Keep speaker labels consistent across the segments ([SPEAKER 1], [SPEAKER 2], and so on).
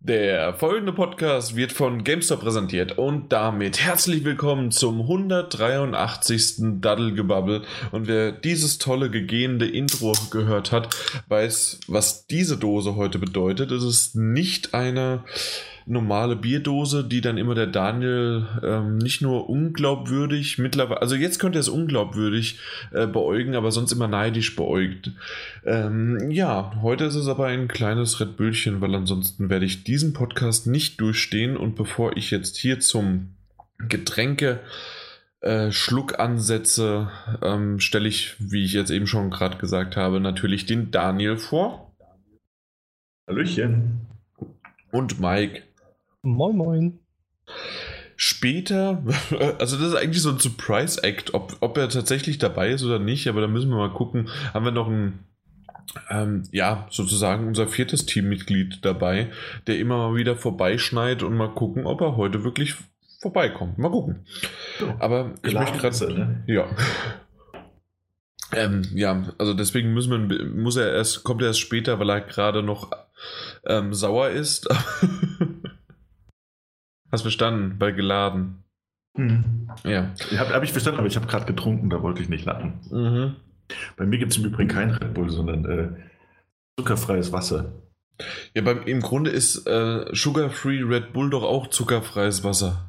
[SPEAKER 1] Der folgende Podcast wird von GameStop präsentiert und damit herzlich willkommen zum 183. Daddelgebabbel. Und wer dieses tolle gegehende Intro gehört hat, weiß, was diese Dose heute bedeutet. Es ist nicht eine normale Bierdose, die dann immer der Daniel ähm, nicht nur unglaubwürdig mittlerweile, also jetzt könnte er es unglaubwürdig äh, beäugen, aber sonst immer neidisch beäugt. Ähm, ja, heute ist es aber ein kleines Red Bullchen, weil ansonsten werde ich diesen Podcast nicht durchstehen und bevor ich jetzt hier zum Getränke äh, Schluck ansetze, ähm, stelle ich, wie ich jetzt eben schon gerade gesagt habe, natürlich den Daniel vor.
[SPEAKER 2] Hallöchen.
[SPEAKER 1] Und Mike.
[SPEAKER 3] Moin, moin.
[SPEAKER 1] Später, also das ist eigentlich so ein Surprise-Act, ob, ob er tatsächlich dabei ist oder nicht, aber da müssen wir mal gucken. Haben wir noch ein, ähm, ja, sozusagen unser viertes Teammitglied dabei, der immer mal wieder vorbeischneit und mal gucken, ob er heute wirklich vorbeikommt. Mal gucken. Aber ich möchte gerade. Ne? Ja. Ähm, ja, also deswegen müssen wir, muss er erst, kommt er erst später, weil er gerade noch ähm, sauer ist. Hast verstanden, bei geladen.
[SPEAKER 2] Hm. Ja. Habe hab ich verstanden, aber ich habe gerade getrunken, da wollte ich nicht lachen. Mhm. Bei mir gibt es im Übrigen kein Red Bull, sondern äh, zuckerfreies Wasser.
[SPEAKER 1] Ja, beim, im Grunde ist äh, Sugar-Free Red Bull doch auch zuckerfreies Wasser.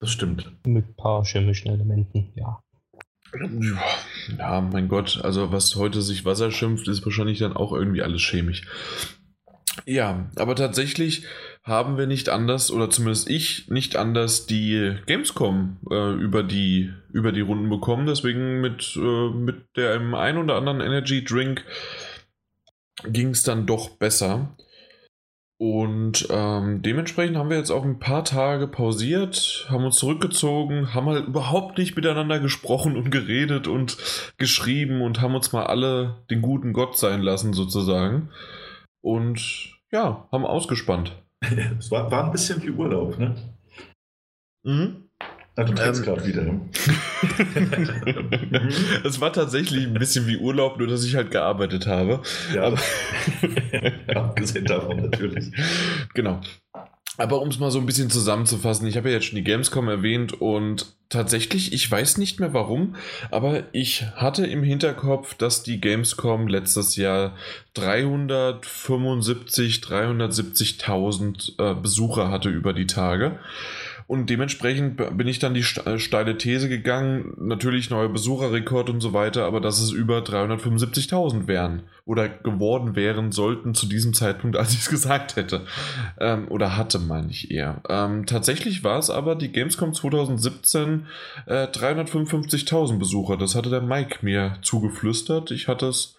[SPEAKER 2] Das stimmt.
[SPEAKER 3] Mit ein paar chemischen Elementen, ja.
[SPEAKER 1] Ja, mein Gott, also was heute sich Wasser schimpft, ist wahrscheinlich dann auch irgendwie alles chemisch. Ja, aber tatsächlich haben wir nicht anders, oder zumindest ich nicht anders, die Gamescom äh, über, die, über die Runden bekommen. Deswegen mit, äh, mit dem ein oder anderen Energy Drink ging es dann doch besser. Und ähm, dementsprechend haben wir jetzt auch ein paar Tage pausiert, haben uns zurückgezogen, haben halt überhaupt nicht miteinander gesprochen und geredet und geschrieben und haben uns mal alle den guten Gott sein lassen, sozusagen. Und ja, haben ausgespannt.
[SPEAKER 2] es war, war ein bisschen wie Urlaub, ne? Mhm.
[SPEAKER 1] Ah, du ähm, gerade wieder. Ne? es war tatsächlich ein bisschen wie Urlaub, nur dass ich halt gearbeitet habe.
[SPEAKER 2] Ja, aber abgesehen davon natürlich.
[SPEAKER 1] Genau. Aber um es mal so ein bisschen zusammenzufassen, ich habe ja jetzt schon die Gamescom erwähnt und tatsächlich, ich weiß nicht mehr warum, aber ich hatte im Hinterkopf, dass die Gamescom letztes Jahr 375, 370.000 äh, Besucher hatte über die Tage. Und dementsprechend bin ich dann die äh, steile These gegangen, natürlich neuer Besucherrekord und so weiter, aber dass es über 375.000 wären oder geworden wären sollten zu diesem Zeitpunkt, als ich es gesagt hätte. Ähm, oder hatte, meine ich eher. Ähm, tatsächlich war es aber die Gamescom 2017 äh, 355.000 Besucher. Das hatte der Mike mir zugeflüstert. Ich hatte es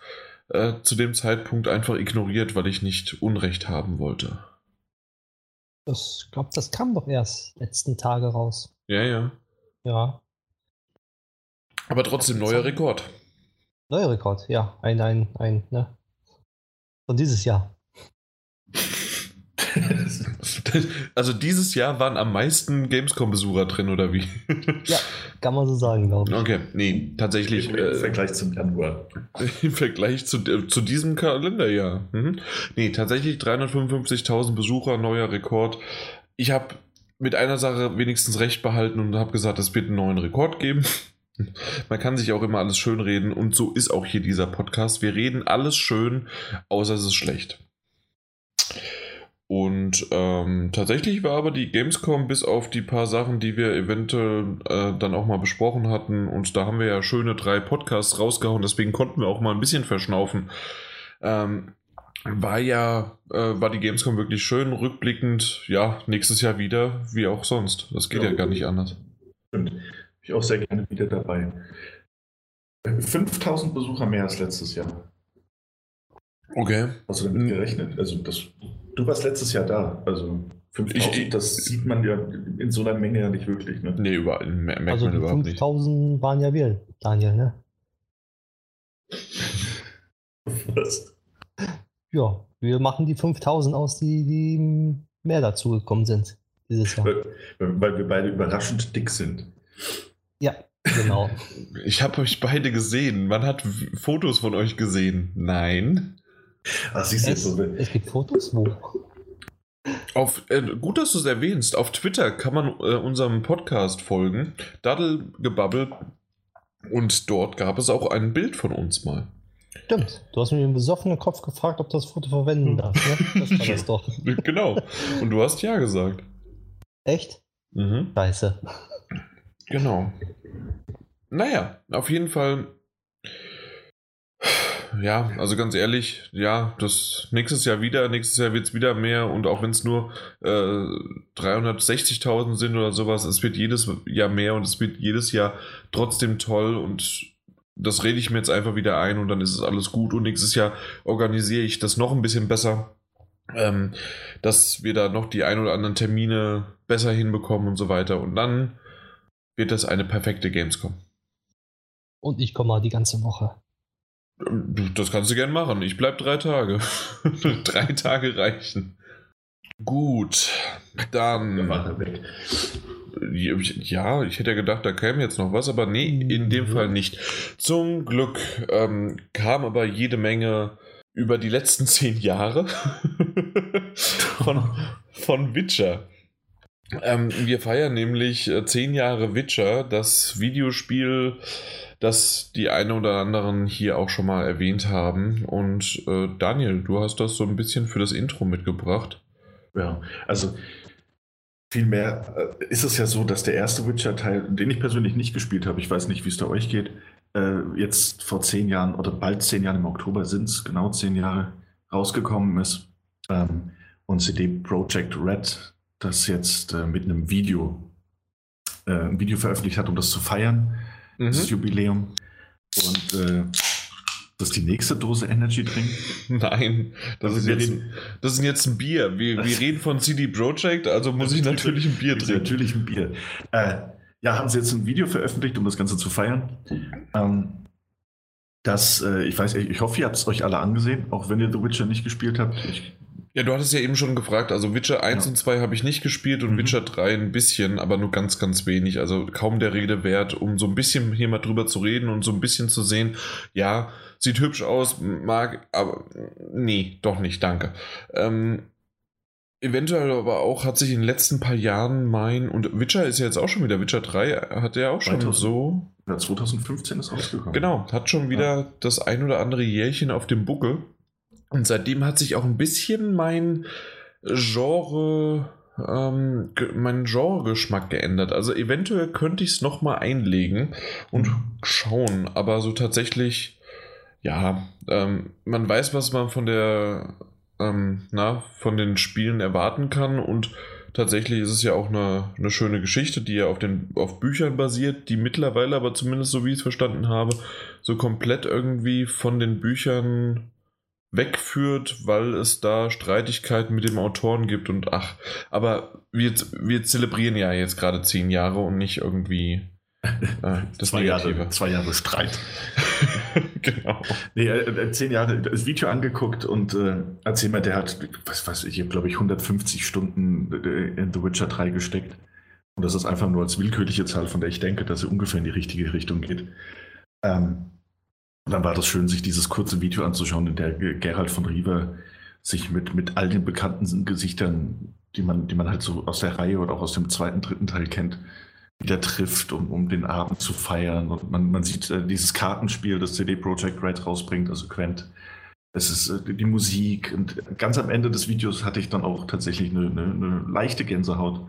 [SPEAKER 1] äh, zu dem Zeitpunkt einfach ignoriert, weil ich nicht Unrecht haben wollte.
[SPEAKER 3] Das, ich glaube, das kam doch erst letzten Tage raus.
[SPEAKER 1] Ja, ja.
[SPEAKER 3] Ja.
[SPEAKER 1] Aber trotzdem neuer Rekord.
[SPEAKER 3] Neuer Rekord, ja. Ein, ein, ein, ne? Von dieses Jahr.
[SPEAKER 1] also dieses Jahr waren am meisten Gamescom-Besucher drin, oder wie?
[SPEAKER 3] ja, kann man so sagen, glaube
[SPEAKER 1] ich. Okay, nee, tatsächlich.
[SPEAKER 2] Im, im äh, Vergleich zum Januar.
[SPEAKER 1] Im Vergleich zu, äh, zu diesem Kalenderjahr. Mhm. Nee, tatsächlich 355.000 Besucher, neuer Rekord. Ich habe mit einer Sache wenigstens recht behalten und habe gesagt, es wird einen neuen Rekord geben. Man kann sich auch immer alles schön reden und so ist auch hier dieser Podcast. Wir reden alles schön, außer es ist schlecht. Und ähm, tatsächlich war aber die Gamescom bis auf die paar Sachen, die wir eventuell äh, dann auch mal besprochen hatten, und da haben wir ja schöne drei Podcasts rausgehauen, deswegen konnten wir auch mal ein bisschen verschnaufen. Ähm, war ja, äh, war die Gamescom wirklich schön, rückblickend, ja, nächstes Jahr wieder, wie auch sonst. Das geht ja, ja gar nicht anders.
[SPEAKER 2] Stimmt. Bin ich auch sehr gerne wieder dabei. 5000 Besucher mehr als letztes Jahr.
[SPEAKER 1] Okay.
[SPEAKER 2] Hast du damit gerechnet? Also das Du warst letztes Jahr da, also 5000, das sieht man ja in so einer Menge ja nicht wirklich. Ne?
[SPEAKER 1] Nee, überall, merkt
[SPEAKER 3] also
[SPEAKER 1] man überhaupt
[SPEAKER 3] 5000
[SPEAKER 1] nicht.
[SPEAKER 3] waren ja wir, Daniel, ne?
[SPEAKER 2] Was?
[SPEAKER 3] Ja, wir machen die 5000 aus, die, die mehr dazu gekommen sind dieses Jahr.
[SPEAKER 2] Weil, weil wir beide überraschend dick sind.
[SPEAKER 3] Ja, Genau.
[SPEAKER 1] Ich habe euch beide gesehen. Man hat Fotos von euch gesehen. Nein.
[SPEAKER 3] Ach, siehst du, es, so es gibt Fotos? Wo?
[SPEAKER 1] Auf, äh, gut, dass du es erwähnst. Auf Twitter kann man äh, unserem Podcast folgen. Daddelgebabbel. Und dort gab es auch ein Bild von uns mal.
[SPEAKER 3] Stimmt. Du hast mir im besoffenen Kopf gefragt, ob du das Foto verwenden darf. Ne? Das war das doch.
[SPEAKER 1] genau. Und du hast ja gesagt.
[SPEAKER 3] Echt? Mhm. Scheiße.
[SPEAKER 1] Genau. Naja, auf jeden Fall. Ja, also ganz ehrlich, ja, das nächstes Jahr wieder, nächstes Jahr wird es wieder mehr und auch wenn es nur äh, 360.000 sind oder sowas, es wird jedes Jahr mehr und es wird jedes Jahr trotzdem toll und das rede ich mir jetzt einfach wieder ein und dann ist es alles gut und nächstes Jahr organisiere ich das noch ein bisschen besser, ähm, dass wir da noch die ein oder anderen Termine besser hinbekommen und so weiter und dann wird das eine perfekte Gamescom.
[SPEAKER 3] Und ich komme die ganze Woche.
[SPEAKER 1] Das kannst du gern machen. Ich bleib drei Tage. drei Tage reichen. Gut, dann. Ja, ich hätte ja gedacht, da käme jetzt noch was, aber nee, in dem mhm. Fall nicht. Zum Glück ähm, kam aber jede Menge über die letzten zehn Jahre von, von Witcher. Ähm, wir feiern nämlich äh, zehn Jahre Witcher, das Videospiel, das die eine oder anderen hier auch schon mal erwähnt haben. Und äh, Daniel, du hast das so ein bisschen für das Intro mitgebracht.
[SPEAKER 2] Ja, also vielmehr äh, ist es ja so, dass der erste Witcher-Teil, den ich persönlich nicht gespielt habe, ich weiß nicht, wie es da euch geht, äh, jetzt vor zehn Jahren oder bald zehn Jahren im Oktober sind es, genau zehn Jahre rausgekommen ist. Ähm, und CD Projekt Red das jetzt äh, mit einem Video, äh, ein Video veröffentlicht hat, um das zu feiern, mhm. das Jubiläum. Und äh, das ist die nächste Dose Energy Drink?
[SPEAKER 1] Nein, das, ist, jetzt, das ist jetzt ein Bier. Wir, wir reden von CD Projekt, also muss ich natürlich ein Bier trinken.
[SPEAKER 2] Natürlich ein Bier. Äh, ja, haben sie jetzt ein Video veröffentlicht, um das Ganze zu feiern. Ähm, das, äh, ich weiß, ich hoffe, ihr habt es euch alle angesehen, auch wenn ihr The Witcher nicht gespielt habt. Ich
[SPEAKER 1] ja, du hattest ja eben schon gefragt, also Witcher 1 ja. und 2 habe ich nicht gespielt und mhm. Witcher 3 ein bisschen, aber nur ganz, ganz wenig. Also kaum der Rede wert, um so ein bisschen hier mal drüber zu reden und so ein bisschen zu sehen, ja, sieht hübsch aus, mag, aber nee, doch nicht, danke. Ähm, eventuell aber auch hat sich in den letzten paar Jahren mein, und Witcher ist ja jetzt auch schon wieder, Witcher 3 hat der auch schon 2000, so.
[SPEAKER 2] Ja, 2015 ist rausgekommen.
[SPEAKER 1] Genau, hat schon wieder ja. das ein oder andere Jährchen auf dem Buckel. Und seitdem hat sich auch ein bisschen mein Genre, ähm, mein Genregeschmack geändert. Also eventuell könnte ich es nochmal einlegen und schauen, aber so tatsächlich, ja, ähm, man weiß, was man von der, ähm, na, von den Spielen erwarten kann und tatsächlich ist es ja auch eine, eine schöne Geschichte, die ja auf, den, auf Büchern basiert, die mittlerweile aber zumindest so wie ich es verstanden habe, so komplett irgendwie von den Büchern wegführt, weil es da Streitigkeiten mit dem Autoren gibt und ach, aber wir, wir zelebrieren ja jetzt gerade zehn Jahre und nicht irgendwie
[SPEAKER 2] äh, das zwei, Jahre, zwei Jahre Streit. genau. Nee, äh, äh, zehn Jahre das Video angeguckt und äh, erzähl mal, der hat, was weiß ich, glaube ich, 150 Stunden äh, in The Witcher 3 gesteckt. Und das ist einfach nur als willkürliche Zahl, von der ich denke, dass sie ungefähr in die richtige Richtung geht. Ähm, und dann war das schön, sich dieses kurze Video anzuschauen, in der Gerald von Riva sich mit, mit all den bekannten Gesichtern, die man, die man halt so aus der Reihe oder auch aus dem zweiten, dritten Teil kennt, wieder trifft, um, um den Abend zu feiern. Und man, man sieht äh, dieses Kartenspiel, das CD Projekt Red rausbringt, also Quent. Es ist äh, die Musik. Und ganz am Ende des Videos hatte ich dann auch tatsächlich eine, eine, eine leichte Gänsehaut.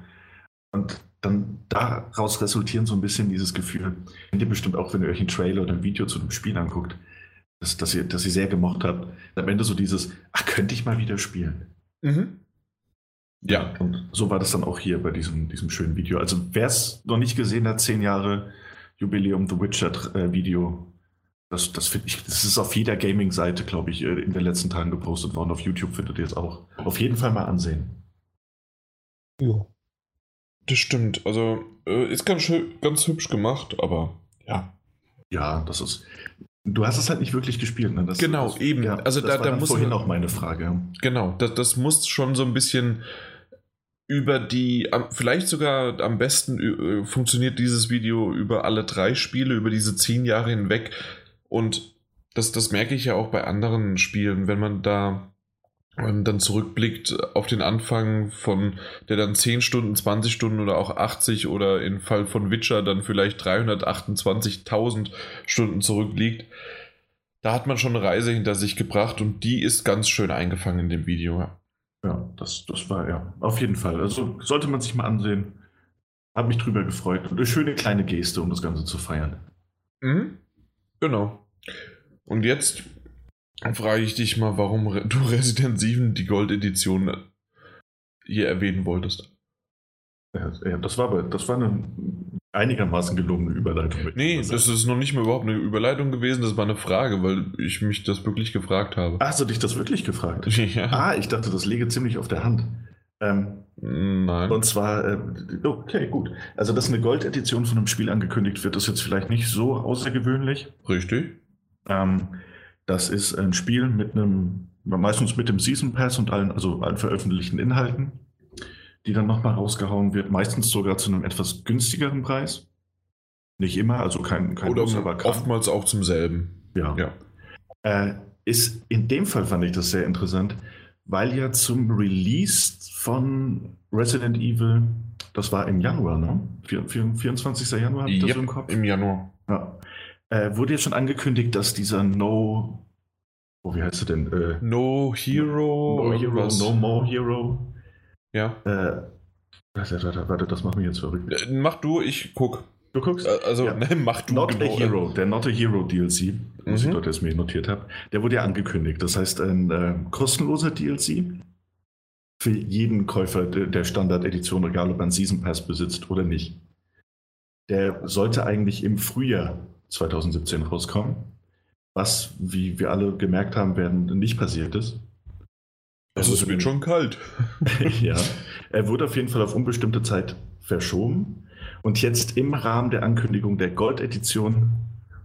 [SPEAKER 2] Und dann daraus resultieren so ein bisschen dieses Gefühl, kennt ihr bestimmt auch, wenn ihr euch einen Trailer oder ein Video zu dem Spiel anguckt, dass, dass, ihr, dass ihr sehr gemocht habt. Am Ende so dieses, ach, könnte ich mal wieder spielen. Mhm. Ja. Und so war das dann auch hier bei diesem, diesem schönen Video. Also wer es noch nicht gesehen hat, zehn Jahre Jubiläum The Witcher äh, Video, das, das finde ich, das ist auf jeder Gaming-Seite, glaube ich, äh, in den letzten Tagen gepostet worden. Auf YouTube findet ihr es auch. Auf jeden Fall mal ansehen.
[SPEAKER 1] Ja. Das stimmt. Also äh, ist ganz, ganz hübsch gemacht, aber ja.
[SPEAKER 2] Ja, das ist. Du hast es halt nicht wirklich gespielt, ne?
[SPEAKER 1] Das, genau,
[SPEAKER 2] das,
[SPEAKER 1] eben.
[SPEAKER 2] Ja, also das da, war da muss
[SPEAKER 1] vorhin auch meine Frage. Genau, das, das muss schon so ein bisschen über die, vielleicht sogar am besten äh, funktioniert dieses Video über alle drei Spiele, über diese zehn Jahre hinweg. Und das, das merke ich ja auch bei anderen Spielen, wenn man da ähm, dann zurückblickt auf den Anfang von, der dann 10 Stunden, 20 Stunden oder auch 80 oder im Fall von Witcher dann vielleicht 328.000 Stunden zurückliegt. Da hat man schon eine Reise hinter sich gebracht und die ist ganz schön eingefangen in dem Video.
[SPEAKER 2] Ja, das, das war ja auf jeden Fall. Also sollte man sich mal ansehen. Habe mich drüber gefreut. Und eine schöne kleine Geste, um das Ganze zu feiern.
[SPEAKER 1] Mhm. Genau. Und jetzt frage ich dich mal, warum du Resident 7 die Gold-Edition hier erwähnen wolltest.
[SPEAKER 2] Ja, das war, das war eine einigermaßen gelungene Überleitung.
[SPEAKER 1] Nee, das ist noch nicht mal überhaupt eine Überleitung gewesen, das war eine Frage, weil ich mich das wirklich gefragt habe.
[SPEAKER 2] Hast du dich das wirklich gefragt?
[SPEAKER 1] Ja.
[SPEAKER 2] Ah, ich dachte, das lege ziemlich auf der Hand. Ähm,
[SPEAKER 1] Nein.
[SPEAKER 2] Und zwar, äh, okay, gut. Also, dass eine Gold-Edition von einem Spiel angekündigt wird, ist jetzt vielleicht nicht so außergewöhnlich.
[SPEAKER 1] Richtig.
[SPEAKER 2] Ähm, das ist ein Spiel mit einem, meistens mit dem Season Pass und allen, also allen veröffentlichten Inhalten die dann nochmal rausgehauen wird, meistens sogar zu einem etwas günstigeren Preis. Nicht immer, also kein, kein
[SPEAKER 1] Oder aber oftmals auch zum selben.
[SPEAKER 2] Ja. ja. Äh, ist in dem Fall fand ich das sehr interessant, weil ja zum Release von Resident Evil, das war im Januar, ne? 24. Januar
[SPEAKER 1] habe ich yep, das im Kopf. Im Januar.
[SPEAKER 2] Ja. Äh, wurde jetzt schon angekündigt, dass dieser No. Oh, wie heißt er denn? Äh,
[SPEAKER 1] no Hero.
[SPEAKER 2] No Hero, No More Hero.
[SPEAKER 1] Ja.
[SPEAKER 2] Äh, warte, warte, warte, das macht mich jetzt verrückt.
[SPEAKER 1] Äh, mach du, ich guck.
[SPEAKER 2] Du guckst?
[SPEAKER 1] Äh, also, ja. ne, mach du.
[SPEAKER 2] Not genau. a Hero, der Not a Hero DLC, was mhm. ich dort jetzt mir notiert habe, der wurde ja angekündigt. Das heißt, ein äh, kostenloser DLC für jeden Käufer der Standard-Edition, egal ob einen Season Pass besitzt oder nicht. Der sollte eigentlich im Frühjahr 2017 rauskommen, was, wie wir alle gemerkt haben, werden nicht passiert ist.
[SPEAKER 1] Also es wird schon kalt.
[SPEAKER 2] ja, er wurde auf jeden Fall auf unbestimmte Zeit verschoben. Und jetzt im Rahmen der Ankündigung der Gold-Edition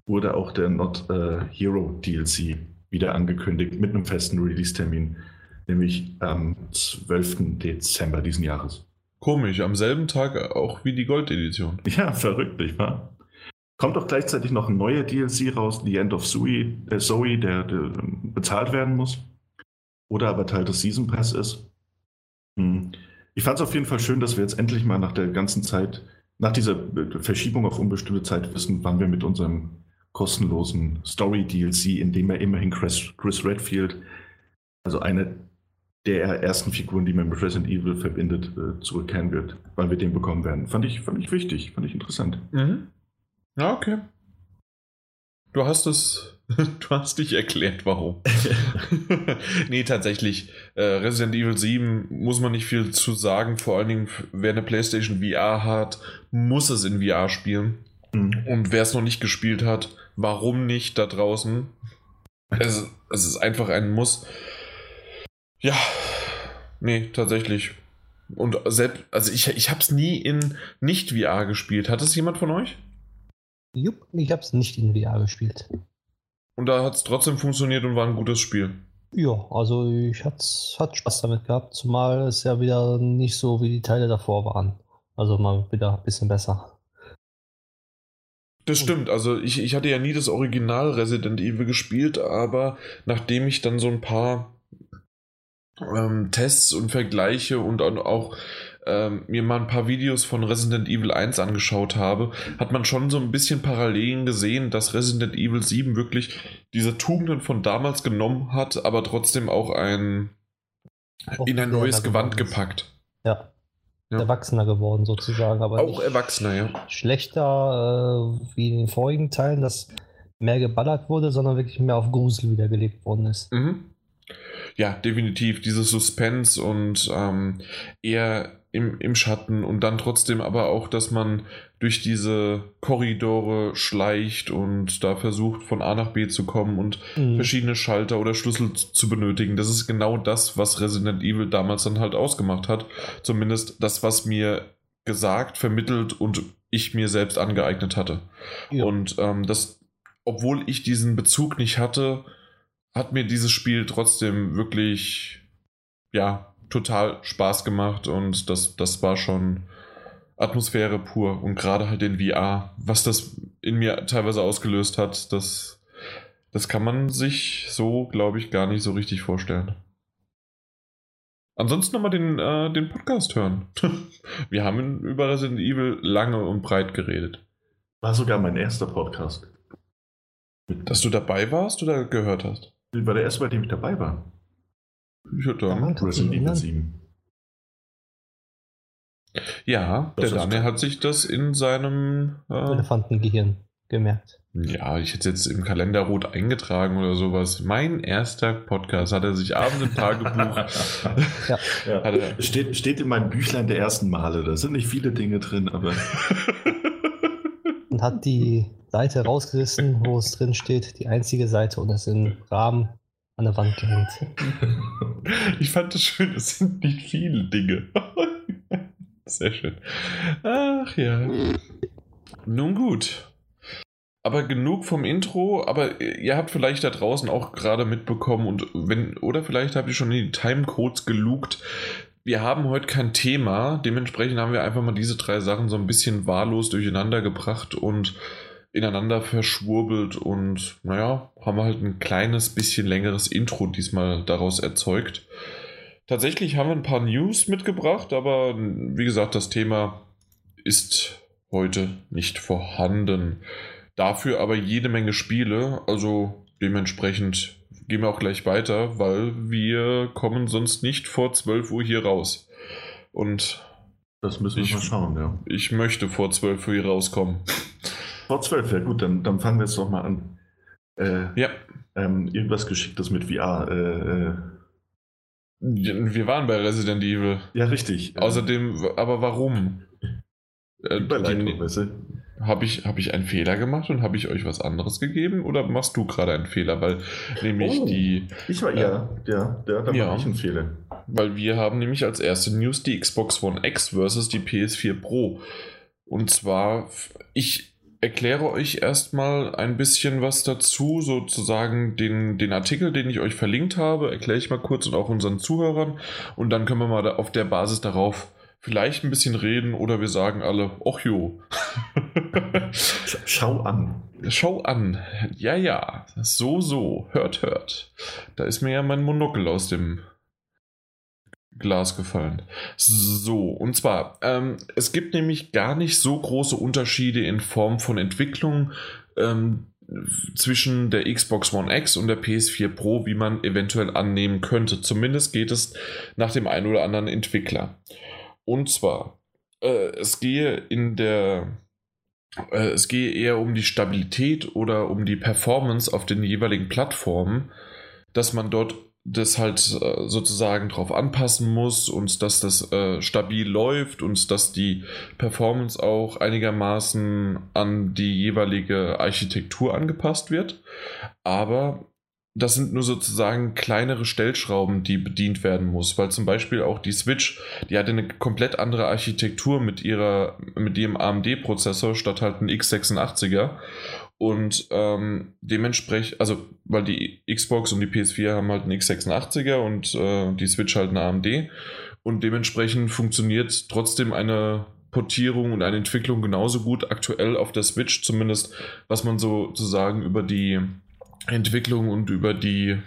[SPEAKER 2] wurde auch der Not uh, Hero DLC wieder angekündigt mit einem festen Release-Termin, nämlich am 12. Dezember diesen Jahres.
[SPEAKER 1] Komisch, am selben Tag auch wie die Gold-Edition.
[SPEAKER 2] Ja, verrückt, nicht wahr? Kommt auch gleichzeitig noch ein neuer DLC raus, The End of Zoe, äh Zoe der, der bezahlt werden muss oder aber Teil des Season Pass ist. Hm. Ich fand es auf jeden Fall schön, dass wir jetzt endlich mal nach der ganzen Zeit, nach dieser äh, Verschiebung auf unbestimmte Zeit wissen, wann wir mit unserem kostenlosen Story-DLC, in dem er immerhin Chris, Chris Redfield, also eine der ersten Figuren, die man mit Resident Evil verbindet, äh, zurückkehren wird, weil wir den bekommen werden. Fand ich, fand ich wichtig, fand ich interessant.
[SPEAKER 1] Mhm. Ja, okay. Du hast es Du hast dich erklärt, warum. nee, tatsächlich. Äh, Resident Evil 7 muss man nicht viel zu sagen. Vor allen Dingen, wer eine PlayStation VR hat, muss es in VR spielen. Mhm. Und wer es noch nicht gespielt hat, warum nicht da draußen? Es, es ist einfach ein Muss. Ja, nee, tatsächlich. Und selbst, also ich, ich habe es nie in Nicht-VR gespielt. Hat es jemand von euch?
[SPEAKER 3] Jupp, ich habe es nicht in VR gespielt.
[SPEAKER 1] Und da hat es trotzdem funktioniert und war ein gutes Spiel.
[SPEAKER 3] Ja, also ich hat's, hat Spaß damit gehabt, zumal es ja wieder nicht so wie die Teile davor waren. Also mal wieder ein bisschen besser.
[SPEAKER 1] Das stimmt, also ich, ich hatte ja nie das Original Resident Evil gespielt, aber nachdem ich dann so ein paar ähm, Tests und Vergleiche und auch ähm, mir mal ein paar Videos von Resident Evil 1 angeschaut habe, hat man schon so ein bisschen Parallelen gesehen, dass Resident Evil 7 wirklich diese Tugenden von damals genommen hat, aber trotzdem auch ein auch in ein neues Gewand gepackt.
[SPEAKER 3] Ja. ja. Erwachsener geworden sozusagen, aber
[SPEAKER 1] auch erwachsener, ja.
[SPEAKER 3] Schlechter äh, wie in den vorigen Teilen, dass mehr geballert wurde, sondern wirklich mehr auf Grusel wiedergelegt worden ist.
[SPEAKER 1] Mhm. Ja, definitiv. Dieses Suspense und ähm, eher im, im Schatten und dann trotzdem aber auch, dass man durch diese Korridore schleicht und da versucht von A nach B zu kommen und mhm. verschiedene Schalter oder Schlüssel zu benötigen. Das ist genau das, was Resident Evil damals dann halt ausgemacht hat. Zumindest das, was mir gesagt, vermittelt und ich mir selbst angeeignet hatte. Ja. Und ähm, das, obwohl ich diesen Bezug nicht hatte, hat mir dieses Spiel trotzdem wirklich, ja, total Spaß gemacht und das, das war schon Atmosphäre pur und gerade halt in VR, was das in mir teilweise ausgelöst hat, das, das kann man sich so, glaube ich, gar nicht so richtig vorstellen. Ansonsten nochmal den, äh, den Podcast hören. Wir haben über Resident Evil lange und breit geredet.
[SPEAKER 2] War sogar mein erster Podcast.
[SPEAKER 1] Dass du dabei warst oder gehört hast?
[SPEAKER 2] War der erste, bei dem ich dabei war.
[SPEAKER 1] Ich hatte Resident Evil 7. Ja, das der Daniel hat sich das in seinem
[SPEAKER 3] äh, Elefantengehirn gemerkt.
[SPEAKER 1] Ja, ich hätte es jetzt im Kalender rot eingetragen oder sowas. Mein erster Podcast hat er sich abends im Tagebuch.
[SPEAKER 2] ja. ja. Steht, steht in meinem Büchlein der ersten Male. Da sind nicht viele Dinge drin, aber.
[SPEAKER 3] Und hat die Seite rausgerissen, wo es drin steht, die einzige Seite und es im Rahmen an der Wand gehängt.
[SPEAKER 1] Ich fand es schön, es sind nicht viele Dinge. Sehr schön. Ach ja. Nun gut. Aber genug vom Intro, aber ihr habt vielleicht da draußen auch gerade mitbekommen und wenn, oder vielleicht habt ihr schon in die Timecodes gelugt. Wir haben heute kein Thema, dementsprechend haben wir einfach mal diese drei Sachen so ein bisschen wahllos durcheinander gebracht und ineinander verschwurbelt und naja, haben wir halt ein kleines bisschen längeres Intro diesmal daraus erzeugt. Tatsächlich haben wir ein paar News mitgebracht, aber wie gesagt, das Thema ist heute nicht vorhanden. Dafür aber jede Menge Spiele, also dementsprechend gehen wir auch gleich weiter, weil wir kommen sonst nicht vor 12 Uhr hier raus. Und
[SPEAKER 2] das müssen wir ich, mal schauen, ja.
[SPEAKER 1] Ich möchte vor 12 Uhr hier rauskommen.
[SPEAKER 2] Vor 12, ja gut, dann, dann fangen wir jetzt doch mal an.
[SPEAKER 1] Äh, ja.
[SPEAKER 2] Ähm, irgendwas Geschicktes mit VR. Äh, äh
[SPEAKER 1] wir waren bei Resident Evil.
[SPEAKER 2] Ja, richtig.
[SPEAKER 1] Außerdem, aber warum?
[SPEAKER 2] Äh, Überleitung, weißt du?
[SPEAKER 1] Habe ich, hab ich einen Fehler gemacht und habe ich euch was anderes gegeben oder machst du gerade einen Fehler? Weil nämlich oh, die.
[SPEAKER 2] Ich war, äh, ja, ja, ja, da ja, war ich ein Fehler.
[SPEAKER 1] Weil wir haben nämlich als erste News die Xbox One X versus die PS4 Pro. Und zwar, ich erkläre euch erstmal ein bisschen was dazu, sozusagen den, den Artikel, den ich euch verlinkt habe, erkläre ich mal kurz und auch unseren Zuhörern und dann können wir mal auf der Basis darauf vielleicht ein bisschen reden oder wir sagen alle, och jo.
[SPEAKER 2] Schau an.
[SPEAKER 1] Schau an. Ja, ja. So, so. Hört, hört. Da ist mir ja mein Monokel aus dem Glas gefallen. So, und zwar, ähm, es gibt nämlich gar nicht so große Unterschiede in Form von Entwicklung ähm, zwischen der Xbox One X und der PS4 Pro, wie man eventuell annehmen könnte. Zumindest geht es nach dem einen oder anderen Entwickler. Und zwar, äh, es gehe in der äh, es gehe eher um die Stabilität oder um die Performance auf den jeweiligen Plattformen, dass man dort das halt äh, sozusagen drauf anpassen muss und dass das äh, stabil läuft und dass die Performance auch einigermaßen an die jeweilige Architektur angepasst wird. Aber das sind nur sozusagen kleinere Stellschrauben, die bedient werden muss, weil zum Beispiel auch die Switch, die hat eine komplett andere Architektur mit ihrer, mit ihrem AMD-Prozessor statt halt ein x86er und ähm, dementsprechend, also weil die Xbox und die PS4 haben halt einen x86er und äh, die Switch halt eine AMD. Und dementsprechend funktioniert trotzdem eine Portierung und eine Entwicklung genauso gut aktuell auf der Switch, zumindest was man sozusagen über die Entwicklung und über die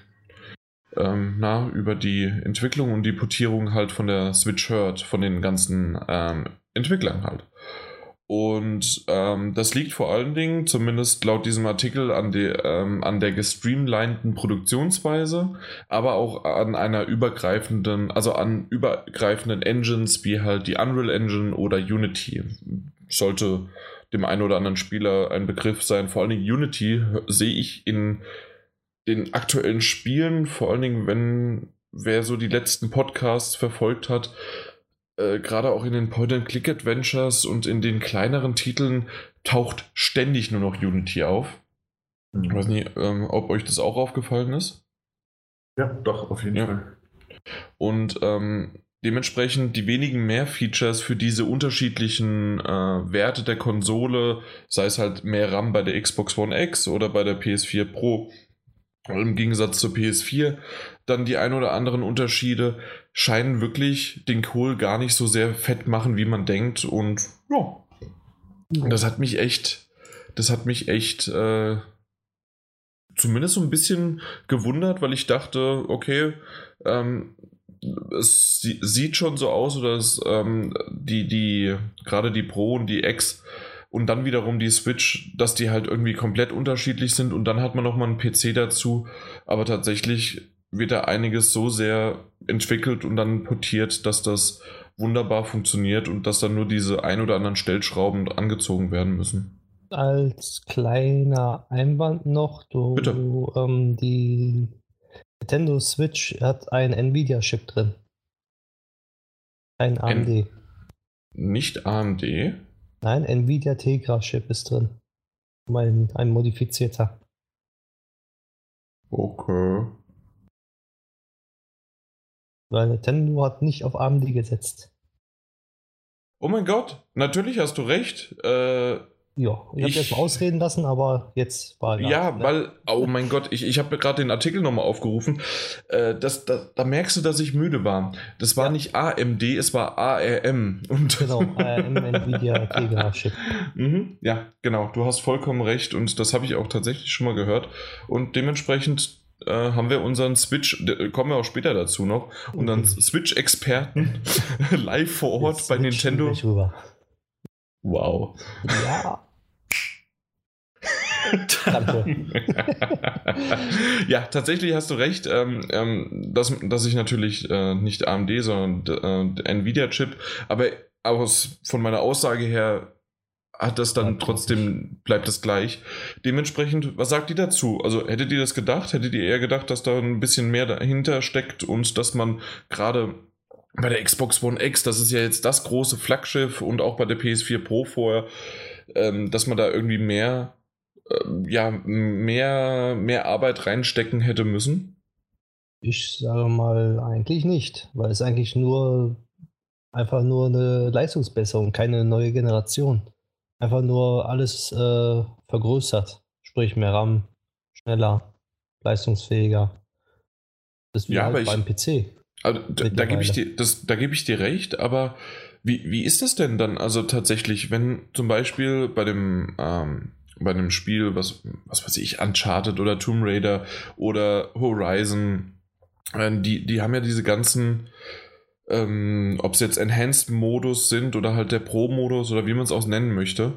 [SPEAKER 1] ähm, na, über die Entwicklung und die Portierung halt von der Switch hört, von den ganzen ähm, Entwicklern halt. Und ähm, das liegt vor allen Dingen, zumindest laut diesem Artikel, an, die, ähm, an der gestreamlinten Produktionsweise, aber auch an einer übergreifenden, also an übergreifenden Engines wie halt die Unreal Engine oder Unity. Sollte dem einen oder anderen Spieler ein Begriff sein. Vor allen Dingen Unity sehe ich in den aktuellen Spielen, vor allen Dingen, wenn wer so die letzten Podcasts verfolgt hat, äh, gerade auch in den Point-and-Click-Adventures und in den kleineren Titeln taucht ständig nur noch Unity auf. Mhm. Ich weiß nicht, ähm, ob euch das auch aufgefallen ist.
[SPEAKER 2] Ja, doch, auf jeden ja. Fall.
[SPEAKER 1] Und ähm, dementsprechend die wenigen mehr Features für diese unterschiedlichen äh, Werte der Konsole, sei es halt mehr RAM bei der Xbox One X oder bei der PS4 Pro, im Gegensatz zur PS4 dann die ein oder anderen Unterschiede scheinen wirklich den Kohl gar nicht so sehr fett machen, wie man denkt. Und ja, das hat mich echt, das hat mich echt äh, zumindest so ein bisschen gewundert, weil ich dachte, okay, ähm, es sieht schon so aus, es, ähm, die, die, gerade die Pro und die X und dann wiederum die Switch, dass die halt irgendwie komplett unterschiedlich sind und dann hat man nochmal einen PC dazu, aber tatsächlich wird da einiges so sehr entwickelt und dann portiert, dass das wunderbar funktioniert und dass dann nur diese ein oder anderen Stellschrauben angezogen werden müssen.
[SPEAKER 3] Als kleiner Einwand noch, du,
[SPEAKER 1] Bitte.
[SPEAKER 3] Ähm, die Nintendo Switch hat einen Nvidia-Chip drin. Ein AMD. N
[SPEAKER 1] nicht AMD?
[SPEAKER 3] Nein, Nvidia Tegra Chip ist drin. Ein, ein modifizierter.
[SPEAKER 1] Okay.
[SPEAKER 3] Weil Nintendo hat nicht auf AMD gesetzt.
[SPEAKER 1] Oh mein Gott, natürlich hast du recht. Äh,
[SPEAKER 3] ja, ich habe jetzt mal ausreden lassen, aber jetzt war
[SPEAKER 1] Ja, ne? weil, oh mein Gott, ich, ich habe gerade den Artikel nochmal aufgerufen. Äh, das, das, da merkst du, dass ich müde war. Das war ja. nicht AMD, es war ARM. Und
[SPEAKER 3] genau, ARM Nvidia Tegra Chip.
[SPEAKER 1] Mhm, ja, genau, du hast vollkommen recht und das habe ich auch tatsächlich schon mal gehört. Und dementsprechend äh, haben wir unseren Switch, kommen wir auch später dazu noch, unseren okay. Switch-Experten live vor Ort Jetzt bei Nintendo. Wow.
[SPEAKER 3] Ja.
[SPEAKER 1] ja, tatsächlich hast du recht, ähm, ähm, dass, dass ich natürlich äh, nicht AMD, sondern äh, Nvidia-Chip, aber aus, von meiner Aussage her hat das dann trotzdem, bleibt es gleich. Dementsprechend, was sagt ihr dazu? Also hättet ihr das gedacht? Hättet ihr eher gedacht, dass da ein bisschen mehr dahinter steckt und dass man gerade bei der Xbox One X, das ist ja jetzt das große Flaggschiff und auch bei der PS4 Pro vorher, ähm, dass man da irgendwie mehr ja, mehr, mehr Arbeit reinstecken hätte müssen?
[SPEAKER 3] Ich sage mal eigentlich nicht, weil es eigentlich nur einfach nur eine Leistungsbesserung, keine neue Generation. Einfach nur alles äh, vergrößert, sprich mehr RAM, schneller, leistungsfähiger.
[SPEAKER 1] Das wie ja, halt beim ich, PC. Also, da, da gebe ich, dir, geb ich dir recht, aber wie, wie ist das denn dann? Also tatsächlich, wenn zum Beispiel bei dem ähm, bei einem Spiel, was, was weiß ich, Uncharted oder Tomb Raider oder Horizon, äh, die, die haben ja diese ganzen, ähm, ob es jetzt Enhanced-Modus sind oder halt der Pro-Modus oder wie man es auch nennen möchte.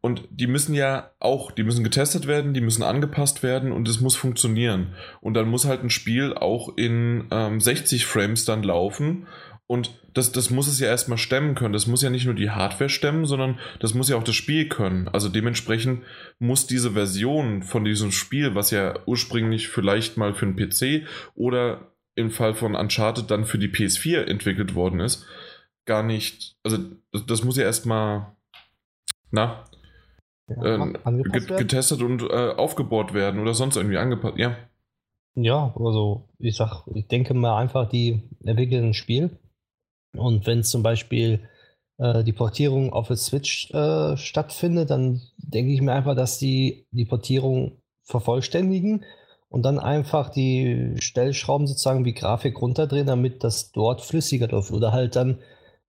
[SPEAKER 1] Und die müssen ja auch, die müssen getestet werden, die müssen angepasst werden und es muss funktionieren. Und dann muss halt ein Spiel auch in ähm, 60 Frames dann laufen und das, das muss es ja erstmal stemmen können. Das muss ja nicht nur die Hardware stemmen, sondern das muss ja auch das Spiel können. Also dementsprechend muss diese Version von diesem Spiel, was ja ursprünglich vielleicht mal für einen PC oder im Fall von Uncharted dann für die PS4 entwickelt worden ist, gar nicht, also das, muss ja erstmal, na, ja, äh, getestet und äh, aufgebaut werden oder sonst irgendwie angepasst, ja.
[SPEAKER 3] Ja, also ich sag, ich denke mal einfach, die entwickeln ein Spiel und wenn zum Beispiel äh, die Portierung auf der Switch äh, stattfindet, dann denke ich mir einfach, dass die die Portierung vervollständigen und dann einfach die Stellschrauben sozusagen wie Grafik runterdrehen, damit das dort flüssiger läuft. Oder halt dann,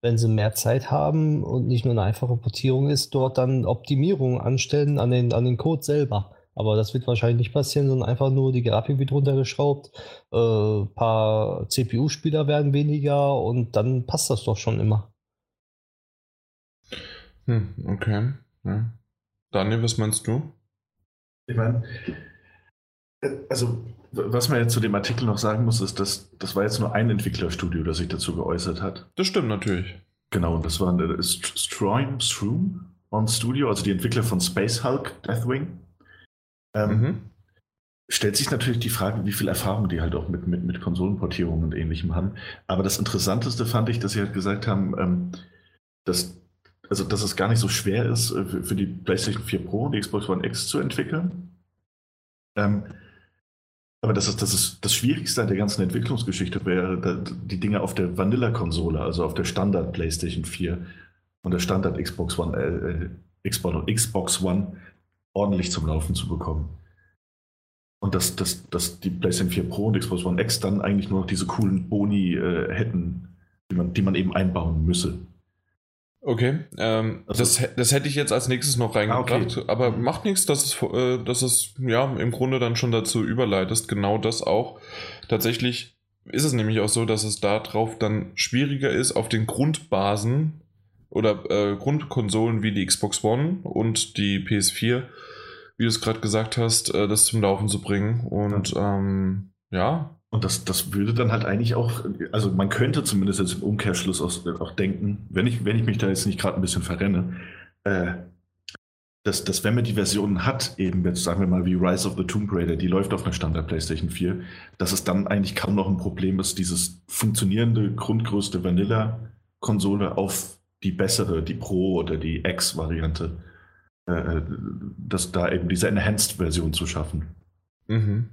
[SPEAKER 3] wenn sie mehr Zeit haben und nicht nur eine einfache Portierung ist, dort dann Optimierungen anstellen an den, an den Code selber. Aber das wird wahrscheinlich nicht passieren, sondern einfach nur die Grafik wird runtergeschraubt, ein äh, paar CPU-Spieler werden weniger und dann passt das doch schon immer.
[SPEAKER 1] Hm, okay. Ja. Daniel, was meinst du?
[SPEAKER 2] Ich meine, also was man jetzt zu dem Artikel noch sagen muss, ist, dass das war jetzt nur ein Entwicklerstudio, das sich dazu geäußert hat.
[SPEAKER 1] Das stimmt natürlich.
[SPEAKER 2] Genau, das war äh, Stroim, Stroom on Studio, also die Entwickler von Space Hulk, Deathwing. Ähm, mhm. Stellt sich natürlich die Frage, wie viel Erfahrung die halt auch mit, mit, mit Konsolenportierungen und ähnlichem haben. Aber das Interessanteste fand ich, dass sie halt gesagt haben, ähm, dass, also, dass es gar nicht so schwer ist, äh, für, für die PlayStation 4 Pro und die Xbox One X zu entwickeln. Ähm, aber das ist, das ist das Schwierigste an der ganzen Entwicklungsgeschichte wäre, die Dinge auf der Vanilla-Konsole, also auf der Standard PlayStation 4 und der Standard Xbox One, äh, äh Xbox, Xbox One ordentlich zum Laufen zu bekommen. Und dass, dass, dass die PlayStation 4 Pro und Xbox One X dann eigentlich nur noch diese coolen Boni äh, hätten, die man, die man eben einbauen müsse.
[SPEAKER 1] Okay, ähm, also, das, das hätte ich jetzt als nächstes noch reingebracht, ah, okay. aber macht nichts, dass es, äh, dass es ja im Grunde dann schon dazu überleitest. Genau das auch. Tatsächlich ist es nämlich auch so, dass es darauf dann schwieriger ist, auf den Grundbasen oder äh, Grundkonsolen wie die Xbox One und die PS4, wie du es gerade gesagt hast, äh, das zum Laufen zu bringen. Und ja. Ähm, ja,
[SPEAKER 2] und das, das würde dann halt eigentlich auch, also man könnte zumindest jetzt im Umkehrschluss auch, auch denken, wenn ich, wenn ich mich da jetzt nicht gerade ein bisschen verrenne, äh, dass, dass wenn man die Versionen hat, eben jetzt sagen wir mal wie Rise of the Tomb Raider, die läuft auf einer Standard PlayStation 4, dass es dann eigentlich kaum noch ein Problem ist, dieses funktionierende, grundgrößte Vanilla-Konsole auf die bessere, die Pro oder die X-Variante, äh, dass da eben diese Enhanced-Version zu schaffen. Mhm.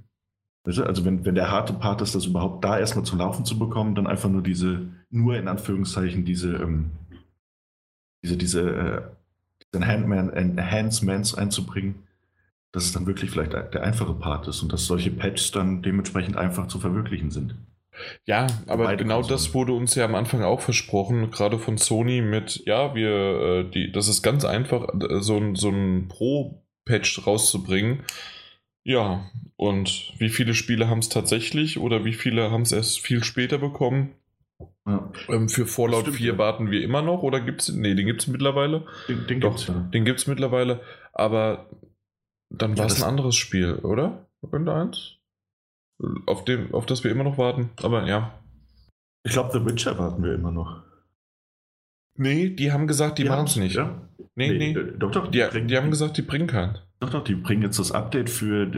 [SPEAKER 2] Also wenn, wenn der harte Part ist, das überhaupt da erstmal zum Laufen zu bekommen, dann einfach nur diese, nur in Anführungszeichen, diese, ähm, diese, diese, äh, Enhancements einzubringen, dass es dann wirklich vielleicht der einfache Part ist und dass solche Patches dann dementsprechend einfach zu verwirklichen sind.
[SPEAKER 1] Ja, aber Beide genau Konsolen. das wurde uns ja am Anfang auch versprochen, gerade von Sony mit, ja, wir, äh, die, das ist ganz einfach, äh, so ein, so ein Pro-Patch rauszubringen ja, und wie viele Spiele haben es tatsächlich oder wie viele haben es erst viel später bekommen? Ja. Ähm, für Fallout Stimmt, 4 ja. warten wir immer noch oder gibt es, nee, den gibt es mittlerweile.
[SPEAKER 2] Den, den Doch, gibt's, ja.
[SPEAKER 1] den gibt es mittlerweile, aber dann war es ein anderes Spiel, oder? Irgendeins? Auf, dem, auf das wir immer noch warten, aber ja.
[SPEAKER 2] Ich glaube, The Witcher warten wir immer noch.
[SPEAKER 1] Nee, die haben gesagt, die, die machen es nicht.
[SPEAKER 2] Ja? Nee, nee. nee. Äh, doch, doch.
[SPEAKER 1] Die, die, die haben gesagt, die bringen keinen.
[SPEAKER 2] Doch, doch, die bringen jetzt das Update für,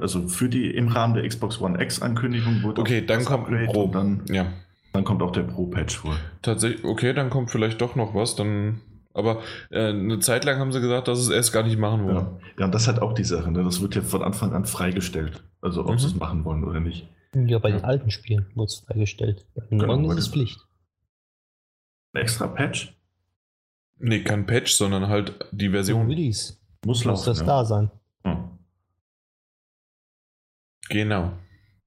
[SPEAKER 2] also für die im Rahmen der Xbox One X-Ankündigung.
[SPEAKER 1] Okay, dann kommt ein Pro.
[SPEAKER 2] Dann, ja. dann kommt auch der Pro-Patch wohl.
[SPEAKER 1] Tatsächlich, okay, dann kommt vielleicht doch noch was. Dann, aber äh, eine Zeit lang haben sie gesagt, dass sie es erst gar nicht machen wollen.
[SPEAKER 2] Ja, ja und das ist halt auch die Sache. Ne? Das wird ja von Anfang an freigestellt. Also ob mhm. sie es machen wollen oder nicht.
[SPEAKER 3] Ja, bei ja. den alten Spielen wurde es freigestellt. Bei den genau, neuen ist es Pflicht.
[SPEAKER 2] Ein extra Patch?
[SPEAKER 1] Nee, kein Patch, sondern halt die Version.
[SPEAKER 3] Release. Muss, Muss das ja. da sein. Hm.
[SPEAKER 1] Genau.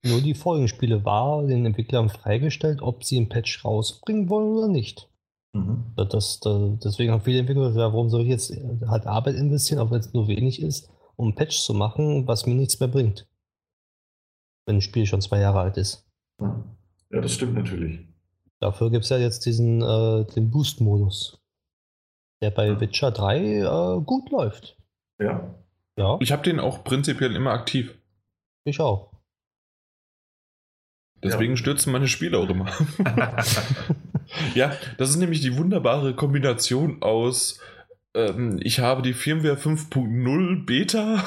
[SPEAKER 3] Nur die Folgenspiele war den Entwicklern freigestellt, ob sie ein Patch rausbringen wollen oder nicht. Mhm. Das, das, deswegen haben viele Entwickler gesagt, warum soll ich jetzt halt Arbeit investieren, auch wenn es nur wenig ist, um ein Patch zu machen, was mir nichts mehr bringt. Wenn ein Spiel schon zwei Jahre alt ist.
[SPEAKER 2] Ja, das stimmt natürlich.
[SPEAKER 3] Dafür gibt es ja jetzt diesen äh, den Boost-Modus, der bei ja. Witcher 3 äh, gut läuft.
[SPEAKER 2] Ja.
[SPEAKER 1] Ja. Ich habe den auch prinzipiell immer aktiv.
[SPEAKER 3] Ich auch.
[SPEAKER 1] Deswegen ja. stürzen meine Spiele auch immer. ja, das ist nämlich die wunderbare Kombination aus ähm, ich habe die Firmware 5.0 Beta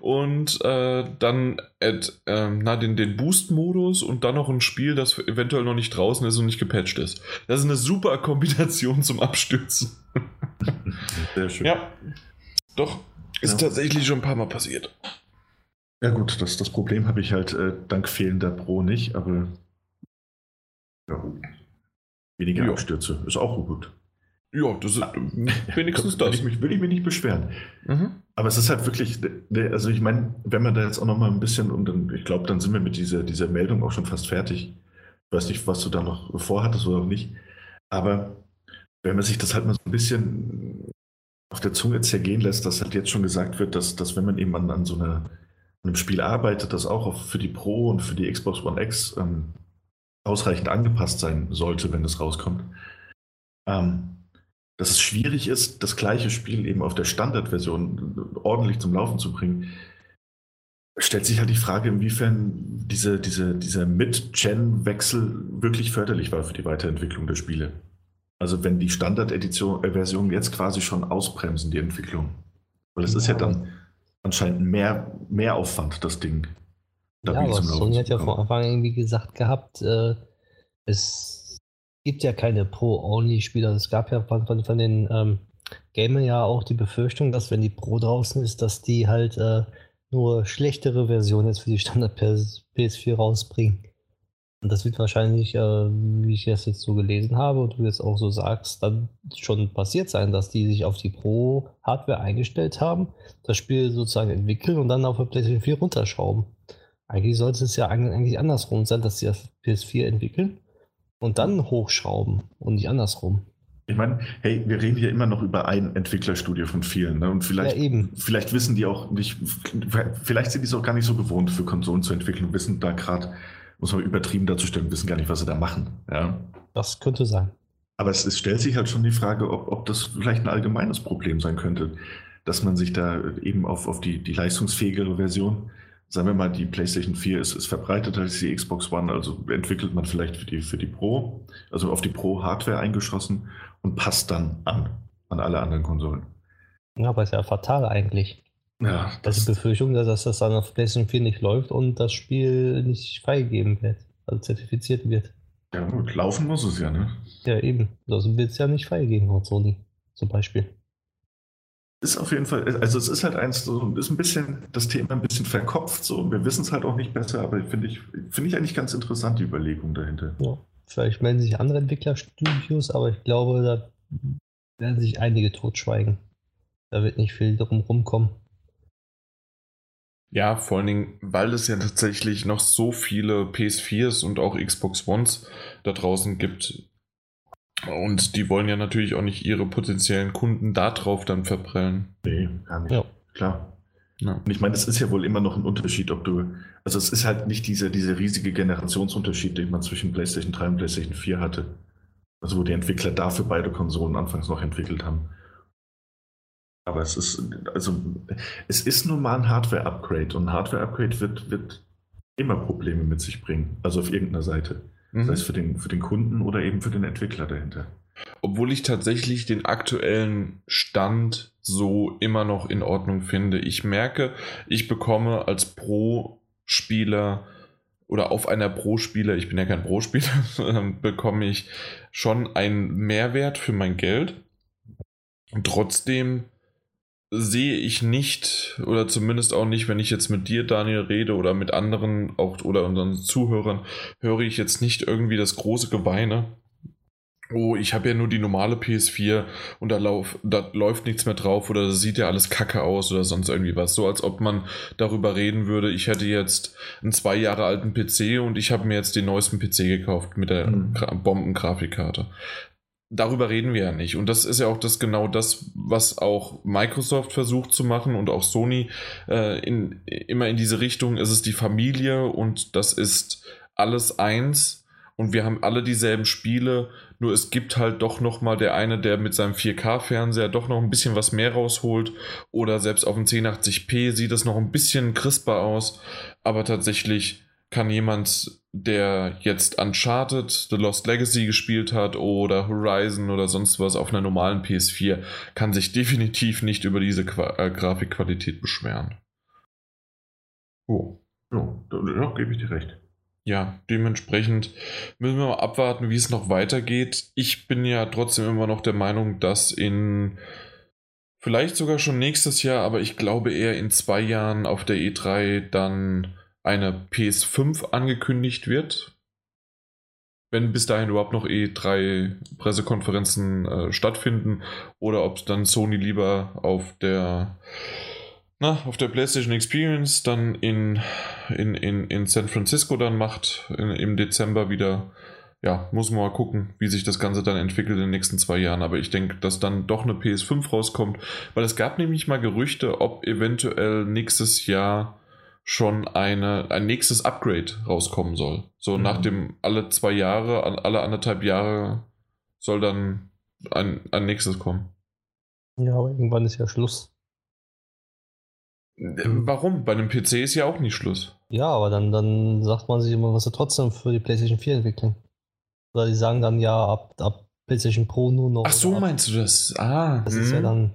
[SPEAKER 1] und äh, dann add, äh, na, den, den Boost-Modus und dann noch ein Spiel, das eventuell noch nicht draußen ist und nicht gepatcht ist. Das ist eine super Kombination zum Abstürzen.
[SPEAKER 2] Sehr schön.
[SPEAKER 1] Ja, doch. Ist ja. tatsächlich schon ein paar Mal passiert.
[SPEAKER 2] Ja, gut, das, das Problem habe ich halt äh, dank fehlender Pro nicht, aber ja, weniger ja. Abstürze ist auch gut.
[SPEAKER 1] Ja, das ist wenigstens das.
[SPEAKER 2] Will ich, mich, will ich mich nicht beschweren. Mhm. Aber es ist halt wirklich, also ich meine, wenn man da jetzt auch noch mal ein bisschen, und dann, ich glaube, dann sind wir mit dieser, dieser Meldung auch schon fast fertig. Ich weiß nicht, was du da noch vorhattest oder auch nicht. Aber wenn man sich das halt mal so ein bisschen auf der Zunge zergehen lässt, dass halt jetzt schon gesagt wird, dass, dass wenn man eben an, an so einer, einem Spiel arbeitet, das auch für die Pro und für die Xbox One X ähm, ausreichend angepasst sein sollte, wenn es rauskommt. Ähm, dass es schwierig ist, das gleiche Spiel eben auf der Standardversion ordentlich zum Laufen zu bringen, stellt sich halt die Frage, inwiefern diese, diese, dieser Mid-Gen-Wechsel wirklich förderlich war für die Weiterentwicklung der Spiele. Also wenn die Standard-Version jetzt quasi schon ausbremsen, die Entwicklung. Weil es ja, ist ja dann anscheinend mehr, mehr Aufwand, das Ding.
[SPEAKER 3] Ja, aber Sony hat ja von Anfang irgendwie gesagt gehabt, äh, es gibt ja keine Pro-Only-Spieler. Es gab ja von, von, von den ähm, Gamer ja auch die Befürchtung, dass wenn die Pro draußen ist, dass die halt äh, nur schlechtere Versionen jetzt für die Standard PS4 rausbringen. Und das wird wahrscheinlich, äh, wie ich das jetzt so gelesen habe und du jetzt auch so sagst, dann schon passiert sein, dass die sich auf die Pro-Hardware eingestellt haben, das Spiel sozusagen entwickeln und dann auf der PlayStation 4 runterschrauben. Eigentlich sollte es ja eigentlich andersrum sein, dass sie das PS4 entwickeln und dann hochschrauben und nicht andersrum.
[SPEAKER 2] Ich meine, hey, wir reden hier immer noch über ein Entwicklerstudio von vielen. Ne? Und vielleicht, ja, vielleicht wissen die auch nicht, vielleicht sind die es auch gar nicht so gewohnt, für Konsolen zu entwickeln und wissen da gerade muss man übertrieben darzustellen, wissen gar nicht, was sie da machen. Ja.
[SPEAKER 3] Das könnte sein.
[SPEAKER 2] Aber es, es, stellt sich halt schon die Frage, ob, ob, das vielleicht ein allgemeines Problem sein könnte, dass man sich da eben auf, auf die, die leistungsfähigere Version, sagen wir mal, die PlayStation 4 ist, ist verbreiteter als die Xbox One, also entwickelt man vielleicht für die, für die Pro, also auf die Pro-Hardware eingeschossen und passt dann an, an alle anderen Konsolen.
[SPEAKER 3] Ja, aber ist ja fatal eigentlich. Ja, das ist die Befürchtung, dass das dann auf PlayStation 4 nicht läuft und das Spiel nicht freigegeben wird, also zertifiziert wird.
[SPEAKER 2] Ja, gut, laufen muss es ja, ne?
[SPEAKER 3] Ja, eben. Das wird es ja nicht freigegeben von Sony, zum Beispiel.
[SPEAKER 2] Ist auf jeden Fall, also es ist halt eins, so, ist ein bisschen das Thema ein bisschen verkopft, so. Wir wissen es halt auch nicht besser, aber finde ich, finde ich eigentlich ganz interessant, die Überlegung dahinter.
[SPEAKER 3] Ja, vielleicht melden sich andere Entwicklerstudios, aber ich glaube, da werden sich einige totschweigen. Da wird nicht viel drum rumkommen.
[SPEAKER 1] Ja, vor allen Dingen, weil es ja tatsächlich noch so viele PS4s und auch Xbox Ones da draußen gibt. Und die wollen ja natürlich auch nicht ihre potenziellen Kunden darauf dann verprellen.
[SPEAKER 2] Nee, gar nicht. Ja. Klar. Ja. Und ich meine, es ist ja wohl immer noch ein Unterschied, ob du. Also, es ist halt nicht dieser diese riesige Generationsunterschied, den man zwischen PlayStation 3 und PlayStation 4 hatte. Also, wo die Entwickler dafür beide Konsolen anfangs noch entwickelt haben. Aber es ist, also, es ist nun mal ein Hardware-Upgrade und ein Hardware-Upgrade wird, wird immer Probleme mit sich bringen. Also auf irgendeiner Seite. Mhm. Sei es für den, für den Kunden oder eben für den Entwickler dahinter.
[SPEAKER 1] Obwohl ich tatsächlich den aktuellen Stand so immer noch in Ordnung finde. Ich merke, ich bekomme als Pro-Spieler oder auf einer Pro-Spieler, ich bin ja kein Pro-Spieler, bekomme ich schon einen Mehrwert für mein Geld. Und trotzdem sehe ich nicht, oder zumindest auch nicht, wenn ich jetzt mit dir, Daniel, rede oder mit anderen auch oder unseren Zuhörern, höre ich jetzt nicht irgendwie das große Geweine. Oh, ich habe ja nur die normale PS4 und da, lauf, da läuft nichts mehr drauf oder sieht ja alles kacke aus oder sonst irgendwie was. So als ob man darüber reden würde, ich hätte jetzt einen zwei Jahre alten PC und ich habe mir jetzt den neuesten PC gekauft mit der mhm. Bombengrafikkarte darüber reden wir ja nicht. Und das ist ja auch das genau das, was auch Microsoft versucht zu machen und auch Sony äh, in, immer in diese Richtung. Es ist die Familie und das ist alles eins. Und wir haben alle dieselben Spiele, nur es gibt halt doch noch mal der eine, der mit seinem 4K-Fernseher doch noch ein bisschen was mehr rausholt. Oder selbst auf dem 1080p sieht es noch ein bisschen crisper aus. Aber tatsächlich kann jemand, der jetzt Uncharted, The Lost Legacy gespielt hat oder Horizon oder sonst was auf einer normalen PS4, kann sich definitiv nicht über diese Qua äh, Grafikqualität beschweren.
[SPEAKER 2] Oh. Ja, da, da gebe ich dir recht.
[SPEAKER 1] Ja, dementsprechend müssen wir mal abwarten, wie es noch weitergeht. Ich bin ja trotzdem immer noch der Meinung, dass in vielleicht sogar schon nächstes Jahr, aber ich glaube eher in zwei Jahren auf der E3 dann eine PS5 angekündigt wird. Wenn bis dahin überhaupt noch E3 Pressekonferenzen äh, stattfinden oder ob dann Sony lieber auf der na, auf der PlayStation Experience dann in, in, in, in San Francisco dann macht in, im Dezember wieder. Ja, muss man mal gucken, wie sich das Ganze dann entwickelt in den nächsten zwei Jahren. Aber ich denke, dass dann doch eine PS5 rauskommt, weil es gab nämlich mal Gerüchte, ob eventuell nächstes Jahr schon eine, ein nächstes Upgrade rauskommen soll. So mhm. nach dem alle zwei Jahre, alle anderthalb Jahre soll dann ein, ein nächstes kommen.
[SPEAKER 3] Ja, aber irgendwann ist ja Schluss.
[SPEAKER 1] Äh, warum? Bei einem PC ist ja auch nicht Schluss.
[SPEAKER 3] Ja, aber dann, dann sagt man sich immer, was sie trotzdem für die PlayStation 4 entwickeln. Oder die sagen dann ja, ab, ab PlayStation Pro nur noch.
[SPEAKER 1] Ach so, meinst du das? Ah.
[SPEAKER 3] Das hm. ist ja mhm. dann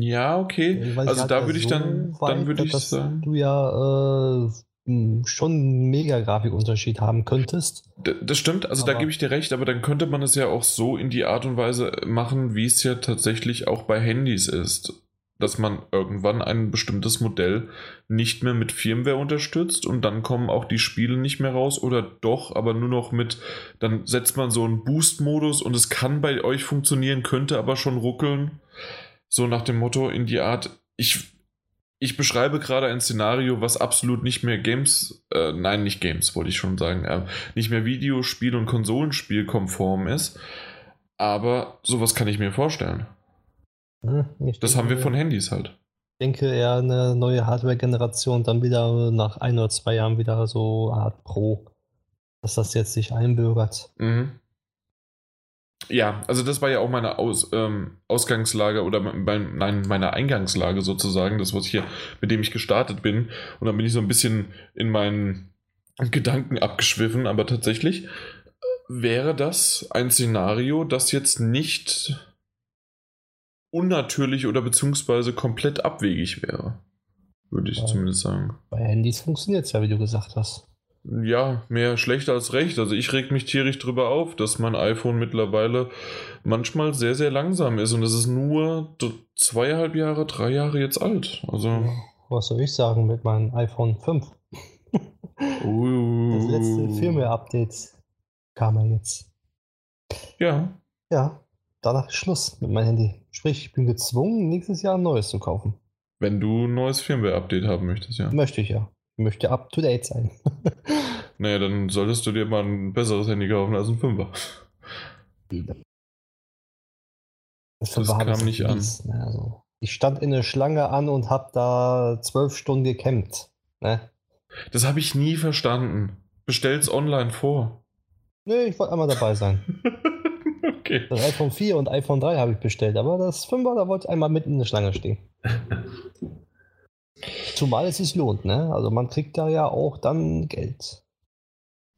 [SPEAKER 1] ja, okay. Also da würde ich dann, dann würde ich
[SPEAKER 3] dass sagen. du ja äh, schon einen mega Grafikunterschied haben könntest.
[SPEAKER 1] D das stimmt, also aber da gebe ich dir recht, aber dann könnte man es ja auch so in die Art und Weise machen, wie es ja tatsächlich auch bei Handys ist. dass man irgendwann ein bestimmtes Modell nicht mehr mit Firmware unterstützt und dann kommen auch die Spiele nicht mehr raus oder doch, aber nur noch mit, dann setzt man so einen Boost-Modus und es kann bei euch funktionieren, könnte aber schon ruckeln. So nach dem Motto in die Art, ich, ich beschreibe gerade ein Szenario, was absolut nicht mehr Games, äh, nein, nicht Games, wollte ich schon sagen, äh, nicht mehr Videospiel- und Konsolenspiel konform ist. Aber sowas kann ich mir vorstellen. Hm, das haben wir von Handys halt.
[SPEAKER 3] Ich denke eher eine neue Hardware-Generation, dann wieder nach ein oder zwei Jahren wieder so Art Pro, dass das jetzt sich einbürgert. Mhm.
[SPEAKER 1] Ja, also das war ja auch meine Aus, ähm, Ausgangslage oder mein, nein, meine Eingangslage sozusagen, das was hier, mit dem ich gestartet bin. Und dann bin ich so ein bisschen in meinen Gedanken abgeschwiffen, aber tatsächlich äh, wäre das ein Szenario, das jetzt nicht unnatürlich oder beziehungsweise komplett abwegig wäre. Würde ich ja. zumindest sagen.
[SPEAKER 3] Bei Handys funktioniert es ja, wie du gesagt hast.
[SPEAKER 1] Ja, mehr schlecht als recht. Also ich reg mich tierisch drüber auf, dass mein iPhone mittlerweile manchmal sehr, sehr langsam ist und es ist nur zweieinhalb Jahre, drei Jahre jetzt alt. Also.
[SPEAKER 3] Was soll ich sagen mit meinem iPhone 5? uh. Das letzte Firmware-Update kam ja jetzt.
[SPEAKER 1] Ja.
[SPEAKER 3] Ja, danach ist Schluss mit meinem Handy. Sprich, ich bin gezwungen, nächstes Jahr ein neues zu kaufen.
[SPEAKER 1] Wenn du ein neues Firmware-Update haben möchtest, ja.
[SPEAKER 3] Möchte ich ja. Ich möchte up to date sein.
[SPEAKER 1] naja, dann solltest du dir mal ein besseres Handy kaufen als ein Fünfer.
[SPEAKER 3] Das, das kam nicht an. Ne? Also, ich stand in der Schlange an und habe da zwölf Stunden gekämpft. Ne?
[SPEAKER 1] Das habe ich nie verstanden. Bestell's online vor.
[SPEAKER 3] Nö, ich wollte einmal dabei sein. Okay. Das iPhone 4 und iPhone 3 habe ich bestellt, aber das 5er, da wollte ich einmal mitten in der Schlange stehen. Zumal es sich lohnt, ne? Also man kriegt da ja auch dann Geld.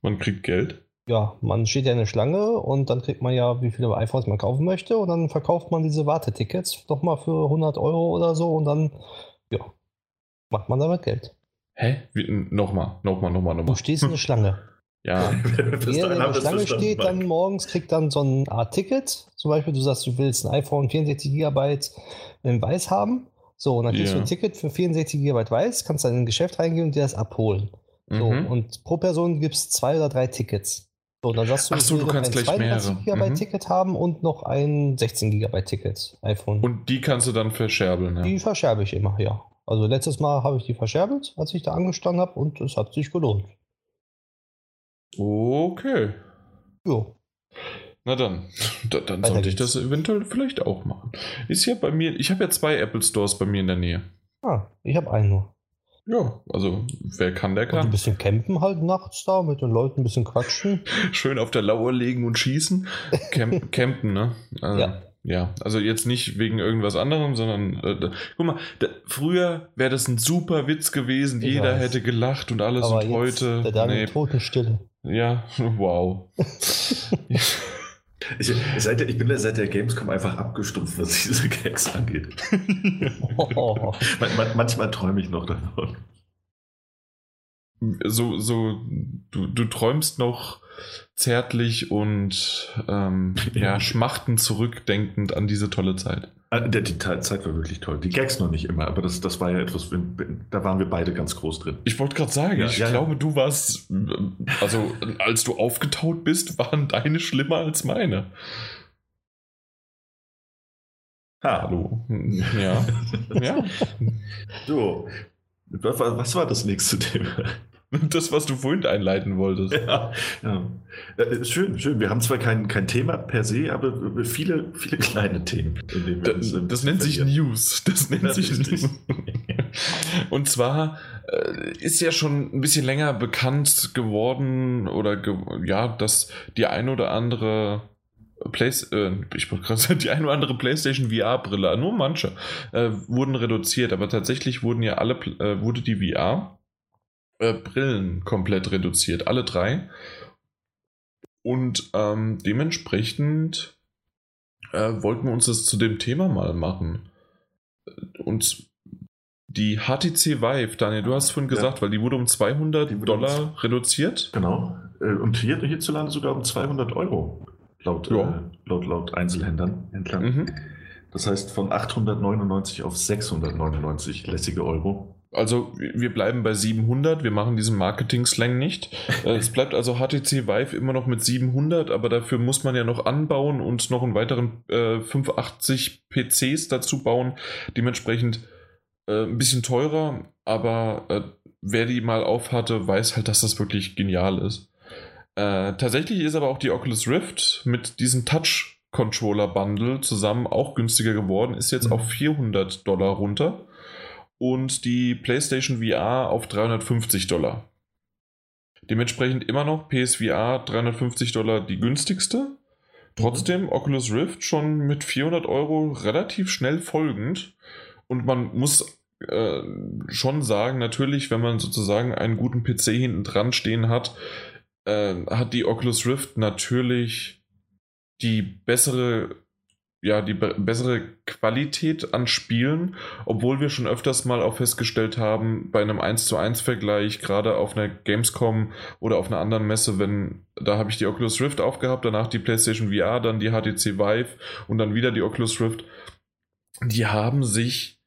[SPEAKER 1] Man kriegt Geld?
[SPEAKER 3] Ja, man steht ja in der Schlange und dann kriegt man ja, wie viele iPhones man kaufen möchte und dann verkauft man diese Wartetickets nochmal für 100 Euro oder so und dann, ja, macht man damit Geld.
[SPEAKER 1] Hä? Wie, nochmal, nochmal, nochmal, nochmal.
[SPEAKER 3] Du stehst in der Schlange.
[SPEAKER 1] Ja.
[SPEAKER 3] Wer in der Schlange steht, dann morgens kriegt dann so eine Art Ticket. Zum Beispiel, du sagst, du willst ein iPhone 64 GB in Weiß haben. So, und dann kriegst yeah. du ein Ticket für 64 GB Weiß, kannst dann in ein Geschäft reingehen und dir das abholen. So, mhm. und pro Person gibt es zwei oder drei Tickets. So, dann sagst du,
[SPEAKER 1] Ach so, du kannst ein 32
[SPEAKER 3] GB mhm. Ticket haben und noch ein 16 GB Ticket iPhone.
[SPEAKER 1] Und die kannst du dann verscherbeln, ja?
[SPEAKER 3] Die verscherbe ich immer, ja. Also letztes Mal habe ich die verscherbelt, als ich da angestanden habe und es hat sich gelohnt.
[SPEAKER 1] Okay.
[SPEAKER 3] Jo.
[SPEAKER 1] Na dann, da, dann sollte ich das eventuell vielleicht auch machen. Ist ja bei mir, ich habe ja zwei Apple Stores bei mir in der Nähe.
[SPEAKER 3] Ah, ich habe einen nur.
[SPEAKER 1] Ja, also wer kann, der kann. Und
[SPEAKER 3] ein bisschen campen halt nachts da, mit den Leuten ein bisschen quatschen.
[SPEAKER 1] Schön auf der Lauer legen und schießen. Camp, campen, ne? Also, ja. Ja, also jetzt nicht wegen irgendwas anderem, sondern äh, guck mal, da, früher wäre das ein super Witz gewesen, ich jeder weiß. hätte gelacht und alles Aber und heute.
[SPEAKER 3] Der nee. Totenstille.
[SPEAKER 1] Ja, wow.
[SPEAKER 2] Ich, seit, ich, bin ja seit der Gamescom einfach abgestumpft, was diese Gags angeht. Oh. Man, manchmal träume ich noch davon.
[SPEAKER 1] So, so, du, du träumst noch zärtlich und ähm, ja, schmachten zurückdenkend an diese tolle Zeit.
[SPEAKER 2] Ah, die, die Zeit war wirklich toll. Die Gags noch nicht immer, aber das, das war ja etwas, da waren wir beide ganz groß drin.
[SPEAKER 1] Ich wollte gerade sagen, ja, ich ja, glaube, ja. du warst, also als du aufgetaut bist, waren deine schlimmer als meine.
[SPEAKER 2] Ha. Hallo.
[SPEAKER 1] Ja. ja.
[SPEAKER 2] So, was war das nächste Thema?
[SPEAKER 1] Das, was du vorhin einleiten wolltest.
[SPEAKER 2] Ja, ja. Äh, schön, schön. Wir haben zwar kein, kein Thema per se, aber viele, viele kleine Themen.
[SPEAKER 1] das, das nennt sich News. Das nennt das sich News. Und zwar äh, ist ja schon ein bisschen länger bekannt geworden oder ge ja, dass die ein oder andere Play äh, ich wollte gerade sagen, die eine oder andere PlayStation VR-Brille, nur manche, äh, wurden reduziert, aber tatsächlich wurden ja alle, äh, wurde die VR äh, Brillen komplett reduziert, alle drei. Und ähm, dementsprechend äh, wollten wir uns das zu dem Thema mal machen. Und die HTC Vive, Daniel, du hast vorhin gesagt, ja. weil die wurde um 200 wurde Dollar um reduziert.
[SPEAKER 2] Genau. Äh, und hier, hierzulande sogar um 200 Euro, laut, ja. äh, laut, laut Einzelhändlern. Mhm. Das heißt von 899 auf 699 lässige Euro.
[SPEAKER 1] Also wir bleiben bei 700, wir machen diesen Marketing-Slang nicht. Äh, es bleibt also HTC Vive immer noch mit 700, aber dafür muss man ja noch anbauen und noch einen weiteren äh, 580 PCs dazu bauen. Dementsprechend äh, ein bisschen teurer, aber äh, wer die mal auf hatte, weiß halt, dass das wirklich genial ist. Äh, tatsächlich ist aber auch die Oculus Rift mit diesem Touch Controller Bundle zusammen auch günstiger geworden, ist jetzt mhm. auf 400 Dollar runter und die PlayStation VR auf 350 Dollar. Dementsprechend immer noch PSVR 350 Dollar die günstigste. Trotzdem Oculus Rift schon mit 400 Euro relativ schnell folgend. Und man muss äh, schon sagen, natürlich, wenn man sozusagen einen guten PC hinten dran stehen hat, äh, hat die Oculus Rift natürlich die bessere ja, die be bessere Qualität an Spielen, obwohl wir schon öfters mal auch festgestellt haben, bei einem 1 zu 1 Vergleich, gerade auf einer Gamescom oder auf einer anderen Messe, wenn, da habe ich die Oculus Rift aufgehabt, danach die PlayStation VR, dann die HTC Vive und dann wieder die Oculus Rift. Die haben sich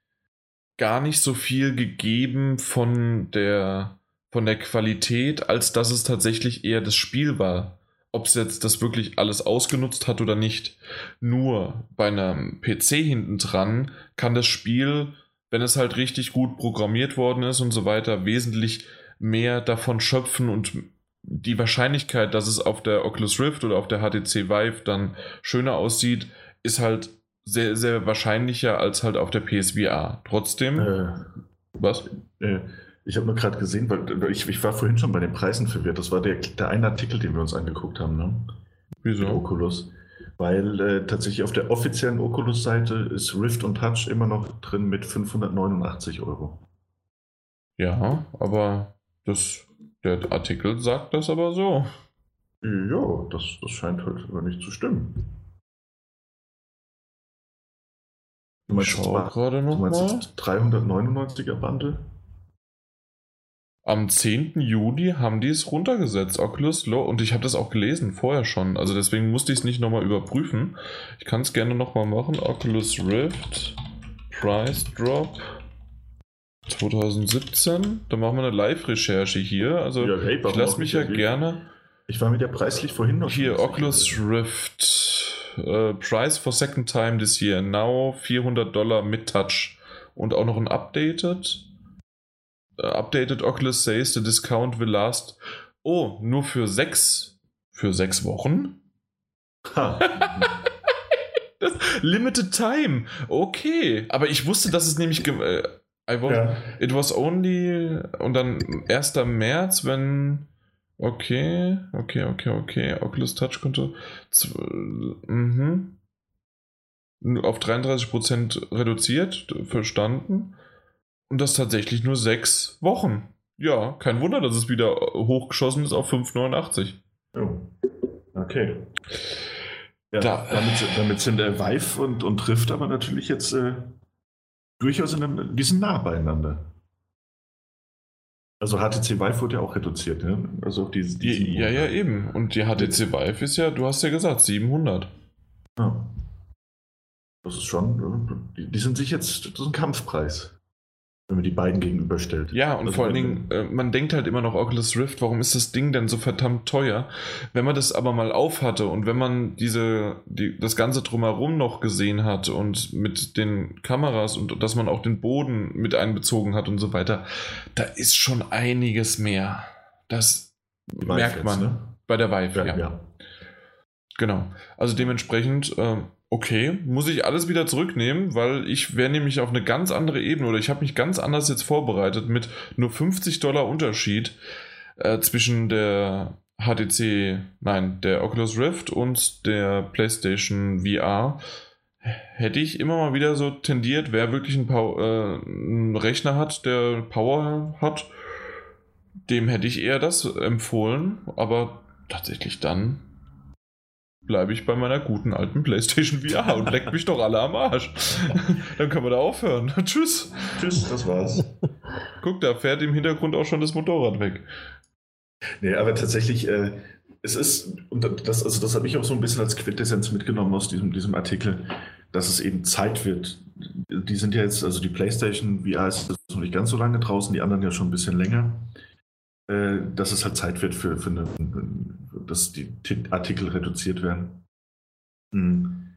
[SPEAKER 1] gar nicht so viel gegeben von der, von der Qualität, als dass es tatsächlich eher das Spiel war. Ob es jetzt das wirklich alles ausgenutzt hat oder nicht. Nur bei einem PC hinten dran kann das Spiel, wenn es halt richtig gut programmiert worden ist und so weiter, wesentlich mehr davon schöpfen und die Wahrscheinlichkeit, dass es auf der Oculus Rift oder auf der HTC Vive dann schöner aussieht, ist halt sehr, sehr wahrscheinlicher als halt auf der PSVR. Trotzdem. Äh,
[SPEAKER 2] was? Äh, ich habe nur gerade gesehen, weil ich, ich, war vorhin schon bei den Preisen verwirrt. Das war der, der eine Artikel, den wir uns angeguckt haben, ne?
[SPEAKER 1] Wieso?
[SPEAKER 2] Oculus. Weil äh, tatsächlich auf der offiziellen Oculus-Seite ist Rift und Touch immer noch drin mit 589 Euro.
[SPEAKER 1] Ja, aber das, der Artikel sagt das aber so.
[SPEAKER 2] Ja, das, das scheint halt nicht zu stimmen.
[SPEAKER 1] Du meinst, Schau gerade noch du meinst
[SPEAKER 2] 399er Bundle?
[SPEAKER 1] Am 10. Juli haben die es runtergesetzt, Oculus Low, und ich habe das auch gelesen vorher schon, also deswegen musste ich es nicht nochmal überprüfen. Ich kann es gerne nochmal machen. Oculus Rift Price Drop 2017. Da machen wir eine Live-Recherche hier. Also ja, hey, ich lasse mich ja gerne.
[SPEAKER 2] Ich war mit der preislich vorhin noch.
[SPEAKER 1] Hier, Oculus Rift Uh, price for second time this year. Now 400 Dollar mit Touch. Und auch noch ein Updated. Uh, updated Oculus says the discount will last. Oh, nur für sechs. Für sechs Wochen? das, limited time. Okay. Aber ich wusste, dass es nämlich. Äh, I was, ja. It was only. Und dann 1. März, wenn Okay, okay, okay, okay. Oculus Touch Konto. Mhm. Auf 33% reduziert, verstanden. Und das tatsächlich nur sechs Wochen. Ja, kein Wunder, dass es wieder hochgeschossen ist auf 5,89.
[SPEAKER 2] Oh. Okay. Ja, da, damit, damit, sind der Vive und, und Rift aber natürlich jetzt äh, durchaus in einem, die sind nah beieinander. Also HTC Vive wurde ja auch reduziert, ne? Also
[SPEAKER 1] die, die, die Ja, ja, eben. Und die HTC Vive ist ja, du hast ja gesagt, 700. Ja.
[SPEAKER 2] Das ist schon, die, die sind sich jetzt, das ist ein Kampfpreis wenn man die beiden gegenüberstellt.
[SPEAKER 1] Ja, und also vor allen Dingen, äh, man denkt halt immer noch Oculus Rift, warum ist das Ding denn so verdammt teuer? Wenn man das aber mal auf hatte und wenn man diese, die, das Ganze drumherum noch gesehen hat und mit den Kameras und dass man auch den Boden mit einbezogen hat und so weiter, da ist schon einiges mehr. Das merkt man jetzt, ne? bei der Vive, ja, ja. ja. Genau. Also dementsprechend, äh, okay, muss ich alles wieder zurücknehmen, weil ich wäre nämlich auf eine ganz andere Ebene oder ich habe mich ganz anders jetzt vorbereitet mit nur 50 Dollar Unterschied äh, zwischen der HTC, nein, der Oculus Rift und der PlayStation VR. Hätte ich immer mal wieder so tendiert, wer wirklich einen, äh, einen Rechner hat, der Power hat, dem hätte ich eher das empfohlen, aber tatsächlich dann bleibe ich bei meiner guten alten PlayStation VR und leckt mich doch alle am Arsch. Dann können wir da aufhören. Tschüss.
[SPEAKER 2] Tschüss, das war's.
[SPEAKER 1] Guck, da fährt im Hintergrund auch schon das Motorrad weg.
[SPEAKER 2] Nee, aber tatsächlich, äh, es ist, und das, also das habe ich auch so ein bisschen als Quintessenz mitgenommen aus diesem, diesem Artikel. dass es eben Zeit wird. Die sind ja jetzt, also die PlayStation VR ist noch nicht ganz so lange draußen, die anderen ja schon ein bisschen länger. Äh, dass es halt Zeit wird für, für eine, dass die Artikel reduziert werden. Mhm.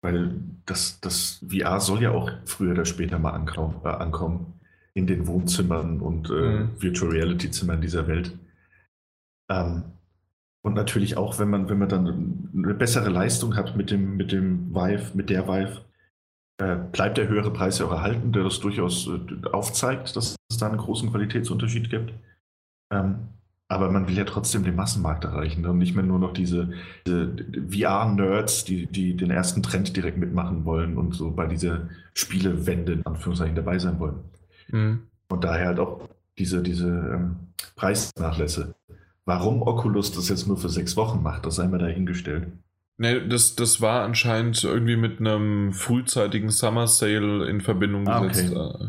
[SPEAKER 2] Weil das, das VR soll ja auch früher oder später mal äh, ankommen in den Wohnzimmern und äh, mhm. Virtual Reality Zimmern dieser Welt. Ähm, und natürlich auch, wenn man, wenn man dann eine bessere Leistung hat mit dem, mit dem Vive, mit der Vive, äh, bleibt der höhere Preis ja auch erhalten, der das durchaus äh, aufzeigt, dass es da einen großen Qualitätsunterschied gibt. Ähm, aber man will ja trotzdem den Massenmarkt erreichen und nicht mehr nur noch diese, diese VR-Nerds, die, die den ersten Trend direkt mitmachen wollen und so bei dieser Spielewende in Anführungszeichen dabei sein wollen. Mhm. Und daher halt auch diese, diese ähm, Preisnachlässe. Warum Oculus das jetzt nur für sechs Wochen macht, das sei mal dahingestellt.
[SPEAKER 1] Nee, das, das war anscheinend irgendwie mit einem frühzeitigen Summer Sale in Verbindung ah, gesetzt. Okay.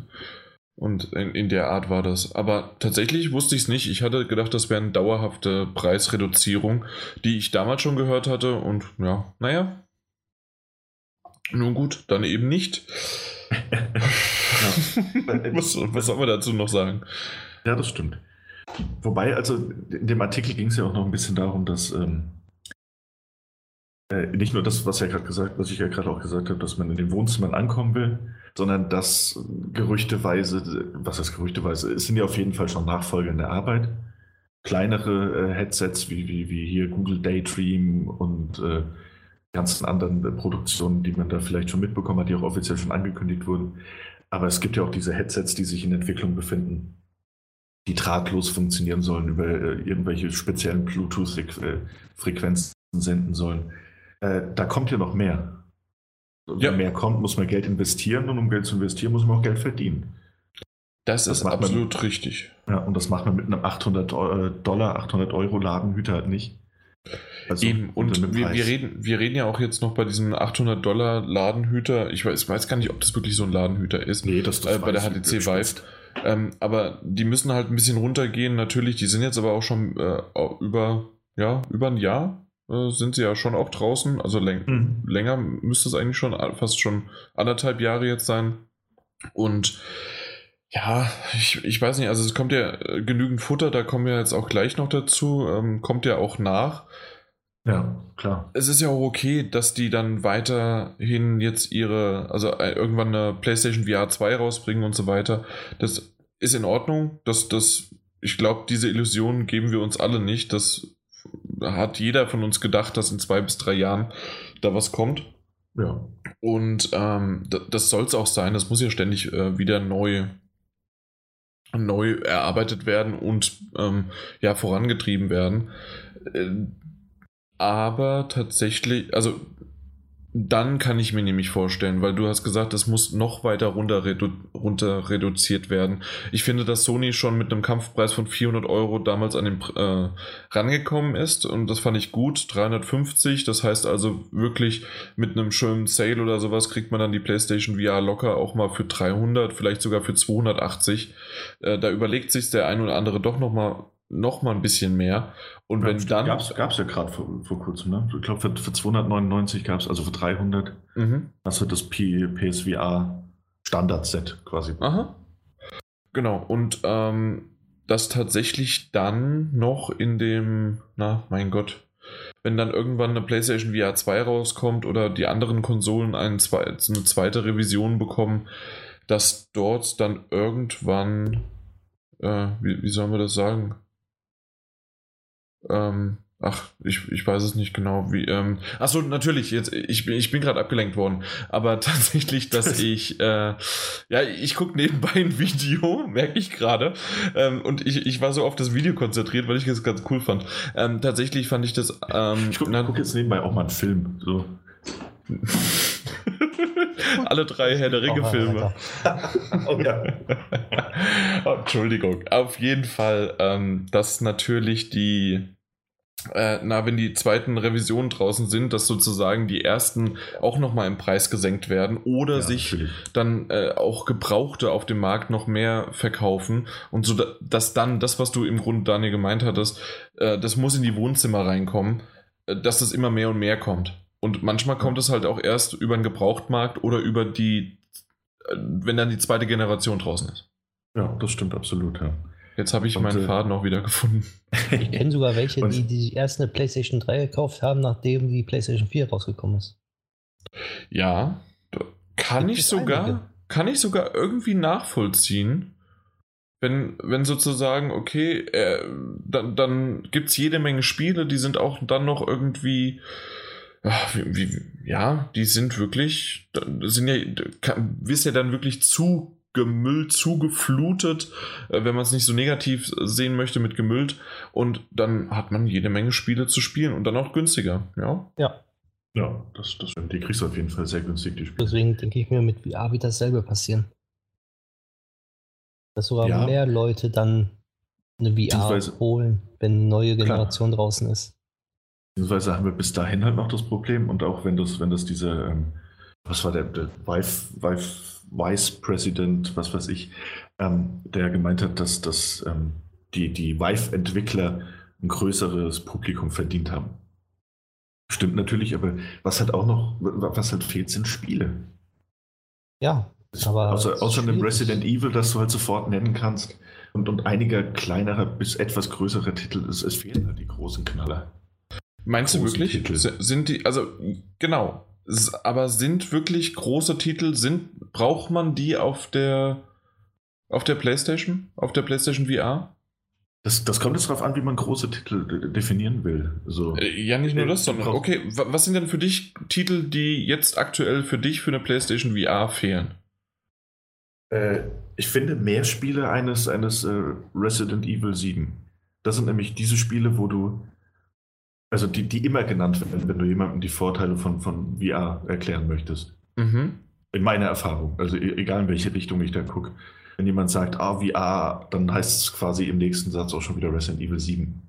[SPEAKER 1] Und in, in, der Art war das. Aber tatsächlich wusste ich es nicht. Ich hatte gedacht, das wäre eine dauerhafte Preisreduzierung, die ich damals schon gehört hatte. Und ja, naja. Nun gut, dann eben nicht. was, was soll man dazu noch sagen?
[SPEAKER 2] Ja, das stimmt. Wobei, also in dem Artikel ging es ja auch noch ein bisschen darum, dass ähm, äh, nicht nur das, was, ja gesagt, was ich ja gerade auch gesagt habe, dass man in den Wohnzimmern ankommen will, sondern dass gerüchteweise, was heißt gerüchteweise, es sind ja auf jeden Fall schon Nachfolger in der Arbeit. Kleinere äh, Headsets wie, wie, wie hier Google Daydream und äh, ganzen anderen äh, Produktionen, die man da vielleicht schon mitbekommen hat, die auch offiziell schon angekündigt wurden. Aber es gibt ja auch diese Headsets, die sich in Entwicklung befinden die drahtlos funktionieren sollen, über äh, irgendwelche speziellen Bluetooth-Frequenzen senden sollen. Äh, da kommt ja noch mehr. Wenn ja. mehr kommt, muss man Geld investieren und um Geld zu investieren, muss man auch Geld verdienen.
[SPEAKER 1] Das, das ist absolut man, richtig.
[SPEAKER 2] Ja, und das macht man mit einem 800 äh, Dollar, 800 Euro Ladenhüter halt nicht.
[SPEAKER 1] Also Eben, und wir, wir, reden, wir reden ja auch jetzt noch bei diesem 800 Dollar Ladenhüter. Ich weiß, weiß gar nicht, ob das wirklich so ein Ladenhüter ist.
[SPEAKER 2] Nee, das, das
[SPEAKER 1] äh, bei der HTC Vive. Ähm, aber die müssen halt ein bisschen runtergehen, natürlich. Die sind jetzt aber auch schon äh, über, ja, über ein Jahr äh, sind sie ja schon auch draußen. Also läng mhm. länger müsste es eigentlich schon, fast schon anderthalb Jahre jetzt sein. Und ja, ich, ich weiß nicht, also es kommt ja äh, genügend Futter, da kommen wir jetzt auch gleich noch dazu, ähm, kommt ja auch nach.
[SPEAKER 2] Ja, klar.
[SPEAKER 1] Es ist ja auch okay, dass die dann weiterhin jetzt ihre, also äh, irgendwann eine PlayStation VR 2 rausbringen und so weiter. Das ist in Ordnung. Das, das, ich glaube, diese Illusion geben wir uns alle nicht. Das hat jeder von uns gedacht, dass in zwei bis drei Jahren da was kommt.
[SPEAKER 2] Ja.
[SPEAKER 1] Und ähm, das soll es auch sein. Das muss ja ständig äh, wieder neu neu erarbeitet werden und ähm, ja vorangetrieben werden. Äh, aber tatsächlich, also dann kann ich mir nämlich vorstellen, weil du hast gesagt, es muss noch weiter runter, redu runter reduziert werden. Ich finde, dass Sony schon mit einem Kampfpreis von 400 Euro damals an den äh, rangekommen ist und das fand ich gut. 350, das heißt also wirklich mit einem schönen Sale oder sowas kriegt man dann die PlayStation VR locker auch mal für 300, vielleicht sogar für 280. Äh, da überlegt sich der ein oder andere doch noch mal noch mal ein bisschen mehr. Und ja, wenn dann.
[SPEAKER 2] Gab es ja gerade vor, vor kurzem, ne? Ich glaube, für, für 299 gab es, also für 300, mhm. hast du das P PSVR Standard-Set quasi.
[SPEAKER 1] Aha. Genau. Und ähm, das tatsächlich dann noch in dem, na, mein Gott, wenn dann irgendwann eine PlayStation VR 2 rauskommt oder die anderen Konsolen eine, eine zweite Revision bekommen, dass dort dann irgendwann, äh, wie, wie sollen wir das sagen? Ähm, ach, ich, ich weiß es nicht genau, wie. Ähm, achso, natürlich, jetzt, ich, bin ich bin gerade abgelenkt worden. Aber tatsächlich, dass ich, äh, ja, ich gucke nebenbei ein Video, merke ich gerade. Ähm, und ich, ich war so auf das Video konzentriert, weil ich das ganz cool fand. Ähm, tatsächlich fand ich das. Ähm,
[SPEAKER 2] ich gucke guck jetzt nebenbei auch mal einen Film. So.
[SPEAKER 1] Alle drei Herr der Ringe-Filme. oh, ja. oh, Entschuldigung. Auf jeden Fall, ähm, dass natürlich die, äh, na, wenn die zweiten Revisionen draußen sind, dass sozusagen die ersten auch nochmal im Preis gesenkt werden oder ja, sich natürlich. dann äh, auch Gebrauchte auf dem Markt noch mehr verkaufen und so, dass dann das, was du im Grunde, Daniel, gemeint hattest, äh, das muss in die Wohnzimmer reinkommen, äh, dass das immer mehr und mehr kommt. Und manchmal kommt es halt auch erst über den Gebrauchtmarkt oder über die, äh, wenn dann die zweite Generation draußen ist.
[SPEAKER 2] Ja, das stimmt absolut, ja.
[SPEAKER 1] Jetzt habe ich und, meinen äh, Faden auch wieder gefunden.
[SPEAKER 3] Ich kenne sogar welche, die, die erst eine PlayStation 3 gekauft haben, nachdem die PlayStation 4 rausgekommen ist.
[SPEAKER 1] Ja, kann ich sogar, einige. kann ich sogar irgendwie nachvollziehen. Wenn, wenn sozusagen, okay, äh, dann, dann gibt es jede Menge Spiele, die sind auch dann noch irgendwie, ach, wie, wie, ja, die sind wirklich, sind ja, wirst ja dann wirklich zu gemüllt, zugeflutet, äh, wenn man es nicht so negativ sehen möchte mit gemüllt. Und dann hat man jede Menge Spiele zu spielen und dann auch günstiger, ja?
[SPEAKER 3] Ja.
[SPEAKER 2] Ja, das, das stimmt. Die kriegst du auf jeden Fall sehr günstig, die
[SPEAKER 3] Spiele. Deswegen denke ich mir, mit VR wird dasselbe passieren. Dass sogar ja. mehr Leute dann eine VR holen, wenn eine neue Generation klar. draußen ist.
[SPEAKER 2] Beziehungsweise haben wir bis dahin halt noch das Problem und auch wenn das, wenn das diese, ähm, was war der, der Vive, Vive Vice President, was weiß ich, ähm, der gemeint hat, dass, dass ähm, die, die Vive-Entwickler ein größeres Publikum verdient haben. Stimmt natürlich, aber was halt auch noch, was halt fehlt, sind Spiele.
[SPEAKER 3] Ja,
[SPEAKER 2] aber. Außer, außer einem Resident Evil, das du halt sofort nennen kannst und, und einiger kleinerer bis etwas größerer Titel, es, es fehlen halt die großen Knaller.
[SPEAKER 1] Meinst du wirklich? Titel. Sind die, also genau, aber sind wirklich große Titel, sind, braucht man die auf der, auf der PlayStation? Auf der PlayStation VR?
[SPEAKER 2] Das, das kommt jetzt darauf an, wie man große Titel definieren will. So.
[SPEAKER 1] Äh, ja, nicht nur das, sondern okay, was sind denn für dich Titel, die jetzt aktuell für dich für eine PlayStation VR fehlen?
[SPEAKER 2] Äh, ich finde mehr Spiele eines, eines äh, Resident Evil 7. Das sind nämlich diese Spiele, wo du also die, die immer genannt werden, wenn du jemandem die Vorteile von, von VR erklären möchtest. Mhm. In meiner Erfahrung. Also e, egal in welche Richtung ich da gucke. Wenn jemand sagt, ah, VR, dann heißt es quasi im nächsten Satz auch schon wieder Resident Evil 7.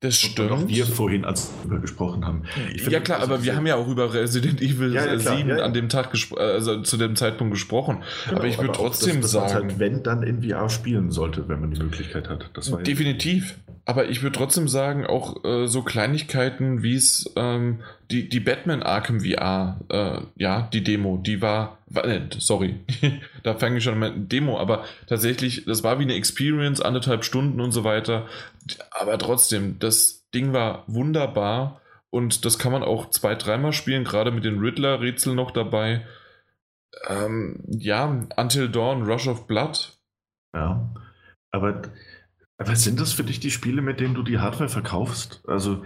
[SPEAKER 1] Das stimmt. Und
[SPEAKER 2] auch wir vorhin als darüber gesprochen haben.
[SPEAKER 1] Finde, ja klar, aber wir haben ja auch über Resident Evil ja, ja, 7 ja, an dem Tag also zu dem Zeitpunkt gesprochen. Genau, aber ich würde trotzdem das, das sagen, halt,
[SPEAKER 2] wenn dann in VR spielen sollte, wenn man die Möglichkeit hat.
[SPEAKER 1] definitiv. Aber ich würde trotzdem sagen, auch äh, so Kleinigkeiten wie es ähm, die, die Batman Arkham VR, äh, ja, die Demo, die war, äh, sorry, da fange ich schon mit Demo, aber tatsächlich, das war wie eine Experience, anderthalb Stunden und so weiter. Aber trotzdem, das Ding war wunderbar und das kann man auch zwei, dreimal spielen, gerade mit den Riddler-Rätseln noch dabei. Ähm, ja, Until Dawn, Rush of Blood.
[SPEAKER 2] Ja, aber aber sind das für dich die Spiele, mit denen du die Hardware verkaufst? Also,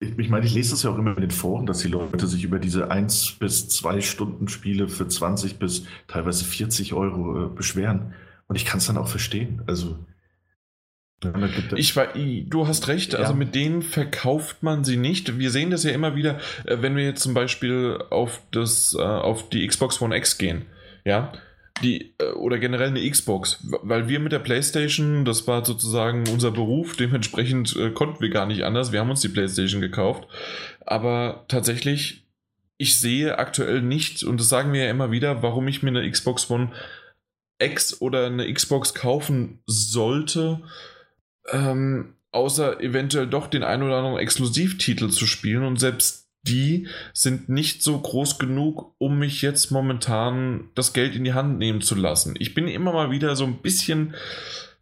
[SPEAKER 2] ich, meine, ich lese das ja auch immer in den Foren, dass die Leute sich über diese 1 bis 2 Stunden Spiele für 20 bis teilweise 40 Euro äh, beschweren. Und ich kann es dann auch verstehen. Also,
[SPEAKER 1] ich war, du hast recht, also ja. mit denen verkauft man sie nicht. Wir sehen das ja immer wieder, äh, wenn wir jetzt zum Beispiel auf das, äh, auf die Xbox One X gehen. Ja, die äh, oder generell eine Xbox, weil wir mit der PlayStation, das war sozusagen unser Beruf, dementsprechend äh, konnten wir gar nicht anders. Wir haben uns die PlayStation gekauft, aber tatsächlich, ich sehe aktuell nicht und das sagen wir ja immer wieder, warum ich mir eine Xbox One X oder eine Xbox kaufen sollte, ähm, außer eventuell doch den ein oder anderen Exklusivtitel zu spielen. Und selbst die sind nicht so groß genug, um mich jetzt momentan das Geld in die Hand nehmen zu lassen. Ich bin immer mal wieder so ein bisschen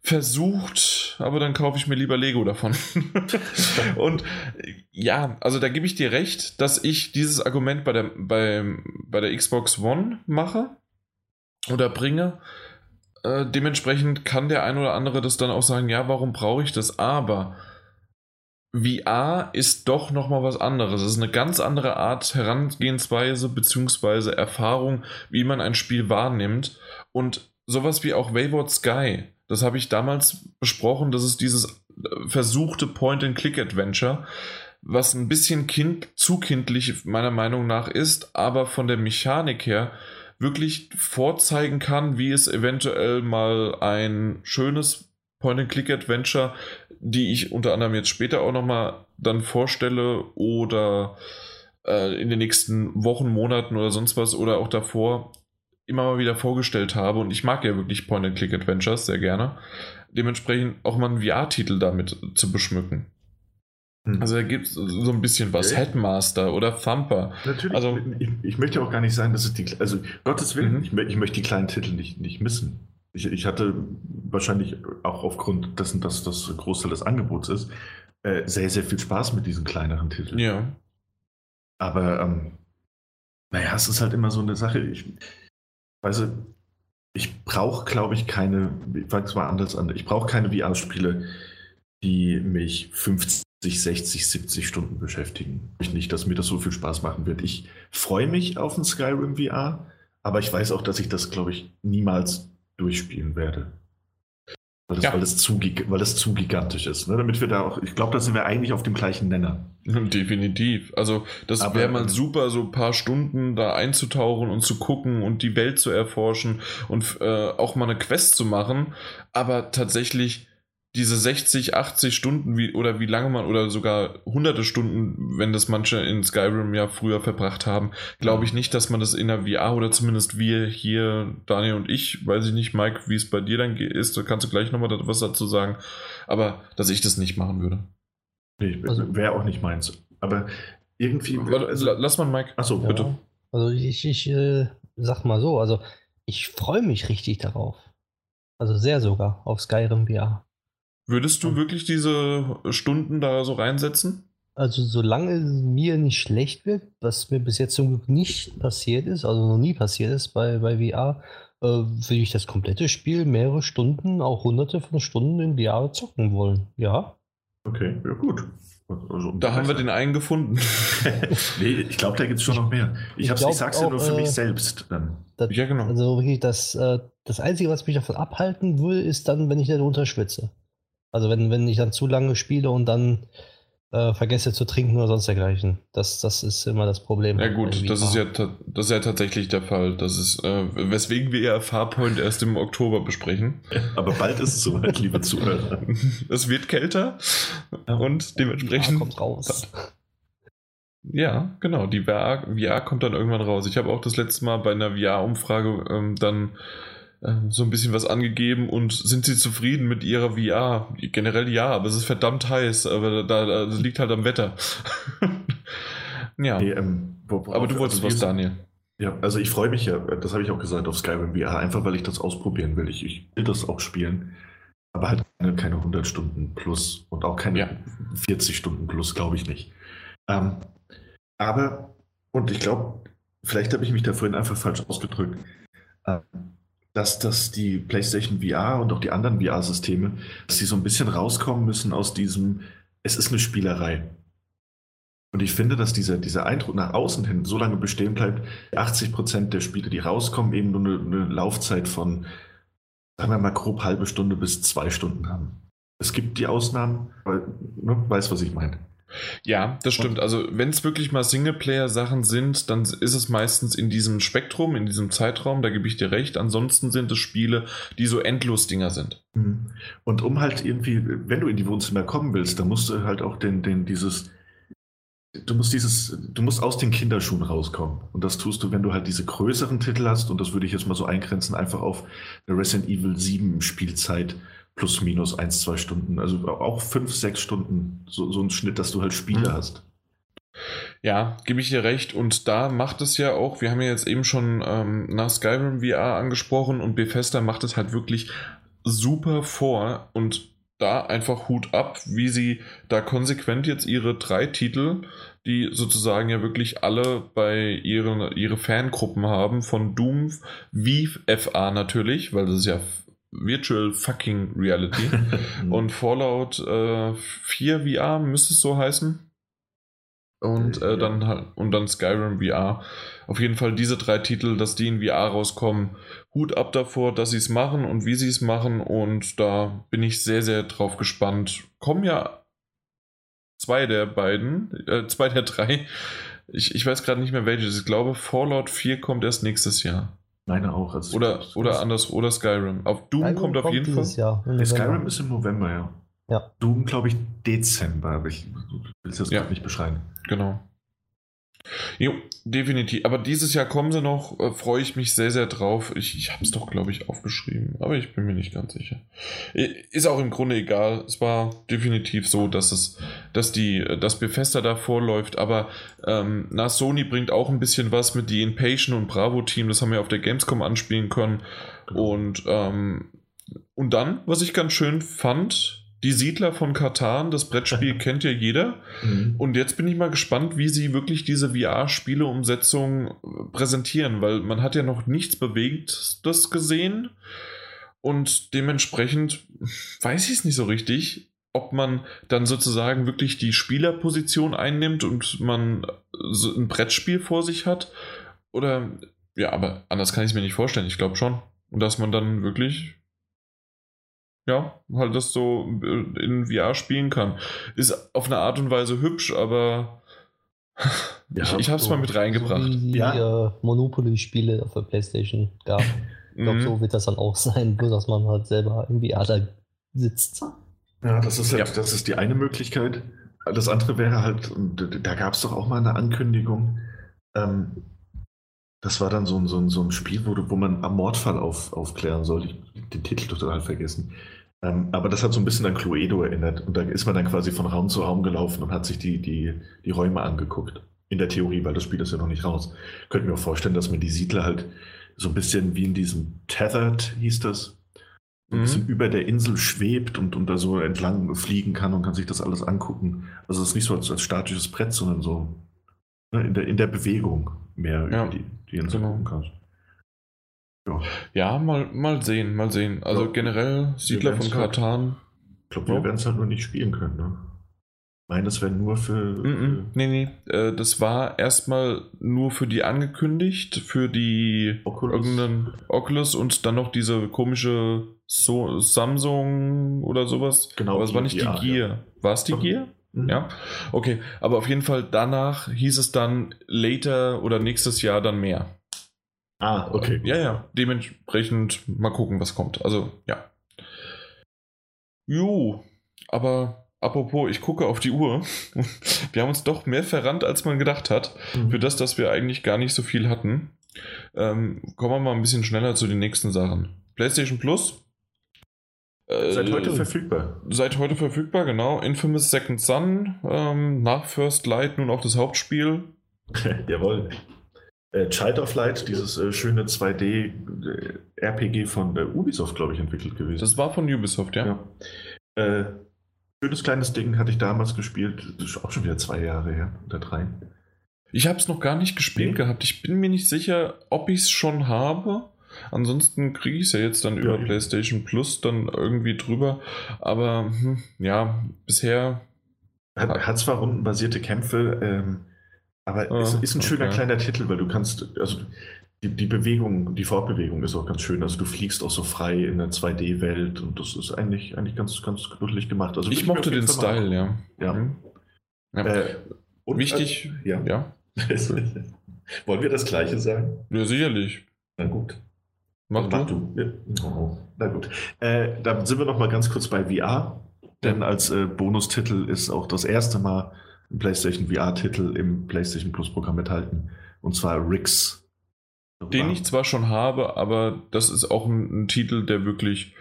[SPEAKER 1] versucht, aber dann kaufe ich mir lieber Lego davon. und ja, also da gebe ich dir recht, dass ich dieses Argument bei der, bei, bei der Xbox One mache oder bringe. Äh, dementsprechend kann der ein oder andere das dann auch sagen, ja, warum brauche ich das? Aber VR ist doch nochmal was anderes. Es ist eine ganz andere Art Herangehensweise bzw. Erfahrung, wie man ein Spiel wahrnimmt. Und sowas wie auch Wayward Sky, das habe ich damals besprochen, das ist dieses äh, versuchte Point-and-Click-Adventure, was ein bisschen kind, zu kindlich meiner Meinung nach ist, aber von der Mechanik her wirklich vorzeigen kann, wie es eventuell mal ein schönes Point-and-Click-Adventure die ich unter anderem jetzt später auch nochmal dann vorstelle oder äh, in den nächsten Wochen, Monaten oder sonst was oder auch davor immer mal wieder vorgestellt habe. Und ich mag ja wirklich Point-and-Click-Adventures sehr gerne. Dementsprechend auch mal einen VR-Titel damit zu beschmücken. Hm. Also da gibt es so ein bisschen was. Okay. Headmaster oder Thumper.
[SPEAKER 2] Natürlich. Also, ich, ich, möchte auch gar nicht sagen, dass es die. Also, Gottes Willen, mhm. ich, ich, möchte die kleinen Titel nicht, nicht missen. Ich, ich hatte wahrscheinlich auch aufgrund dessen, dass das Großteil des Angebots ist, äh, sehr, sehr viel Spaß mit diesen kleineren Titeln.
[SPEAKER 1] Ja.
[SPEAKER 2] Aber, ähm, naja, es ist halt immer so eine Sache. Ich, weiß, ich brauche, glaube ich, keine, ich fange es mal anders an, ich brauche keine VR-Spiele, die mich 50, 60, 70 Stunden beschäftigen. Ich nicht, dass mir das so viel Spaß machen wird. Ich freue mich auf ein Skyrim VR, aber ich weiß auch, dass ich das, glaube ich, niemals durchspielen werde. Weil das, ja. weil das, zu, weil das zu gigantisch ist. Ne? Damit wir da auch, ich glaube, da sind wir eigentlich auf dem gleichen Nenner.
[SPEAKER 1] Definitiv. Also, das wäre mal super, so ein paar Stunden da einzutauchen und zu gucken und die Welt zu erforschen und äh, auch mal eine Quest zu machen. Aber tatsächlich diese 60, 80 Stunden wie, oder wie lange man oder sogar hunderte Stunden, wenn das manche in Skyrim ja früher verbracht haben, glaube ich nicht, dass man das in der VR oder zumindest wir hier, Daniel und ich, weiß ich nicht, Mike, wie es bei dir dann ist, da kannst du gleich nochmal was dazu sagen, aber dass ich das nicht machen würde.
[SPEAKER 2] Nee, also, wäre auch nicht meins. Aber irgendwie.
[SPEAKER 1] Also, lass mal Mike.
[SPEAKER 3] Achso, ja. bitte. Also ich, ich äh, sag mal so, also ich freue mich richtig darauf. Also sehr sogar auf Skyrim VR.
[SPEAKER 1] Würdest du wirklich diese Stunden da so reinsetzen?
[SPEAKER 3] Also solange mir nicht schlecht wird, was mir bis jetzt zum Glück nicht passiert ist, also noch nie passiert ist bei, bei VR, äh, würde ich das komplette Spiel mehrere Stunden, auch hunderte von Stunden in VR zocken wollen. Ja.
[SPEAKER 2] Okay, ja gut.
[SPEAKER 1] Also, da haben wir den einen gefunden.
[SPEAKER 2] nee, ich glaube, da gibt es schon noch mehr. Ich, ich, ich sag's ja nur für äh, mich selbst. Dann.
[SPEAKER 3] Das, ja, genau. Also wirklich, das, äh, das Einzige, was mich davon abhalten will, ist dann, wenn ich darunter schwitze. Also wenn, wenn ich dann zu lange spiele und dann äh, vergesse zu trinken oder sonst dergleichen. Das, das ist immer das Problem.
[SPEAKER 1] Ja gut, das ist ja, das ist ja tatsächlich der Fall. Das ist, äh, weswegen wir ja Farpoint erst im Oktober besprechen.
[SPEAKER 2] Aber bald ist es soweit, liebe Zuhörer.
[SPEAKER 1] es wird kälter und dementsprechend...
[SPEAKER 3] VR kommt raus.
[SPEAKER 1] Ja, genau. Die VR, VR kommt dann irgendwann raus. Ich habe auch das letzte Mal bei einer VR-Umfrage ähm, dann so ein bisschen was angegeben und sind sie zufrieden mit ihrer VR? Generell ja, aber es ist verdammt heiß, aber da, das liegt halt am Wetter. ja. Nee, ähm, aber du wolltest also was, Daniel.
[SPEAKER 2] Ja, also ich freue mich ja, das habe ich auch gesagt, auf Skyrim VR, einfach weil ich das ausprobieren will. Ich, ich will das auch spielen, aber halt keine, keine 100 Stunden plus und auch keine ja. 40 Stunden plus, glaube ich nicht. Ähm, aber, und ich glaube, vielleicht habe ich mich da vorhin einfach falsch ausgedrückt. Ähm, dass, dass die PlayStation VR und auch die anderen VR-Systeme, dass sie so ein bisschen rauskommen müssen aus diesem, es ist eine Spielerei. Und ich finde, dass dieser, dieser Eindruck nach außen hin so lange bestehen bleibt, 80 Prozent der Spiele, die rauskommen, eben nur eine, eine Laufzeit von, sagen wir mal, grob halbe Stunde bis zwei Stunden haben. Es gibt die Ausnahmen, weil, ne, weiß, was ich meine.
[SPEAKER 1] Ja, das stimmt. Also wenn es wirklich mal Singleplayer-Sachen sind, dann ist es meistens in diesem Spektrum, in diesem Zeitraum, da gebe ich dir recht. Ansonsten sind es Spiele, die so endlos Dinger sind.
[SPEAKER 2] Mhm. Und um halt irgendwie, wenn du in die Wohnzimmer kommen willst, dann musst du halt auch den, den, dieses, du musst dieses, du musst aus den Kinderschuhen rauskommen. Und das tust du, wenn du halt diese größeren Titel hast, und das würde ich jetzt mal so eingrenzen, einfach auf Resident Evil 7 Spielzeit plus minus eins, zwei Stunden. Also auch fünf, sechs Stunden. So, so ein Schnitt, dass du halt Spiele mhm. hast.
[SPEAKER 1] Ja, gebe ich dir recht. Und da macht es ja auch, wir haben ja jetzt eben schon ähm, nach Skyrim VR angesprochen und Bethesda macht es halt wirklich super vor und da einfach Hut ab, wie sie da konsequent jetzt ihre drei Titel, die sozusagen ja wirklich alle bei ihren ihre Fangruppen haben, von Doom wie FA natürlich, weil das ist ja Virtual Fucking Reality. und Fallout äh, 4 VR müsste es so heißen. Und äh, dann halt, und dann Skyrim VR. Auf jeden Fall diese drei Titel, dass die in VR rauskommen. Hut ab davor, dass sie es machen und wie sie es machen. Und da bin ich sehr, sehr drauf gespannt. Kommen ja zwei der beiden, äh, zwei der drei. Ich, ich weiß gerade nicht mehr welches. Ich glaube, Fallout 4 kommt erst nächstes Jahr.
[SPEAKER 2] Meine auch.
[SPEAKER 1] Also oder, oder anders, oder Skyrim. Auf Doom Skyrim kommt auf jeden Fall.
[SPEAKER 2] Jahr, Skyrim ist im November, ja.
[SPEAKER 3] Ja.
[SPEAKER 2] Doom, glaube ich, Dezember, aber ich will es jetzt ja. nicht beschreiben.
[SPEAKER 1] Genau. Jo, definitiv. Aber dieses Jahr kommen sie noch, äh, freue ich mich sehr, sehr drauf. Ich, ich habe es doch, glaube ich, aufgeschrieben, aber ich bin mir nicht ganz sicher. Ist auch im Grunde egal. Es war definitiv so, dass es, dass die, dass Bethesda da vorläuft, aber ähm, na, Sony bringt auch ein bisschen was mit die Impatient und Bravo-Team, das haben wir auf der Gamescom anspielen können. Und, ähm, und dann, was ich ganz schön fand, die Siedler von Katan, das Brettspiel kennt ja jeder. Mhm. Und jetzt bin ich mal gespannt, wie sie wirklich diese VR-Spiele-Umsetzung äh, präsentieren, weil man hat ja noch nichts Bewegtes gesehen. Und dementsprechend weiß ich es nicht so richtig, ob man dann sozusagen wirklich die Spielerposition einnimmt und man so ein Brettspiel vor sich hat. Oder ja, aber anders kann ich es mir nicht vorstellen. Ich glaube schon. Und dass man dann wirklich ja, halt das so äh, in VR spielen kann. Ist auf eine Art und Weise hübsch, aber ja, ich, ich habe es so, mal mit reingebracht. So
[SPEAKER 3] wie ja. äh, Monopoly-Spiele auf der Playstation gab. Ich glaube, mhm. so wird das dann auch sein, bloß dass man halt selber in VR da sitzt.
[SPEAKER 2] Ja, das ist, halt, ja. das ist die eine Möglichkeit. Das andere wäre halt, da gab es doch auch mal eine Ankündigung, ähm, das war dann so ein, so ein, so ein Spiel, wo, wo man am Mordfall auf, aufklären soll. Ich den Titel total vergessen. Ähm, aber das hat so ein bisschen an Cluedo erinnert. Und da ist man dann quasi von Raum zu Raum gelaufen und hat sich die, die, die Räume angeguckt. In der Theorie, weil das Spiel ist ja noch nicht raus. Könnte mir auch vorstellen, dass man die Siedler halt so ein bisschen wie in diesem Tethered hieß das, ein mhm. bisschen über der Insel schwebt und, und da so entlang fliegen kann und kann sich das alles angucken. Also es ist nicht so als, als statisches Brett, sondern so ne, in, der, in der Bewegung mehr ja, über die, die Insel genau. gucken kannst.
[SPEAKER 1] Ja, ja mal, mal sehen, mal sehen. Also ja, generell Siedler von Katan.
[SPEAKER 2] ich glaube, wir werden es halt nur nicht spielen können, ne? Meine, das wäre nur für. Mm
[SPEAKER 1] -mm, nee, nee. Äh, das war erstmal nur für die angekündigt, für die Oculus. irgendeinen Oculus und dann noch diese komische so Samsung oder sowas. Genau. Aber es war nicht die, die Gear. Ja. War es die okay. Gear? Mhm. Ja. Okay. Aber auf jeden Fall danach hieß es dann later oder nächstes Jahr dann mehr.
[SPEAKER 2] Ah, okay.
[SPEAKER 1] Ja, ja. Dementsprechend mal gucken, was kommt. Also, ja. Jo, aber apropos, ich gucke auf die Uhr. Wir haben uns doch mehr verrannt, als man gedacht hat. Mhm. Für das, dass wir eigentlich gar nicht so viel hatten. Ähm, kommen wir mal ein bisschen schneller zu den nächsten Sachen. PlayStation Plus.
[SPEAKER 2] Äh, seit heute verfügbar.
[SPEAKER 1] Seit heute verfügbar, genau. Infamous Second Son. Ähm, nach First Light nun auch das Hauptspiel.
[SPEAKER 2] Jawohl äh, Child of Light, dieses äh, schöne 2D-RPG äh, von äh, Ubisoft, glaube ich, entwickelt gewesen.
[SPEAKER 1] Das war von Ubisoft, ja. ja.
[SPEAKER 2] Äh, schönes kleines Ding hatte ich damals gespielt. Das ist auch schon wieder zwei Jahre her oder drei.
[SPEAKER 1] Ich habe es noch gar nicht gespielt nee. gehabt. Ich bin mir nicht sicher, ob ich es schon habe. Ansonsten kriege ich es ja jetzt dann ja, über PlayStation Plus dann irgendwie drüber. Aber hm, ja, bisher.
[SPEAKER 2] Hat, hat zwar rundenbasierte Kämpfe, ähm, aber oh, es ist ein schöner okay. kleiner Titel, weil du kannst, also die, die, Bewegung, die Fortbewegung ist auch ganz schön. Also du fliegst auch so frei in der 2D-Welt und das ist eigentlich, eigentlich ganz, ganz knuddelig gemacht. Also
[SPEAKER 1] ich mochte den Style, ja.
[SPEAKER 2] Ja. Mhm. ja. Äh,
[SPEAKER 1] Wichtig,
[SPEAKER 2] äh, ja. ja. Wollen wir das Gleiche sagen?
[SPEAKER 1] Ja, sicherlich.
[SPEAKER 2] Na gut.
[SPEAKER 1] Mach, Mach du.
[SPEAKER 2] du. Ja. Oh, na gut. Äh, dann sind wir noch mal ganz kurz bei VR. Denn als äh, Bonustitel ist auch das erste Mal PlayStation VR-Titel im PlayStation Plus-Programm enthalten. Und zwar Rix.
[SPEAKER 1] Den ich zwar schon habe, aber das ist auch ein, ein Titel, der wirklich.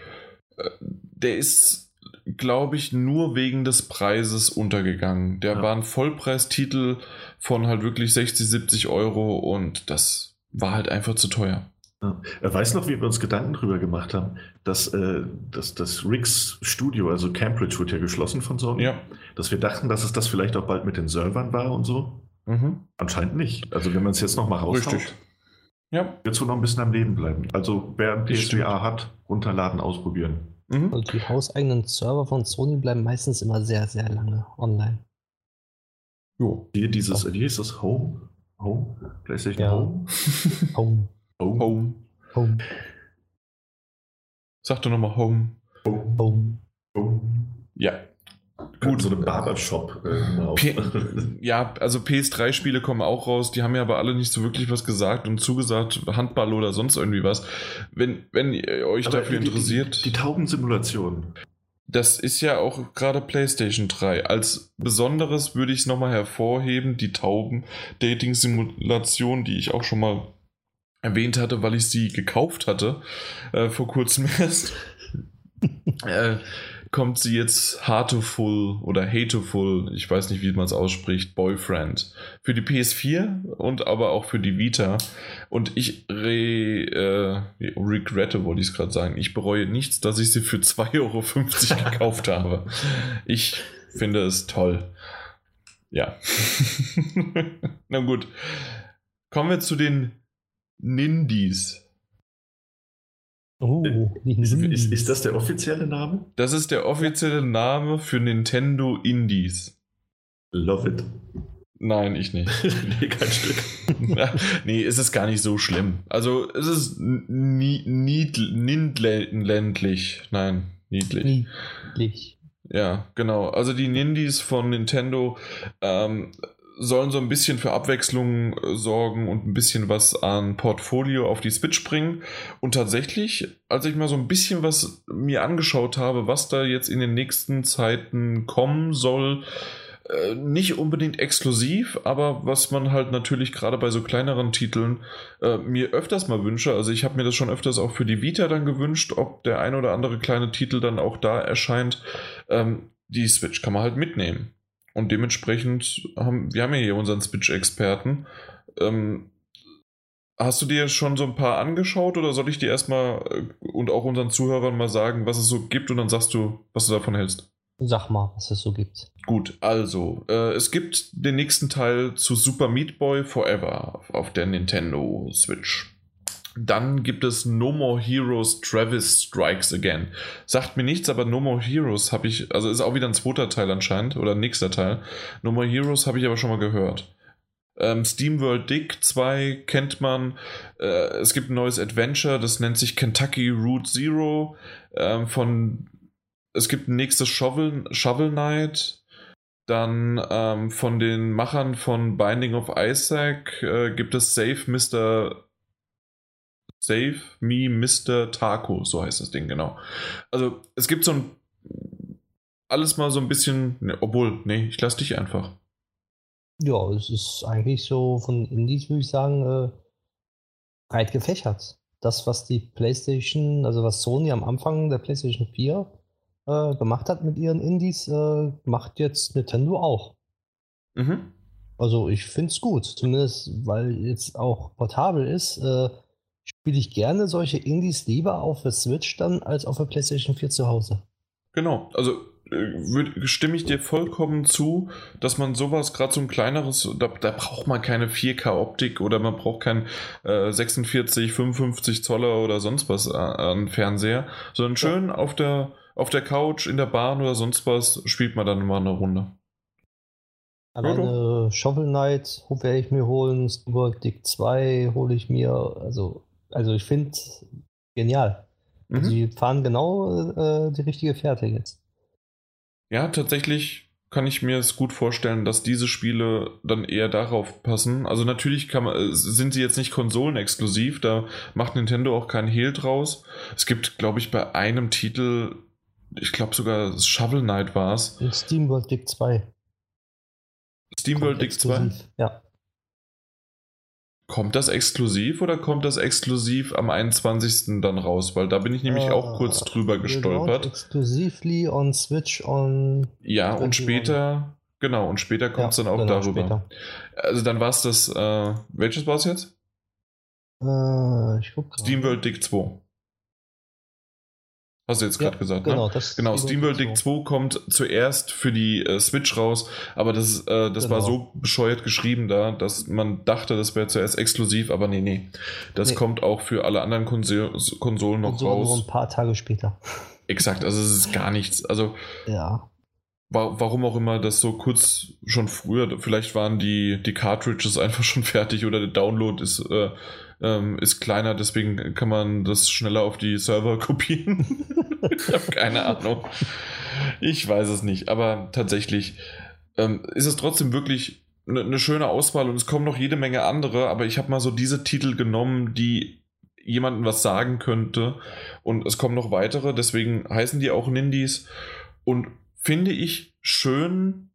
[SPEAKER 1] Äh, der ist, glaube ich, nur wegen des Preises untergegangen. Der ja. war ein Vollpreistitel von halt wirklich 60, 70 Euro und das war halt einfach zu teuer.
[SPEAKER 2] Ja. Er weiß noch, wie wir uns Gedanken darüber gemacht haben, dass, äh, dass das Riggs Studio, also Cambridge, wird ja geschlossen von Sony.
[SPEAKER 1] Ja.
[SPEAKER 2] Dass wir dachten, dass es das vielleicht auch bald mit den Servern war und so. Mhm. Anscheinend nicht. Also wenn man es jetzt noch mal raushaut, ja. wird es wohl noch ein bisschen am Leben bleiben. Also wer ein PSVR hat, runterladen, ausprobieren.
[SPEAKER 3] Mhm. Und die hauseigenen Server von Sony bleiben meistens immer sehr, sehr lange online.
[SPEAKER 2] Jo. Hier dieses, oh. wie hieß das? Home? Home? PlayStation ja. Home?
[SPEAKER 3] Home.
[SPEAKER 1] Home. Home. Home. Sag doch nochmal Home.
[SPEAKER 2] Home. Home. Home.
[SPEAKER 1] Ja.
[SPEAKER 2] Gut. So eine Barbershop. Äh,
[SPEAKER 1] ja, also PS3-Spiele kommen auch raus, die haben ja aber alle nicht so wirklich was gesagt und zugesagt, Handball oder sonst irgendwie was. Wenn, wenn ihr euch aber dafür die, interessiert.
[SPEAKER 2] Die, die, die Taubensimulation.
[SPEAKER 1] das ist ja auch gerade PlayStation 3. Als Besonderes würde ich es nochmal hervorheben, die Tauben-Dating-Simulation, die ich auch schon mal erwähnt hatte, weil ich sie gekauft hatte, äh, vor kurzem erst. äh, kommt sie jetzt Heartful oder Hateful, ich weiß nicht, wie man es ausspricht, Boyfriend. Für die PS4 und aber auch für die Vita. Und ich re, äh, regrette, wollte ich es gerade sagen. Ich bereue nichts, dass ich sie für 2,50 Euro gekauft habe. Ich finde es toll. Ja. Na gut. Kommen wir zu den Nindies.
[SPEAKER 2] Oh, ist, ist, ist, das der offizielle Name?
[SPEAKER 1] Das ist der offizielle Name für Nintendo Indies.
[SPEAKER 2] Love it.
[SPEAKER 1] Nein, ich nicht. nee, kein Stück. nee, es ist gar nicht so schlimm. Also, es ist nie, ländlich. Nein, niedlich. Niedlich. Ja, genau. Also die Nindies von Nintendo ähm, sollen so ein bisschen für Abwechslung äh, sorgen und ein bisschen was an Portfolio auf die Switch bringen. Und tatsächlich, als ich mal so ein bisschen was mir angeschaut habe, was da jetzt in den nächsten Zeiten kommen soll, äh, nicht unbedingt exklusiv, aber was man halt natürlich gerade bei so kleineren Titeln äh, mir öfters mal wünsche. Also ich habe mir das schon öfters auch für die Vita dann gewünscht, ob der ein oder andere kleine Titel dann auch da erscheint. Ähm, die Switch kann man halt mitnehmen. Und dementsprechend haben wir haben ja hier unseren Switch-Experten. Ähm, hast du dir schon so ein paar angeschaut oder soll ich dir erstmal äh, und auch unseren Zuhörern mal sagen, was es so gibt und dann sagst du, was du davon hältst?
[SPEAKER 3] Sag mal, was es so gibt.
[SPEAKER 1] Gut, also, äh, es gibt den nächsten Teil zu Super Meat Boy Forever auf der Nintendo Switch. Dann gibt es No More Heroes Travis Strikes Again. Sagt mir nichts, aber No More Heroes habe ich, also ist auch wieder ein zweiter Teil anscheinend oder ein nächster Teil. No More Heroes habe ich aber schon mal gehört. Ähm, SteamWorld Dick 2 kennt man. Äh, es gibt ein neues Adventure, das nennt sich Kentucky Route Zero. Ähm, von, es gibt ein nächstes Shovel, Shovel Knight. Dann ähm, von den Machern von Binding of Isaac äh, gibt es Save Mr. Save Me Mr. Taco, so heißt das Ding, genau. Also es gibt so ein alles mal so ein bisschen, ne, obwohl, nee, ich lass dich einfach.
[SPEAKER 3] Ja, es ist eigentlich so von Indies, würde ich sagen, äh, breit gefächert. Das, was die PlayStation, also was Sony am Anfang der PlayStation 4 äh, gemacht hat mit ihren Indies, äh, macht jetzt Nintendo auch. Mhm. Also ich finde es gut, zumindest weil jetzt auch portabel ist. Äh, spiele ich gerne solche Indies lieber auf der Switch dann als auf der PlayStation 4 zu Hause.
[SPEAKER 1] Genau, also äh, stimme ich dir vollkommen zu, dass man sowas, gerade so ein kleineres, da, da, braucht man keine 4K-Optik oder man braucht kein äh, 46, 55 Zoller oder sonst was an Fernseher, sondern schön ja. auf, der, auf der Couch, in der Bahn oder sonst was spielt man dann mal eine Runde.
[SPEAKER 3] Alleine Shovel Knight werde ich mir holen, Steamworld Dick 2 hole ich mir, also also ich finde genial. Also mhm. Also die fahren genau äh, die richtige Fährte jetzt.
[SPEAKER 1] Ja, tatsächlich kann ich mir es gut vorstellen, dass diese Spiele dann eher darauf passen. Also natürlich man, äh, sind sie jetzt nicht konsolenexklusiv, da macht Nintendo auch keinen Hehl draus. Es gibt, glaube ich, bei einem Titel, ich glaube sogar Shovel Knight war es.
[SPEAKER 3] SteamWorld Dick 2.
[SPEAKER 1] SteamWorld Dick 2?
[SPEAKER 3] Ja.
[SPEAKER 1] Kommt das exklusiv oder kommt das exklusiv am 21. dann raus? Weil da bin ich nämlich uh, auch kurz drüber gestolpert.
[SPEAKER 3] Exclusively on Switch on.
[SPEAKER 1] Ja, und später, genau, und später kommt es ja, dann auch genau, darüber. Später. Also dann war es das, äh, welches war es jetzt?
[SPEAKER 3] Uh, ich guck
[SPEAKER 1] SteamWorld Dick 2. Hast du jetzt gerade ja, gesagt, ne? genau, ne? genau, SteamWorld Dig 2 kommt zuerst für die äh, Switch raus, aber das, äh, das genau. war so bescheuert geschrieben da, dass man dachte, das wäre zuerst exklusiv, aber nee, nee. Das nee. kommt auch für alle anderen Konso Konsolen noch Konsolen raus. Nur
[SPEAKER 3] ein paar Tage später.
[SPEAKER 1] Exakt, also es ist gar nichts. Also
[SPEAKER 3] ja.
[SPEAKER 1] Wa warum auch immer das so kurz schon früher, vielleicht waren die, die Cartridges einfach schon fertig oder der Download ist äh, ähm, ist kleiner, deswegen kann man das schneller auf die Server kopieren. ich habe keine Ahnung. Ich weiß es nicht, aber tatsächlich ähm, ist es trotzdem wirklich eine ne schöne Auswahl und es kommen noch jede Menge andere, aber ich habe mal so diese Titel genommen, die jemandem was sagen könnte und es kommen noch weitere, deswegen heißen die auch Nindies Und finde ich schön,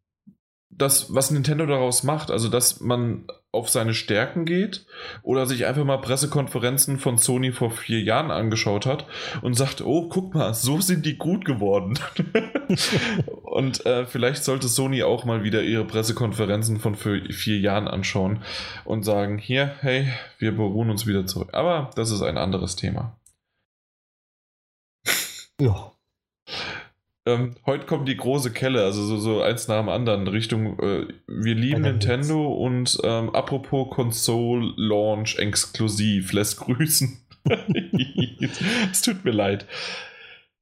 [SPEAKER 1] das, was Nintendo daraus macht, also dass man auf seine Stärken geht oder sich einfach mal Pressekonferenzen von Sony vor vier Jahren angeschaut hat und sagt, oh, guck mal, so sind die gut geworden. und äh, vielleicht sollte Sony auch mal wieder ihre Pressekonferenzen von vier Jahren anschauen und sagen, hier, hey, wir beruhen uns wieder zurück. Aber das ist ein anderes Thema. Ja. Ähm, heute kommt die große Kelle, also so, so eins nach dem anderen Richtung. Äh, wir lieben Nintendo und ähm, apropos Console Launch exklusiv, lässt grüßen. es tut mir leid.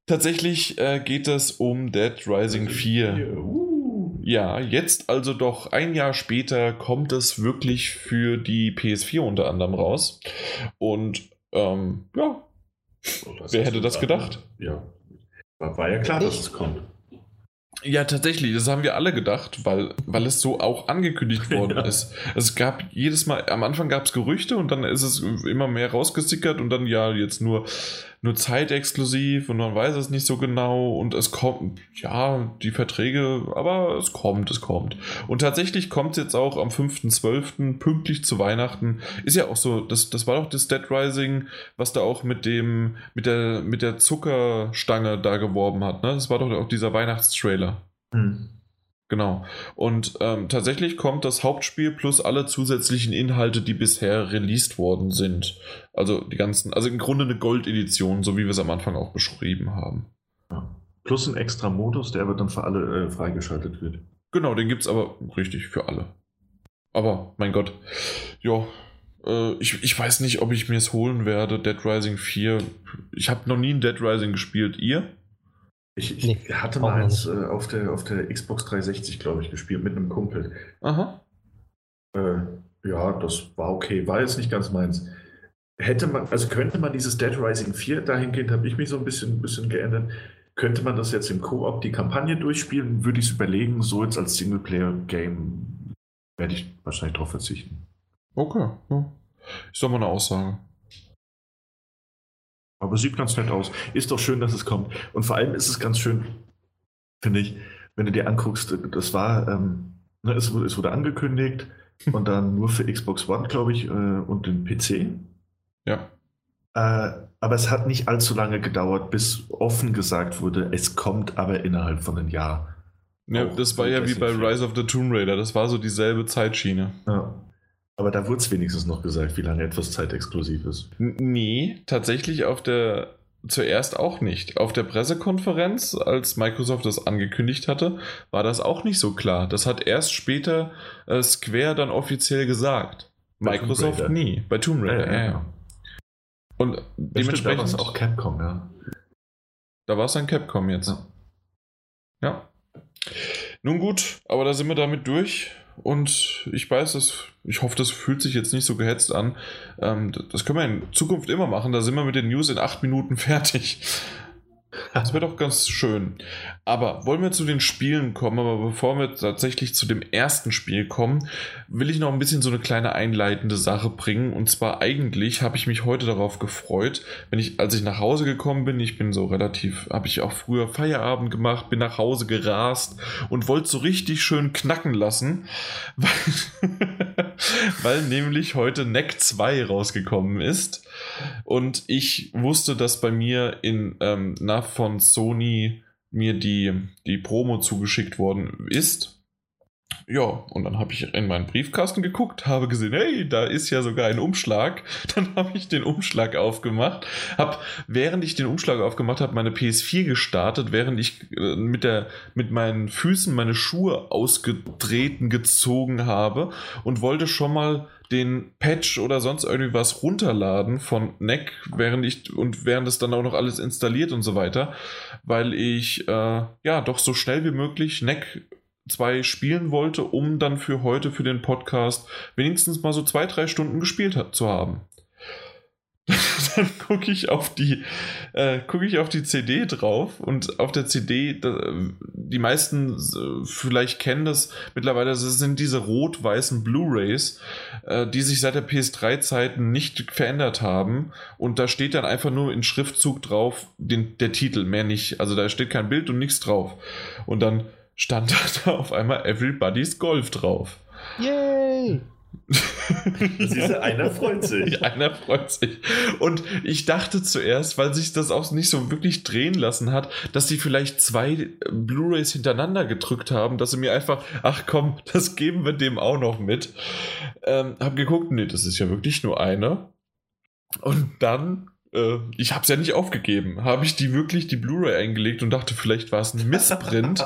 [SPEAKER 1] Tatsächlich äh, geht es um Dead Rising 4. Uh. Ja, jetzt also doch ein Jahr später kommt es wirklich für die PS4 unter anderem raus. Und ähm, ja, oh, wer hätte das gedacht?
[SPEAKER 2] Ja, war, war ja klar, dass es kommt.
[SPEAKER 1] Ja, tatsächlich, das haben wir alle gedacht, weil, weil es so auch angekündigt worden ja. ist. Es gab jedes Mal, am Anfang gab es Gerüchte und dann ist es immer mehr rausgesickert und dann ja jetzt nur nur zeitexklusiv und man weiß es nicht so genau und es kommt, ja, die Verträge, aber es kommt, es kommt. Und tatsächlich kommt es jetzt auch am 5.12. pünktlich zu Weihnachten. Ist ja auch so, das, das war doch das Dead Rising, was da auch mit dem, mit der, mit der Zuckerstange da geworben hat, ne? Das war doch auch dieser Weihnachtstrailer. Mhm. Genau. Und ähm, tatsächlich kommt das Hauptspiel plus alle zusätzlichen Inhalte, die bisher released worden sind. Also die ganzen, also im Grunde eine Gold-Edition, so wie wir es am Anfang auch beschrieben haben.
[SPEAKER 2] Ja. Plus ein extra Modus, der aber dann für alle äh, freigeschaltet wird.
[SPEAKER 1] Genau, den gibt es aber richtig für alle. Aber, mein Gott, ja, äh, ich, ich weiß nicht, ob ich mir es holen werde, Dead Rising 4. Ich habe noch nie ein Dead Rising gespielt. Ihr?
[SPEAKER 2] Ich, ich nee, hatte mal eins äh, auf, der, auf der Xbox 360, glaube ich, gespielt mit einem Kumpel. Aha. Äh, ja, das war okay. War jetzt nicht ganz meins. Hätte man, also könnte man dieses Dead Rising 4, dahingehend habe ich mich so ein bisschen, bisschen geändert, könnte man das jetzt im Koop die Kampagne durchspielen, würde ich es überlegen, so jetzt als Singleplayer-Game werde ich wahrscheinlich darauf verzichten.
[SPEAKER 1] Okay, ja. Ist doch mal eine Aussage.
[SPEAKER 2] Aber sieht ganz nett aus. Ist doch schön, dass es kommt. Und vor allem ist es ganz schön, finde ich, wenn du dir anguckst, das war, ähm, ne, es, es, wurde angekündigt und dann nur für Xbox One, glaube ich, äh, und den PC.
[SPEAKER 1] Ja.
[SPEAKER 2] Äh, aber es hat nicht allzu lange gedauert, bis offen gesagt wurde, es kommt aber innerhalb von einem Jahr.
[SPEAKER 1] Ja, das war ja wie bei Rise of the Tomb Raider, das war so dieselbe Zeitschiene.
[SPEAKER 2] Ja. Aber da wurde es wenigstens noch gesagt, wie lange etwas zeitexklusiv ist.
[SPEAKER 1] Nee, tatsächlich auf der zuerst auch nicht. Auf der Pressekonferenz, als Microsoft das angekündigt hatte, war das auch nicht so klar. Das hat erst später äh, Square dann offiziell gesagt. Bei Microsoft nie. Bei Tomb Raider, ja. ja, ja. Und das dementsprechend.
[SPEAKER 2] Stimmt, da war es auch Capcom, ja.
[SPEAKER 1] Da war es dann Capcom jetzt. Ja. ja. Nun gut, aber da sind wir damit durch. Und ich weiß, dass, ich hoffe, das fühlt sich jetzt nicht so gehetzt an. Ähm, das können wir in Zukunft immer machen. Da sind wir mit den News in acht Minuten fertig. Das wäre doch ganz schön. Aber wollen wir zu den Spielen kommen, aber bevor wir tatsächlich zu dem ersten Spiel kommen, will ich noch ein bisschen so eine kleine einleitende Sache bringen. Und zwar eigentlich habe ich mich heute darauf gefreut, wenn ich, als ich nach Hause gekommen bin, ich bin so relativ, habe ich auch früher Feierabend gemacht, bin nach Hause gerast und wollte so richtig schön knacken lassen, weil, weil nämlich heute Neck 2 rausgekommen ist. Und ich wusste, dass bei mir in ähm, nach von Sony mir die, die Promo zugeschickt worden ist. Ja, und dann habe ich in meinen Briefkasten geguckt, habe gesehen, hey, da ist ja sogar ein Umschlag. Dann habe ich den Umschlag aufgemacht, habe, während ich den Umschlag aufgemacht habe, meine PS4 gestartet, während ich äh, mit, der, mit meinen Füßen meine Schuhe ausgetreten gezogen habe und wollte schon mal den Patch oder sonst irgendwie was runterladen von NEC, während ich und während es dann auch noch alles installiert und so weiter, weil ich äh, ja doch so schnell wie möglich NEC 2 spielen wollte, um dann für heute für den Podcast wenigstens mal so zwei, drei Stunden gespielt hat, zu haben. dann gucke ich auf die äh, gucke ich auf die CD drauf und auf der CD die meisten äh, vielleicht kennen das mittlerweile, das sind diese rot-weißen Blu-rays, äh, die sich seit der PS3-Zeiten nicht verändert haben. Und da steht dann einfach nur in Schriftzug drauf den, der Titel, mehr nicht. Also da steht kein Bild und nichts drauf. Und dann stand da auf einmal Everybody's Golf drauf.
[SPEAKER 3] Yay!
[SPEAKER 2] Siehst einer freut sich.
[SPEAKER 1] Einer freut sich. Und ich dachte zuerst, weil sich das auch nicht so wirklich drehen lassen hat, dass sie vielleicht zwei Blu-rays hintereinander gedrückt haben, dass sie mir einfach, ach komm, das geben wir dem auch noch mit. Ähm, hab geguckt, nee, das ist ja wirklich nur eine. Und dann äh, ich habe es ja nicht aufgegeben, habe ich die wirklich die Blu-ray eingelegt und dachte, vielleicht war es ein Missprint.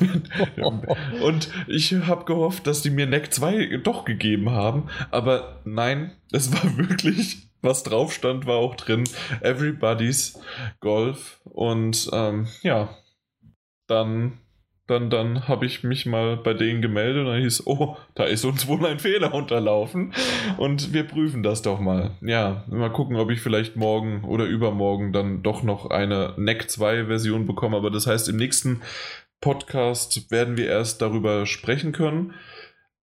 [SPEAKER 1] und ich habe gehofft, dass die mir Neck 2 doch gegeben haben, aber nein, es war wirklich was drauf stand, war auch drin. Everybody's Golf. Und ähm, ja, dann dann, dann habe ich mich mal bei denen gemeldet und dann hieß, oh, da ist uns wohl ein Fehler unterlaufen und wir prüfen das doch mal. Ja, mal gucken, ob ich vielleicht morgen oder übermorgen dann doch noch eine NEC 2 Version bekomme, aber das heißt, im nächsten Podcast werden wir erst darüber sprechen können.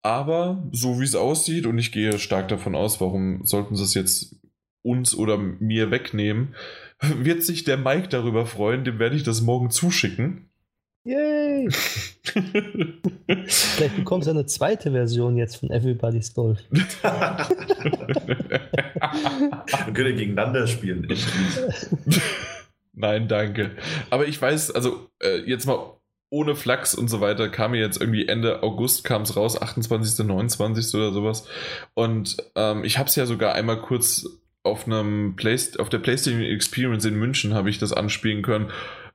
[SPEAKER 1] Aber so wie es aussieht, und ich gehe stark davon aus, warum sollten sie es jetzt uns oder mir wegnehmen, wird sich der Mike darüber freuen, dem werde ich das morgen zuschicken.
[SPEAKER 3] Yay! Vielleicht bekommst du eine zweite Version jetzt von Everybody's Golf.
[SPEAKER 2] Dann könnt ihr gegeneinander spielen.
[SPEAKER 1] Nein, danke. Aber ich weiß, also äh, jetzt mal ohne Flachs und so weiter, kam mir jetzt irgendwie Ende August kam es raus, 28., 29. oder sowas. Und ähm, ich habe es ja sogar einmal kurz auf einem Play auf der PlayStation Experience in München habe ich das anspielen können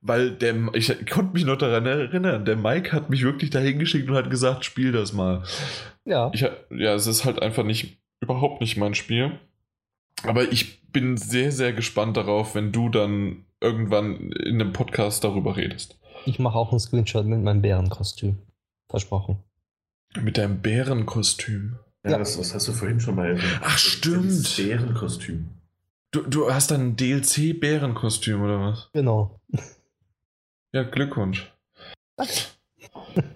[SPEAKER 1] weil der, ich konnte mich noch daran erinnern, der Mike hat mich wirklich dahin geschickt und hat gesagt, spiel das mal. Ja. Ich, ja, es ist halt einfach nicht, überhaupt nicht mein Spiel. Aber ich bin sehr, sehr gespannt darauf, wenn du dann irgendwann in einem Podcast darüber redest.
[SPEAKER 3] Ich mache auch einen Screenshot mit meinem Bärenkostüm. Versprochen.
[SPEAKER 1] Mit deinem Bärenkostüm?
[SPEAKER 2] Ja, ja. Das, das, hast du vorhin schon mal erwähnt.
[SPEAKER 1] Ach, stimmt. Das
[SPEAKER 2] Bärenkostüm.
[SPEAKER 1] Du, du hast dann ein DLC-Bärenkostüm oder was?
[SPEAKER 3] Genau.
[SPEAKER 1] Ja, Glückwunsch.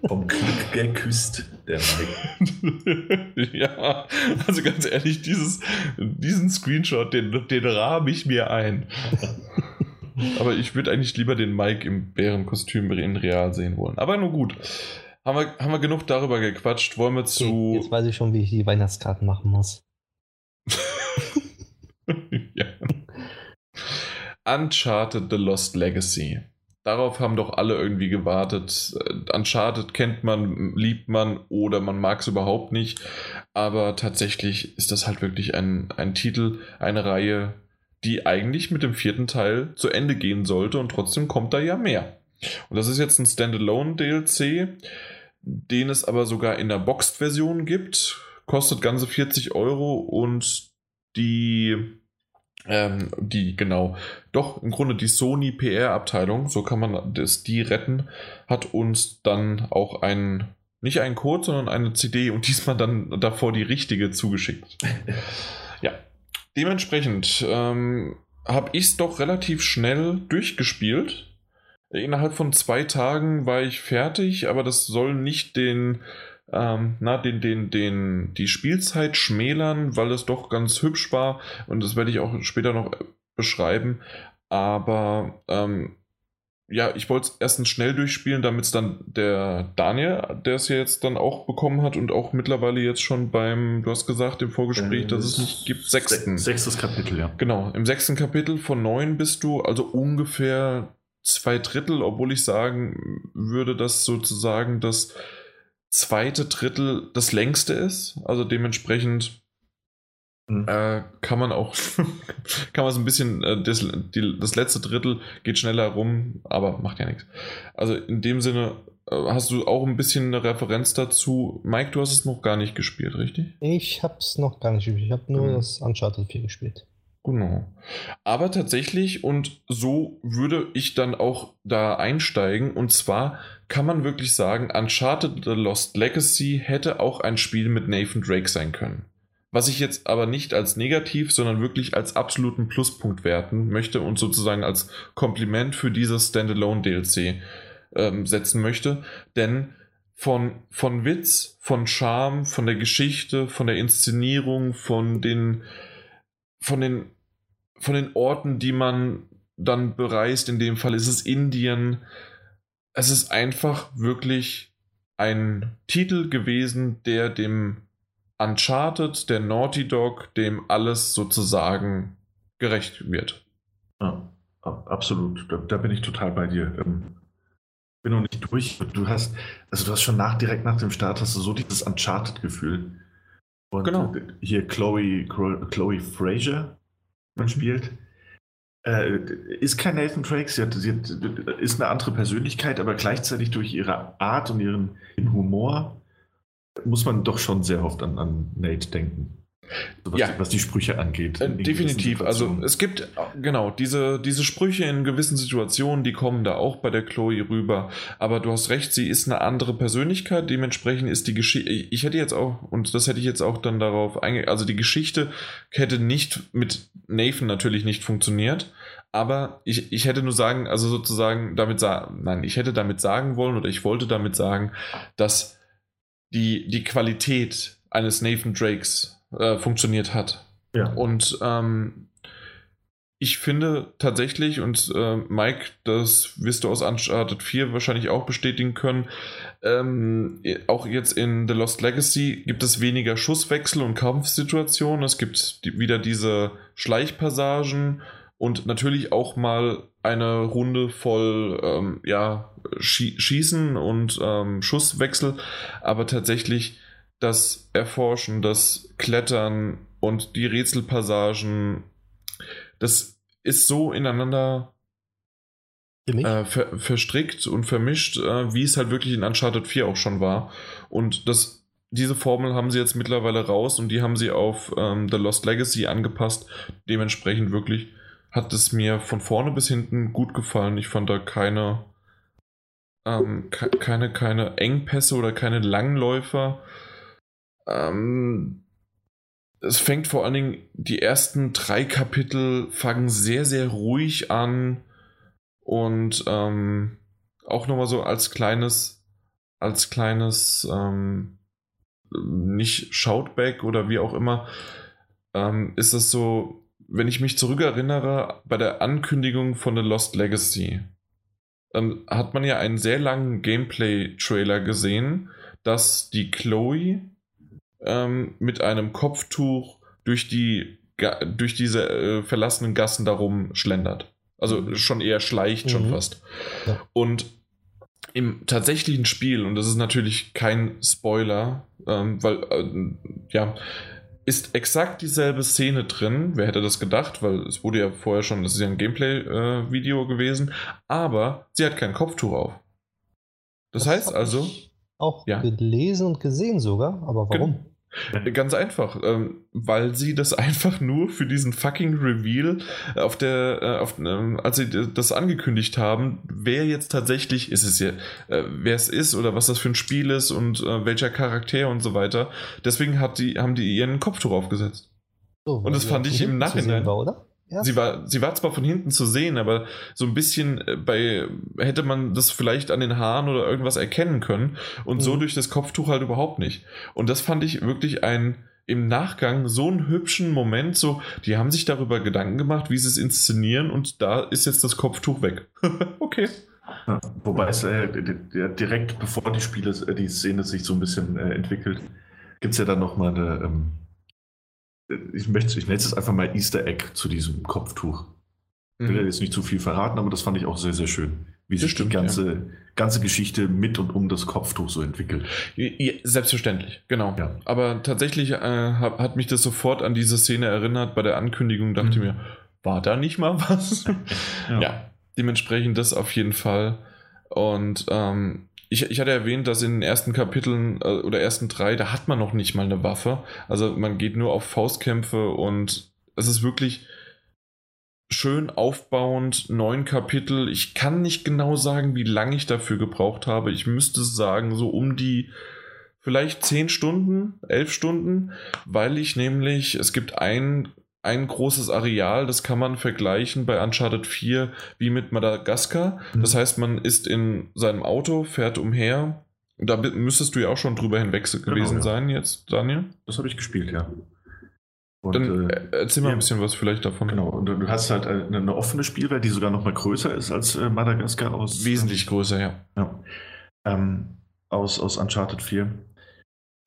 [SPEAKER 2] Vom Glück geküsst, der
[SPEAKER 1] Mike. ja, also ganz ehrlich, dieses, diesen Screenshot, den, den rahme ich mir ein. Aber ich würde eigentlich lieber den Mike im Bärenkostüm in real sehen wollen. Aber nur gut. Haben wir, haben wir genug darüber gequatscht? Wollen wir zu.
[SPEAKER 3] Okay, jetzt weiß ich schon, wie ich die Weihnachtskarten machen muss.
[SPEAKER 1] ja. Uncharted The Lost Legacy. Darauf haben doch alle irgendwie gewartet. Uncharted kennt man, liebt man oder man mag es überhaupt nicht. Aber tatsächlich ist das halt wirklich ein, ein Titel, eine Reihe, die eigentlich mit dem vierten Teil zu Ende gehen sollte und trotzdem kommt da ja mehr. Und das ist jetzt ein Standalone-DLC, den es aber sogar in der Boxed-Version gibt. Kostet ganze 40 Euro und die ähm, die, genau, doch im Grunde die Sony PR-Abteilung, so kann man das, die retten, hat uns dann auch ein, nicht einen Code, sondern eine CD und diesmal dann davor die richtige zugeschickt. ja, dementsprechend ähm, habe ich es doch relativ schnell durchgespielt. Innerhalb von zwei Tagen war ich fertig, aber das soll nicht den ähm, na, den, den, den, die Spielzeit schmälern, weil es doch ganz hübsch war und das werde ich auch später noch beschreiben. Aber ähm, ja, ich wollte es erstens schnell durchspielen, damit es dann der Daniel, der es ja jetzt dann auch bekommen hat und auch mittlerweile jetzt schon beim, du hast gesagt im Vorgespräch, äh, dass es nicht gibt, sechsten.
[SPEAKER 2] Sechstes Kapitel, ja.
[SPEAKER 1] Genau, im sechsten Kapitel von neun bist du, also ungefähr zwei Drittel, obwohl ich sagen würde, dass sozusagen das zweite Drittel das längste ist. Also dementsprechend mhm. äh, kann man auch, kann man so ein bisschen, äh, das, die, das letzte Drittel geht schneller rum, aber macht ja nichts. Also in dem Sinne äh, hast du auch ein bisschen eine Referenz dazu. Mike, du hast es noch gar nicht gespielt, richtig?
[SPEAKER 3] Ich habe es noch gar nicht gespielt. Ich habe nur mhm. das Uncharted 4 gespielt.
[SPEAKER 1] Genau. Aber tatsächlich, und so würde ich dann auch da einsteigen, und zwar kann man wirklich sagen, Uncharted The Lost Legacy hätte auch ein Spiel mit Nathan Drake sein können. Was ich jetzt aber nicht als negativ, sondern wirklich als absoluten Pluspunkt werten möchte und sozusagen als Kompliment für dieses Standalone DLC ähm, setzen möchte. Denn von, von Witz, von Charme, von der Geschichte, von der Inszenierung, von den, von den, von den Orten, die man dann bereist, in dem Fall ist es Indien. Es ist einfach wirklich ein Titel gewesen, der dem Uncharted, der Naughty Dog, dem alles sozusagen gerecht wird.
[SPEAKER 2] Ja, absolut. Da, da bin ich total bei dir. Ähm, bin noch nicht durch. Du hast, also du hast schon nach, direkt nach dem Start hast du so dieses Uncharted-Gefühl. Und genau. hier Chloe, Chloe Fraser man mhm. spielt. Äh, ist kein Nathan Drake, sie, hat, sie hat, ist eine andere Persönlichkeit, aber gleichzeitig durch ihre Art und ihren Humor muss man doch schon sehr oft an, an Nate denken. Was, ja. die, was die Sprüche angeht.
[SPEAKER 1] Äh, definitiv. Also es gibt genau diese, diese Sprüche in gewissen Situationen, die kommen da auch bei der Chloe rüber. Aber du hast recht, sie ist eine andere Persönlichkeit. Dementsprechend ist die Geschichte. Ich hätte jetzt auch, und das hätte ich jetzt auch dann darauf eingegangen, also die Geschichte hätte nicht mit Nathan natürlich nicht funktioniert. Aber ich, ich hätte nur sagen, also sozusagen damit sagen, nein, ich hätte damit sagen wollen oder ich wollte damit sagen, dass die, die Qualität eines Nathan Drakes äh, funktioniert hat. Ja. Und ähm, ich finde tatsächlich, und äh, Mike, das wirst du aus Uncharted 4 wahrscheinlich auch bestätigen können, ähm, auch jetzt in The Lost Legacy gibt es weniger Schusswechsel und Kampfsituationen. Es gibt die, wieder diese Schleichpassagen und natürlich auch mal eine Runde voll ähm, ja, Schießen und ähm, Schusswechsel. Aber tatsächlich das Erforschen, das Klettern und die Rätselpassagen, das ist so ineinander äh, ver verstrickt und vermischt, äh, wie es halt wirklich in Uncharted 4 auch schon war. Und das, diese Formel haben sie jetzt mittlerweile raus und die haben sie auf ähm, The Lost Legacy angepasst. Dementsprechend wirklich hat es mir von vorne bis hinten gut gefallen. Ich fand da keine, ähm, keine, keine Engpässe oder keine Langläufer. Ähm, es fängt vor allen Dingen, die ersten drei Kapitel fangen sehr, sehr ruhig an und ähm, auch nochmal so als kleines, als kleines, ähm, nicht Shoutback oder wie auch immer, ähm, ist es so, wenn ich mich zurückerinnere, bei der Ankündigung von The Lost Legacy, ähm, hat man ja einen sehr langen Gameplay-Trailer gesehen, dass die Chloe ähm, mit einem Kopftuch durch die durch diese äh, verlassenen Gassen darum schlendert. Also mhm. schon eher schleicht, mhm. schon fast. Ja. Und im tatsächlichen Spiel, und das ist natürlich kein Spoiler, ähm, weil, äh, ja, ist exakt dieselbe Szene drin. Wer hätte das gedacht? Weil es wurde ja vorher schon, das ist ja ein Gameplay-Video äh, gewesen, aber sie hat kein Kopftuch auf. Das, das heißt also.
[SPEAKER 3] Auch ja. gelesen und gesehen sogar, aber warum?
[SPEAKER 1] Ganz einfach, ähm, weil sie das einfach nur für diesen fucking Reveal auf der, äh, auf, ähm, als sie das angekündigt haben, wer jetzt tatsächlich ist es ja, äh, wer es ist oder was das für ein Spiel ist und äh, welcher Charakter und so weiter. Deswegen hat die, haben die ihren Kopftuch aufgesetzt. So, und das fand ich im Nachhinein. War, oder? Ja. Sie, war, sie war zwar von hinten zu sehen, aber so ein bisschen äh, bei, hätte man das vielleicht an den Haaren oder irgendwas erkennen können und mhm. so durch das Kopftuch halt überhaupt nicht. Und das fand ich wirklich ein, im Nachgang so einen hübschen Moment, so, die haben sich darüber Gedanken gemacht, wie sie es inszenieren und da ist jetzt das Kopftuch weg. okay.
[SPEAKER 2] Ja, wobei es äh, direkt bevor die Spiele, äh, die Szene sich so ein bisschen äh, entwickelt, gibt es ja dann nochmal eine, ähm, ich möchte, ich nenne es einfach mal Easter Egg zu diesem Kopftuch. Ich will mhm. jetzt nicht zu viel verraten, aber das fand ich auch sehr, sehr schön, wie sich stimmt, die ganze, ja. ganze Geschichte mit und um das Kopftuch so entwickelt.
[SPEAKER 1] Ja, selbstverständlich, genau. Ja. Aber tatsächlich äh, hat, hat, mich das sofort an diese Szene erinnert. Bei der Ankündigung dachte mhm. ich mir, war da nicht mal was? ja. dementsprechend das auf jeden Fall. Und ähm, ich, ich hatte erwähnt, dass in den ersten Kapiteln äh, oder ersten drei, da hat man noch nicht mal eine Waffe. Also man geht nur auf Faustkämpfe und es ist wirklich schön aufbauend, neun Kapitel. Ich kann nicht genau sagen, wie lange ich dafür gebraucht habe. Ich müsste sagen, so um die vielleicht zehn Stunden, elf Stunden, weil ich nämlich, es gibt ein ein großes Areal, das kann man vergleichen bei Uncharted 4 wie mit Madagaskar. Mhm. Das heißt, man ist in seinem Auto, fährt umher. Da müsstest du ja auch schon drüber hinweg genau, gewesen genau, ja. sein jetzt, Daniel.
[SPEAKER 2] Das habe ich gespielt, ja.
[SPEAKER 1] Und, Dann äh, erzähl mal ja, ein bisschen was vielleicht davon.
[SPEAKER 2] Genau, und du hast halt eine, eine offene Spielwelt, die sogar noch mal größer ist als äh, Madagaskar aus.
[SPEAKER 1] Wesentlich größer, ja.
[SPEAKER 2] ja. Ähm, aus, aus Uncharted 4.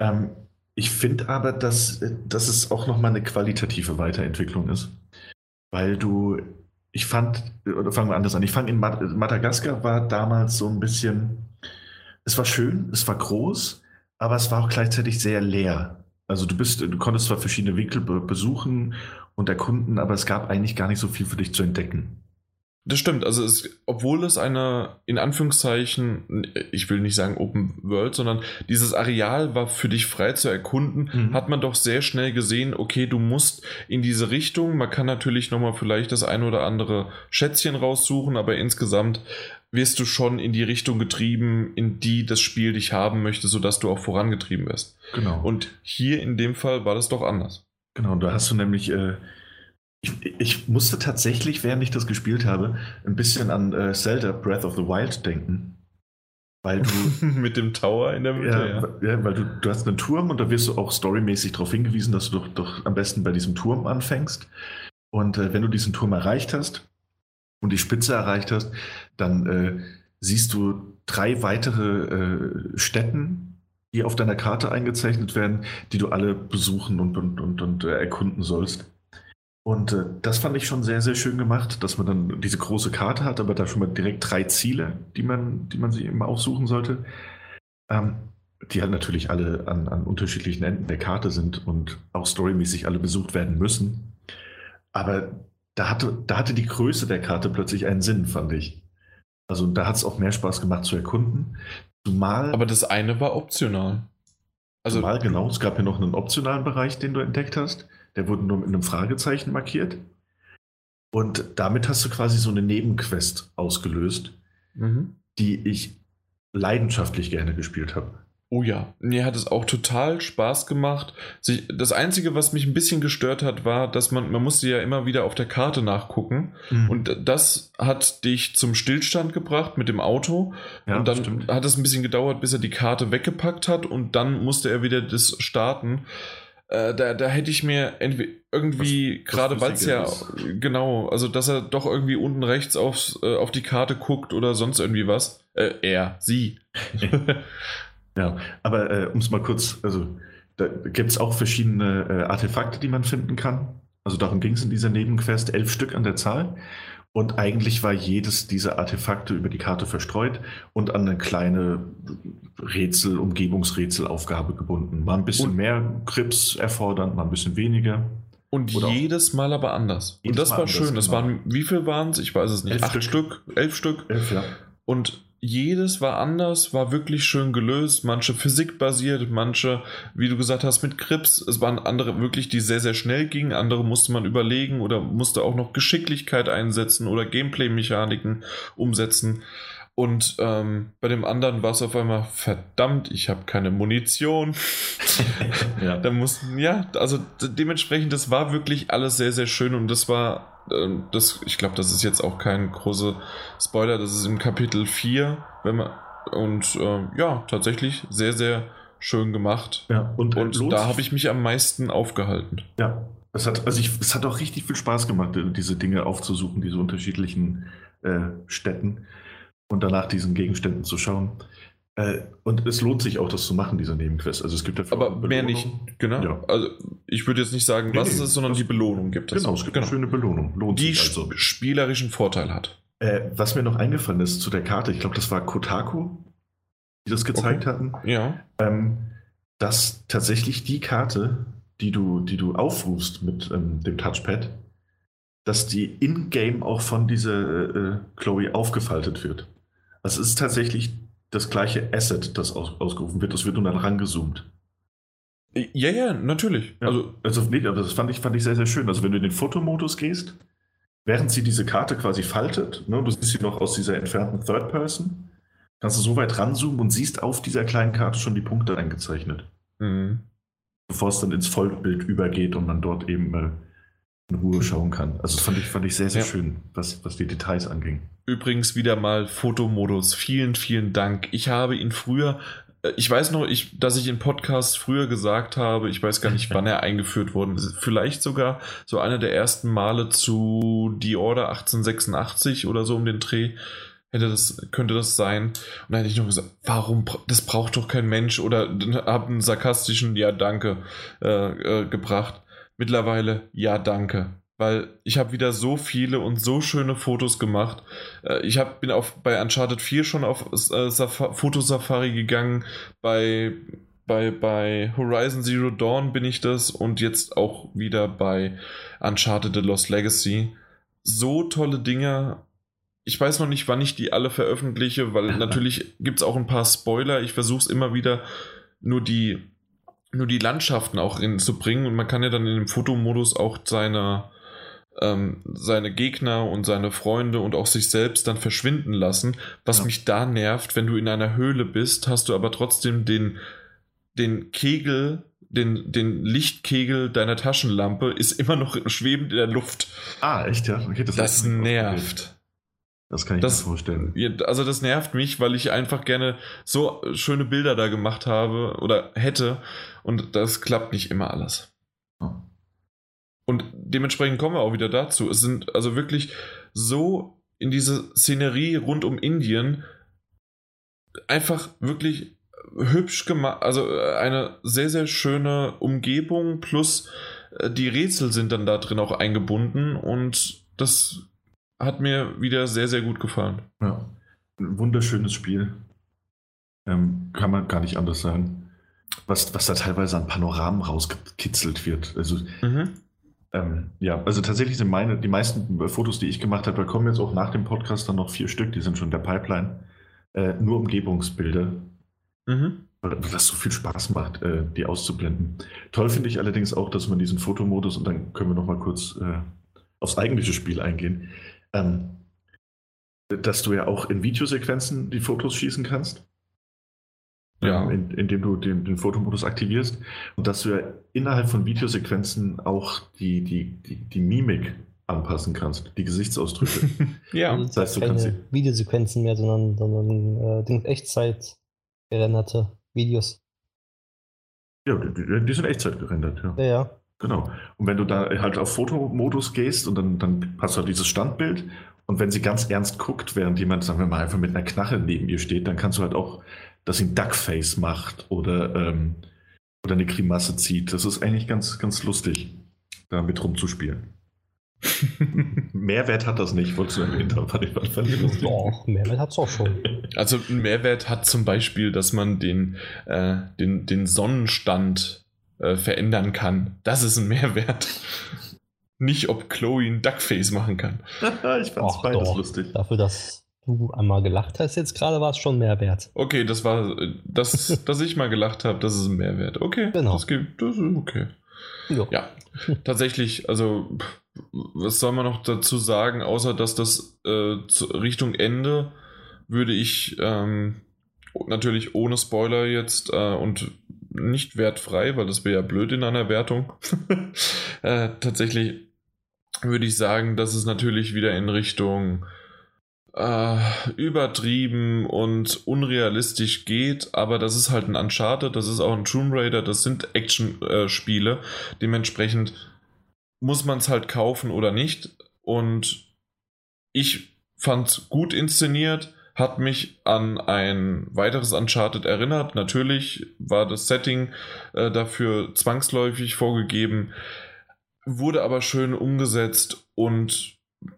[SPEAKER 2] Ähm, ich finde aber, dass, dass es auch nochmal eine qualitative Weiterentwicklung ist. Weil du, ich fand, oder fangen wir anders an, ich fand in Madagaskar war damals so ein bisschen, es war schön, es war groß, aber es war auch gleichzeitig sehr leer. Also du bist, du konntest zwar verschiedene Winkel besuchen und erkunden, aber es gab eigentlich gar nicht so viel für dich zu entdecken.
[SPEAKER 1] Das stimmt, also es, obwohl es eine, in Anführungszeichen, ich will nicht sagen Open World, sondern dieses Areal war für dich frei zu erkunden, mhm. hat man doch sehr schnell gesehen, okay, du musst in diese Richtung, man kann natürlich nochmal vielleicht das ein oder andere Schätzchen raussuchen, aber insgesamt wirst du schon in die Richtung getrieben, in die das Spiel dich haben möchte, sodass du auch vorangetrieben wirst.
[SPEAKER 2] Genau.
[SPEAKER 1] Und hier in dem Fall war das doch anders.
[SPEAKER 2] Genau, da hast du nämlich... Äh ich, ich, musste tatsächlich, während ich das gespielt habe, ein bisschen an äh, Zelda Breath of the Wild denken.
[SPEAKER 1] Weil du. Mit dem Tower in der Mitte,
[SPEAKER 2] ja. ja. ja weil du, du hast einen Turm und da wirst du auch storymäßig darauf hingewiesen, dass du doch, doch am besten bei diesem Turm anfängst. Und äh, wenn du diesen Turm erreicht hast und die Spitze erreicht hast, dann äh, siehst du drei weitere äh, Städten, die auf deiner Karte eingezeichnet werden, die du alle besuchen und, und, und, und äh, erkunden sollst. Und äh, das fand ich schon sehr, sehr schön gemacht, dass man dann diese große Karte hat, aber da schon mal direkt drei Ziele, die man, die man sich immer aussuchen sollte. Ähm, die halt natürlich alle an, an unterschiedlichen Enden der Karte sind und auch storymäßig alle besucht werden müssen. Aber da hatte, da hatte die Größe der Karte plötzlich einen Sinn, fand ich. Also da hat es auch mehr Spaß gemacht zu erkunden.
[SPEAKER 1] Zumal. Aber das eine war optional.
[SPEAKER 2] Also, zumal, genau, es gab ja noch einen optionalen Bereich, den du entdeckt hast. Der wurde nur mit einem Fragezeichen markiert. Und damit hast du quasi so eine Nebenquest ausgelöst, mhm. die ich leidenschaftlich gerne gespielt habe.
[SPEAKER 1] Oh ja, mir hat es auch total Spaß gemacht. Das Einzige, was mich ein bisschen gestört hat, war, dass man, man musste ja immer wieder auf der Karte nachgucken. Mhm. Und das hat dich zum Stillstand gebracht mit dem Auto. Ja, und dann stimmt. hat es ein bisschen gedauert, bis er die Karte weggepackt hat. Und dann musste er wieder das starten. Äh, da, da hätte ich mir irgendwie, gerade weil es ja, ist. genau, also dass er doch irgendwie unten rechts aufs, äh, auf die Karte guckt oder sonst irgendwie was. Äh, er, sie.
[SPEAKER 2] ja, aber äh, um es mal kurz, also da gibt es auch verschiedene äh, Artefakte, die man finden kann. Also darum ging es in dieser Nebenquest, elf Stück an der Zahl. Und eigentlich war jedes dieser Artefakte über die Karte verstreut und an eine kleine Rätsel, Umgebungsrätselaufgabe gebunden. Mal ein bisschen und mehr Krips erfordern, mal ein bisschen weniger.
[SPEAKER 1] Und Oder jedes Mal aber anders. Und das war anders, schön. Das genau. waren, wie viel waren es? Ich weiß es nicht. Elf Acht Stück. Stück, elf Stück.
[SPEAKER 2] Elf, ja.
[SPEAKER 1] Und jedes war anders, war wirklich schön gelöst, manche physikbasiert, manche, wie du gesagt hast, mit Krips. Es waren andere wirklich, die sehr, sehr schnell gingen, andere musste man überlegen oder musste auch noch Geschicklichkeit einsetzen oder Gameplay-Mechaniken umsetzen. Und ähm, bei dem anderen war es auf einmal, verdammt, ich habe keine Munition. ja. Da mussten, ja, also dementsprechend, das war wirklich alles sehr, sehr schön und das war ähm, das, ich glaube, das ist jetzt auch kein großer Spoiler, das ist im Kapitel 4, wenn man, und äh, ja, tatsächlich sehr, sehr schön gemacht.
[SPEAKER 2] Ja,
[SPEAKER 1] und, und da habe ich mich am meisten aufgehalten.
[SPEAKER 2] Ja, es hat, also ich, es hat auch richtig viel Spaß gemacht, diese Dinge aufzusuchen, diese unterschiedlichen äh, Städten und danach diesen Gegenständen zu schauen. Äh, und es lohnt sich auch, das zu machen, diese Nebenquest. Also es gibt
[SPEAKER 1] dafür Aber mehr nicht, genau. Ja. Also ich würde jetzt nicht sagen, nee, was nee, es ist, sondern die Belohnung gibt
[SPEAKER 2] es. Genau, es gibt genau. eine schöne Belohnung.
[SPEAKER 1] Lohnt die also. spielerischen Vorteil hat.
[SPEAKER 2] Äh, was mir noch eingefallen ist zu der Karte, ich glaube, das war Kotaku, die das gezeigt okay. hatten.
[SPEAKER 1] Ja.
[SPEAKER 2] Ähm, dass tatsächlich die Karte, die du, die du aufrufst mit ähm, dem Touchpad, dass die in-game auch von dieser äh, Chloe aufgefaltet wird. Also es ist tatsächlich das gleiche Asset, das aus, ausgerufen wird. Das wird nur dann rangezoomt.
[SPEAKER 1] Ja, ja, natürlich.
[SPEAKER 2] Ja, also, also nee, das fand ich, fand ich sehr, sehr schön. Also wenn du in den Fotomodus gehst, während sie diese Karte quasi faltet, ne, du siehst sie noch aus dieser entfernten Third Person, kannst du so weit ranzoomen und siehst auf dieser kleinen Karte schon die Punkte eingezeichnet. Mhm. Bevor es dann ins Vollbild übergeht und man dort eben äh, in Ruhe schauen kann. Also das fand ich, fand ich sehr, sehr ja. schön, was, was die Details anging.
[SPEAKER 1] Übrigens wieder mal Fotomodus. Vielen, vielen Dank. Ich habe ihn früher, äh, ich weiß noch, ich, dass ich in Podcasts früher gesagt habe, ich weiß gar nicht, wann er eingeführt worden ist. Vielleicht sogar so einer der ersten Male zu The Order 1886 oder so um den Dreh. Hätte das, könnte das sein. Und dann hätte ich noch gesagt, warum, das braucht doch kein Mensch oder habe einen sarkastischen Ja, danke äh, äh, gebracht. Mittlerweile Ja, danke weil ich habe wieder so viele und so schöne Fotos gemacht. Äh, ich hab, bin auf, bei Uncharted 4 schon auf äh, Fotosafari gegangen, bei, bei, bei Horizon Zero Dawn bin ich das und jetzt auch wieder bei Uncharted The Lost Legacy. So tolle Dinge. Ich weiß noch nicht, wann ich die alle veröffentliche, weil natürlich gibt es auch ein paar Spoiler. Ich versuche es immer wieder, nur die, nur die Landschaften auch reinzubringen und man kann ja dann in dem Fotomodus auch seine, ähm, seine Gegner und seine Freunde und auch sich selbst dann verschwinden lassen. Was ja. mich da nervt, wenn du in einer Höhle bist, hast du aber trotzdem den, den Kegel, den, den Lichtkegel deiner Taschenlampe ist immer noch schwebend in der Luft.
[SPEAKER 2] Ah, echt, ja?
[SPEAKER 1] Okay, das, das nervt.
[SPEAKER 2] Das kann ich das, mir vorstellen.
[SPEAKER 1] Also das nervt mich, weil ich einfach gerne so schöne Bilder da gemacht habe oder hätte und das klappt nicht immer alles. Und dementsprechend kommen wir auch wieder dazu. Es sind also wirklich so in diese Szenerie rund um Indien einfach wirklich hübsch gemacht, also äh, eine sehr, sehr schöne Umgebung plus äh, die Rätsel sind dann da drin auch eingebunden und das hat mir wieder sehr, sehr gut gefallen.
[SPEAKER 2] Ja, ein wunderschönes Spiel. Ähm, kann man gar nicht anders sagen. Was, was da teilweise an Panoramen rausgekitzelt wird. Also mhm. Ähm, ja, also tatsächlich sind meine, die meisten Fotos, die ich gemacht habe, da kommen jetzt auch nach dem Podcast dann noch vier Stück, die sind schon in der Pipeline. Äh, nur Umgebungsbilder. Mhm. Weil das so viel Spaß macht, äh, die auszublenden. Toll finde ich allerdings auch, dass man diesen Fotomodus, und dann können wir noch mal kurz äh, aufs eigentliche Spiel eingehen, ähm, dass du ja auch in Videosequenzen die Fotos schießen kannst ja. ähm, in, indem du den, den, Fotomodus aktivierst und dass du ja innerhalb von Videosequenzen auch die, die, die, die Mimik anpassen kannst, die Gesichtsausdrücke.
[SPEAKER 3] ja, das heißt, du keine kannst Videosequenzen mehr, sondern, sondern äh, Echtzeit gerenderte Videos.
[SPEAKER 2] Ja, die, die sind Echtzeit gerendert, ja.
[SPEAKER 3] ja. Ja,
[SPEAKER 2] Genau. Und wenn du da halt auf Fotomodus gehst und dann, dann hast du halt dieses Standbild und wenn sie ganz ernst guckt, während jemand, sagen wir mal, einfach mit einer Knarre neben ihr steht, dann kannst du halt auch dass ihn Duckface macht oder, ähm, oder eine Grimasse zieht. Das ist eigentlich ganz, ganz lustig, damit rumzuspielen. Mehrwert hat das nicht, wolltest du erwähnt haben. Fand ich, fand ich lustig.
[SPEAKER 3] Doch, Mehrwert hat es auch schon.
[SPEAKER 1] Also ein Mehrwert hat zum Beispiel, dass man den, äh, den, den Sonnenstand äh, verändern kann. Das ist ein Mehrwert. Nicht, ob Chloe ein Duckface machen kann.
[SPEAKER 2] ich fand es beides lustig.
[SPEAKER 3] Dafür, dass du einmal gelacht hast jetzt gerade, war es schon Mehrwert.
[SPEAKER 1] Okay, das war, das, dass ich mal gelacht habe, das ist ein Mehrwert. Okay,
[SPEAKER 3] genau.
[SPEAKER 1] das, gibt, das ist okay. Jo. Ja, tatsächlich, also was soll man noch dazu sagen, außer dass das äh, Richtung Ende würde ich ähm, natürlich ohne Spoiler jetzt äh, und nicht wertfrei, weil das wäre ja blöd in einer Wertung. äh, tatsächlich würde ich sagen, dass es natürlich wieder in Richtung äh, übertrieben und unrealistisch geht, aber das ist halt ein Uncharted, das ist auch ein Tomb Raider, das sind Action-Spiele. Äh, Dementsprechend muss man es halt kaufen oder nicht. Und ich fand es gut inszeniert, hat mich an ein weiteres Uncharted erinnert. Natürlich war das Setting äh, dafür zwangsläufig vorgegeben, wurde aber schön umgesetzt und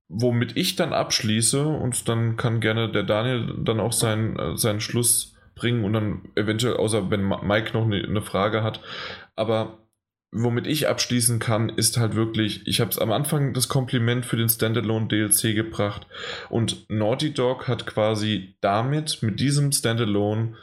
[SPEAKER 1] womit ich dann abschließe und dann kann gerne der Daniel dann auch seinen, äh, seinen Schluss bringen und dann eventuell, außer wenn Mike noch eine, eine Frage hat, aber womit ich abschließen kann, ist halt wirklich, ich habe es am Anfang das Kompliment für den Standalone DLC gebracht und Naughty Dog hat quasi damit, mit diesem Standalone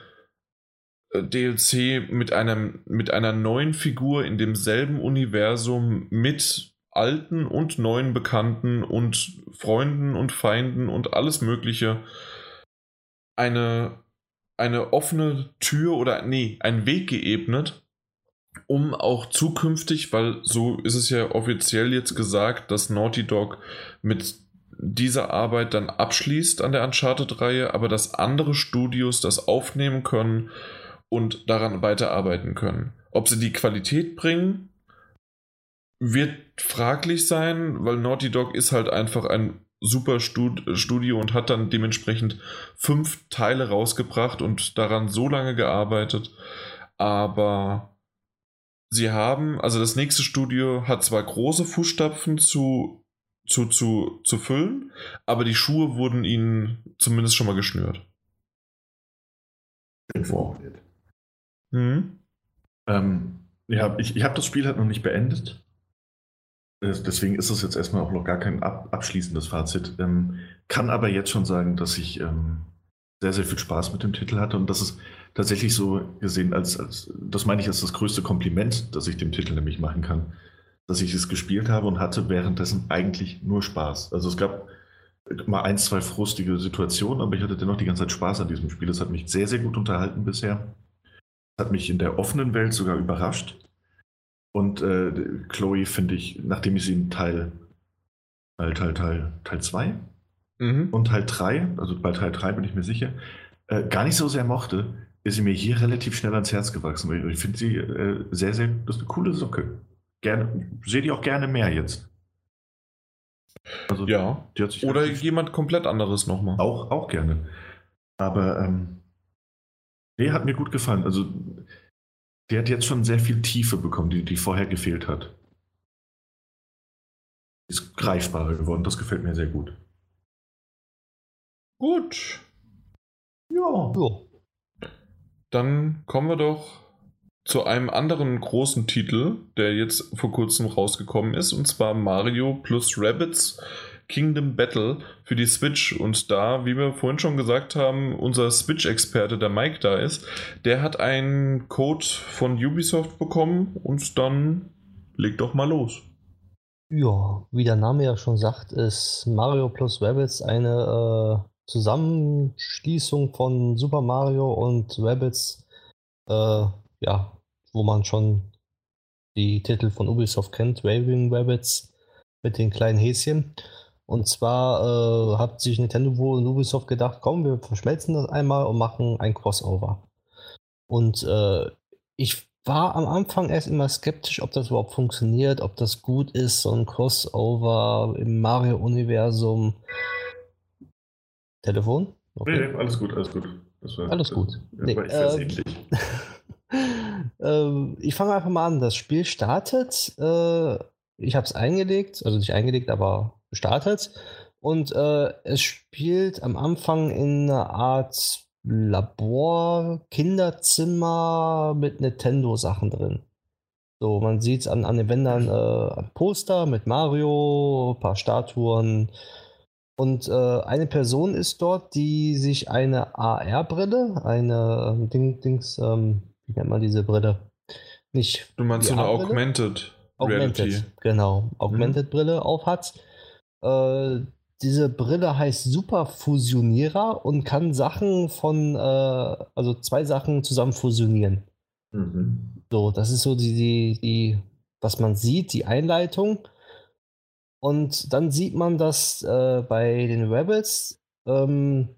[SPEAKER 1] äh, DLC mit einem mit einer neuen Figur in demselben Universum mit alten und neuen Bekannten und Freunden und Feinden und alles Mögliche eine, eine offene Tür oder nee, einen Weg geebnet, um auch zukünftig, weil so ist es ja offiziell jetzt gesagt, dass Naughty Dog mit dieser Arbeit dann abschließt an der Uncharted-Reihe, aber dass andere Studios das aufnehmen können und daran weiterarbeiten können. Ob sie die Qualität bringen, wird fraglich sein, weil Naughty Dog ist halt einfach ein super Studio und hat dann dementsprechend fünf Teile rausgebracht und daran so lange gearbeitet. Aber sie haben, also das nächste Studio hat zwar große Fußstapfen zu, zu, zu, zu füllen, aber die Schuhe wurden ihnen zumindest schon mal geschnürt.
[SPEAKER 2] Mhm. Ähm, ja, ich, ich habe das Spiel halt noch nicht beendet. Deswegen ist es jetzt erstmal auch noch gar kein ab, abschließendes Fazit. Ähm, kann aber jetzt schon sagen, dass ich ähm, sehr, sehr viel Spaß mit dem Titel hatte und das ist tatsächlich so gesehen als, als, das meine ich als das größte Kompliment, das ich dem Titel nämlich machen kann, dass ich es gespielt habe und hatte währenddessen eigentlich nur Spaß. Also es gab mal ein, zwei frustige Situationen, aber ich hatte dennoch die ganze Zeit Spaß an diesem Spiel. Es hat mich sehr, sehr gut unterhalten bisher. Es hat mich in der offenen Welt sogar überrascht. Und äh, Chloe finde ich, nachdem ich sie in Teil Teil, Teil, Teil, Teil 2 mhm. und Teil 3, also bei Teil 3 bin ich mir sicher, äh, gar nicht so sehr mochte, ist sie mir hier relativ schnell ans Herz gewachsen. Ich finde sie äh, sehr, sehr, das ist eine coole Socke. Gerne, sehe die auch gerne mehr jetzt.
[SPEAKER 1] Also, ja. Oder jemand komplett anderes nochmal.
[SPEAKER 2] Auch, auch gerne. Aber ähm, nee, hat mir gut gefallen. Also die hat jetzt schon sehr viel Tiefe bekommen, die, die vorher gefehlt hat. Ist greifbarer geworden, das gefällt mir sehr gut.
[SPEAKER 1] Gut. Ja. So. Dann kommen wir doch zu einem anderen großen Titel, der jetzt vor kurzem rausgekommen ist, und zwar Mario plus Rabbits Kingdom Battle für die Switch. Und da, wie wir vorhin schon gesagt haben, unser Switch-Experte, der Mike da ist, der hat einen Code von Ubisoft bekommen und dann leg doch mal los.
[SPEAKER 3] Ja, wie der Name ja schon sagt, ist Mario plus Rabbits eine äh, Zusammenschließung von Super Mario und Rabbits, äh, ja, wo man schon die Titel von Ubisoft kennt, Raving Rabbits mit den kleinen Häschen. Und zwar äh, hat sich Nintendo und Ubisoft gedacht, komm, wir verschmelzen das einmal und machen ein Crossover. Und äh, ich war am Anfang erst immer skeptisch, ob das überhaupt funktioniert, ob das gut ist, so ein Crossover im Mario-Universum. Telefon?
[SPEAKER 2] Okay. Nee, alles gut, alles gut.
[SPEAKER 3] War, alles gut. Nee, äh, äh, ich fange einfach mal an. Das Spiel startet. Äh, ich habe es eingelegt, also nicht eingelegt, aber gestartet. Und äh, es spielt am Anfang in einer Art Labor, Kinderzimmer mit Nintendo-Sachen drin. So, man sieht es an, an den Wändern äh, ein Poster mit Mario, ein paar Statuen. Und äh, eine Person ist dort, die sich eine AR-Brille, eine ähm, Ding, Dings, ähm, wie nennt man diese Brille? Nicht.
[SPEAKER 1] Du meinst so eine Augmented,
[SPEAKER 3] Augmented Reality? Genau, Augmented-Brille mhm. auf hat äh, diese Brille heißt Superfusionierer und kann Sachen von, äh, also zwei Sachen zusammen fusionieren. Mhm. So, das ist so die, die, die, was man sieht, die Einleitung. Und dann sieht man, dass äh, bei den Rebels, ähm,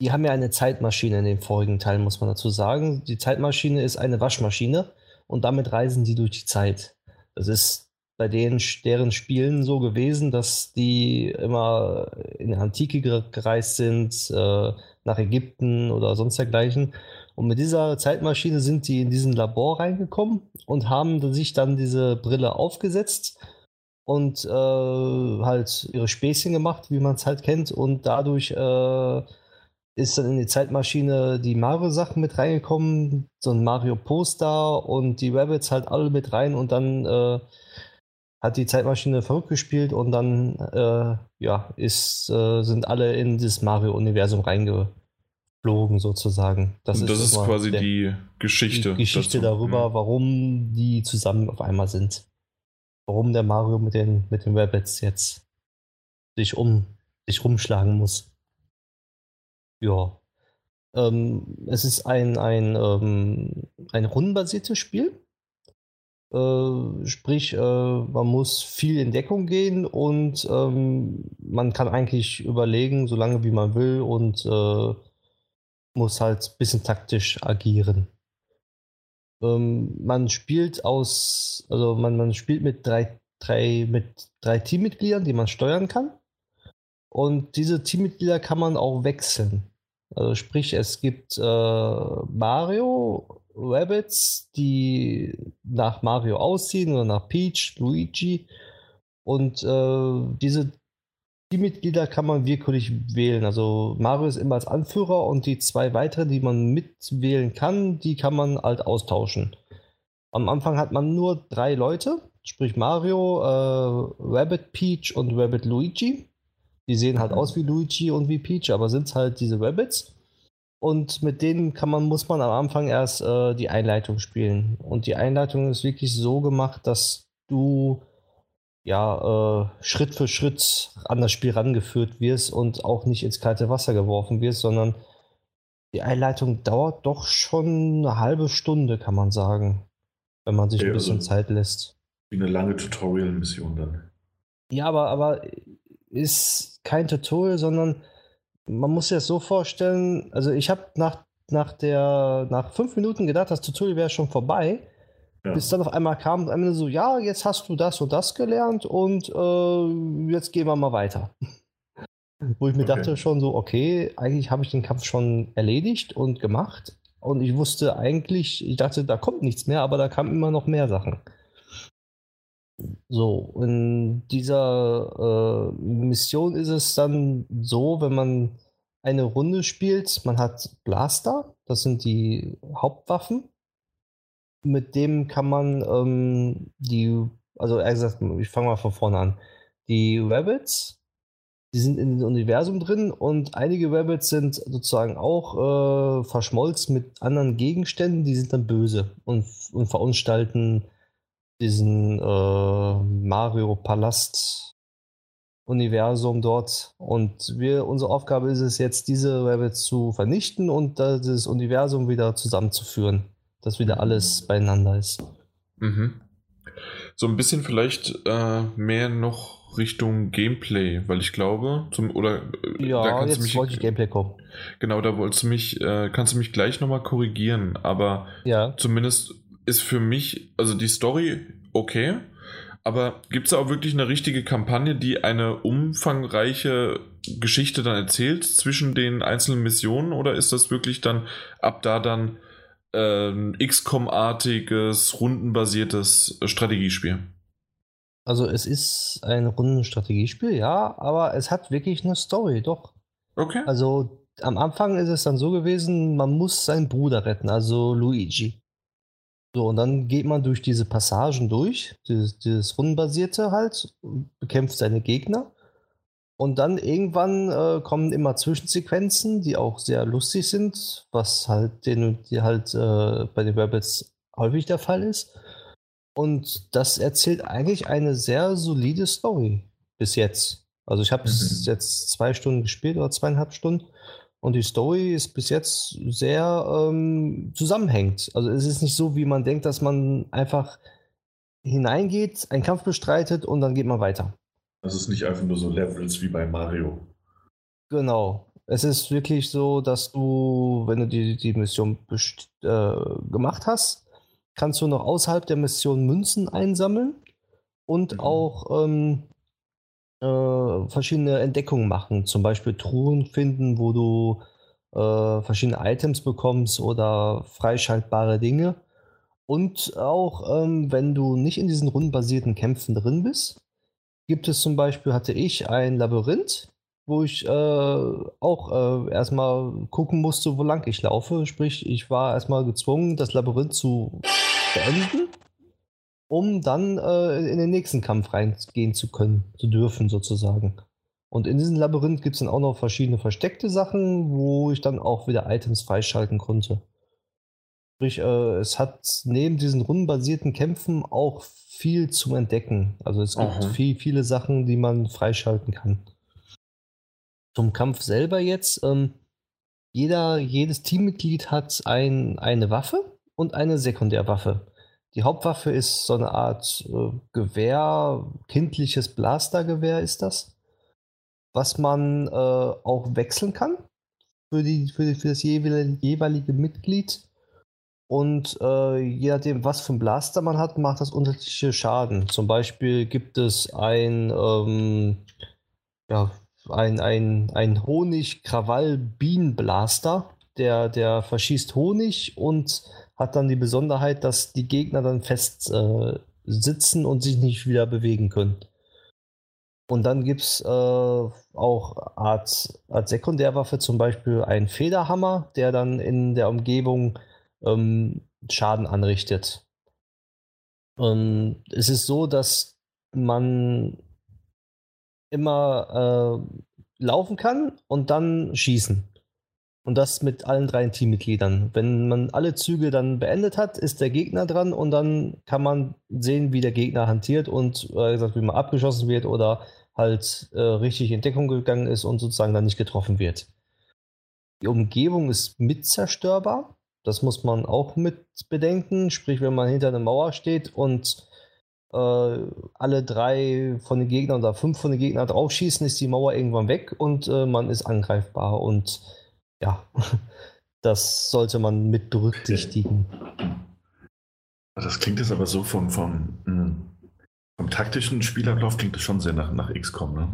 [SPEAKER 3] die haben ja eine Zeitmaschine in dem vorigen Teil, muss man dazu sagen. Die Zeitmaschine ist eine Waschmaschine und damit reisen die durch die Zeit. Das ist bei denen, deren Spielen so gewesen, dass die immer in die Antike gereist sind, äh, nach Ägypten oder sonst dergleichen. Und mit dieser Zeitmaschine sind die in diesen Labor reingekommen und haben sich dann diese Brille aufgesetzt und äh, halt ihre Späßchen gemacht, wie man es halt kennt. Und dadurch äh, ist dann in die Zeitmaschine die Mario-Sachen mit reingekommen, so ein Mario-Poster und die Rabbits halt alle mit rein und dann äh, hat die Zeitmaschine verrückt gespielt und dann äh, ja, ist, äh, sind alle in das Mario-Universum reingeflogen, sozusagen.
[SPEAKER 1] Das und das ist, ist quasi der, die Geschichte.
[SPEAKER 3] Die Geschichte dazu. darüber, mhm. warum die zusammen auf einmal sind. Warum der Mario mit den, mit den Rabbits jetzt sich um sich rumschlagen muss. Ja. Ähm, es ist ein, ein, ähm, ein rundenbasiertes Spiel. Äh, sprich, äh, man muss viel in Deckung gehen und ähm, man kann eigentlich überlegen, so lange wie man will und äh, muss halt ein bisschen taktisch agieren. Ähm, man spielt aus, also man, man spielt mit drei, drei, mit drei Teammitgliedern, die man steuern kann. Und diese Teammitglieder kann man auch wechseln. Also sprich, es gibt äh, Mario, Rabbits, die nach Mario aussehen oder nach Peach, Luigi. Und äh, diese Teammitglieder kann man wirklich wählen. Also Mario ist immer als Anführer und die zwei weiteren, die man mitwählen kann, die kann man halt austauschen. Am Anfang hat man nur drei Leute, sprich Mario, äh, Rabbit Peach und Rabbit Luigi. Die sehen halt aus wie Luigi und wie Peach, aber sind halt diese Rabbits. Und mit denen kann man, muss man am Anfang erst äh, die Einleitung spielen. Und die Einleitung ist wirklich so gemacht, dass du ja, äh, Schritt für Schritt an das Spiel rangeführt wirst und auch nicht ins kalte Wasser geworfen wirst, sondern die Einleitung dauert doch schon eine halbe Stunde, kann man sagen, wenn man sich ja, ein bisschen also Zeit lässt.
[SPEAKER 2] Wie eine lange Tutorial-Mission dann.
[SPEAKER 3] Ja, aber, aber ist kein Tutorial, sondern man muss sich das so vorstellen, also ich habe nach, nach, nach fünf Minuten gedacht, das Tutorial wäre schon vorbei. Ja. Bis dann auf einmal kam am Ende so, ja, jetzt hast du das und das gelernt und äh, jetzt gehen wir mal weiter. Wo ich mir okay. dachte schon so, okay, eigentlich habe ich den Kampf schon erledigt und gemacht. Und ich wusste eigentlich, ich dachte, da kommt nichts mehr, aber da kamen immer noch mehr Sachen. So, in dieser äh, Mission ist es dann so, wenn man eine Runde spielt, man hat Blaster, das sind die Hauptwaffen mit dem kann man ähm, die, also er gesagt, ich fange mal von vorne an. Die Rabbits, die sind in dem Universum drin und einige Rabbits sind sozusagen auch äh, verschmolzen mit anderen Gegenständen, die sind dann böse und, und verunstalten diesen äh, Mario Palast Universum dort. Und wir, unsere Aufgabe ist es jetzt, diese Rabbits zu vernichten und das Universum wieder zusammenzuführen dass wieder alles beieinander ist.
[SPEAKER 1] Mhm. So ein bisschen vielleicht äh, mehr noch Richtung Gameplay, weil ich glaube, zum oder
[SPEAKER 3] äh, ja, da jetzt mich, wollte ich Gameplay kommen.
[SPEAKER 1] Genau, da wolltest du mich, äh, kannst du mich gleich nochmal korrigieren, aber
[SPEAKER 3] ja.
[SPEAKER 1] zumindest ist für mich, also die Story okay, aber gibt es auch wirklich eine richtige Kampagne, die eine umfangreiche Geschichte dann erzählt zwischen den einzelnen Missionen oder ist das wirklich dann ab da dann ähm, XCOM-artiges, rundenbasiertes Strategiespiel.
[SPEAKER 3] Also es ist ein Rundenstrategiespiel, ja, aber es hat wirklich eine Story, doch.
[SPEAKER 1] Okay.
[SPEAKER 3] Also am Anfang ist es dann so gewesen, man muss seinen Bruder retten, also Luigi. So, und dann geht man durch diese Passagen durch, dieses, dieses Rundenbasierte halt, bekämpft seine Gegner. Und dann irgendwann äh, kommen immer Zwischensequenzen, die auch sehr lustig sind, was halt den, die halt äh, bei den Rabbits häufig der Fall ist. Und das erzählt eigentlich eine sehr solide Story bis jetzt. Also ich habe mhm. jetzt zwei Stunden gespielt oder zweieinhalb Stunden und die Story ist bis jetzt sehr ähm, zusammenhängt. Also es ist nicht so, wie man denkt, dass man einfach hineingeht, einen Kampf bestreitet und dann geht man weiter.
[SPEAKER 2] Das ist nicht einfach nur so Levels wie bei Mario.
[SPEAKER 3] Genau. Es ist wirklich so, dass du, wenn du die, die Mission äh, gemacht hast, kannst du noch außerhalb der Mission Münzen einsammeln und mhm. auch ähm, äh, verschiedene Entdeckungen machen. Zum Beispiel Truhen finden, wo du äh, verschiedene Items bekommst oder freischaltbare Dinge. Und auch, ähm, wenn du nicht in diesen rundenbasierten Kämpfen drin bist, gibt es zum Beispiel, hatte ich ein Labyrinth, wo ich äh, auch äh, erstmal gucken musste, wo lang ich laufe. Sprich, ich war erstmal gezwungen, das Labyrinth zu beenden, um dann äh, in den nächsten Kampf reingehen zu können, zu dürfen sozusagen. Und in diesem Labyrinth gibt es dann auch noch verschiedene versteckte Sachen, wo ich dann auch wieder Items freischalten konnte. Sprich, äh, es hat neben diesen rundenbasierten Kämpfen auch viel zum Entdecken. Also es gibt viel, viele Sachen, die man freischalten kann. Zum Kampf selber jetzt, ähm, jeder, jedes Teammitglied hat ein, eine Waffe und eine Sekundärwaffe. Die Hauptwaffe ist so eine Art äh, Gewehr, kindliches Blastergewehr ist das, was man äh, auch wechseln kann für, die, für, die, für das jeweilige, Mitglied. Und äh, je nachdem, was für ein Blaster man hat, macht das unterschiedliche Schaden. Zum Beispiel gibt es ein, ähm, ja, ein, ein, ein Honig-Krawall-Bienenblaster, der, der verschießt Honig und hat dann die Besonderheit, dass die Gegner dann fest äh, sitzen und sich nicht wieder bewegen können. Und dann gibt es äh, auch als, als Sekundärwaffe zum Beispiel einen Federhammer, der dann in der Umgebung ähm, Schaden anrichtet. Ähm, es ist so, dass man immer äh, laufen kann und dann schießen. Und das mit allen drei Teammitgliedern. Wenn man alle Züge dann beendet hat, ist der Gegner dran und dann kann man sehen, wie der Gegner hantiert und äh, wie man abgeschossen wird oder halt äh, richtig in Deckung gegangen ist und sozusagen dann nicht getroffen wird. Die Umgebung ist mitzerstörbar. Das muss man auch mit bedenken. Sprich, wenn man hinter einer Mauer steht und äh, alle drei von den Gegnern oder fünf von den Gegnern draufschießen, ist die Mauer irgendwann weg und äh, man ist angreifbar. Und ja, das sollte man mit berücksichtigen.
[SPEAKER 2] Das klingt jetzt aber so vom, vom, hm, vom taktischen Spielablauf klingt es schon sehr nach, nach XCOM, ne?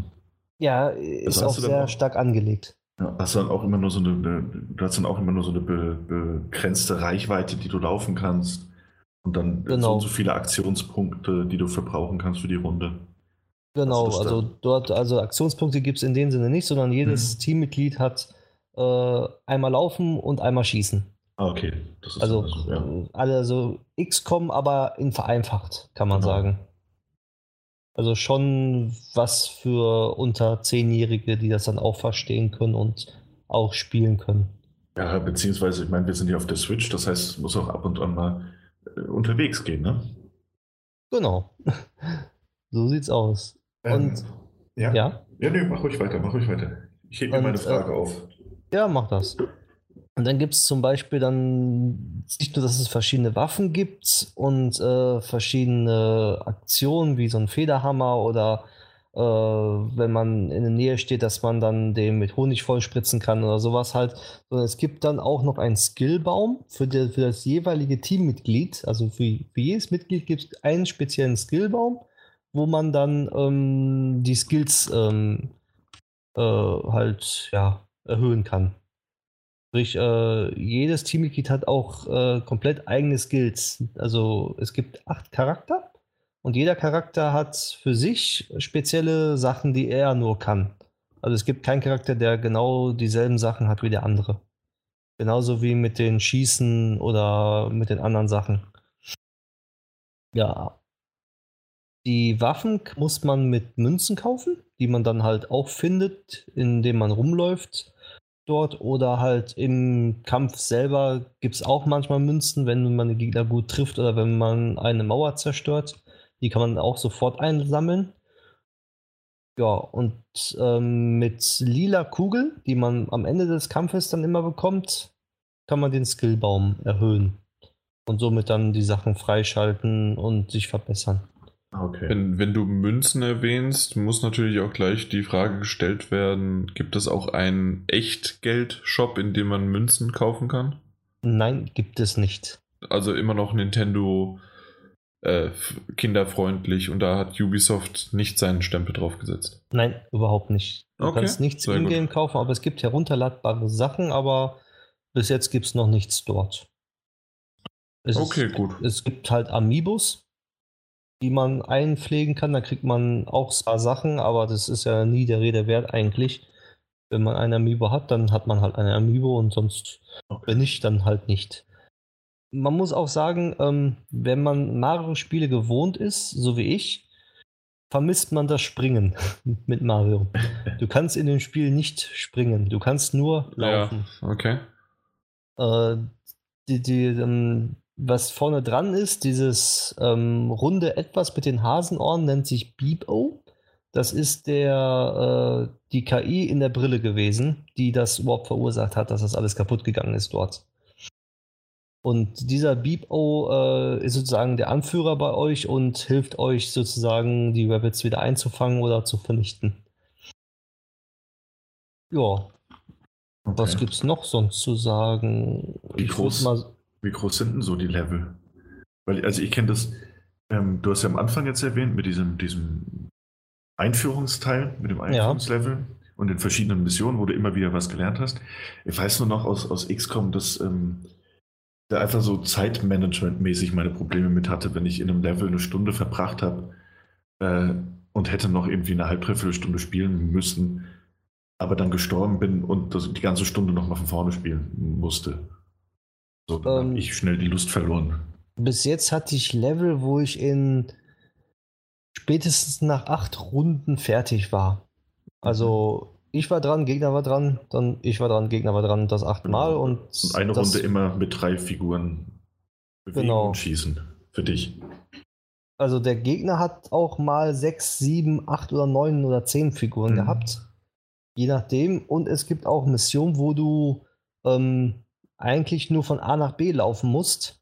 [SPEAKER 3] Ja, ist auch sehr auch, stark angelegt.
[SPEAKER 2] Hast du dann auch immer nur so eine, du hast dann auch immer nur so eine be, begrenzte Reichweite, die du laufen kannst. Und dann genau. so und so viele Aktionspunkte, die du verbrauchen kannst für die Runde.
[SPEAKER 3] Genau, also dort, also Aktionspunkte gibt es in dem Sinne nicht, sondern jedes hm. Teammitglied hat äh, einmal laufen und einmal schießen.
[SPEAKER 2] Ah, okay.
[SPEAKER 3] also so, ja. alle so XCOM, aber in vereinfacht, kann man genau. sagen. Also schon was für unter Zehnjährige, die das dann auch verstehen können und auch spielen können.
[SPEAKER 2] Ja, beziehungsweise, ich meine, wir sind ja auf der Switch, das heißt, es muss auch ab und an mal äh, unterwegs gehen, ne?
[SPEAKER 3] Genau. so sieht's aus.
[SPEAKER 2] Ähm, und ja. Ja, ja nee, mach ruhig weiter, mach ruhig weiter. Ich hebe mir meine Frage äh, auf.
[SPEAKER 3] Ja, mach das. Und dann gibt es zum Beispiel dann nicht nur, dass es verschiedene Waffen gibt und äh, verschiedene Aktionen wie so ein Federhammer oder äh, wenn man in der Nähe steht, dass man dann den mit Honig vollspritzen kann oder sowas halt. Sondern es gibt dann auch noch einen Skillbaum für, die, für das jeweilige Teammitglied. Also für, für jedes Mitglied gibt es einen speziellen Skillbaum, wo man dann ähm, die Skills ähm, äh, halt ja, erhöhen kann. Sprich, äh, jedes Teammitglied hat auch äh, komplett eigene Skills. Also es gibt acht Charakter und jeder Charakter hat für sich spezielle Sachen, die er nur kann. Also es gibt keinen Charakter, der genau dieselben Sachen hat wie der andere. Genauso wie mit den Schießen oder mit den anderen Sachen. Ja. Die Waffen muss man mit Münzen kaufen, die man dann halt auch findet, indem man rumläuft dort oder halt im Kampf selber gibt es auch manchmal Münzen, wenn man den Gegner gut trifft oder wenn man eine Mauer zerstört. Die kann man auch sofort einsammeln. Ja, und ähm, mit lila Kugeln, die man am Ende des Kampfes dann immer bekommt, kann man den Skillbaum erhöhen und somit dann die Sachen freischalten und sich verbessern.
[SPEAKER 1] Okay. Wenn, wenn du Münzen erwähnst, muss natürlich auch gleich die Frage gestellt werden: Gibt es auch einen Echtgeld-Shop, in dem man Münzen kaufen kann?
[SPEAKER 3] Nein, gibt es nicht.
[SPEAKER 1] Also immer noch Nintendo äh, kinderfreundlich und da hat Ubisoft nicht seinen Stempel drauf gesetzt.
[SPEAKER 3] Nein, überhaupt nicht. Du okay. kannst nichts in-game kaufen, aber es gibt herunterladbare Sachen, aber bis jetzt gibt es noch nichts dort. Es
[SPEAKER 1] okay,
[SPEAKER 3] ist,
[SPEAKER 1] gut.
[SPEAKER 3] Es gibt halt Amiibos, die man einpflegen kann. Da kriegt man auch ein paar Sachen, aber das ist ja nie der Rede wert eigentlich. Wenn man ein Amiibo hat, dann hat man halt ein Amiibo und sonst, wenn nicht, dann halt nicht. Man muss auch sagen, ähm, wenn man Mario-Spiele gewohnt ist, so wie ich, vermisst man das Springen mit Mario. Du kannst in dem Spiel nicht springen, du kannst nur laufen.
[SPEAKER 1] Ja, okay.
[SPEAKER 3] Äh, die, die, ähm, was vorne dran ist, dieses ähm, runde Etwas mit den Hasenohren, nennt sich Beep-O. Das ist der, äh, die KI in der Brille gewesen, die das überhaupt verursacht hat, dass das alles kaputt gegangen ist dort. Und dieser Beepo äh, ist sozusagen der Anführer bei euch und hilft euch sozusagen, die Rabbits wieder einzufangen oder zu vernichten. Ja. Okay. Was gibt's noch sonst zu sagen?
[SPEAKER 2] Wie groß, wie groß sind denn so die Level? Weil, also ich kenne das, ähm, du hast ja am Anfang jetzt erwähnt, mit diesem, diesem Einführungsteil, mit dem Einführungslevel ja. und den verschiedenen Missionen, wo du immer wieder was gelernt hast. Ich weiß nur noch aus, aus XCOM, dass ähm, da einfach so Zeitmanagement-mäßig meine Probleme mit hatte, wenn ich in einem Level eine Stunde verbracht habe äh, und hätte noch irgendwie eine halb, dreiviertel Stunde spielen müssen, aber dann gestorben bin und das, die ganze Stunde nochmal von vorne spielen musste. So, dann ähm, habe ich schnell die Lust verloren.
[SPEAKER 3] Bis jetzt hatte ich Level, wo ich in spätestens nach acht Runden fertig war. Also ich war dran, Gegner war dran, dann ich war dran, Gegner war dran, das achtmal genau. und,
[SPEAKER 2] und eine
[SPEAKER 3] das,
[SPEAKER 2] Runde immer mit drei Figuren bewegen genau. und schießen für dich.
[SPEAKER 3] Also der Gegner hat auch mal sechs, sieben, acht oder neun oder zehn Figuren mhm. gehabt. Je nachdem. Und es gibt auch Missionen, wo du ähm, eigentlich nur von A nach B laufen musst,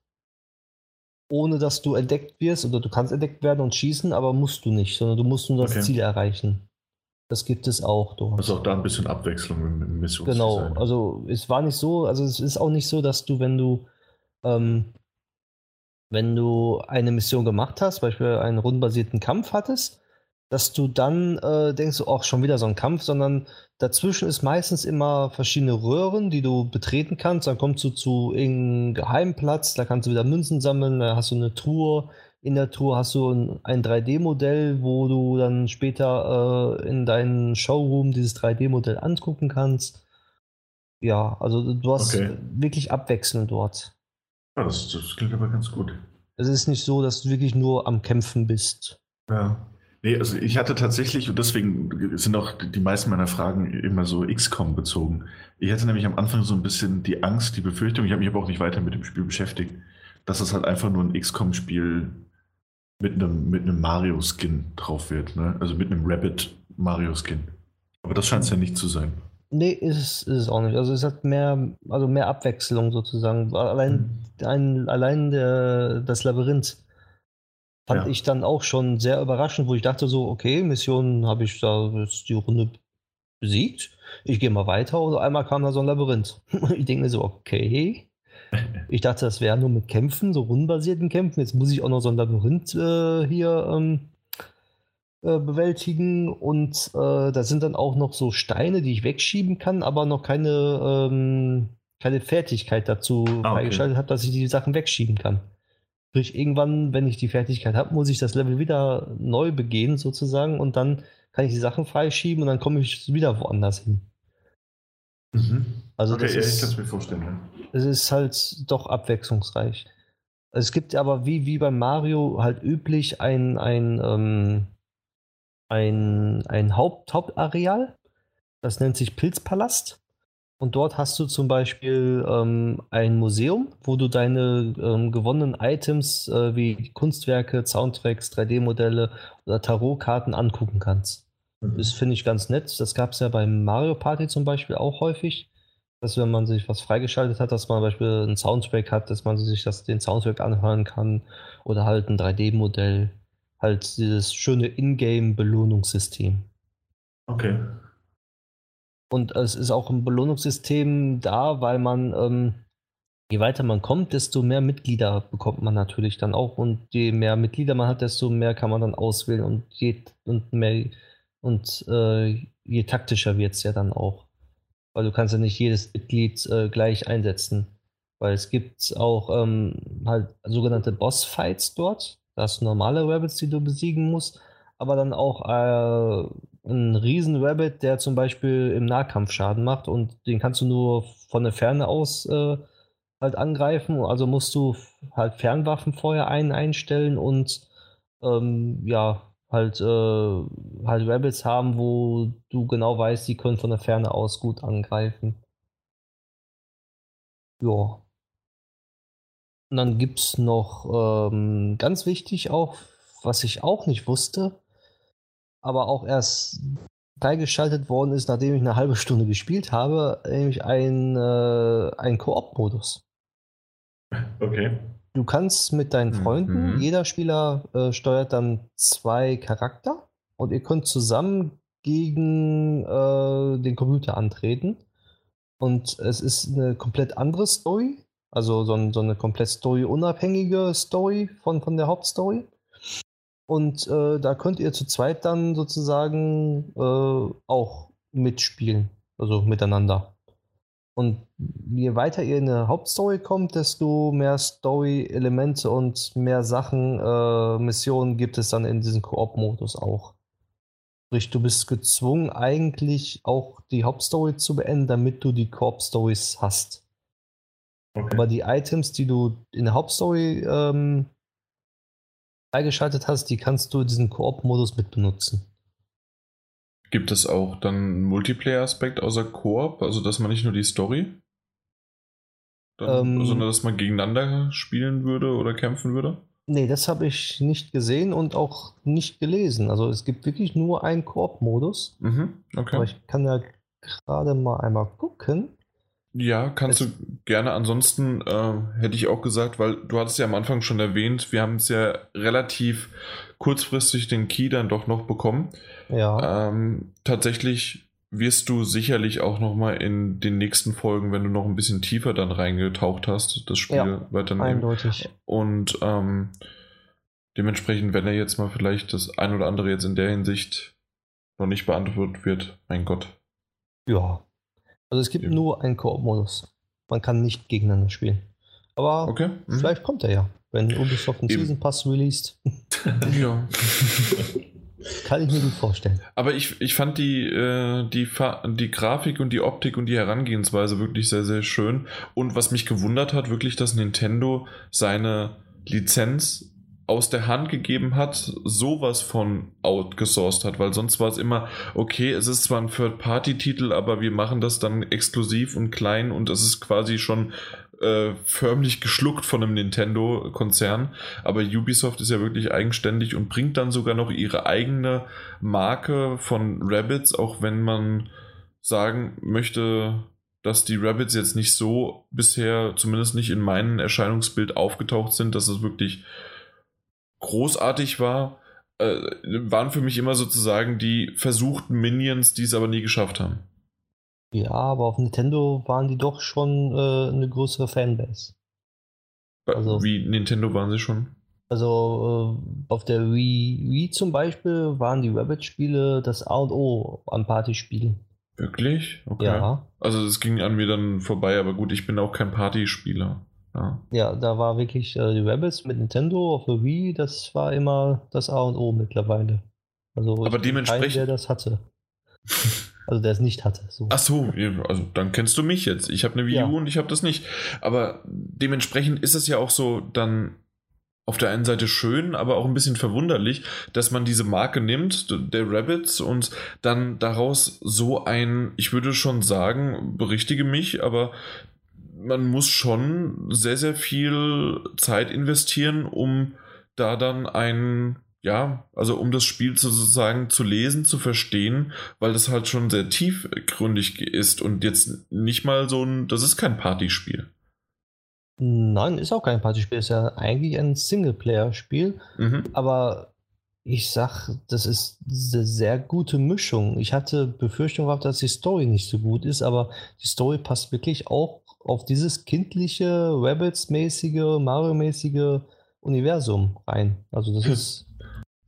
[SPEAKER 3] ohne dass du entdeckt wirst. Oder du kannst entdeckt werden und schießen, aber musst du nicht, sondern du musst nur das okay. Ziel erreichen. Das gibt es auch dort.
[SPEAKER 2] Also auch da ein bisschen Abwechslung im
[SPEAKER 3] Missions. Genau, also es war nicht so, also es ist auch nicht so, dass du, wenn du ähm, wenn du eine Mission gemacht hast, beispielsweise einen rundenbasierten Kampf hattest, dass du dann äh, denkst, auch schon wieder so ein Kampf, sondern dazwischen ist meistens immer verschiedene Röhren, die du betreten kannst. Dann kommst du zu irgendeinem Geheimplatz, da kannst du wieder Münzen sammeln, da hast du eine Truhe, in der Tour hast du ein, ein 3D-Modell, wo du dann später äh, in deinem Showroom dieses 3D-Modell angucken kannst. Ja, also du hast okay. wirklich abwechselnd dort.
[SPEAKER 2] Ja, das, das klingt aber ganz gut.
[SPEAKER 3] Es ist nicht so, dass du wirklich nur am Kämpfen bist.
[SPEAKER 2] Ja. Nee, also ich hatte tatsächlich, und deswegen sind auch die meisten meiner Fragen immer so XCOM bezogen. Ich hatte nämlich am Anfang so ein bisschen die Angst, die Befürchtung, ich habe mich aber auch nicht weiter mit dem Spiel beschäftigt, dass es halt einfach nur ein XCOM-Spiel mit einem, mit einem Mario-Skin drauf wird. Ne? Also mit einem Rabbit Mario-Skin. Aber das scheint es ja nicht zu sein.
[SPEAKER 3] Nee, ist es, ist es auch nicht. Also es hat mehr, also mehr Abwechslung sozusagen. Allein, mhm. ein, allein der, das Labyrinth fand ja. ich dann auch schon sehr überraschend, wo ich dachte so, okay, Mission habe ich da jetzt die Runde besiegt. Ich gehe mal weiter und einmal kam da so ein Labyrinth. ich denke mir so, okay, ich dachte, das wäre nur mit Kämpfen, so rundenbasierten Kämpfen. Jetzt muss ich auch noch so ein Labyrinth äh, hier ähm, äh, bewältigen. Und äh, da sind dann auch noch so Steine, die ich wegschieben kann, aber noch keine, ähm, keine Fertigkeit dazu ah, okay. freigeschaltet habe, dass ich die Sachen wegschieben kann. Sprich, irgendwann, wenn ich die Fertigkeit habe, muss ich das Level wieder neu begehen, sozusagen, und dann kann ich die Sachen freischieben und dann komme ich wieder woanders hin.
[SPEAKER 2] Mhm. Also okay, das ja, ist, ich kann es mir vorstellen. Ja.
[SPEAKER 3] Es ist halt doch abwechslungsreich. Es gibt aber wie, wie bei Mario halt üblich ein, ein, ähm, ein, ein Haupt, Hauptareal. Das nennt sich Pilzpalast. Und dort hast du zum Beispiel ähm, ein Museum, wo du deine ähm, gewonnenen Items äh, wie Kunstwerke, Soundtracks, 3D-Modelle oder Tarotkarten angucken kannst. Mhm. Das finde ich ganz nett. Das gab es ja beim Mario Party zum Beispiel auch häufig. Dass wenn man sich was freigeschaltet hat, dass man zum Beispiel einen Soundtrack hat, dass man sich das, den Soundtrack anhören kann oder halt ein 3D-Modell. Halt dieses schöne Ingame-Belohnungssystem.
[SPEAKER 2] Okay.
[SPEAKER 3] Und es ist auch ein Belohnungssystem da, weil man, ähm, je weiter man kommt, desto mehr Mitglieder bekommt man natürlich dann auch. Und je mehr Mitglieder man hat, desto mehr kann man dann auswählen und je, und mehr und äh, je taktischer wird es ja dann auch. Weil du kannst ja nicht jedes Mitglied äh, gleich einsetzen. Weil es gibt auch ähm, halt sogenannte Bossfights dort. Das normale Rabbits, die du besiegen musst. Aber dann auch äh, ein riesen Rabbit, der zum Beispiel im Nahkampf Schaden macht und den kannst du nur von der Ferne aus äh, halt angreifen. Also musst du halt Fernwaffen vorher ein einstellen und ähm, ja, halt, äh, halt Rebels haben, wo du genau weißt, die können von der Ferne aus gut angreifen. Ja. Und dann gibt es noch ähm, ganz wichtig auch, was ich auch nicht wusste, aber auch erst freigeschaltet worden ist, nachdem ich eine halbe Stunde gespielt habe, nämlich ein, äh, ein Koop-Modus.
[SPEAKER 2] Okay.
[SPEAKER 3] Du kannst mit deinen mhm. Freunden, mhm. jeder Spieler äh, steuert dann zwei Charakter und ihr könnt zusammen gegen äh, den Computer antreten. Und es ist eine komplett andere Story, also so, ein, so eine komplett story-unabhängige Story von, von der Hauptstory. Und äh, da könnt ihr zu zweit dann sozusagen äh, auch mitspielen, also miteinander. Und je weiter ihr in eine Hauptstory kommt, desto mehr Story-Elemente und mehr Sachen, äh, Missionen gibt es dann in diesem Koop-Modus auch. Sprich, du bist gezwungen, eigentlich auch die Hauptstory zu beenden, damit du die Koop-Stories hast. Okay. Aber die Items, die du in der Hauptstory ähm, freigeschaltet hast, die kannst du diesen Koop-Modus mit benutzen.
[SPEAKER 1] Gibt es auch dann einen Multiplayer-Aspekt außer Koop, also dass man nicht nur die Story, dann, ähm, sondern dass man gegeneinander spielen würde oder kämpfen würde?
[SPEAKER 3] Nee, das habe ich nicht gesehen und auch nicht gelesen. Also es gibt wirklich nur einen Koop-Modus.
[SPEAKER 1] Mhm, okay.
[SPEAKER 3] Aber ich kann ja gerade mal einmal gucken.
[SPEAKER 1] Ja, kannst es, du gerne. Ansonsten äh, hätte ich auch gesagt, weil du hattest ja am Anfang schon erwähnt, wir haben es ja relativ kurzfristig den Key dann doch noch bekommen.
[SPEAKER 3] Ja.
[SPEAKER 1] Ähm, tatsächlich wirst du sicherlich auch noch mal in den nächsten Folgen, wenn du noch ein bisschen tiefer dann reingetaucht hast, das Spiel ja, weiternehmen.
[SPEAKER 3] Eindeutig.
[SPEAKER 1] Und ähm, dementsprechend, wenn er jetzt mal vielleicht das ein oder andere jetzt in der Hinsicht noch nicht beantwortet wird, mein Gott.
[SPEAKER 3] Ja. Also es gibt ja. nur einen Koop-Modus. Man kann nicht gegeneinander spielen. Aber okay. mhm. vielleicht kommt er ja, wenn Ubisoft einen Eben. Season Pass released.
[SPEAKER 1] ja.
[SPEAKER 3] Kann ich mir gut vorstellen.
[SPEAKER 1] Aber ich, ich fand die, äh, die, die Grafik und die Optik und die Herangehensweise wirklich sehr, sehr schön. Und was mich gewundert hat, wirklich, dass Nintendo seine Lizenz aus der Hand gegeben hat, sowas von outgesourced hat, weil sonst war es immer, okay, es ist zwar ein Third-Party-Titel, aber wir machen das dann exklusiv und klein und es ist quasi schon äh, förmlich geschluckt von einem Nintendo-Konzern. Aber Ubisoft ist ja wirklich eigenständig und bringt dann sogar noch ihre eigene Marke von Rabbits, auch wenn man sagen möchte, dass die Rabbits jetzt nicht so bisher, zumindest nicht in meinem Erscheinungsbild aufgetaucht sind, dass es wirklich großartig war, äh, waren für mich immer sozusagen die versuchten Minions, die es aber nie geschafft haben.
[SPEAKER 3] Ja, aber auf Nintendo waren die doch schon äh, eine größere Fanbase.
[SPEAKER 1] Also, Wie Nintendo waren sie schon?
[SPEAKER 3] Also äh, auf der Wii, Wii zum Beispiel waren die Rabbit-Spiele das A und O an Partyspielen.
[SPEAKER 1] Wirklich?
[SPEAKER 3] Okay. Ja.
[SPEAKER 1] Also es ging an mir dann vorbei, aber gut, ich bin auch kein Partyspieler. Ja.
[SPEAKER 3] ja, da war wirklich äh, die Rabbits mit Nintendo auf der Wii, das war immer das A und O mittlerweile. Also
[SPEAKER 1] aber dementsprechend.
[SPEAKER 3] Keinen, der das hatte. Also der es nicht hatte.
[SPEAKER 1] So. Ach so, also dann kennst du mich jetzt. Ich habe eine Wii U ja. und ich habe das nicht. Aber dementsprechend ist es ja auch so dann auf der einen Seite schön, aber auch ein bisschen verwunderlich, dass man diese Marke nimmt, der Rabbits, und dann daraus so ein, ich würde schon sagen, berichtige mich, aber man muss schon sehr, sehr viel Zeit investieren, um da dann ein ja, also um das Spiel sozusagen zu lesen, zu verstehen, weil das halt schon sehr tiefgründig ist und jetzt nicht mal so ein, das ist kein Partyspiel.
[SPEAKER 3] Nein, ist auch kein Partyspiel, ist ja eigentlich ein Singleplayer-Spiel, mhm. aber ich sag, das ist eine sehr gute Mischung. Ich hatte Befürchtung gehabt, dass die Story nicht so gut ist, aber die Story passt wirklich auch auf dieses kindliche, Rabbits-mäßige, Mario-mäßige Universum rein. Also das ist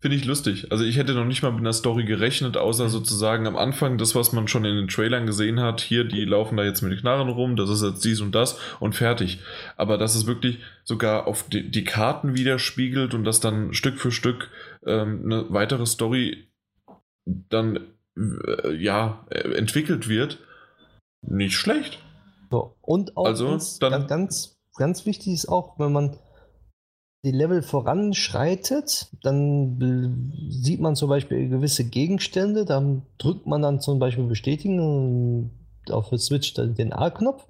[SPEAKER 1] Finde ich lustig. Also ich hätte noch nicht mal mit einer Story gerechnet, außer sozusagen am Anfang das, was man schon in den Trailern gesehen hat. Hier, die laufen da jetzt mit Knarren rum, das ist jetzt dies und das und fertig. Aber dass es wirklich sogar auf die, die Karten widerspiegelt und dass dann Stück für Stück ähm, eine weitere Story dann äh, ja äh, entwickelt wird, nicht schlecht.
[SPEAKER 3] So, und auch
[SPEAKER 1] also,
[SPEAKER 3] ganz, dann, ganz, ganz wichtig ist auch, wenn man die Level voranschreitet, dann sieht man zum Beispiel gewisse Gegenstände, dann drückt man dann zum Beispiel bestätigen auf der Switch den A-Knopf.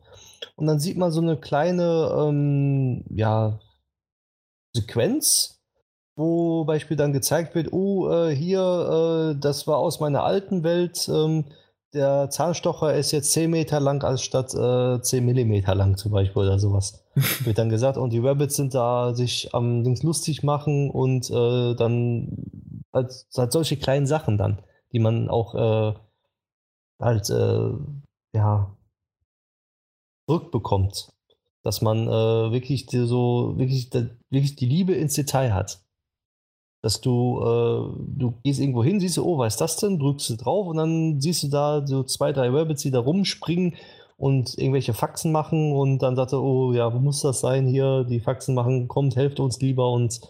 [SPEAKER 3] Und dann sieht man so eine kleine ähm, ja, Sequenz, wo Beispiel dann gezeigt wird, oh, äh, hier, äh, das war aus meiner alten Welt, ähm, der Zahnstocher ist jetzt 10 Meter lang als statt äh, 10 Millimeter lang zum Beispiel oder sowas. wird dann gesagt, und die Rabbits sind da sich am Dings lustig machen und äh, dann halt, halt, solche kleinen Sachen dann, die man auch äh, halt, äh, ja, zurückbekommt. Dass man äh, wirklich die, so, wirklich, wirklich die Liebe ins Detail hat dass du, äh, du gehst irgendwo hin, siehst du, oh, was ist das denn? Drückst du drauf und dann siehst du da so zwei, drei Rabbits, die da rumspringen und irgendwelche Faxen machen und dann sagt er, oh ja, wo muss das sein hier? Die Faxen machen, kommt, helft uns lieber und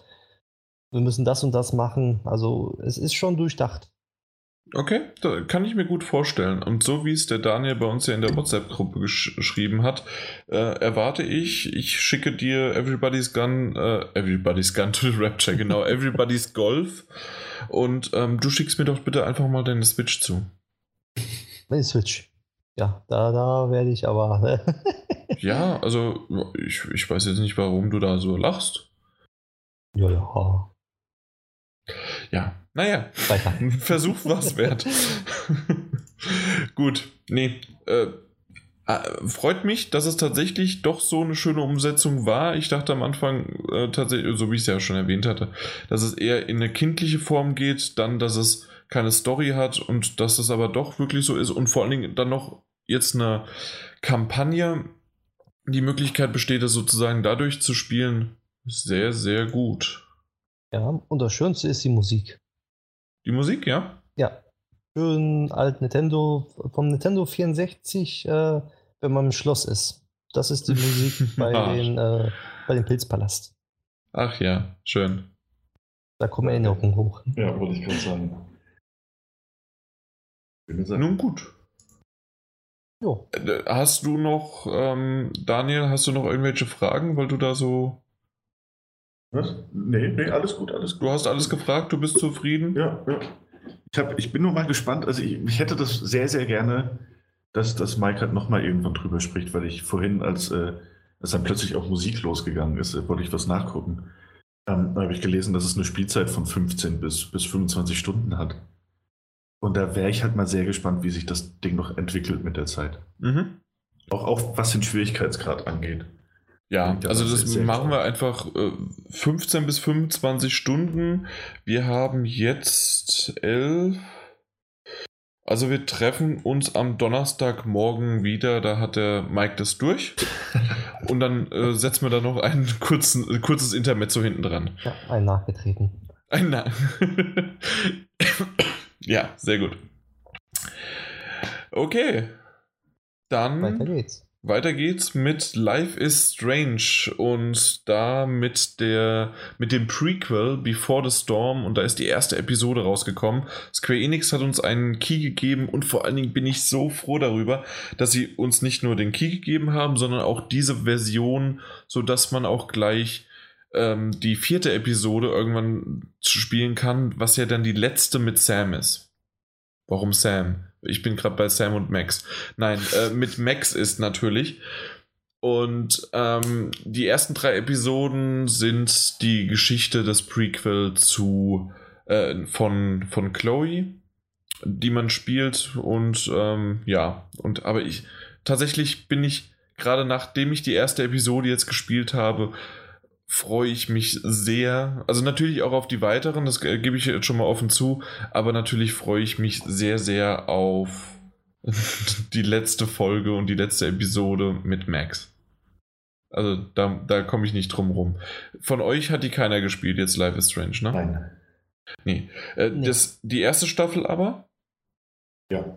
[SPEAKER 3] wir müssen das und das machen. Also es ist schon durchdacht.
[SPEAKER 1] Okay, da kann ich mir gut vorstellen. Und so wie es der Daniel bei uns ja in der WhatsApp-Gruppe gesch geschrieben hat, äh, erwarte ich, ich schicke dir Everybody's Gun, äh, Everybody's Gun to the Rapture, genau, Everybody's Golf. Und ähm, du schickst mir doch bitte einfach mal deine Switch zu.
[SPEAKER 3] Meine Switch. Ja, da, da werde ich aber.
[SPEAKER 1] ja, also ich, ich weiß jetzt nicht, warum du da so lachst.
[SPEAKER 3] Ja, ja.
[SPEAKER 1] Ja, naja, Versuch was wert. Gut, nee, äh, äh, freut mich, dass es tatsächlich doch so eine schöne Umsetzung war. Ich dachte am Anfang äh, tatsächlich, so wie ich es ja schon erwähnt hatte, dass es eher in eine kindliche Form geht, dann, dass es keine Story hat und dass es aber doch wirklich so ist und vor allen Dingen dann noch jetzt eine Kampagne, die Möglichkeit besteht, es sozusagen dadurch zu spielen, sehr, sehr gut.
[SPEAKER 3] Ja, und das Schönste ist die Musik.
[SPEAKER 1] Die Musik, ja?
[SPEAKER 3] Ja. Schön alt Nintendo, vom Nintendo 64, äh, wenn man im Schloss ist. Das ist die Musik bei, den, äh, bei dem Pilzpalast.
[SPEAKER 1] Ach ja, schön.
[SPEAKER 3] Da kommen Erinnerungen hoch.
[SPEAKER 2] Ja, wollte ich gerade sagen.
[SPEAKER 1] Nun gut. Jo. Äh, hast du noch, ähm, Daniel, hast du noch irgendwelche Fragen, weil du da so
[SPEAKER 2] was? Nee, nee, alles gut, alles gut.
[SPEAKER 1] Du hast alles gefragt, du bist zufrieden?
[SPEAKER 2] Ja, ja. Ich, hab, ich bin nur mal gespannt, also ich, ich hätte das sehr, sehr gerne, dass, dass Mike halt nochmal irgendwann drüber spricht, weil ich vorhin, als, äh, als dann plötzlich auch Musik losgegangen ist, äh, wollte ich was nachgucken. Ähm, da habe ich gelesen, dass es eine Spielzeit von 15 bis, bis 25 Stunden hat. Und da wäre ich halt mal sehr gespannt, wie sich das Ding noch entwickelt mit der Zeit. Mhm. Auch, auch was den Schwierigkeitsgrad angeht.
[SPEAKER 1] Ja, also das machen wir einfach äh, 15 bis 25 Stunden. Wir haben jetzt 11. Also wir treffen uns am Donnerstagmorgen wieder, da hat der Mike das durch. Und dann äh, setzen wir da noch ein kurzen, äh, kurzes Intermezzo hinten dran.
[SPEAKER 3] Ja, ein nachgetreten.
[SPEAKER 1] Ein Na Ja, sehr gut. Okay. Dann.
[SPEAKER 3] Weiter geht's.
[SPEAKER 1] Weiter geht's mit Life is Strange und da mit der mit dem Prequel Before the Storm und da ist die erste Episode rausgekommen. Square Enix hat uns einen Key gegeben und vor allen Dingen bin ich so froh darüber, dass sie uns nicht nur den Key gegeben haben, sondern auch diese Version, so dass man auch gleich ähm, die vierte Episode irgendwann spielen kann, was ja dann die letzte mit Sam ist. Warum Sam? Ich bin gerade bei Sam und Max. Nein, äh, mit Max ist natürlich. Und ähm, die ersten drei Episoden sind die Geschichte des Prequel zu äh, von, von Chloe, die man spielt. Und ähm, ja, und aber ich tatsächlich bin ich, gerade nachdem ich die erste Episode jetzt gespielt habe, freue ich mich sehr. Also natürlich auch auf die weiteren, das gebe ich jetzt schon mal offen zu, aber natürlich freue ich mich sehr, sehr auf die letzte Folge und die letzte Episode mit Max. Also da, da komme ich nicht drum rum. Von euch hat die keiner gespielt, jetzt Life is Strange, ne?
[SPEAKER 2] Nein.
[SPEAKER 1] Nee. Äh, nee. Das, die erste Staffel aber?
[SPEAKER 2] Ja.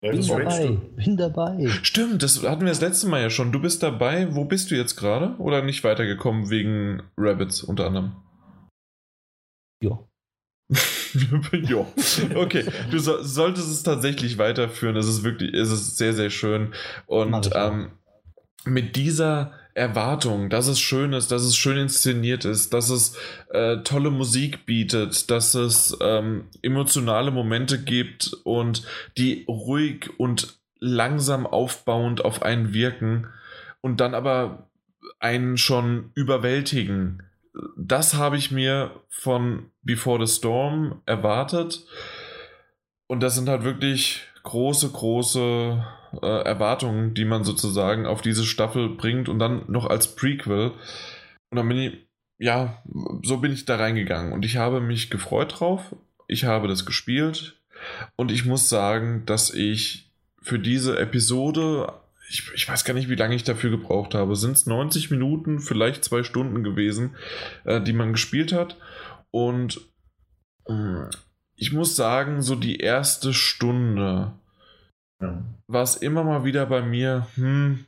[SPEAKER 3] Ja, bin dabei, bin dabei.
[SPEAKER 1] Stimmt, das hatten wir das letzte Mal ja schon. Du bist dabei. Wo bist du jetzt gerade? Oder nicht weitergekommen wegen Rabbits unter anderem?
[SPEAKER 3] Ja.
[SPEAKER 1] ja, okay. Du so, solltest es tatsächlich weiterführen. Es ist wirklich, es ist sehr, sehr schön. Und ähm, mit dieser Erwartung, dass es schön ist, dass es schön inszeniert ist, dass es äh, tolle Musik bietet, dass es ähm, emotionale Momente gibt und die ruhig und langsam aufbauend auf einen wirken und dann aber einen schon überwältigen. das habe ich mir von Before the Storm erwartet. Und das sind halt wirklich große, große äh, Erwartungen, die man sozusagen auf diese Staffel bringt und dann noch als Prequel. Und dann bin ich, ja, so bin ich da reingegangen und ich habe mich gefreut drauf. Ich habe das gespielt und ich muss sagen, dass ich für diese Episode, ich, ich weiß gar nicht, wie lange ich dafür gebraucht habe, sind es 90 Minuten, vielleicht zwei Stunden gewesen, äh, die man gespielt hat. Und äh, ich muss sagen, so die erste Stunde ja. war es immer mal wieder bei mir, hm,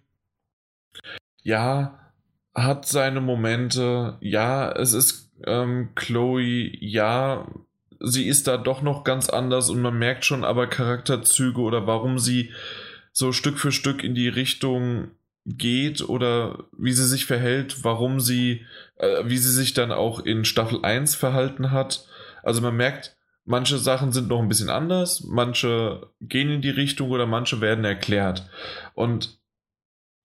[SPEAKER 1] ja, hat seine Momente, ja, es ist ähm, Chloe, ja, sie ist da doch noch ganz anders und man merkt schon aber Charakterzüge oder warum sie so Stück für Stück in die Richtung geht oder wie sie sich verhält, warum sie, äh, wie sie sich dann auch in Staffel 1 verhalten hat. Also man merkt, manche Sachen sind noch ein bisschen anders, manche gehen in die Richtung oder manche werden erklärt. Und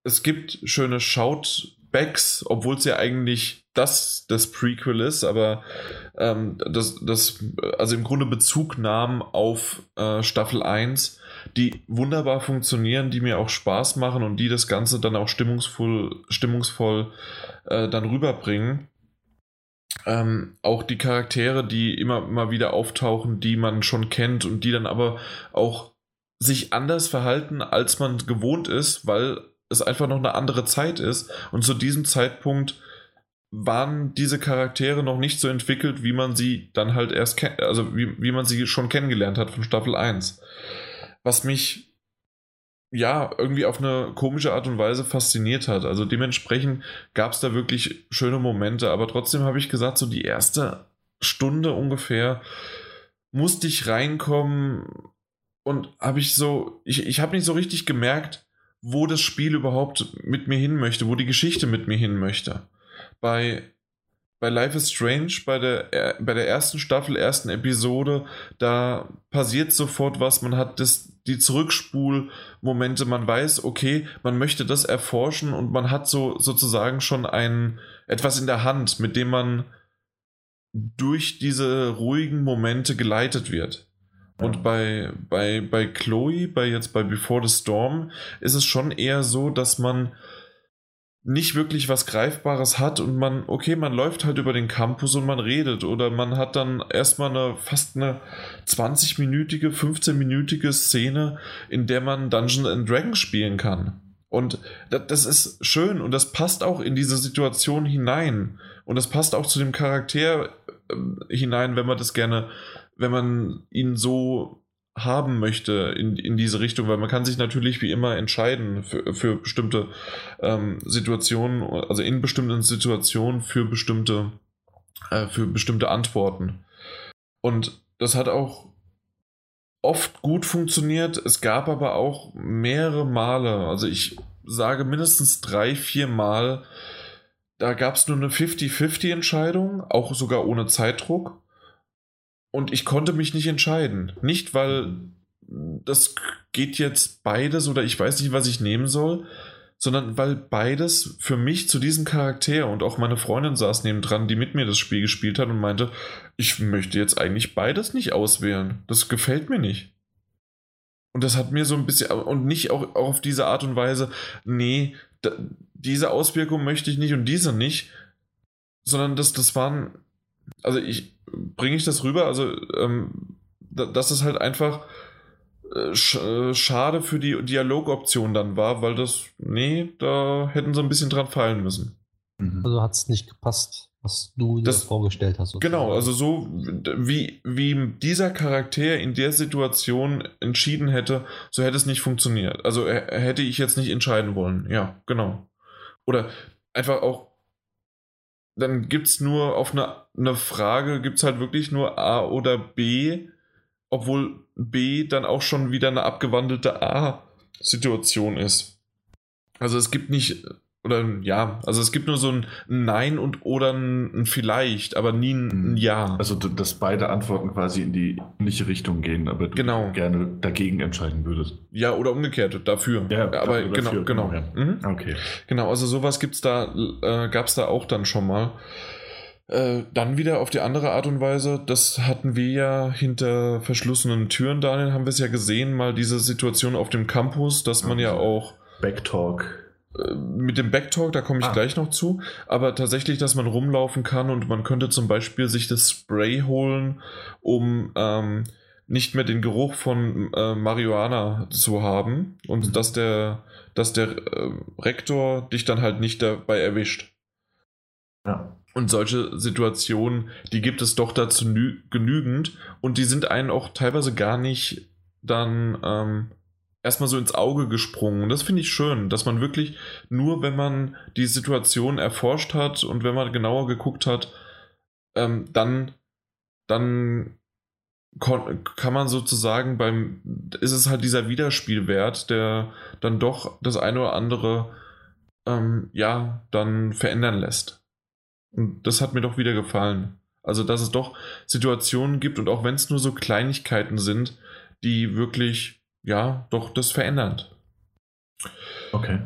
[SPEAKER 1] es gibt schöne Shoutbacks, obwohl es ja eigentlich das das Prequel ist, aber ähm, das, das, also im Grunde Bezug nahmen auf äh, Staffel 1, die wunderbar funktionieren, die mir auch Spaß machen und die das Ganze dann auch stimmungsvoll, stimmungsvoll äh, dann rüberbringen. Ähm, auch die Charaktere, die immer mal wieder auftauchen, die man schon kennt und die dann aber auch sich anders verhalten, als man gewohnt ist, weil es einfach noch eine andere Zeit ist. Und zu diesem Zeitpunkt waren diese Charaktere noch nicht so entwickelt, wie man sie dann halt erst kennt, also wie, wie man sie schon kennengelernt hat von Staffel 1. Was mich ja irgendwie auf eine komische Art und Weise fasziniert hat. Also dementsprechend gab es da wirklich schöne Momente, aber trotzdem habe ich gesagt, so die erste Stunde ungefähr musste ich reinkommen und habe ich so, ich, ich habe nicht so richtig gemerkt, wo das Spiel überhaupt mit mir hin möchte, wo die Geschichte mit mir hin möchte bei, bei Life is Strange, bei der, bei der ersten Staffel, ersten Episode, da passiert sofort was, man hat das, die Zurückspulmomente, man weiß, okay, man möchte das erforschen und man hat so sozusagen schon ein, etwas in der Hand, mit dem man durch diese ruhigen Momente geleitet wird. Und bei, bei, bei Chloe, bei jetzt bei Before the Storm, ist es schon eher so, dass man nicht wirklich was Greifbares hat und man, okay, man läuft halt über den Campus und man redet oder man hat dann erstmal eine fast eine 20-minütige, 15-minütige Szene, in der man Dungeons and Dragons spielen kann. Und das ist schön und das passt auch in diese Situation hinein. Und das passt auch zu dem Charakter äh, hinein, wenn man das gerne, wenn man ihn so haben möchte in, in diese Richtung, weil man kann sich natürlich wie immer entscheiden für, für bestimmte ähm, Situationen, also in bestimmten Situationen für bestimmte, äh, für bestimmte Antworten. Und das hat auch oft gut funktioniert. Es gab aber auch mehrere Male, also ich sage mindestens drei, vier Mal, da gab es nur eine 50-50 Entscheidung, auch sogar ohne Zeitdruck. Und ich konnte mich nicht entscheiden. Nicht, weil das geht jetzt beides oder ich weiß nicht, was ich nehmen soll, sondern weil beides für mich zu diesem Charakter und auch meine Freundin saß nebendran, die mit mir das Spiel gespielt hat und meinte, ich möchte jetzt eigentlich beides nicht auswählen. Das gefällt mir nicht. Und das hat mir so ein bisschen, und nicht auch, auch auf diese Art und Weise, nee, da, diese Auswirkung möchte ich nicht und diese nicht, sondern das, das waren, also ich, bringe ich das rüber? Also, ähm, dass es halt einfach äh, äh, schade für die Dialogoption dann war, weil das, nee, da hätten sie ein bisschen dran fallen müssen.
[SPEAKER 3] Mhm. Also hat es nicht gepasst, was du dir vorgestellt hast.
[SPEAKER 1] Sozusagen. Genau, also so wie, wie dieser Charakter in der Situation entschieden hätte, so hätte es nicht funktioniert. Also hätte ich jetzt nicht entscheiden wollen. Ja, genau. Oder einfach auch dann gibt es nur auf eine, eine Frage, gibt es halt wirklich nur A oder B, obwohl B dann auch schon wieder eine abgewandelte A-Situation ist. Also es gibt nicht, oder ja, also es gibt nur so ein Nein und oder ein, Vielleicht, aber nie ein, ein, Ja.
[SPEAKER 2] Also dass beide Antworten quasi in die ähnliche Richtung gehen, aber du
[SPEAKER 1] genau.
[SPEAKER 2] gerne dagegen entscheiden würdest.
[SPEAKER 1] Ja, oder umgekehrt, dafür.
[SPEAKER 2] Ja, aber dafür,
[SPEAKER 1] genau,
[SPEAKER 2] dafür,
[SPEAKER 1] genau.
[SPEAKER 2] genau.
[SPEAKER 1] Ja. Mhm.
[SPEAKER 2] Okay.
[SPEAKER 1] Genau, also sowas gibt's da, äh, gab es da auch dann schon mal. Äh, dann wieder auf die andere Art und Weise, das hatten wir ja hinter verschlossenen Türen, Daniel, haben wir es ja gesehen, mal diese Situation auf dem Campus, dass man ja auch.
[SPEAKER 2] Backtalk.
[SPEAKER 1] Mit dem Backtalk, da komme ich ah. gleich noch zu, aber tatsächlich, dass man rumlaufen kann und man könnte zum Beispiel sich das Spray holen, um ähm, nicht mehr den Geruch von äh, Marihuana zu haben und mhm. dass der, dass der äh, Rektor dich dann halt nicht dabei erwischt.
[SPEAKER 2] Ja.
[SPEAKER 1] Und solche Situationen, die gibt es doch dazu genügend und die sind einen auch teilweise gar nicht dann ähm, erstmal so ins Auge gesprungen. Und das finde ich schön, dass man wirklich nur, wenn man die Situation erforscht hat und wenn man genauer geguckt hat, ähm, dann, dann kann man sozusagen beim, ist es halt dieser Wiederspielwert, der dann doch das eine oder andere, ähm, ja, dann verändern lässt. Und das hat mir doch wieder gefallen. Also, dass es doch Situationen gibt und auch wenn es nur so Kleinigkeiten sind, die wirklich, ja, doch das verändert.
[SPEAKER 2] Okay.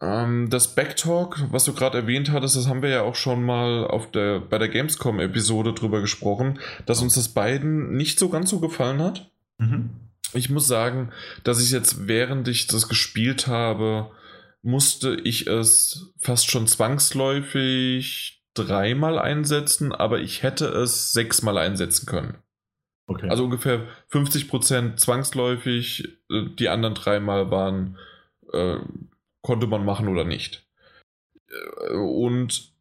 [SPEAKER 1] Ähm, das Backtalk, was du gerade erwähnt hattest, das haben wir ja auch schon mal auf der, bei der Gamescom-Episode drüber gesprochen, dass uns das beiden nicht so ganz so gefallen hat. Mhm. Ich muss sagen, dass ich jetzt, während ich das gespielt habe, musste ich es fast schon zwangsläufig dreimal einsetzen, aber ich hätte es sechsmal einsetzen können. Okay. Also ungefähr 50% zwangsläufig, äh, die anderen dreimal waren, äh, konnte man machen oder nicht. Äh, und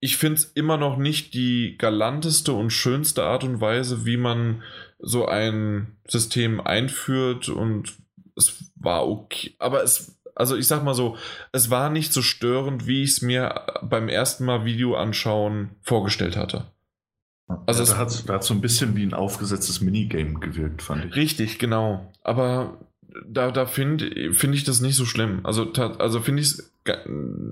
[SPEAKER 1] ich finde es immer noch nicht die galanteste und schönste Art und Weise, wie man so ein System einführt und es war okay, aber es also ich sag mal so, es war nicht so störend, wie ich es mir beim ersten Mal Video anschauen vorgestellt hatte.
[SPEAKER 2] Also ja, da hat es so ein bisschen wie ein aufgesetztes Minigame gewirkt, fand ich.
[SPEAKER 1] Richtig, genau. Aber da, da finde find ich das nicht so schlimm. Also, also finde also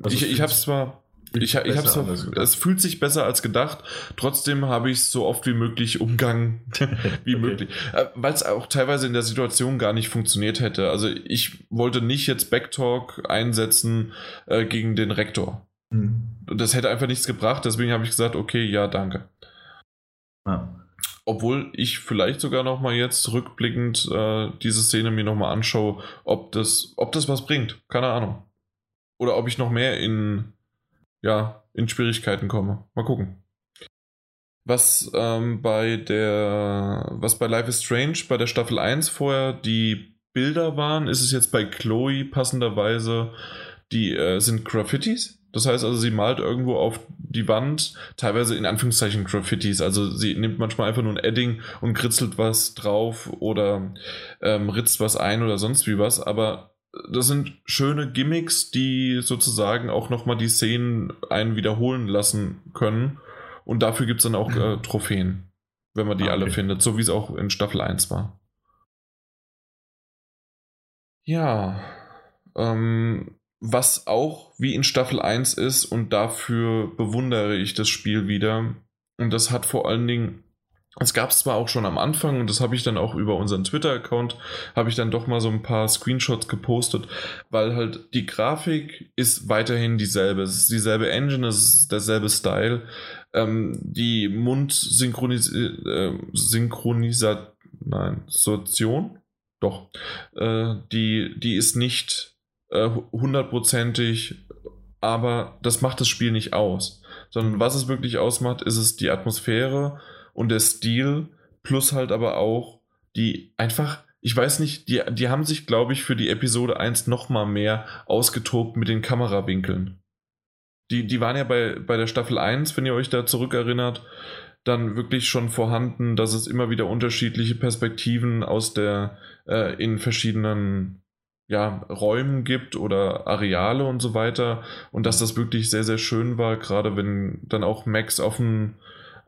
[SPEAKER 1] ich, ich, ich habe es zwar ich, ich hab's es fühlt sich besser als gedacht. Trotzdem habe ich es so oft wie möglich umgangen wie okay. möglich. Äh, Weil es auch teilweise in der Situation gar nicht funktioniert hätte. Also ich wollte nicht jetzt Backtalk einsetzen äh, gegen den Rektor. Mhm. Das hätte einfach nichts gebracht. Deswegen habe ich gesagt, okay, ja, danke. Obwohl ich vielleicht sogar noch mal jetzt rückblickend äh, diese Szene mir noch mal anschaue, ob das, ob das was bringt. Keine Ahnung. Oder ob ich noch mehr in ja, in Schwierigkeiten komme. Mal gucken. Was ähm, bei der, was bei Life is Strange bei der Staffel 1 vorher die Bilder waren, ist es jetzt bei Chloe passenderweise, die äh, sind Graffitis. Das heißt also, sie malt irgendwo auf die Wand, teilweise in Anführungszeichen Graffitis. Also sie nimmt manchmal einfach nur ein Edding und kritzelt was drauf oder ähm, ritzt was ein oder sonst wie was. Aber das sind schöne Gimmicks, die sozusagen auch nochmal die Szenen einen wiederholen lassen können. Und dafür gibt es dann auch äh, Trophäen, wenn man die ah, okay. alle findet, so wie es auch in Staffel 1 war. Ja, ähm, was auch wie in Staffel 1 ist und dafür bewundere ich das Spiel wieder. Und das hat vor allen Dingen es gab es zwar auch schon am Anfang und das habe ich dann auch über unseren Twitter-Account, habe ich dann doch mal so ein paar Screenshots gepostet, weil halt die Grafik ist weiterhin dieselbe. Es ist dieselbe Engine, es ist derselbe Style. Ähm, die Mund-Synchronisation, äh, nein, Sortion, doch, äh, die, die ist nicht hundertprozentig, aber das macht das Spiel nicht aus. Sondern was es wirklich ausmacht, ist es die Atmosphäre, und der Stil, plus halt aber auch die einfach, ich weiß nicht, die, die haben sich, glaube ich, für die Episode 1 nochmal mehr ausgetobt mit den Kamerawinkeln. Die, die waren ja bei, bei der Staffel 1, wenn ihr euch da zurückerinnert, dann wirklich schon vorhanden, dass es immer wieder unterschiedliche Perspektiven aus der, äh, in verschiedenen ja, Räumen gibt oder Areale und so weiter. Und dass das wirklich sehr, sehr schön war, gerade wenn dann auch Max auf, ein,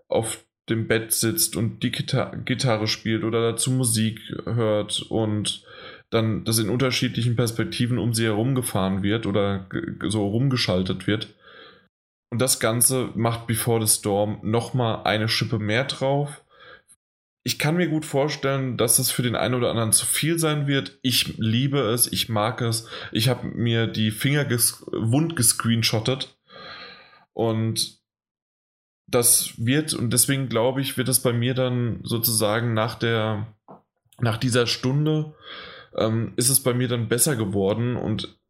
[SPEAKER 1] auf dem Bett sitzt und die Gitar Gitarre spielt oder dazu Musik hört und dann das in unterschiedlichen Perspektiven um sie herum gefahren wird oder so rumgeschaltet wird. Und das Ganze macht Before the Storm nochmal eine Schippe mehr drauf. Ich kann mir gut vorstellen, dass es für den einen oder anderen zu viel sein wird. Ich liebe es, ich mag es. Ich habe mir die Finger ges wund gescreenshottet und das wird, und deswegen glaube ich, wird es bei mir dann sozusagen nach der, nach dieser Stunde, ähm, ist es bei mir dann besser geworden und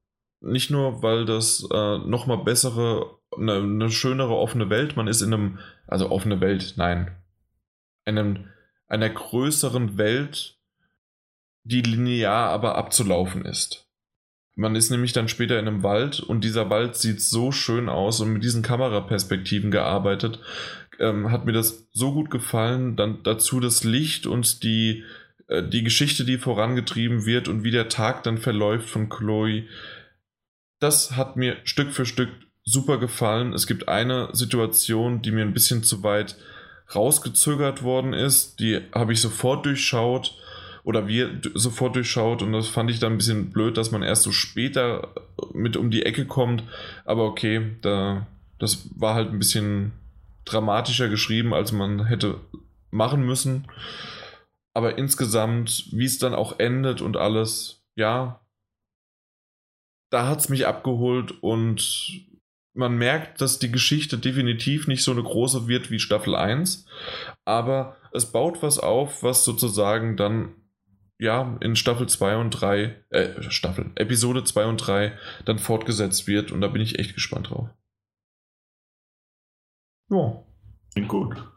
[SPEAKER 1] nicht nur, weil das äh, nochmal bessere, eine, eine schönere offene Welt, man ist in einem, also offene Welt, nein, einem, einer größeren Welt, die linear aber abzulaufen ist. Man ist nämlich dann später in einem Wald und dieser Wald sieht so schön aus und mit diesen Kameraperspektiven gearbeitet, ähm, hat mir das so gut gefallen. Dann dazu das Licht und die, äh, die Geschichte, die vorangetrieben wird und wie der Tag dann verläuft von Chloe. Das hat mir Stück für Stück super gefallen. Es gibt eine Situation, die mir ein bisschen zu weit rausgezögert worden ist. Die habe ich sofort durchschaut oder wir sofort durchschaut und das fand ich dann ein bisschen blöd, dass man erst so später mit um die Ecke kommt. Aber okay, da, das war halt ein bisschen dramatischer geschrieben, als man hätte machen müssen. Aber insgesamt, wie es dann auch endet und alles, ja, da hat es mich abgeholt und man merkt, dass die Geschichte definitiv nicht so eine große wird wie Staffel 1, aber es baut was auf, was sozusagen dann ja in Staffel 2 und 3, äh, Staffel, Episode 2 und 3 dann fortgesetzt wird und da bin ich echt gespannt drauf.
[SPEAKER 2] Ja. Klingt gut.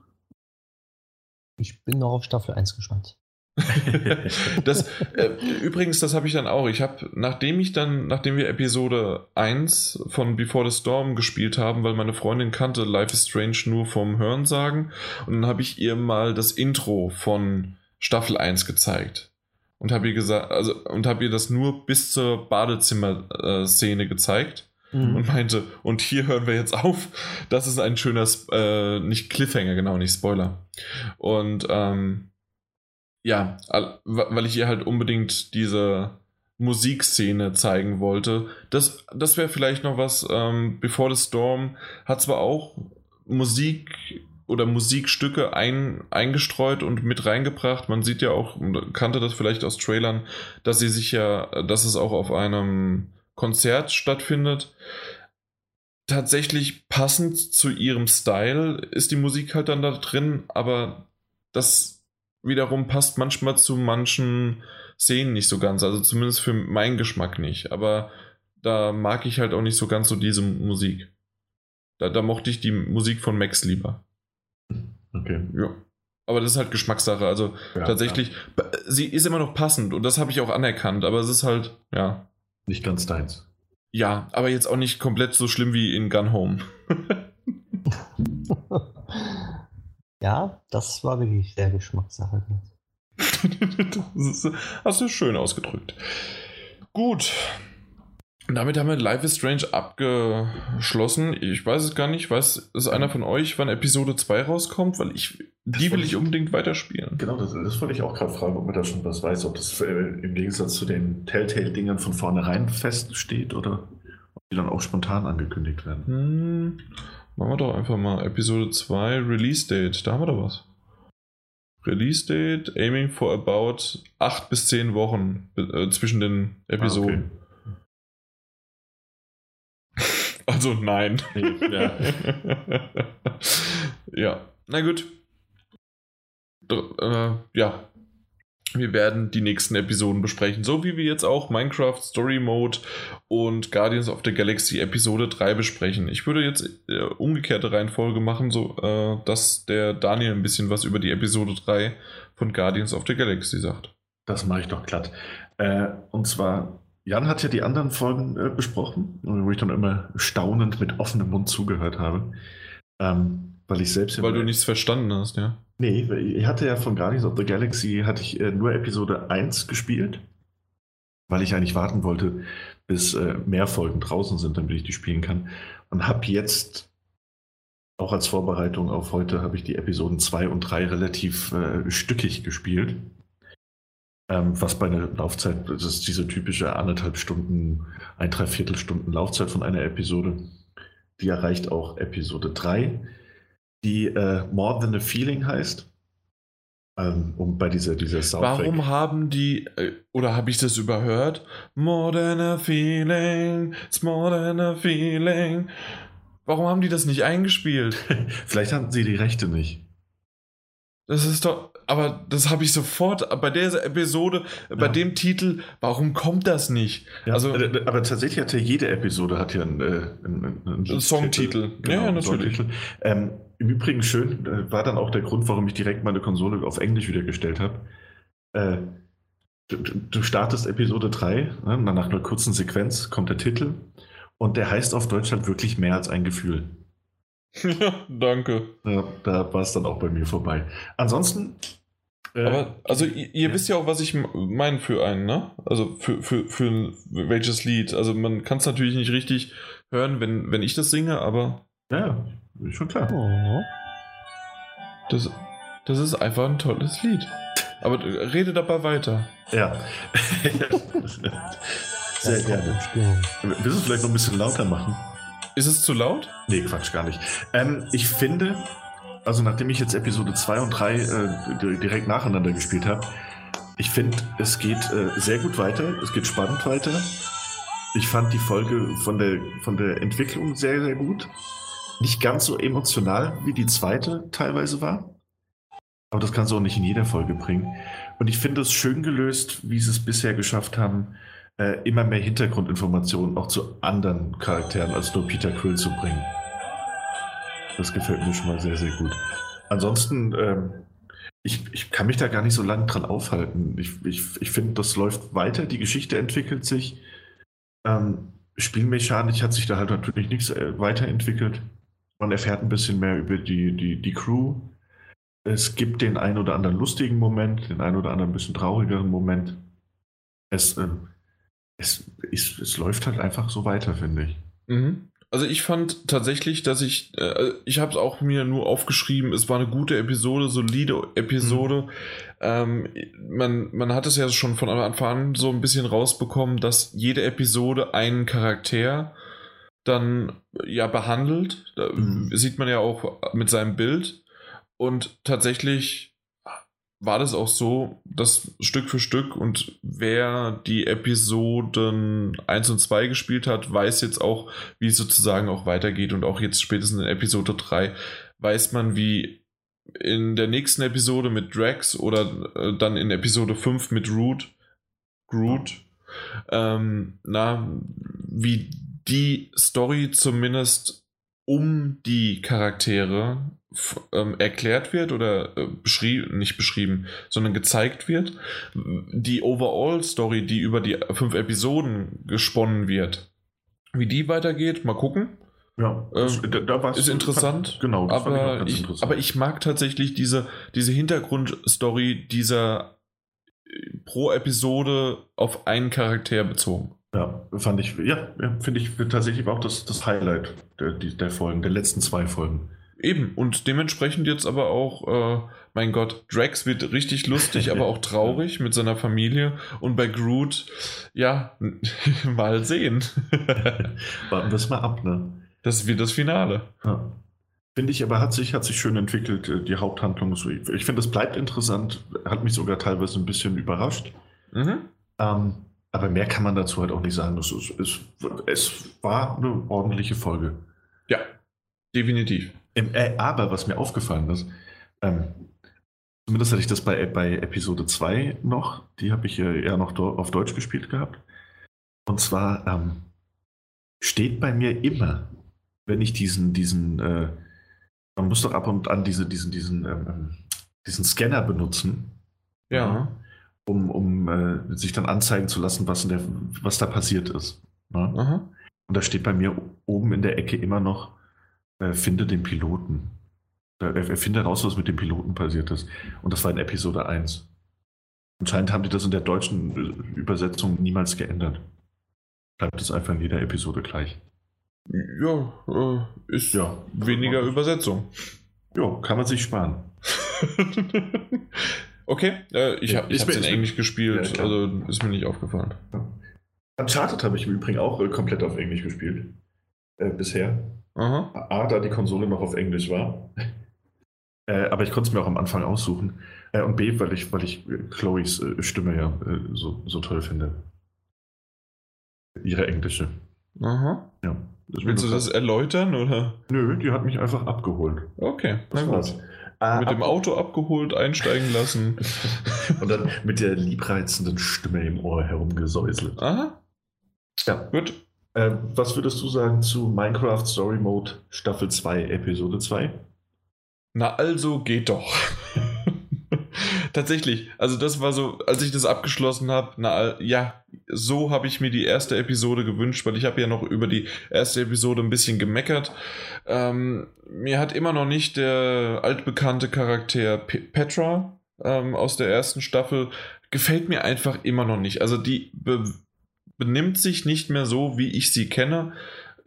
[SPEAKER 3] Ich bin noch auf Staffel 1 gespannt.
[SPEAKER 1] das, äh, übrigens, das habe ich dann auch. Ich habe, nachdem ich dann, nachdem wir Episode 1 von Before the Storm gespielt haben, weil meine Freundin kannte Life is Strange nur vom Hörensagen, und dann habe ich ihr mal das Intro von Staffel 1 gezeigt. Und habe ihr gesagt, also, und habe ihr das nur bis zur Badezimmer-Szene gezeigt. Mhm. Und meinte, und hier hören wir jetzt auf. Das ist ein schöner, äh, nicht Cliffhanger, genau, nicht Spoiler. Und ähm, ja, weil ich ihr halt unbedingt diese Musikszene zeigen wollte. Das, das wäre vielleicht noch was. Ähm, Before the Storm hat zwar auch Musik oder Musikstücke ein, eingestreut und mit reingebracht. Man sieht ja auch, kannte das vielleicht aus Trailern, dass sie sich ja, dass es auch auf einem Konzert stattfindet. Tatsächlich passend zu ihrem Style ist die Musik halt dann da drin, aber das wiederum passt manchmal zu manchen Szenen nicht so ganz. Also zumindest für meinen Geschmack nicht. Aber da mag ich halt auch nicht so ganz so diese Musik. Da, da mochte ich die Musik von Max lieber.
[SPEAKER 2] Okay.
[SPEAKER 1] Ja. Aber das ist halt Geschmackssache. Also ja, tatsächlich, ja. sie ist immer noch passend und das habe ich auch anerkannt, aber es ist halt, ja.
[SPEAKER 2] Nicht ganz deins.
[SPEAKER 1] Ja, aber jetzt auch nicht komplett so schlimm wie in Gun Home.
[SPEAKER 3] Ja, das war wirklich sehr Geschmackssache.
[SPEAKER 1] das hast du schön ausgedrückt. Gut. Damit haben wir Life is Strange abgeschlossen. Ich weiß es gar nicht. Weiß ist einer von euch, wann Episode 2 rauskommt? Weil ich, die will ich unbedingt weiterspielen.
[SPEAKER 2] Genau, das, das wollte ich auch gerade fragen, ob man da schon was weiß, ob das äh, im Gegensatz zu den Telltale-Dingern von vornherein feststeht oder ob die dann auch spontan angekündigt werden.
[SPEAKER 1] Hm. Machen wir doch einfach mal Episode 2 Release Date. Da haben wir doch was. Release Date, aiming for about 8 bis 10 Wochen äh, zwischen den Episoden. Ah, okay. Also nein. Ja. ja. Na gut. Äh, ja, wir werden die nächsten Episoden besprechen, so wie wir jetzt auch Minecraft Story Mode und Guardians of the Galaxy Episode 3 besprechen. Ich würde jetzt äh, umgekehrte Reihenfolge machen, so äh, dass der Daniel ein bisschen was über die Episode 3 von Guardians of the Galaxy sagt.
[SPEAKER 2] Das mache ich doch glatt. Äh, und zwar, Jan hat ja die anderen Folgen äh, besprochen, wo ich dann immer staunend mit offenem Mund zugehört habe. Ähm, weil ich selbst.
[SPEAKER 1] Weil du nichts verstanden hast, ja.
[SPEAKER 2] Nee, ich hatte ja von Guardians of the Galaxy hatte ich äh, nur Episode 1 gespielt, weil ich eigentlich warten wollte, bis äh, mehr Folgen draußen sind, damit ich die spielen kann. Und habe jetzt, auch als Vorbereitung auf heute, habe ich die Episoden 2 und 3 relativ äh, stückig gespielt. Ähm, was bei einer Laufzeit, das ist diese typische anderthalb Stunden, ein, dreiviertel Stunden Laufzeit von einer Episode. Die erreicht auch Episode 3 die äh, More Than a Feeling heißt. Ähm, um bei dieser, dieser
[SPEAKER 1] Soundtrack. Warum haben die, äh, oder habe ich das überhört? More than a feeling, it's more than a feeling. Warum haben die das nicht eingespielt?
[SPEAKER 2] Vielleicht hatten sie die Rechte nicht.
[SPEAKER 1] Das ist doch, aber das habe ich sofort bei der Episode, bei ja. dem Titel, warum kommt das nicht?
[SPEAKER 2] Ja, also, äh, aber tatsächlich hat ja jede Episode hat ja einen, äh, einen,
[SPEAKER 1] einen Songtitel.
[SPEAKER 2] Genau, ja, natürlich. Ähm, Im Übrigen schön, äh, war dann auch der Grund, warum ich direkt meine Konsole auf Englisch wieder gestellt habe. Äh, du, du, startest Episode 3, ne, nach einer kurzen Sequenz kommt der Titel und der heißt auf Deutsch halt wirklich mehr als ein Gefühl.
[SPEAKER 1] Ja, danke.
[SPEAKER 2] Ja, da war es dann auch bei mir vorbei. Ansonsten
[SPEAKER 1] äh, Aber, also ihr, ihr ja. wisst ja auch, was ich meine für einen, ne? Also für, für, für welches Lied. Also man kann es natürlich nicht richtig hören, wenn, wenn ich das singe, aber.
[SPEAKER 2] Ja, schon klar. Oh.
[SPEAKER 1] Das, das ist einfach ein tolles Lied. Aber rede dabei weiter.
[SPEAKER 2] Ja. Sehr gerne. Willst du es vielleicht noch ein bisschen lauter machen?
[SPEAKER 1] Ist es zu laut?
[SPEAKER 2] Nee, Quatsch, gar nicht. Ähm, ich finde, also nachdem ich jetzt Episode 2 und 3 äh, direkt nacheinander gespielt habe, ich finde, es geht äh, sehr gut weiter, es geht spannend weiter. Ich fand die Folge von der, von der Entwicklung sehr, sehr gut. Nicht ganz so emotional, wie die zweite teilweise war. Aber das kannst du auch nicht in jeder Folge bringen. Und ich finde es schön gelöst, wie sie es bisher geschafft haben, äh, immer mehr Hintergrundinformationen auch zu anderen Charakteren als nur Peter Quill zu bringen. Das gefällt mir schon mal sehr, sehr gut. Ansonsten, ähm, ich, ich kann mich da gar nicht so lange dran aufhalten. Ich, ich, ich finde, das läuft weiter, die Geschichte entwickelt sich. Ähm, Spielmechanisch hat sich da halt natürlich nichts äh, weiterentwickelt. Man erfährt ein bisschen mehr über die, die, die Crew. Es gibt den einen oder anderen lustigen Moment, den einen oder anderen bisschen traurigeren Moment. Es, äh, es, es, es läuft halt einfach so weiter, finde ich.
[SPEAKER 1] Mhm. Also ich fand tatsächlich, dass ich, äh, ich habe es auch mir nur aufgeschrieben, es war eine gute Episode, solide Episode. Mhm. Ähm, man, man hat es ja schon von Anfang an so ein bisschen rausbekommen, dass jede Episode einen Charakter dann ja behandelt. Da mhm. sieht man ja auch mit seinem Bild. Und tatsächlich war das auch so, dass Stück für Stück und wer die Episoden 1 und 2 gespielt hat, weiß jetzt auch, wie es sozusagen auch weitergeht und auch jetzt spätestens in Episode 3 weiß man, wie in der nächsten Episode mit Drax oder äh, dann in Episode 5 mit Root, Groot, ähm, na, wie die Story zumindest um die Charaktere ähm, erklärt wird oder äh, beschrieben, nicht beschrieben, sondern gezeigt wird. Die Overall-Story, die über die fünf Episoden gesponnen wird, wie die weitergeht, mal gucken.
[SPEAKER 2] Ja,
[SPEAKER 1] ähm, da, da ist interessant.
[SPEAKER 2] Fand, genau,
[SPEAKER 1] aber ich, ich aber ich mag tatsächlich diese, diese Hintergrundstory dieser pro Episode auf einen Charakter bezogen.
[SPEAKER 2] Ja, fand ich, ja, finde ich tatsächlich auch das, das Highlight der, der Folgen, der letzten zwei Folgen.
[SPEAKER 1] Eben, und dementsprechend jetzt aber auch, äh, mein Gott, Drax wird richtig lustig, aber auch traurig mit seiner Familie. Und bei Groot, ja, mal sehen.
[SPEAKER 2] Warten wir es mal ab, ne?
[SPEAKER 1] Das wird das Finale.
[SPEAKER 2] Ja. Finde ich, aber hat sich, hat sich schön entwickelt, äh, die Haupthandlung. Ich finde, es bleibt interessant, hat mich sogar teilweise ein bisschen überrascht. Mhm. Ähm, aber mehr kann man dazu halt auch nicht sagen. Es, es, es war eine ordentliche Folge.
[SPEAKER 1] Ja, definitiv.
[SPEAKER 2] Äh, aber was mir aufgefallen ist, ähm, zumindest hatte ich das bei, bei Episode 2 noch, die habe ich äh, eher noch auf Deutsch gespielt gehabt. Und zwar ähm, steht bei mir immer, wenn ich diesen, diesen, äh, man muss doch ab und an diese, diesen, diesen, ähm, ähm diesen Scanner benutzen.
[SPEAKER 1] Ja.
[SPEAKER 2] Um, um äh, sich dann anzeigen zu lassen, was, der, was da passiert ist. Ne? Und da steht bei mir oben in der Ecke immer noch äh, finde den Piloten. Er, er findet heraus, was mit dem Piloten passiert ist. Und das war in Episode 1. Anscheinend haben die das in der deutschen äh, Übersetzung niemals geändert. Bleibt es einfach in jeder Episode gleich.
[SPEAKER 1] Ja, äh, ist ja weniger Übersetzung.
[SPEAKER 2] Ja, kann man sich sparen.
[SPEAKER 1] okay, äh, ich habe es in Englisch gespielt, ja, also ist mir nicht aufgefallen. Ja.
[SPEAKER 2] Uncharted habe ich im Übrigen auch äh, komplett auf Englisch gespielt. Äh, bisher. Aha. A, da die Konsole noch auf Englisch war. äh, aber ich konnte es mir auch am Anfang aussuchen. Äh, und B, weil ich, weil ich Chloes Stimme ja so, so toll finde. Ihre englische.
[SPEAKER 1] Aha. Ja. Willst du das erläutern oder?
[SPEAKER 2] Nö, die hat mich einfach abgeholt.
[SPEAKER 1] Okay, das war's. Äh, mit dem Auto abgeholt, einsteigen lassen.
[SPEAKER 2] Und dann mit der liebreizenden Stimme im Ohr herumgesäuselt.
[SPEAKER 1] Aha.
[SPEAKER 2] Ja. Gut. Äh, was würdest du sagen zu Minecraft Story Mode Staffel 2, Episode 2?
[SPEAKER 1] Na also geht doch. Tatsächlich, also das war so, als ich das abgeschlossen habe, na ja, so habe ich mir die erste Episode gewünscht, weil ich habe ja noch über die erste Episode ein bisschen gemeckert. Ähm, mir hat immer noch nicht der altbekannte Charakter P Petra ähm, aus der ersten Staffel gefällt mir einfach immer noch nicht. Also die be benimmt sich nicht mehr so, wie ich sie kenne.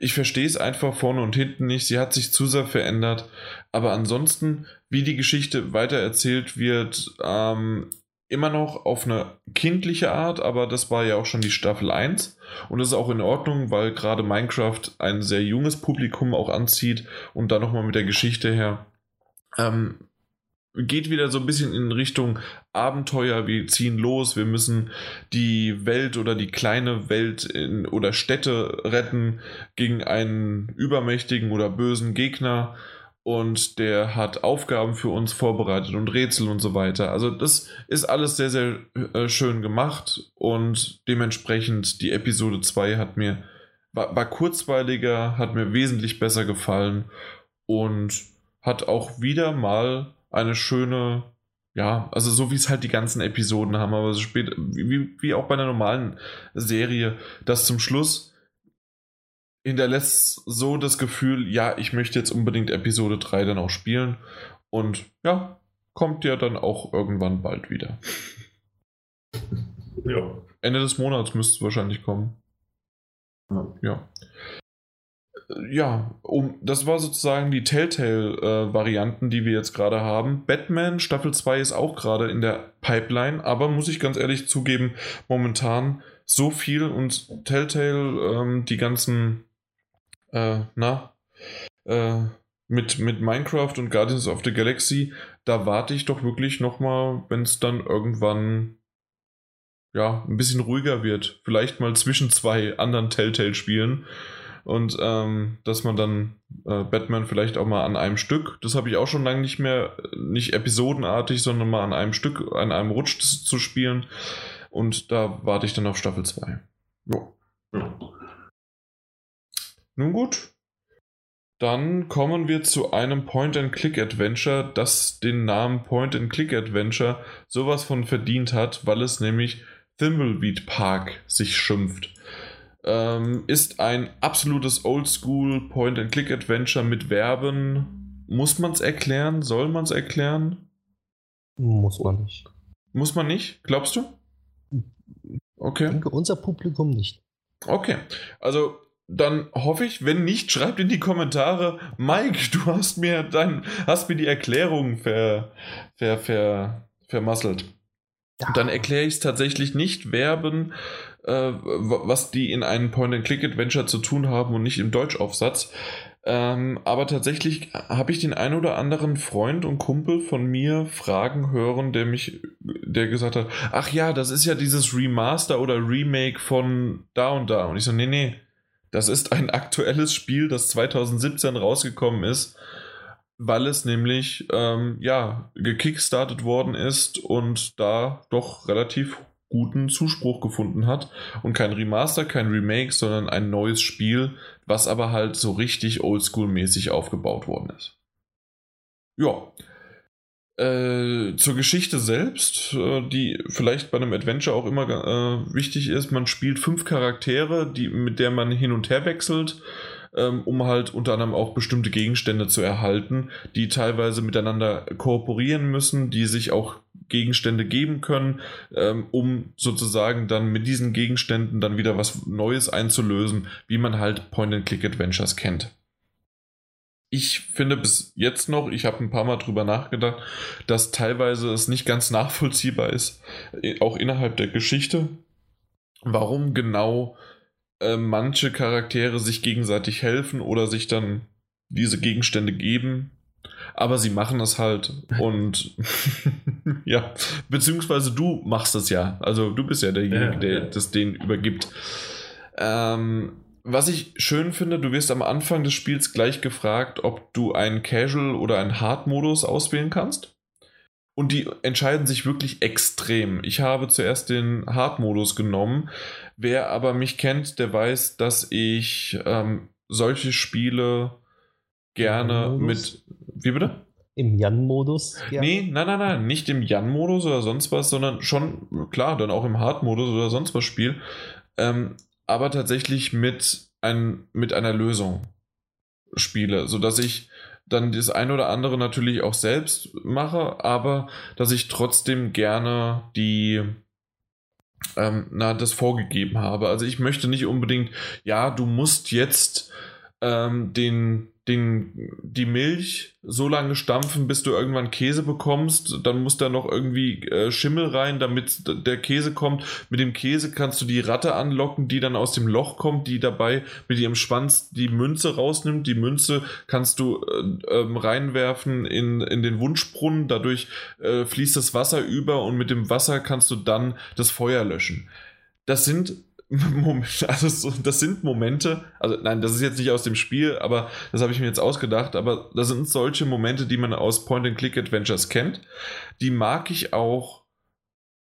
[SPEAKER 1] Ich verstehe es einfach vorne und hinten nicht. Sie hat sich zu sehr verändert. Aber ansonsten, wie die Geschichte weitererzählt wird, ähm, immer noch auf eine kindliche Art, aber das war ja auch schon die Staffel 1 und das ist auch in Ordnung, weil gerade Minecraft ein sehr junges Publikum auch anzieht und dann nochmal mit der Geschichte her. Ähm, geht wieder so ein bisschen in Richtung Abenteuer, wir ziehen los, wir müssen die Welt oder die kleine Welt in, oder Städte retten gegen einen übermächtigen oder bösen Gegner und der hat Aufgaben für uns vorbereitet und Rätsel und so weiter. Also das ist alles sehr, sehr äh, schön gemacht und dementsprechend die Episode 2 hat mir, war, war kurzweiliger, hat mir wesentlich besser gefallen und hat auch wieder mal eine schöne, ja, also so wie es halt die ganzen Episoden haben, aber so spät, wie, wie auch bei einer normalen Serie, dass zum Schluss hinterlässt so das Gefühl, ja, ich möchte jetzt unbedingt Episode 3 dann auch spielen. Und ja, kommt ja dann auch irgendwann bald wieder. Ja. Ende des Monats müsste es wahrscheinlich kommen. Ja. ja. Ja, um, das war sozusagen die Telltale-Varianten, äh, die wir jetzt gerade haben. Batman Staffel 2 ist auch gerade in der Pipeline, aber muss ich ganz ehrlich zugeben, momentan so viel und Telltale, ähm, die ganzen äh, na, äh, mit, mit Minecraft und Guardians of the Galaxy, da warte ich doch wirklich nochmal, wenn es dann irgendwann ja, ein bisschen ruhiger wird. Vielleicht mal zwischen zwei anderen Telltale-Spielen. Und ähm, dass man dann äh, Batman vielleicht auch mal an einem Stück, das habe ich auch schon lange nicht mehr, nicht episodenartig, sondern mal an einem Stück, an einem Rutsch zu spielen. Und da warte ich dann auf Staffel 2. Jo. Ja. Nun gut. Dann kommen wir zu einem Point-and-Click-Adventure, das den Namen Point-and-Click-Adventure sowas von verdient hat, weil es nämlich Thimbleweed Park sich schimpft. Ähm, ist ein absolutes Oldschool Point-and-Click-Adventure mit Verben. Muss man es erklären? Soll man es erklären?
[SPEAKER 3] Muss man nicht.
[SPEAKER 1] Muss man nicht? Glaubst du?
[SPEAKER 3] Okay. Ich denke, unser Publikum nicht.
[SPEAKER 1] Okay. Also dann hoffe ich, wenn nicht, schreibt in die Kommentare, Mike, du hast mir dein, hast mir die Erklärung ver, ver, ver, vermasselt. Ja. Dann erkläre ich es tatsächlich nicht Verben, äh, was die in einem Point-and-Click-Adventure zu tun haben und nicht im Deutschaufsatz. Ähm, aber tatsächlich habe ich den ein oder anderen Freund und Kumpel von mir fragen hören, der mich, der gesagt hat, ach ja, das ist ja dieses Remaster oder Remake von da und da. Und ich so, nee, nee, das ist ein aktuelles Spiel, das 2017 rausgekommen ist, weil es nämlich ähm, ja gekickstartet worden ist und da doch relativ guten Zuspruch gefunden hat und kein Remaster, kein Remake, sondern ein neues Spiel, was aber halt so richtig oldschool-mäßig aufgebaut worden ist. Ja, äh, zur Geschichte selbst, äh, die vielleicht bei einem Adventure auch immer äh, wichtig ist. Man spielt fünf Charaktere, die, mit der man hin und her wechselt, ähm, um halt unter anderem auch bestimmte Gegenstände zu erhalten, die teilweise miteinander kooperieren müssen, die sich auch Gegenstände geben können, ähm, um sozusagen dann mit diesen Gegenständen dann wieder was Neues einzulösen, wie man halt Point-and-Click-Adventures kennt ich finde bis jetzt noch, ich habe ein paar Mal drüber nachgedacht, dass teilweise es nicht ganz nachvollziehbar ist, auch innerhalb der Geschichte, warum genau äh, manche Charaktere sich gegenseitig helfen oder sich dann diese Gegenstände geben. Aber sie machen es halt und ja, beziehungsweise du machst es ja. Also du bist ja derjenige, ja, der ja. das denen übergibt. Ähm, was ich schön finde, du wirst am Anfang des Spiels gleich gefragt, ob du einen Casual oder einen Hard-Modus auswählen kannst. Und die entscheiden sich wirklich extrem. Ich habe zuerst den Hard-Modus genommen. Wer aber mich kennt, der weiß, dass ich ähm, solche Spiele gerne mit. Wie bitte?
[SPEAKER 3] Im Jan-Modus?
[SPEAKER 1] Nee, nein, nein, nein, nicht im Jan-Modus oder sonst was, sondern schon, klar, dann auch im Hard-Modus oder sonst was Spiel. Ähm, aber tatsächlich mit, ein, mit einer Lösung spiele, sodass ich dann das eine oder andere natürlich auch selbst mache, aber dass ich trotzdem gerne die, ähm, na, das vorgegeben habe. Also ich möchte nicht unbedingt, ja, du musst jetzt ähm, den, den, die Milch so lange stampfen, bis du irgendwann Käse bekommst. Dann muss da noch irgendwie äh, Schimmel rein, damit der Käse kommt. Mit dem Käse kannst du die Ratte anlocken, die dann aus dem Loch kommt, die dabei mit ihrem Schwanz die Münze rausnimmt. Die Münze kannst du äh, äh, reinwerfen in, in den Wunschbrunnen. Dadurch äh, fließt das Wasser über und mit dem Wasser kannst du dann das Feuer löschen. Das sind also das sind Momente, also nein, das ist jetzt nicht aus dem Spiel, aber das habe ich mir jetzt ausgedacht, aber das sind solche Momente, die man aus Point-and-Click-Adventures kennt. Die mag ich auch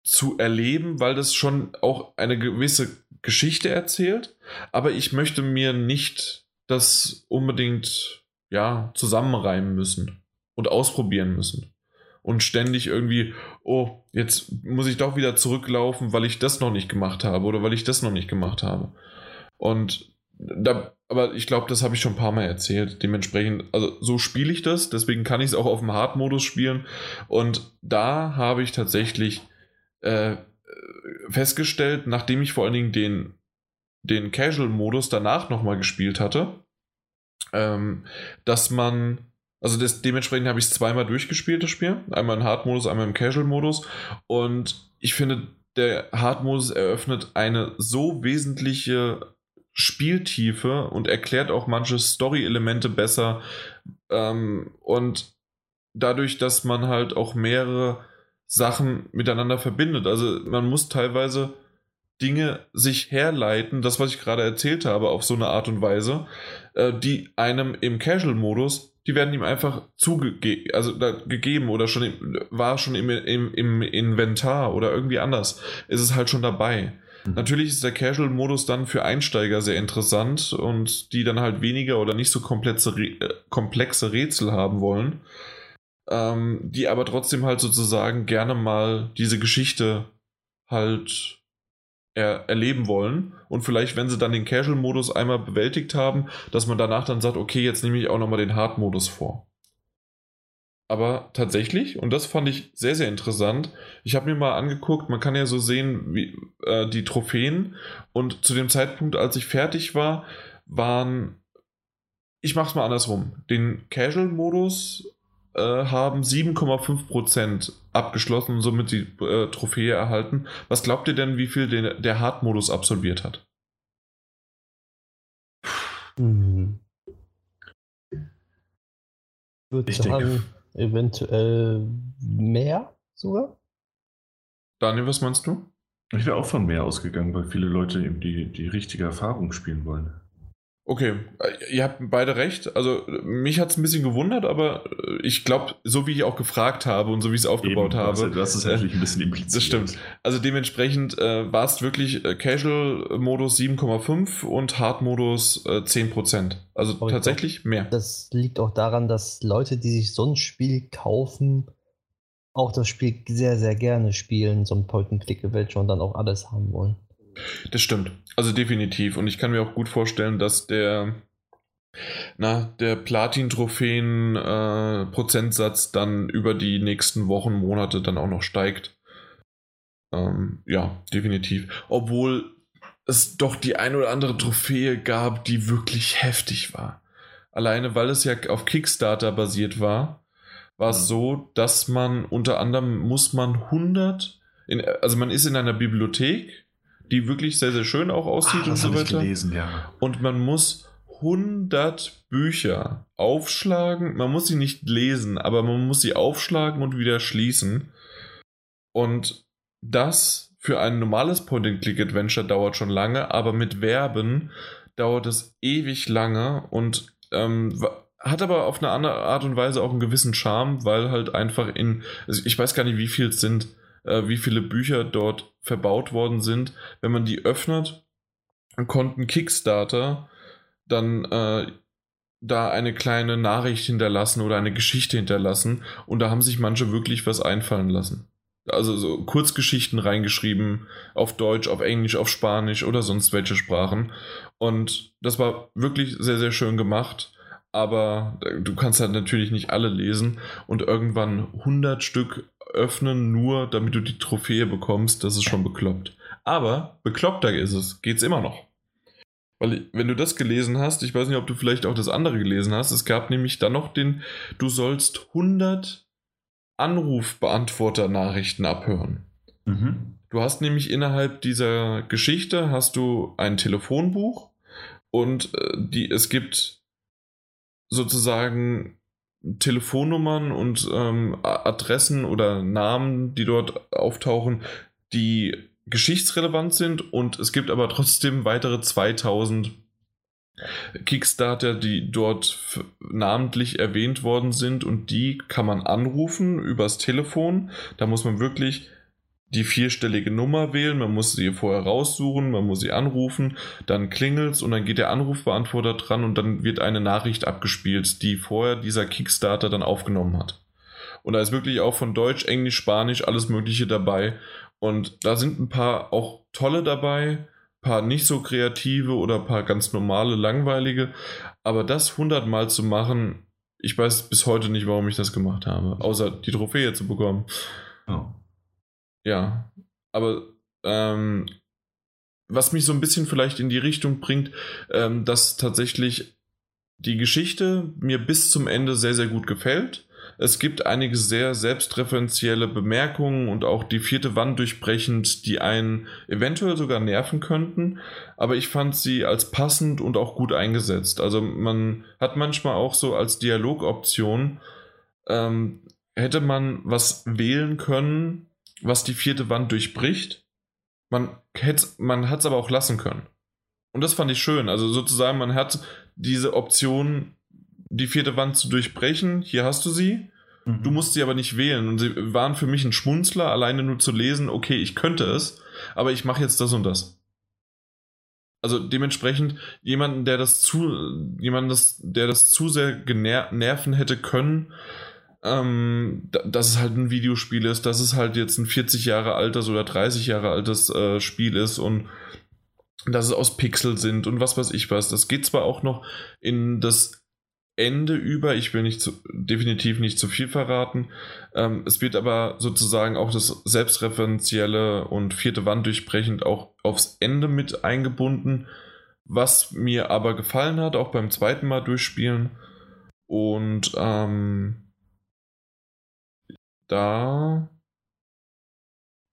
[SPEAKER 1] zu erleben, weil das schon auch eine gewisse Geschichte erzählt, aber ich möchte mir nicht das unbedingt ja zusammenreimen müssen und ausprobieren müssen und ständig irgendwie, oh, jetzt muss ich doch wieder zurücklaufen, weil ich das noch nicht gemacht habe oder weil ich das noch nicht gemacht habe. Und da, aber ich glaube, das habe ich schon ein paar Mal erzählt. Dementsprechend, also so spiele ich das, deswegen kann ich es auch auf dem Hard-Modus spielen. Und da habe ich tatsächlich äh, festgestellt, nachdem ich vor allen Dingen den, den Casual-Modus danach nochmal gespielt hatte, ähm, dass man also das, dementsprechend habe ich es zweimal durchgespielt, das Spiel. Einmal im Hard-Modus, einmal im Casual-Modus. Und ich finde, der Hard-Modus eröffnet eine so wesentliche Spieltiefe und erklärt auch manche Story-Elemente besser. Ähm, und dadurch, dass man halt auch mehrere Sachen miteinander verbindet. Also man muss teilweise Dinge sich herleiten, das, was ich gerade erzählt habe, auf so eine Art und Weise, äh, die einem im Casual-Modus die werden ihm einfach zugegeben, also gegeben oder schon im, war schon im, im, im Inventar oder irgendwie anders. Ist es halt schon dabei. Mhm. Natürlich ist der Casual-Modus dann für Einsteiger sehr interessant und die dann halt weniger oder nicht so komplexe, äh, komplexe Rätsel haben wollen, ähm, die aber trotzdem halt sozusagen gerne mal diese Geschichte halt er erleben wollen. Und vielleicht, wenn sie dann den Casual-Modus einmal bewältigt haben, dass man danach dann sagt, okay, jetzt nehme ich auch nochmal den Hard-Modus vor. Aber tatsächlich, und das fand ich sehr, sehr interessant, ich habe mir mal angeguckt, man kann ja so sehen, wie äh, die Trophäen. Und zu dem Zeitpunkt, als ich fertig war, waren, ich mache es mal andersrum, den Casual-Modus äh, haben 7,5% abgeschlossen und somit die äh, Trophäe erhalten. Was glaubt ihr denn, wie viel den, der Hard-Modus absolviert hat?
[SPEAKER 3] Hm. Würde ich sagen, eventuell mehr sogar.
[SPEAKER 1] Daniel, was meinst du?
[SPEAKER 2] Ich wäre auch von mehr ausgegangen, weil viele Leute eben die, die richtige Erfahrung spielen wollen.
[SPEAKER 1] Okay, äh, ihr habt beide recht. Also mich hat es ein bisschen gewundert, aber äh, ich glaube, so wie ich auch gefragt habe und so wie ich es aufgebaut Eben, habe.
[SPEAKER 2] Das ist natürlich ein bisschen impliziert.
[SPEAKER 1] Das stimmt. Also dementsprechend äh, war es wirklich äh, Casual-Modus 7,5 und Hard-Modus äh, 10%. Also aber tatsächlich
[SPEAKER 3] glaub,
[SPEAKER 1] mehr.
[SPEAKER 3] Das liegt auch daran, dass Leute, die sich so ein Spiel kaufen, auch das Spiel sehr, sehr gerne spielen, so ein Point-and-Click-Adventure und dann auch alles haben wollen.
[SPEAKER 1] Das stimmt. Also definitiv. Und ich kann mir auch gut vorstellen, dass der, na, der Platin-Trophäen-Prozentsatz äh, dann über die nächsten Wochen, Monate dann auch noch steigt. Ähm, ja, definitiv. Obwohl es doch die ein oder andere Trophäe gab, die wirklich heftig war. Alleine weil es ja auf Kickstarter basiert war, war es mhm. so, dass man unter anderem muss man 100, in, also man ist in einer Bibliothek die wirklich sehr, sehr schön auch aussieht Ach, und so weiter.
[SPEAKER 2] Gelesen, ja.
[SPEAKER 1] Und man muss 100 Bücher aufschlagen. Man muss sie nicht lesen, aber man muss sie aufschlagen und wieder schließen. Und das für ein normales Point-and-Click-Adventure dauert schon lange, aber mit Verben dauert es ewig lange und ähm, hat aber auf eine andere Art und Weise auch einen gewissen Charme, weil halt einfach in, also ich weiß gar nicht, wie viel es sind, äh, wie viele Bücher dort verbaut worden sind. Wenn man die öffnet, konnten Kickstarter dann äh, da eine kleine Nachricht hinterlassen oder eine Geschichte hinterlassen und da haben sich manche wirklich was einfallen lassen. Also so Kurzgeschichten reingeschrieben, auf Deutsch, auf Englisch, auf Spanisch oder sonst welche Sprachen. Und das war wirklich sehr, sehr schön gemacht. Aber du kannst halt natürlich nicht alle lesen und irgendwann 100 Stück öffnen, nur damit du die Trophäe bekommst. Das ist schon bekloppt. Aber bekloppter ist es, geht's immer noch. Weil, wenn du das gelesen hast, ich weiß nicht, ob du vielleicht auch das andere gelesen hast, es gab nämlich dann noch den, du sollst 100 Anrufbeantworter-Nachrichten abhören. Mhm. Du hast nämlich innerhalb dieser Geschichte hast du ein Telefonbuch und äh, die, es gibt sozusagen Telefonnummern und ähm, Adressen oder Namen, die dort auftauchen, die geschichtsrelevant sind und es gibt aber trotzdem weitere 2000 Kickstarter, die dort namentlich erwähnt worden sind und die kann man anrufen übers Telefon. Da muss man wirklich die vierstellige Nummer wählen, man muss sie vorher raussuchen, man muss sie anrufen, dann klingelt es und dann geht der Anrufbeantworter dran und dann wird eine Nachricht abgespielt, die vorher dieser Kickstarter dann aufgenommen hat. Und da ist wirklich auch von Deutsch, Englisch, Spanisch alles Mögliche dabei. Und da sind ein paar auch tolle dabei, paar nicht so kreative oder paar ganz normale, langweilige. Aber das hundertmal zu machen, ich weiß bis heute nicht, warum ich das gemacht habe, außer die Trophäe zu bekommen. Oh. Ja, aber ähm, was mich so ein bisschen vielleicht in die Richtung bringt, ähm, dass tatsächlich die Geschichte mir bis zum Ende sehr, sehr gut gefällt. Es gibt einige sehr selbstreferenzielle Bemerkungen und auch die vierte Wand durchbrechend, die einen eventuell sogar nerven könnten. Aber ich fand sie als passend und auch gut eingesetzt. Also man hat manchmal auch so als Dialogoption, ähm, hätte man was wählen können, was die vierte Wand durchbricht. Man, man hat es aber auch lassen können. Und das fand ich schön. Also sozusagen, man hat diese Option, die vierte Wand zu durchbrechen. Hier hast du sie. Mhm. Du musst sie aber nicht wählen. Und sie waren für mich ein Schmunzler, alleine nur zu lesen, okay, ich könnte es, aber ich mache jetzt das und das. Also dementsprechend jemanden, der das zu, jemanden, das, der das zu sehr nerven hätte können, ähm, dass es halt ein Videospiel ist, dass es halt jetzt ein 40 Jahre altes oder 30 Jahre altes äh, Spiel ist und dass es aus Pixel sind und was weiß ich was. Das geht zwar auch noch in das Ende über. Ich will nicht zu, definitiv nicht zu viel verraten. Ähm, es wird aber sozusagen auch das selbstreferenzielle und vierte Wand durchbrechend auch aufs Ende mit eingebunden, was mir aber gefallen hat, auch beim zweiten Mal durchspielen. Und ähm, da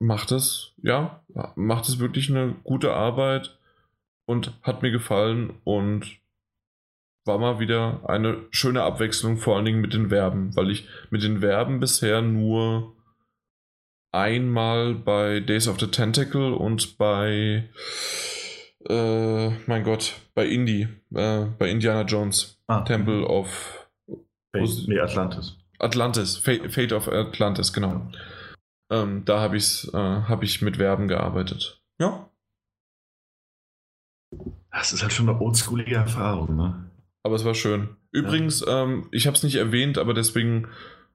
[SPEAKER 1] macht es, ja, macht es wirklich eine gute Arbeit und hat mir gefallen und war mal wieder eine schöne Abwechslung, vor allen Dingen mit den Verben, weil ich mit den Verben bisher nur einmal bei Days of the Tentacle und bei, äh, mein Gott, bei Indie, äh, bei Indiana Jones, ah. Temple of
[SPEAKER 2] nee, Atlantis.
[SPEAKER 1] Atlantis, Fate, Fate of Atlantis, genau. Ähm, da habe äh, hab ich mit Verben gearbeitet. Ja.
[SPEAKER 2] Das ist halt schon eine oldschoolige Erfahrung, ne?
[SPEAKER 1] Aber es war schön. Übrigens, ja. ähm, ich habe es nicht erwähnt, aber deswegen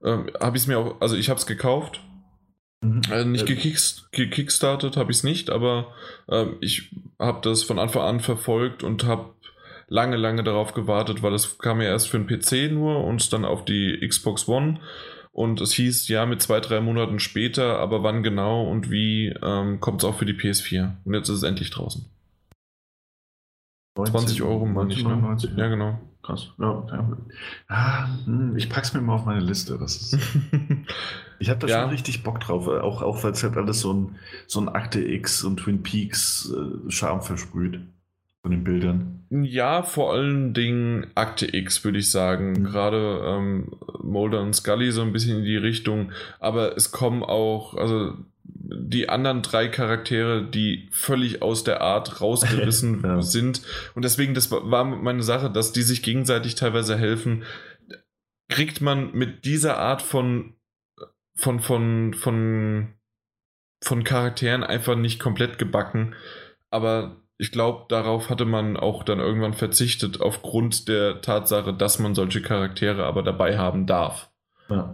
[SPEAKER 1] ähm, habe ich es mir auch, also ich habe es gekauft. Mhm. Äh, nicht gekickst, gekickstartet habe ich es nicht, aber äh, ich habe das von Anfang an verfolgt und habe lange, lange darauf gewartet, weil es kam ja erst für den PC nur und dann auf die Xbox One. Und es hieß, ja, mit zwei, drei Monaten später, aber wann genau und wie ähm, kommt es auch für die PS4. Und jetzt ist es endlich draußen. 20 Euro meine ich. Ne? Ja, genau.
[SPEAKER 2] Krass. Ja, ja. Ah, hm, ich pack's mir mal auf meine Liste. Das ist, ich habe da ja. schon richtig Bock drauf, auch, auch weil es halt alles so ein, so ein Akte X und Twin Peaks äh, Charme versprüht von den Bildern.
[SPEAKER 1] Ja, vor allen Dingen Akte X, würde ich sagen. Mhm. Gerade ähm, Mulder und Scully so ein bisschen in die Richtung. Aber es kommen auch, also die anderen drei Charaktere, die völlig aus der Art rausgerissen ja. sind. Und deswegen, das war meine Sache, dass die sich gegenseitig teilweise helfen. Kriegt man mit dieser Art von, von, von, von, von Charakteren einfach nicht komplett gebacken. Aber ich glaube, darauf hatte man auch dann irgendwann verzichtet, aufgrund der Tatsache, dass man solche Charaktere aber dabei haben darf.
[SPEAKER 2] Ja.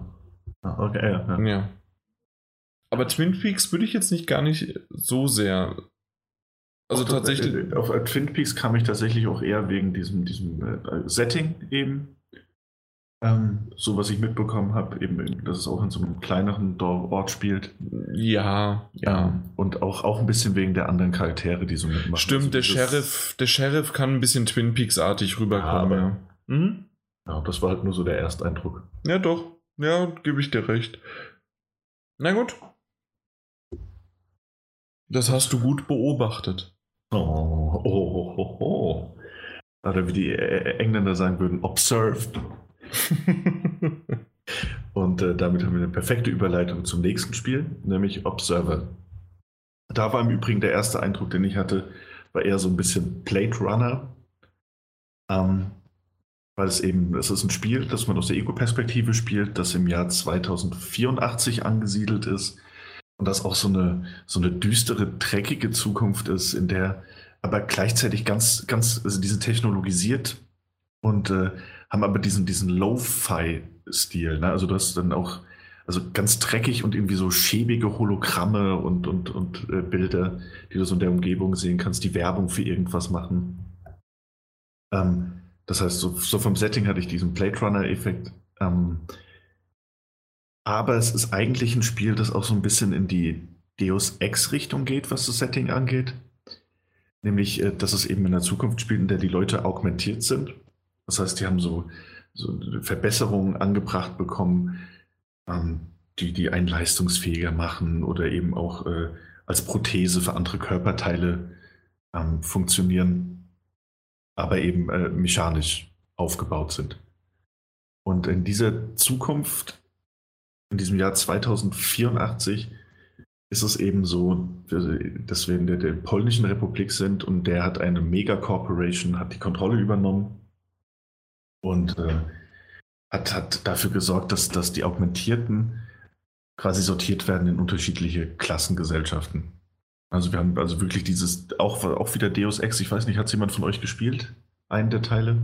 [SPEAKER 2] Okay, ja. ja.
[SPEAKER 1] Aber Twin Peaks würde ich jetzt nicht gar nicht so sehr. Also auf tatsächlich.
[SPEAKER 2] Äh, auf äh, Twin Peaks kam ich tatsächlich auch eher wegen diesem, diesem äh, Setting eben. Ähm, so was ich mitbekommen habe, eben, dass es auch in so einem kleineren Ort spielt.
[SPEAKER 1] Ja, ja. Ähm,
[SPEAKER 2] und auch, auch ein bisschen wegen der anderen Charaktere, die so mitmachen.
[SPEAKER 1] Stimmt, also der Sheriff, der Sheriff kann ein bisschen Twin Peaks-artig rüberkommen. Ja,
[SPEAKER 2] aber. Mhm. ja, das war halt nur so der Ersteindruck.
[SPEAKER 1] Ja, doch. Ja, gebe ich dir recht. Na gut. Das hast du gut beobachtet.
[SPEAKER 2] Oh, oh, oh, oh, oh. Oder wie die Engländer sagen würden, observed. Und äh, damit haben wir eine perfekte Überleitung zum nächsten Spiel, nämlich Observer. Da war im Übrigen der erste Eindruck, den ich hatte, war eher so ein bisschen Plate Runner. Ähm, weil es eben, es ist ein Spiel, das man aus der Ego-Perspektive spielt, das im Jahr 2084 angesiedelt ist und das auch so eine, so eine düstere, dreckige Zukunft ist, in der aber gleichzeitig ganz, ganz, also diese technologisiert und äh, haben aber diesen, diesen Lo-Fi-Stil. Ne? Also du hast dann auch also ganz dreckig und irgendwie so schäbige Hologramme und, und, und äh, Bilder, die du so in der Umgebung sehen kannst, die Werbung für irgendwas machen. Ähm, das heißt, so, so vom Setting hatte ich diesen Blade Runner-Effekt. Ähm, aber es ist eigentlich ein Spiel, das auch so ein bisschen in die Deus Ex-Richtung geht, was das Setting angeht. Nämlich, äh, dass es eben in der Zukunft spielt, in der die Leute augmentiert sind. Das heißt, die haben so, so Verbesserungen angebracht bekommen, ähm, die, die einen leistungsfähiger machen oder eben auch äh, als Prothese für andere Körperteile ähm, funktionieren aber eben äh, mechanisch aufgebaut sind. Und in dieser Zukunft, in diesem Jahr 2084, ist es eben so, dass wir in der, der polnischen Republik sind und der hat eine Mega-Corporation, hat die Kontrolle übernommen und äh, hat, hat dafür gesorgt, dass, dass die Augmentierten quasi sortiert werden in unterschiedliche Klassengesellschaften. Also wir haben also wirklich dieses, auch, auch wieder Deus Ex, ich weiß nicht, hat es jemand von euch gespielt? Einen der Teile?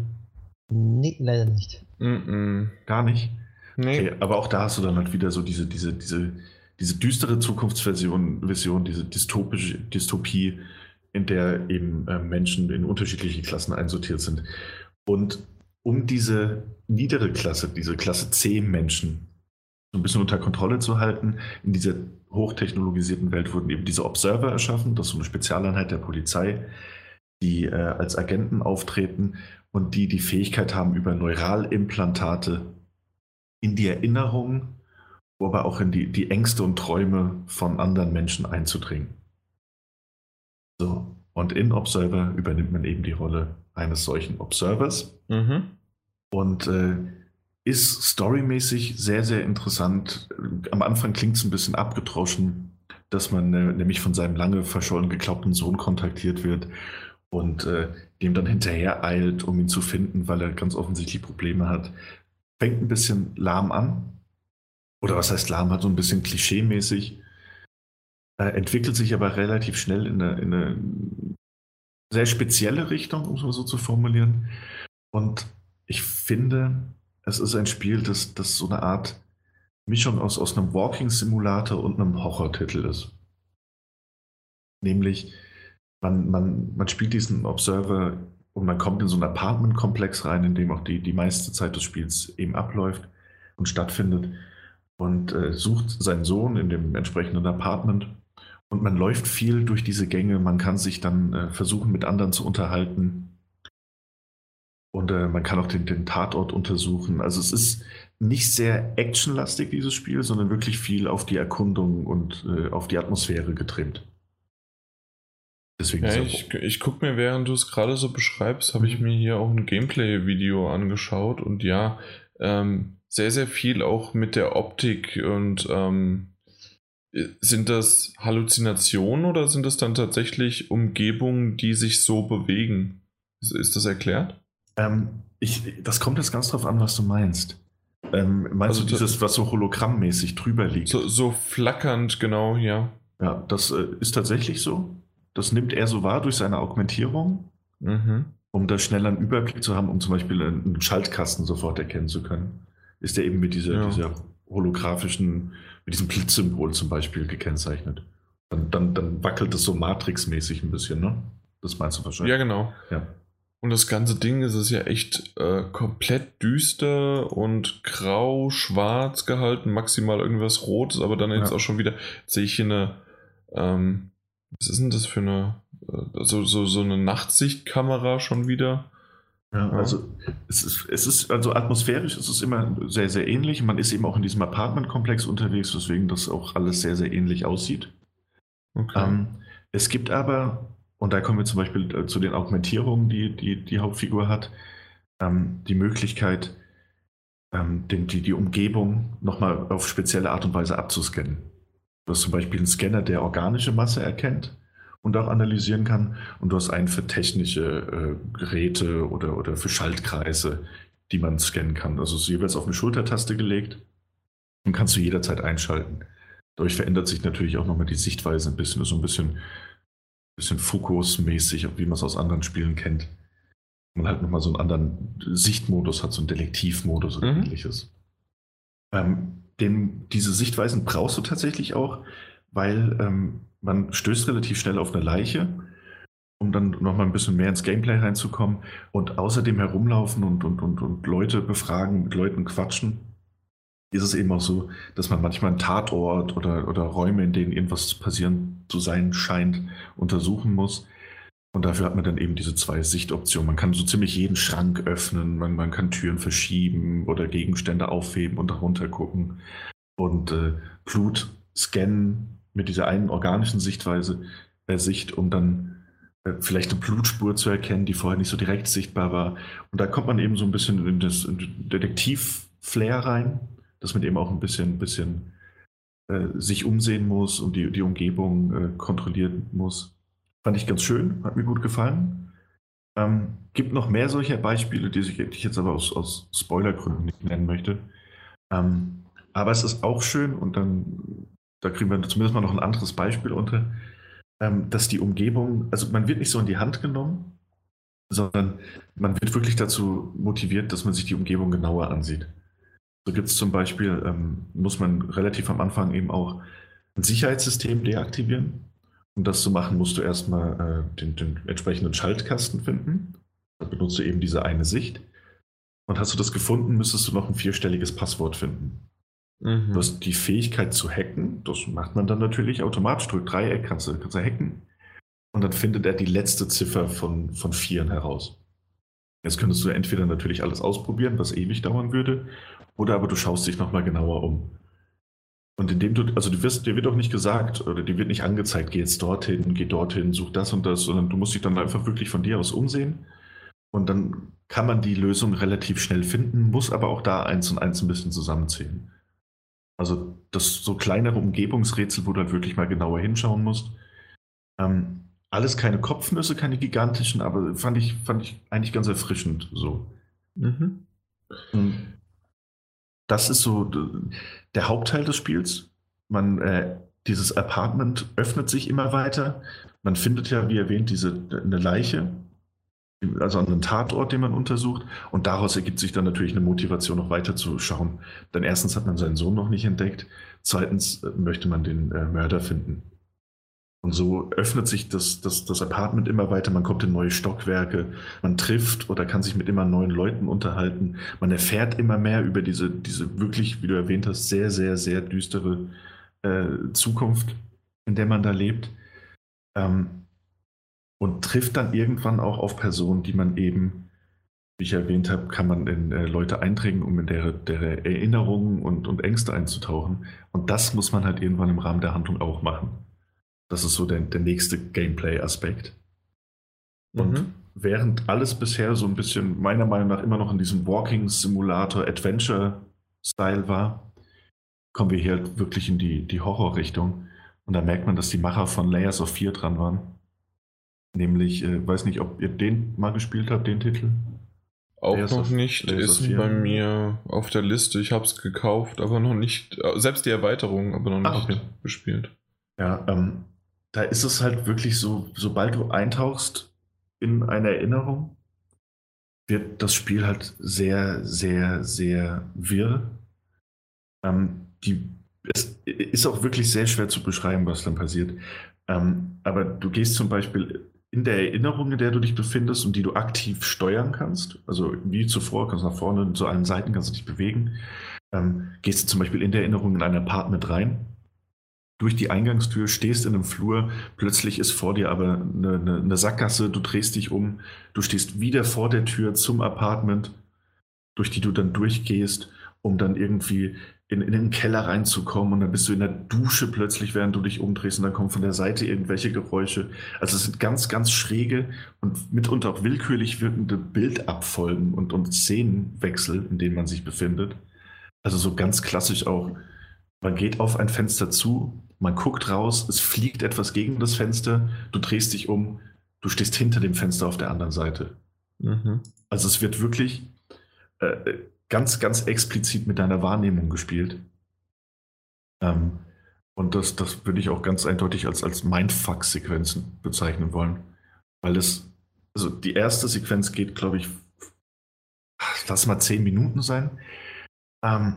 [SPEAKER 3] Nee, leider nicht.
[SPEAKER 2] Mm -mm. Gar nicht? Nee. Okay, aber auch da hast du dann halt wieder so diese, diese, diese, diese düstere Zukunftsversion, Vision, diese dystopische Dystopie, in der eben äh, Menschen in unterschiedliche Klassen einsortiert sind. Und um diese niedere Klasse, diese Klasse C Menschen, so ein bisschen unter Kontrolle zu halten, in dieser hochtechnologisierten Welt wurden eben diese Observer erschaffen, das ist so eine Spezialeinheit der Polizei, die äh, als Agenten auftreten und die die Fähigkeit haben, über Neuralimplantate in die Erinnerung, aber auch in die, die Ängste und Träume von anderen Menschen einzudringen. So, und in Observer übernimmt man eben die Rolle eines solchen Observers. Mhm. Und äh, ist storymäßig sehr, sehr interessant. Am Anfang klingt es ein bisschen abgedroschen, dass man äh, nämlich von seinem lange verschollen geglaubten Sohn kontaktiert wird und äh, dem dann hinterher eilt, um ihn zu finden, weil er ganz offensichtlich Probleme hat. Fängt ein bisschen lahm an. Oder was heißt lahm? Hat so ein bisschen klischeemäßig. Äh, entwickelt sich aber relativ schnell in eine, in eine sehr spezielle Richtung, um es mal so zu formulieren. Und ich finde, es ist ein Spiel, das, das so eine Art Mischung aus, aus einem Walking-Simulator und einem Horror-Titel ist. Nämlich, man, man, man spielt diesen Observer und man kommt in so einen Apartment-Komplex rein, in dem auch die, die meiste Zeit des Spiels eben abläuft und stattfindet und äh, sucht seinen Sohn in dem entsprechenden Apartment. Und man läuft viel durch diese Gänge, man kann sich dann äh, versuchen, mit anderen zu unterhalten. Und äh, man kann auch den, den, Tatort untersuchen. Also es ist nicht sehr actionlastig, dieses Spiel, sondern wirklich viel auf die Erkundung und äh, auf die Atmosphäre getrimmt.
[SPEAKER 1] Deswegen ja, ich, ich gucke mir, während du es gerade so beschreibst, habe ich mhm. mir hier auch ein Gameplay-Video angeschaut und ja, ähm, sehr, sehr viel auch mit der Optik und ähm, Sind das Halluzinationen oder sind das dann tatsächlich Umgebungen, die sich so bewegen? Ist, das erklärt?
[SPEAKER 2] Ähm, ich, das kommt jetzt ganz drauf an, was du meinst. Ähm, meinst also du dieses, was so hologrammmäßig drüber liegt?
[SPEAKER 1] So, so flackernd, genau, ja.
[SPEAKER 2] Ja, das äh, ist tatsächlich so. Das nimmt er so wahr durch seine Augmentierung, mhm. um da schneller einen Überblick zu haben, um zum Beispiel einen Schaltkasten sofort erkennen zu können. Ist er eben mit dieser, ja. dieser holographischen, mit diesem Blitzsymbol zum Beispiel gekennzeichnet. Dann, dann, dann wackelt es so Matrix-mäßig ein bisschen, ne? Das meinst du wahrscheinlich.
[SPEAKER 1] Ja, genau.
[SPEAKER 2] Ja.
[SPEAKER 1] Und das ganze Ding ist es ja echt äh, komplett düster und grau, schwarz gehalten, maximal irgendwas Rotes, aber dann jetzt ja. auch schon wieder, sehe ich hier eine, ähm, was ist denn das für eine, äh, so, so, so eine Nachtsichtkamera schon wieder?
[SPEAKER 2] Ja, also es ist, es ist, also atmosphärisch ist es immer sehr, sehr ähnlich. Man ist eben auch in diesem Apartmentkomplex unterwegs, weswegen das auch alles sehr, sehr ähnlich aussieht. Okay. Ähm, es gibt aber und da kommen wir zum Beispiel äh, zu den Augmentierungen, die die, die Hauptfigur hat. Ähm, die Möglichkeit, ähm, den, die, die Umgebung nochmal auf spezielle Art und Weise abzuscannen. Du hast zum Beispiel einen Scanner, der organische Masse erkennt und auch analysieren kann. Und du hast einen für technische äh, Geräte oder, oder für Schaltkreise, die man scannen kann. Also es ist jeweils auf eine Schultertaste gelegt und kannst du jederzeit einschalten. Dadurch verändert sich natürlich auch nochmal die Sichtweise ein bisschen. So ein bisschen bisschen Fokus-mäßig, wie man es aus anderen Spielen kennt. Man halt nochmal so einen anderen Sichtmodus hat, so einen Detektivmodus oder mhm. ähnliches. Ähm, den, diese Sichtweisen brauchst du tatsächlich auch, weil ähm, man stößt relativ schnell auf eine Leiche, um dann nochmal ein bisschen mehr ins Gameplay reinzukommen und außerdem herumlaufen und, und, und, und Leute befragen, mit Leuten quatschen ist es eben auch so, dass man manchmal einen Tatort oder, oder Räume, in denen irgendwas passieren zu sein scheint, untersuchen muss. Und dafür hat man dann eben diese zwei Sichtoptionen. Man kann so ziemlich jeden Schrank öffnen, man, man kann Türen verschieben oder Gegenstände aufheben und darunter gucken. Und äh, Blut scannen mit dieser einen organischen Sichtweise, äh, Sicht, um dann äh, vielleicht eine Blutspur zu erkennen, die vorher nicht so direkt sichtbar war. Und da kommt man eben so ein bisschen in das Detektiv-Flair rein dass man eben auch ein bisschen, bisschen äh, sich umsehen muss und die, die Umgebung äh, kontrollieren muss. Fand ich ganz schön, hat mir gut gefallen. Ähm, gibt noch mehr solcher Beispiele, die ich, jetzt aber aus, aus Spoilergründen nicht nennen möchte. Ähm, aber es ist auch schön und dann, da kriegen wir zumindest mal noch ein anderes Beispiel unter, ähm, dass die Umgebung, also man wird nicht so in die Hand genommen, sondern man wird wirklich dazu motiviert, dass man sich die Umgebung genauer ansieht. So gibt es zum Beispiel, ähm, muss man relativ am Anfang eben auch ein Sicherheitssystem deaktivieren. Um das zu machen, musst du erstmal äh, den, den, entsprechenden Schaltkasten finden. Da benutzt du eben diese eine Sicht. Und hast du das gefunden, müsstest du noch ein vierstelliges Passwort finden. Mhm. Du hast die Fähigkeit zu hacken. Das macht man dann natürlich automatisch. Drück Dreieck, kannst du, kannst du hacken. Und dann findet er die letzte Ziffer von, von Vieren heraus. Jetzt könntest du entweder natürlich alles ausprobieren, was ewig dauern würde, oder aber du schaust dich nochmal genauer um. Und indem du, also du wirst, dir wird auch nicht gesagt, oder dir wird nicht angezeigt, geh jetzt dorthin, geh dorthin, such das und das, sondern du musst dich dann einfach wirklich von dir aus umsehen. Und dann kann man die Lösung relativ schnell finden, muss aber auch da eins und eins ein bisschen zusammenzählen. Also das so kleinere Umgebungsrätsel, wo du halt wirklich mal genauer hinschauen musst. Ähm, alles keine Kopfnüsse, keine gigantischen, aber fand ich, fand ich eigentlich ganz erfrischend so. Mhm. Hm das ist so der Hauptteil des Spiels. Man, äh, dieses Apartment öffnet sich immer weiter. Man findet ja, wie erwähnt, diese, eine Leiche, also einen Tatort, den man untersucht. Und daraus ergibt sich dann natürlich eine Motivation, noch weiter zu schauen. Denn erstens hat man seinen Sohn noch nicht entdeckt. Zweitens äh, möchte man den äh, Mörder finden. Und so öffnet sich das, das, das Apartment immer weiter, man kommt in neue Stockwerke, man trifft oder kann sich mit immer neuen Leuten unterhalten. Man erfährt immer mehr über diese, diese wirklich, wie du erwähnt hast, sehr, sehr, sehr düstere äh, Zukunft, in der man da lebt. Ähm, und trifft dann irgendwann auch auf Personen, die man eben, wie ich erwähnt habe, kann man in äh, Leute eindringen, um in deren, deren Erinnerungen und, und Ängste einzutauchen. Und das muss man halt irgendwann im Rahmen der Handlung auch machen. Das ist so der, der nächste Gameplay-Aspekt. Und mhm. während alles bisher so ein bisschen meiner Meinung nach immer noch in diesem Walking Simulator Adventure Style war, kommen wir hier halt wirklich in die, die Horrorrichtung. Und da merkt man, dass die Macher von Layers of Fear dran waren. Nämlich, äh, weiß nicht, ob ihr den mal gespielt habt, den Titel.
[SPEAKER 1] Auch Layers noch of, nicht, Layers ist bei mir auf der Liste. Ich habe es gekauft, aber noch nicht, äh, selbst die Erweiterung, aber noch nicht okay. gespielt.
[SPEAKER 2] Ja, ähm, da ist es halt wirklich so, sobald du eintauchst in eine Erinnerung, wird das Spiel halt sehr, sehr, sehr wirr. Ähm, die, es ist auch wirklich sehr schwer zu beschreiben, was dann passiert. Ähm, aber du gehst zum Beispiel in der Erinnerung, in der du dich befindest und die du aktiv steuern kannst, also wie zuvor, kannst du nach vorne zu allen Seiten kannst du dich bewegen, ähm, gehst du zum Beispiel in der Erinnerung in ein Apartment rein, durch die Eingangstür, stehst in einem Flur, plötzlich ist vor dir aber eine, eine, eine Sackgasse, du drehst dich um, du stehst wieder vor der Tür zum Apartment, durch die du dann durchgehst, um dann irgendwie in, in den Keller reinzukommen und dann bist du in der Dusche plötzlich, während du dich umdrehst und dann kommen von der Seite irgendwelche Geräusche. Also es sind ganz, ganz schräge und mitunter auch willkürlich wirkende Bildabfolgen und, und Szenenwechsel, in denen man sich befindet. Also so ganz klassisch auch, man geht auf ein Fenster zu, man guckt raus, es fliegt etwas gegen das Fenster, du drehst dich um, du stehst hinter dem Fenster auf der anderen Seite. Mhm. Also es wird wirklich äh, ganz, ganz explizit mit deiner Wahrnehmung gespielt. Ähm, und das, das würde ich auch ganz eindeutig als, als Mindfuck-Sequenzen bezeichnen wollen. Weil es, also die erste Sequenz geht, glaube ich, lass mal zehn Minuten sein. Ähm,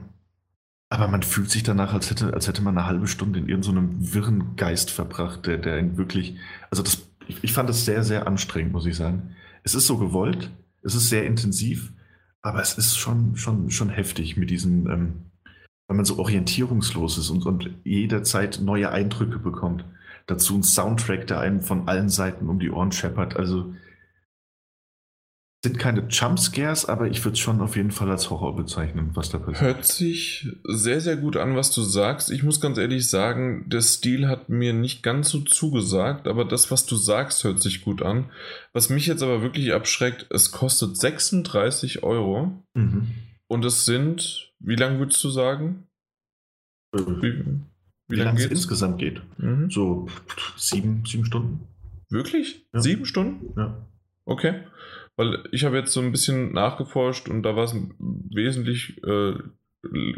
[SPEAKER 2] aber man fühlt sich danach, als hätte, als hätte man eine halbe Stunde in irgendeinem wirren Geist verbracht, der, der ihn wirklich, also das, ich, ich fand das sehr, sehr anstrengend, muss ich sagen. Es ist so gewollt, es ist sehr intensiv, aber es ist schon, schon, schon heftig mit diesen, ähm, wenn man so orientierungslos ist und, und jederzeit neue Eindrücke bekommt. Dazu ein Soundtrack, der einem von allen Seiten um die Ohren scheppert. Also sind keine Jumpscares, aber ich würde es schon auf jeden Fall als Horror bezeichnen, was da passiert.
[SPEAKER 1] Hört sich sehr, sehr gut an, was du sagst. Ich muss ganz ehrlich sagen, der Stil hat mir nicht ganz so zugesagt, aber das, was du sagst, hört sich gut an. Was mich jetzt aber wirklich abschreckt, es kostet 36 Euro mhm. und es sind, wie lange würdest du sagen?
[SPEAKER 2] Äh, wie, wie, wie lange es insgesamt geht? Mhm. So sieben, sieben Stunden.
[SPEAKER 1] Wirklich? Ja. Sieben Stunden?
[SPEAKER 2] Ja.
[SPEAKER 1] Okay. Weil ich habe jetzt so ein bisschen nachgeforscht und da war es wesentlich äh,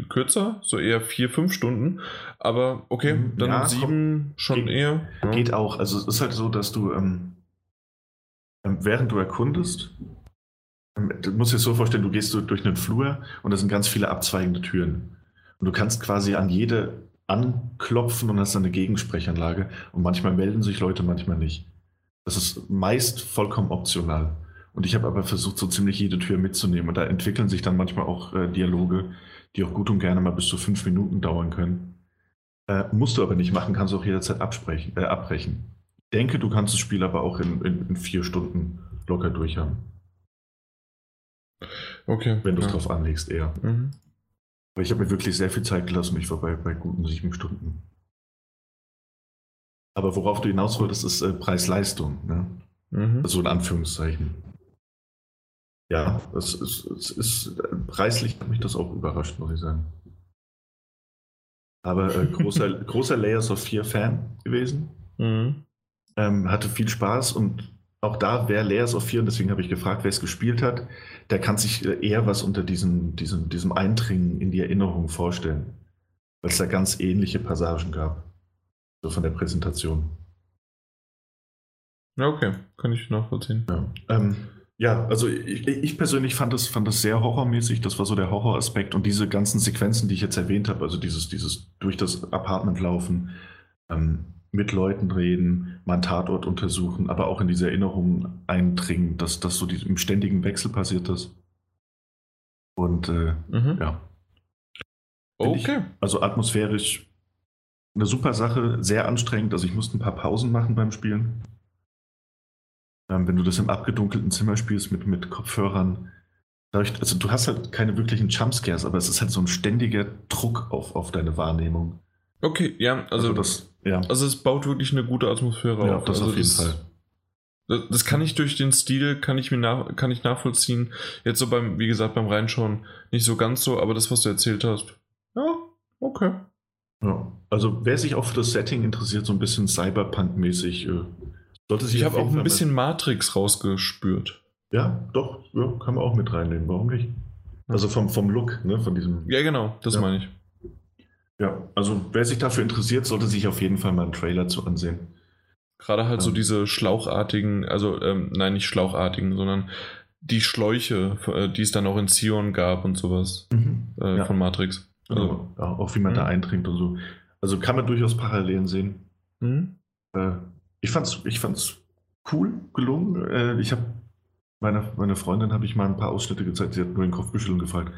[SPEAKER 1] kürzer, so eher vier, fünf Stunden. Aber okay, mhm. dann ja, sieben schon
[SPEAKER 2] geht,
[SPEAKER 1] eher.
[SPEAKER 2] Ja. Geht auch. Also es ist halt so, dass du, ähm, ähm während du erkundest, ähm, du musst dir so vorstellen, du gehst durch einen Flur und da sind ganz viele abzweigende Türen. Und du kannst quasi an jede anklopfen und hast dann eine Gegensprechanlage. Und manchmal melden sich Leute, manchmal nicht. Das ist meist vollkommen optional. Und ich habe aber versucht, so ziemlich jede Tür mitzunehmen. Und da entwickeln sich dann manchmal auch äh, Dialoge, die auch gut und gerne mal bis zu fünf Minuten dauern können. Äh, musst du aber nicht machen, kannst du auch jederzeit absprechen, äh, abbrechen. Ich denke, du kannst das Spiel aber auch in, in, in vier Stunden locker durchhaben.
[SPEAKER 1] Okay.
[SPEAKER 2] Wenn du es ja. drauf anlegst, eher. Mhm. Aber ich habe mir wirklich sehr viel Zeit gelassen. Ich war bei, bei guten sieben Stunden. Aber worauf du hinaus wolltest, ist äh, Preis-Leistung. Ne? Mhm. Also in Anführungszeichen. Ja, es ist, es ist preislich hat mich das auch überrascht, muss ich sagen. Aber äh, großer, großer Layers of 4 Fan gewesen. Mhm. Ähm, hatte viel Spaß und auch da, wer Layers of 4, und deswegen habe ich gefragt, wer es gespielt hat, der kann sich äh, eher was unter diesem, diesem, diesem Eindringen in die Erinnerung vorstellen. Weil es da ganz ähnliche Passagen gab. So von der Präsentation.
[SPEAKER 1] Ja, okay, kann ich nachvollziehen.
[SPEAKER 2] Ja. Ähm, ja, also ich, ich, persönlich fand das, fand das sehr horrormäßig. Das war so der Horroraspekt. Und diese ganzen Sequenzen, die ich jetzt erwähnt habe, also dieses, dieses durch das Apartment laufen, ähm, mit Leuten reden, mal einen Tatort untersuchen, aber auch in diese Erinnerungen eindringen, dass das so die, im ständigen Wechsel passiert ist. Und äh, mhm. ja.
[SPEAKER 1] Okay.
[SPEAKER 2] Ich, also atmosphärisch eine super Sache, sehr anstrengend. Also ich musste ein paar Pausen machen beim Spielen. Ähm, wenn du das im abgedunkelten Zimmer spielst mit, mit Kopfhörern, dadurch, also du hast halt keine wirklichen Jumpscares, aber es ist halt so ein ständiger Druck auf, auf deine Wahrnehmung.
[SPEAKER 1] Okay, ja, also, also, das, ja. also es baut wirklich eine gute Atmosphäre
[SPEAKER 2] ja,
[SPEAKER 1] auf.
[SPEAKER 2] Das
[SPEAKER 1] also
[SPEAKER 2] auf jeden
[SPEAKER 1] das,
[SPEAKER 2] Fall.
[SPEAKER 1] Das, das, kann ich durch den Stil, kann ich mir nach, kann ich nachvollziehen. Jetzt so beim, wie gesagt, beim Reinschauen nicht so ganz so, aber das, was du erzählt hast, ja, okay.
[SPEAKER 2] Ja, also wer sich auch für das Setting interessiert, so ein bisschen Cyberpunk-mäßig, äh,
[SPEAKER 1] sollte sich. Ich habe auch ein bisschen Matrix rausgespürt.
[SPEAKER 2] Ja, doch, ja, kann man auch mit reinnehmen. Warum nicht? Also vom, vom Look, ne, von diesem.
[SPEAKER 1] Ja, genau, das ja. meine ich.
[SPEAKER 2] Ja, also wer sich dafür interessiert, sollte sich auf jeden Fall mal einen Trailer zu ansehen.
[SPEAKER 1] Gerade halt ja. so diese schlauchartigen, also ähm, nein, nicht schlauchartigen, sondern die Schläuche, äh, die es dann auch in Zion gab und sowas mhm. äh, ja. von Matrix.
[SPEAKER 2] Also, ja, auch wie man mhm. da eindringt und so. Also kann man durchaus Parallelen sehen. Mhm. Äh, ich fand's, ich fand's cool gelungen. Äh, ich habe meiner, meine Freundin habe ich mal ein paar Ausschnitte gezeigt, sie hat nur den Kopf geschüttelt und gefragt,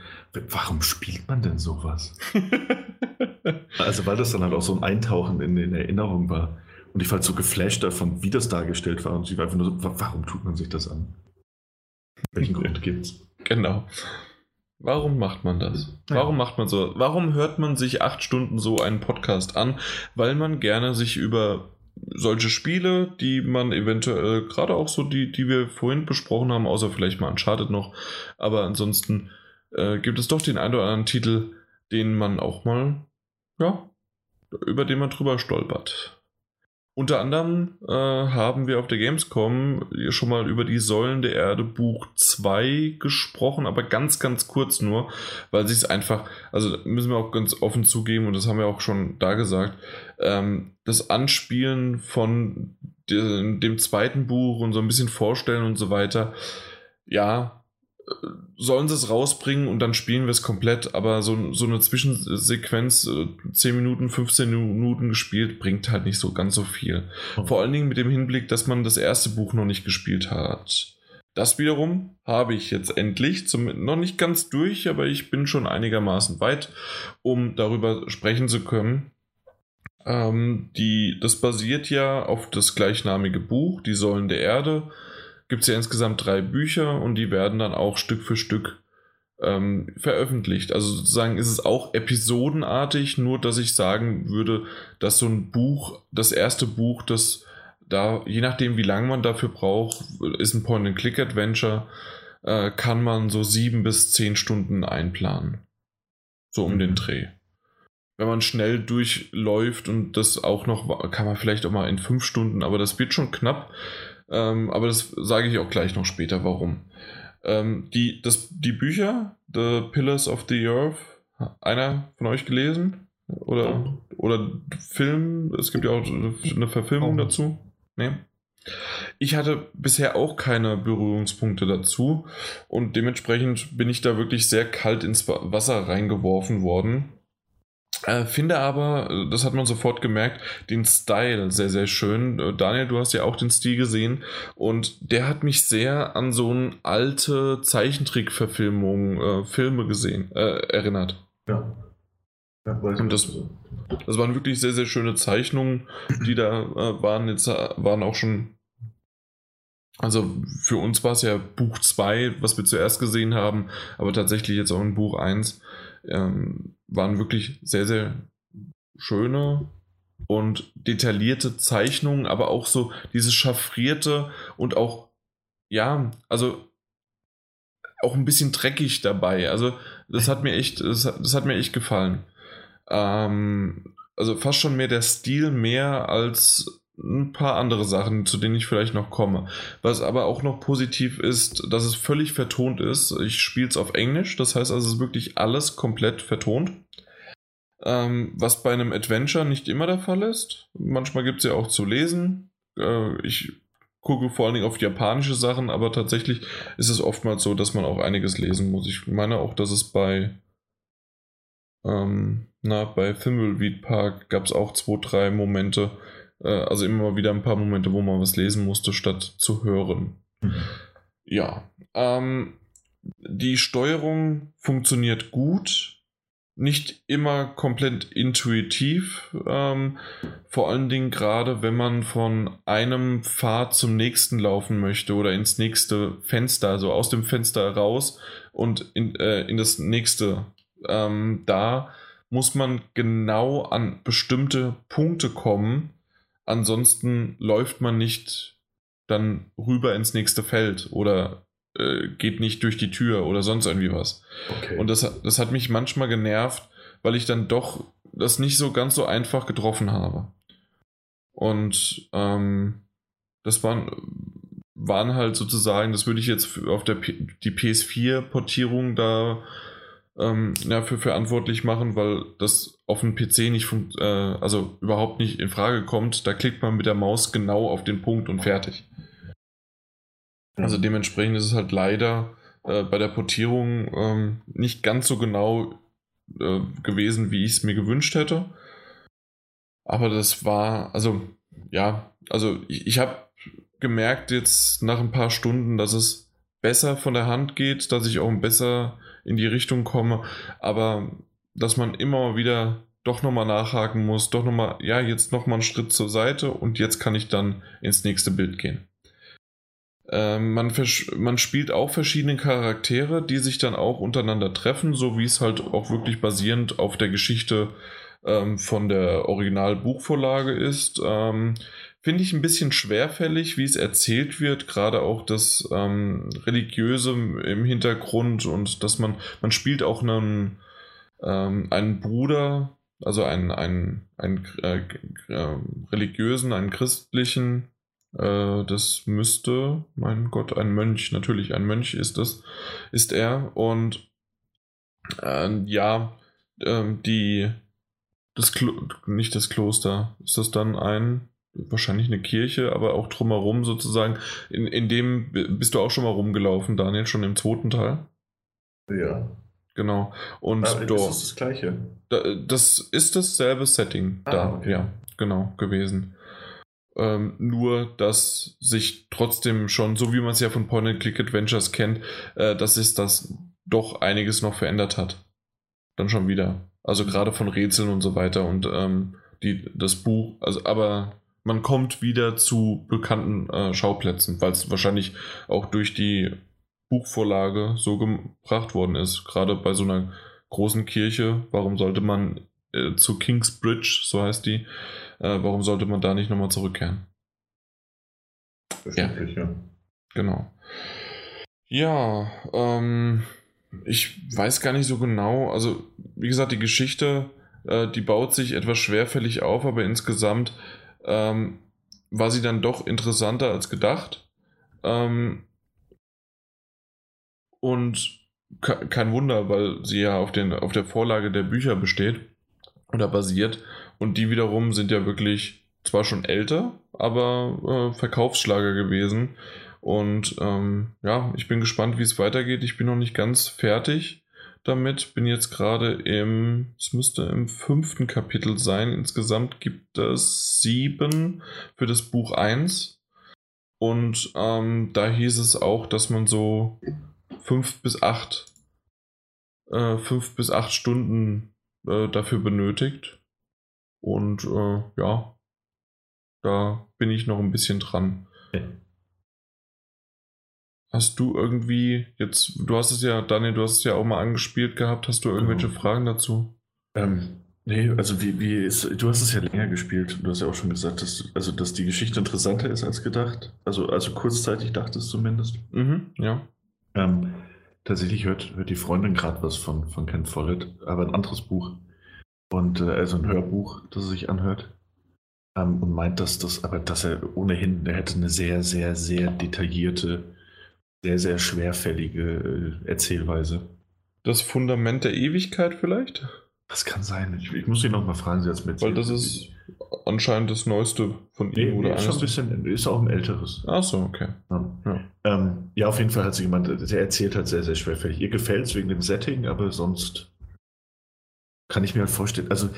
[SPEAKER 2] warum spielt man denn sowas? also weil das dann halt auch so ein Eintauchen in, in Erinnerung war. Und ich war halt so geflasht davon, wie das dargestellt war. Und sie war einfach nur so, warum tut man sich das an? Welchen Grund gibt's?
[SPEAKER 1] Genau. Warum macht man das? Warum macht man so? Warum hört man sich acht Stunden so einen Podcast an? Weil man gerne sich über solche Spiele, die man eventuell, gerade auch so die, die wir vorhin besprochen haben, außer vielleicht mal Uncharted noch, aber ansonsten äh, gibt es doch den einen oder anderen Titel, den man auch mal, ja, über den man drüber stolpert. Unter anderem äh, haben wir auf der Gamescom schon mal über die Säulen der Erde Buch 2 gesprochen, aber ganz, ganz kurz nur, weil sich es einfach, also müssen wir auch ganz offen zugeben, und das haben wir auch schon da gesagt, ähm, das Anspielen von de dem zweiten Buch und so ein bisschen vorstellen und so weiter, ja, sollen sie es rausbringen und dann spielen wir es komplett, aber so, so eine Zwischensequenz, 10 äh, Minuten, 15 Minuten gespielt, bringt halt nicht so ganz so viel. Mhm. Vor allen Dingen mit dem Hinblick, dass man das erste Buch noch nicht gespielt hat. Das wiederum habe ich jetzt endlich, zum, noch nicht ganz durch, aber ich bin schon einigermaßen weit, um darüber sprechen zu können. Ähm, die, das basiert ja auf das gleichnamige Buch, Die Säulen der Erde gibt es ja insgesamt drei Bücher und die werden dann auch Stück für Stück ähm, veröffentlicht. Also sozusagen ist es auch episodenartig, nur dass ich sagen würde, dass so ein Buch, das erste Buch, das da, je nachdem wie lange man dafür braucht, ist ein Point-and-Click-Adventure, äh, kann man so sieben bis zehn Stunden einplanen. So um mhm. den Dreh. Wenn man schnell durchläuft und das auch noch, kann man vielleicht auch mal in fünf Stunden, aber das wird schon knapp. Ähm, aber das sage ich auch gleich noch später, warum. Ähm, die, das, die Bücher, The Pillars of the Earth, einer von euch gelesen? Oder, oder Film? Es gibt ja auch eine Verfilmung dazu. Nee. Ich hatte bisher auch keine Berührungspunkte dazu und dementsprechend bin ich da wirklich sehr kalt ins Wasser reingeworfen worden. Äh, finde aber, äh, das hat man sofort gemerkt, den Style sehr, sehr schön. Äh, Daniel, du hast ja auch den Stil gesehen und der hat mich sehr an so eine alte Zeichentrickverfilmung, äh, Filme gesehen, äh, erinnert. Ja. ja und das, das waren wirklich sehr, sehr schöne Zeichnungen, die da äh, waren. Jetzt waren auch schon also für uns war es ja Buch 2, was wir zuerst gesehen haben, aber tatsächlich jetzt auch in Buch 1 ähm, waren wirklich sehr, sehr schöne und detaillierte Zeichnungen, aber auch so dieses chaffrierte und auch, ja, also auch ein bisschen dreckig dabei. Also das hat mir echt, das, das hat mir echt gefallen. Ähm, also fast schon mehr der Stil mehr als ein paar andere Sachen, zu denen ich vielleicht noch komme. Was aber auch noch positiv ist, dass es völlig vertont ist. Ich spiele es auf Englisch, das heißt also, es ist wirklich alles komplett vertont. Ähm, was bei einem Adventure nicht immer der Fall ist. Manchmal gibt es ja auch zu lesen. Äh, ich gucke vor allen Dingen auf japanische Sachen, aber tatsächlich ist es oftmals so, dass man auch einiges lesen muss. Ich meine auch, dass es bei ähm, na, bei Thimbleweed Park gab es auch zwei, drei Momente, also immer wieder ein paar Momente, wo man was lesen musste, statt zu hören. Mhm. Ja. Ähm, die Steuerung funktioniert gut. Nicht immer komplett intuitiv. Ähm, vor allen Dingen gerade, wenn man von einem Pfad zum nächsten laufen möchte oder ins nächste Fenster, also aus dem Fenster raus und in, äh, in das nächste. Ähm, da muss man genau an bestimmte Punkte kommen, Ansonsten läuft man nicht dann rüber ins nächste Feld oder äh, geht nicht durch die Tür oder sonst irgendwie was. Okay. Und das, das hat mich manchmal genervt, weil ich dann doch, das nicht so ganz so einfach getroffen habe. Und ähm, das waren, waren halt sozusagen, das würde ich jetzt auf der P die PS4-Portierung da ähm, ja, für verantwortlich machen, weil das auf dem PC nicht äh, also überhaupt nicht in Frage kommt. Da klickt man mit der Maus genau auf den Punkt und fertig. Also dementsprechend ist es halt leider äh, bei der Portierung ähm, nicht ganz so genau äh, gewesen, wie ich es mir gewünscht hätte. Aber das war, also ja, also ich, ich habe gemerkt jetzt nach ein paar Stunden, dass es besser von der Hand geht, dass ich auch besser in die Richtung komme, aber dass man immer wieder doch nochmal nachhaken muss, doch nochmal, ja, jetzt nochmal einen Schritt zur Seite und jetzt kann ich dann ins nächste Bild gehen. Ähm, man, man spielt auch verschiedene Charaktere, die sich dann auch untereinander treffen, so wie es halt auch wirklich basierend auf der Geschichte ähm, von der Originalbuchvorlage ist. Ähm, Finde ich ein bisschen schwerfällig, wie es erzählt wird, gerade auch das ähm, Religiöse im Hintergrund und dass man, man spielt auch einen, ähm, einen Bruder, also einen, einen, einen äh, äh, religiösen, einen christlichen, äh, das müsste, mein Gott, ein Mönch, natürlich ein Mönch ist das, ist er. Und äh, ja, ähm, die, das Klo nicht das Kloster, ist das dann ein, wahrscheinlich eine Kirche, aber auch drumherum sozusagen. In, in dem bist du auch schon mal rumgelaufen, Daniel, schon im zweiten Teil.
[SPEAKER 2] Ja.
[SPEAKER 1] Genau. Und
[SPEAKER 2] aber dort, ist das das gleiche?
[SPEAKER 1] das ist dasselbe Setting ah, da, okay. ja, genau, gewesen. Ähm, nur, dass sich trotzdem schon, so wie man es ja von Point-and-Click-Adventures kennt, äh, dass es das doch einiges noch verändert hat. Dann schon wieder. Also gerade von Rätseln und so weiter und ähm, die, das Buch, also aber man kommt wieder zu bekannten äh, Schauplätzen, weil es wahrscheinlich auch durch die Buchvorlage so gebracht worden ist. Gerade bei so einer großen Kirche, warum sollte man äh, zu King's Bridge, so heißt die, äh, warum sollte man da nicht nochmal zurückkehren?
[SPEAKER 2] Ja. ja.
[SPEAKER 1] Genau. Ja, ähm, ich weiß gar nicht so genau. Also, wie gesagt, die Geschichte, äh, die baut sich etwas schwerfällig auf, aber insgesamt ähm, war sie dann doch interessanter als gedacht. Ähm, und kein Wunder, weil sie ja auf, den, auf der Vorlage der Bücher besteht oder basiert. Und die wiederum sind ja wirklich zwar schon älter, aber äh, Verkaufsschlager gewesen. Und ähm, ja, ich bin gespannt, wie es weitergeht. Ich bin noch nicht ganz fertig damit. Bin jetzt gerade im, es müsste im fünften Kapitel sein. Insgesamt gibt es sieben für das Buch 1. Und ähm, da hieß es auch, dass man so fünf bis acht, äh, fünf bis acht Stunden äh, dafür benötigt. Und äh, ja, da bin ich noch ein bisschen dran. Hast du irgendwie jetzt, du hast es ja, Daniel, du hast es ja auch mal angespielt gehabt, hast du irgendwelche genau. Fragen dazu?
[SPEAKER 2] Ähm, nee, also wie, wie ist, du hast es ja länger gespielt, du hast ja auch schon gesagt, dass, also, dass die Geschichte interessanter ist als gedacht. Also, also kurzzeitig dachtest zumindest.
[SPEAKER 1] Mhm, ja.
[SPEAKER 2] Ähm, tatsächlich hört, hört die Freundin gerade was von, von Ken Follett, aber ein anderes Buch. Und äh, also ein Hörbuch, das er sich anhört. Ähm, und meint, dass das, aber dass er ohnehin, er hätte eine sehr, sehr, sehr detaillierte, sehr, sehr schwerfällige äh, Erzählweise.
[SPEAKER 1] Das Fundament der Ewigkeit vielleicht?
[SPEAKER 2] Das kann sein. Ich, ich muss ihn noch mal fragen, Sie jetzt mit.
[SPEAKER 1] Weil das ist anscheinend das Neueste von
[SPEAKER 2] nee, ihm oder nee, ist schon ein bisschen, ist auch ein älteres.
[SPEAKER 1] Ach so, okay.
[SPEAKER 2] Ja. Ja. Ähm, ja, auf jeden Fall hat sie jemand, der erzählt halt sehr, sehr schwerfällig. Ihr gefällt es wegen dem Setting, aber sonst kann ich mir halt vorstellen, also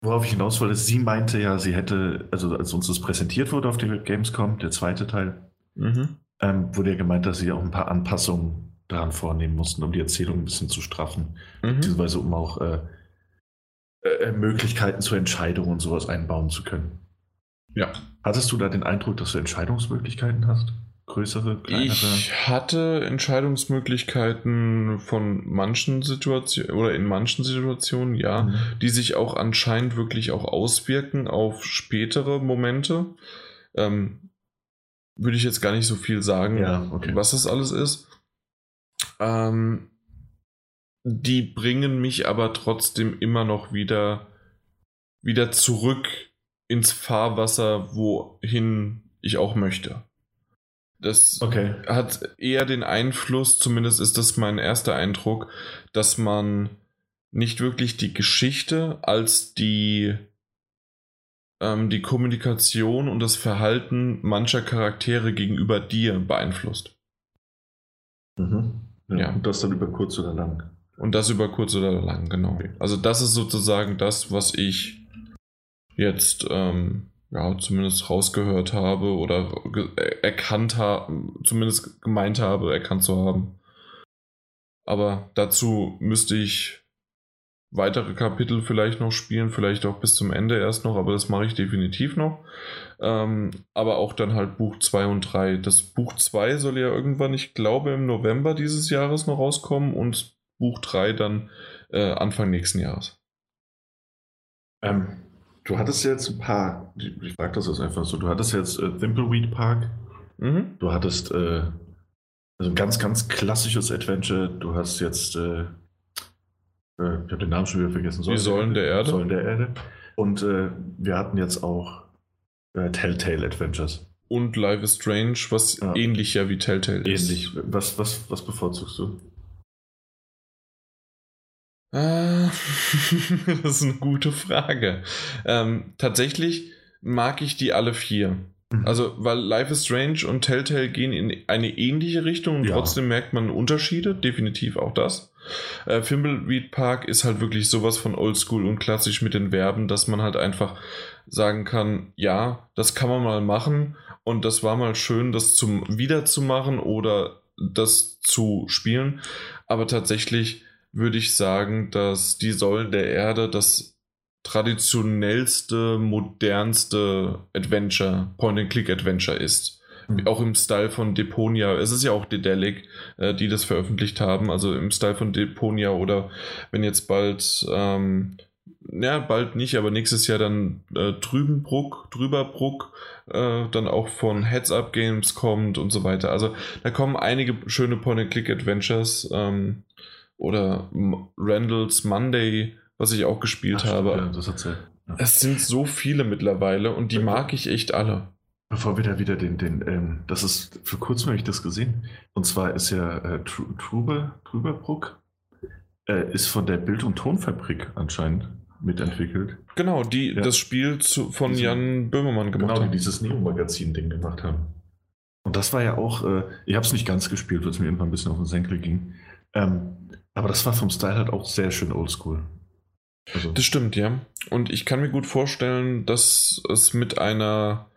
[SPEAKER 2] worauf ich hinaus wollte, sie meinte ja, sie hätte, also als uns das präsentiert wurde auf der Gamescom, der zweite Teil, mhm. Ähm, wurde ja gemeint, dass sie auch ein paar Anpassungen daran vornehmen mussten, um die Erzählung ein bisschen zu straffen. Mhm. Beziehungsweise um auch äh, äh, Möglichkeiten zur Entscheidung und sowas einbauen zu können.
[SPEAKER 1] Ja.
[SPEAKER 2] Hattest du da den Eindruck, dass du Entscheidungsmöglichkeiten hast? Größere,
[SPEAKER 1] kleinere? Ich hatte Entscheidungsmöglichkeiten von manchen Situationen oder in manchen Situationen, ja, mhm. die sich auch anscheinend wirklich auch auswirken auf spätere Momente. Ähm, würde ich jetzt gar nicht so viel sagen,
[SPEAKER 2] ja, okay.
[SPEAKER 1] was das alles ist. Ähm, die bringen mich aber trotzdem immer noch wieder wieder zurück ins Fahrwasser, wohin ich auch möchte. Das okay. hat eher den Einfluss, zumindest ist das mein erster Eindruck, dass man nicht wirklich die Geschichte als die, ähm, die Kommunikation und das Verhalten mancher Charaktere gegenüber dir beeinflusst.
[SPEAKER 2] Mhm. Ja, ja. Und das dann über kurz oder lang.
[SPEAKER 1] Und das über kurz oder lang, genau. Okay. Also das ist sozusagen das, was ich jetzt ähm, ja, zumindest rausgehört habe oder erkannt habe, zumindest gemeint habe, erkannt zu haben. Aber dazu müsste ich weitere Kapitel vielleicht noch spielen, vielleicht auch bis zum Ende erst noch, aber das mache ich definitiv noch. Ähm, aber auch dann halt Buch 2 und 3. Das Buch 2 soll ja irgendwann, ich glaube, im November dieses Jahres noch rauskommen und Buch 3 dann äh, Anfang nächsten Jahres.
[SPEAKER 2] Ähm, du hattest jetzt ein paar, ich frage das jetzt einfach so, du hattest jetzt äh, Thimbleweed Park, mhm. du hattest äh, also ein ganz, ganz klassisches Adventure, du hast jetzt, äh ich habe den Namen schon wieder vergessen,
[SPEAKER 1] Säulen Die Säulen der Erde.
[SPEAKER 2] Säulen der Erde. Und äh, wir hatten jetzt auch äh, Telltale Adventures.
[SPEAKER 1] Und Life is Strange, was ja. ähnlicher wie Telltale
[SPEAKER 2] ist. Ähnlich. Was, was, was bevorzugst du?
[SPEAKER 1] Äh, das ist eine gute Frage. Ähm, tatsächlich mag ich die alle vier. Mhm. Also, weil Life is Strange und Telltale gehen in eine ähnliche Richtung und ja. trotzdem merkt man Unterschiede, definitiv auch das. Äh, Fimbleweed Park ist halt wirklich sowas von oldschool und klassisch mit den Verben, dass man halt einfach sagen kann, ja, das kann man mal machen und das war mal schön, das zum wiederzumachen oder das zu spielen. Aber tatsächlich würde ich sagen, dass die Säulen der Erde das traditionellste, modernste Adventure, Point-and-Click-Adventure ist. Mhm. Auch im Style von Deponia. Es ist ja auch Dedelic, äh, die das veröffentlicht haben. Also im Style von Deponia oder wenn jetzt bald, ähm, ja, bald nicht, aber nächstes Jahr dann äh, Drübenbruck, Drüberbruck, äh, dann auch von Heads Up Games kommt und so weiter. Also da kommen einige schöne Point-and-Click-Adventures. Ähm, oder Randall's Monday, was ich auch gespielt Ach, habe. Ja, das erzählt. Es sind so viele mittlerweile und die mag ich echt alle.
[SPEAKER 2] Bevor wir da wieder den, den ähm, das ist, für kurzem habe ich das gesehen. Und zwar ist ja äh, Truber, Truberbruck, äh, ist von der Bild- und Tonfabrik anscheinend mitentwickelt.
[SPEAKER 1] Genau, die ja. das Spiel zu, von Diese, Jan Böhmermann gemacht
[SPEAKER 2] genau, haben. Genau, die dieses Neo-Magazin-Ding gemacht haben. Und das war ja auch, äh, ich habe es nicht ganz gespielt, weil es mir irgendwann ein bisschen auf den Senkel ging. Ähm, aber das war vom Style halt auch sehr schön oldschool.
[SPEAKER 1] Also. Das stimmt, ja. Und ich kann mir gut vorstellen, dass es mit einer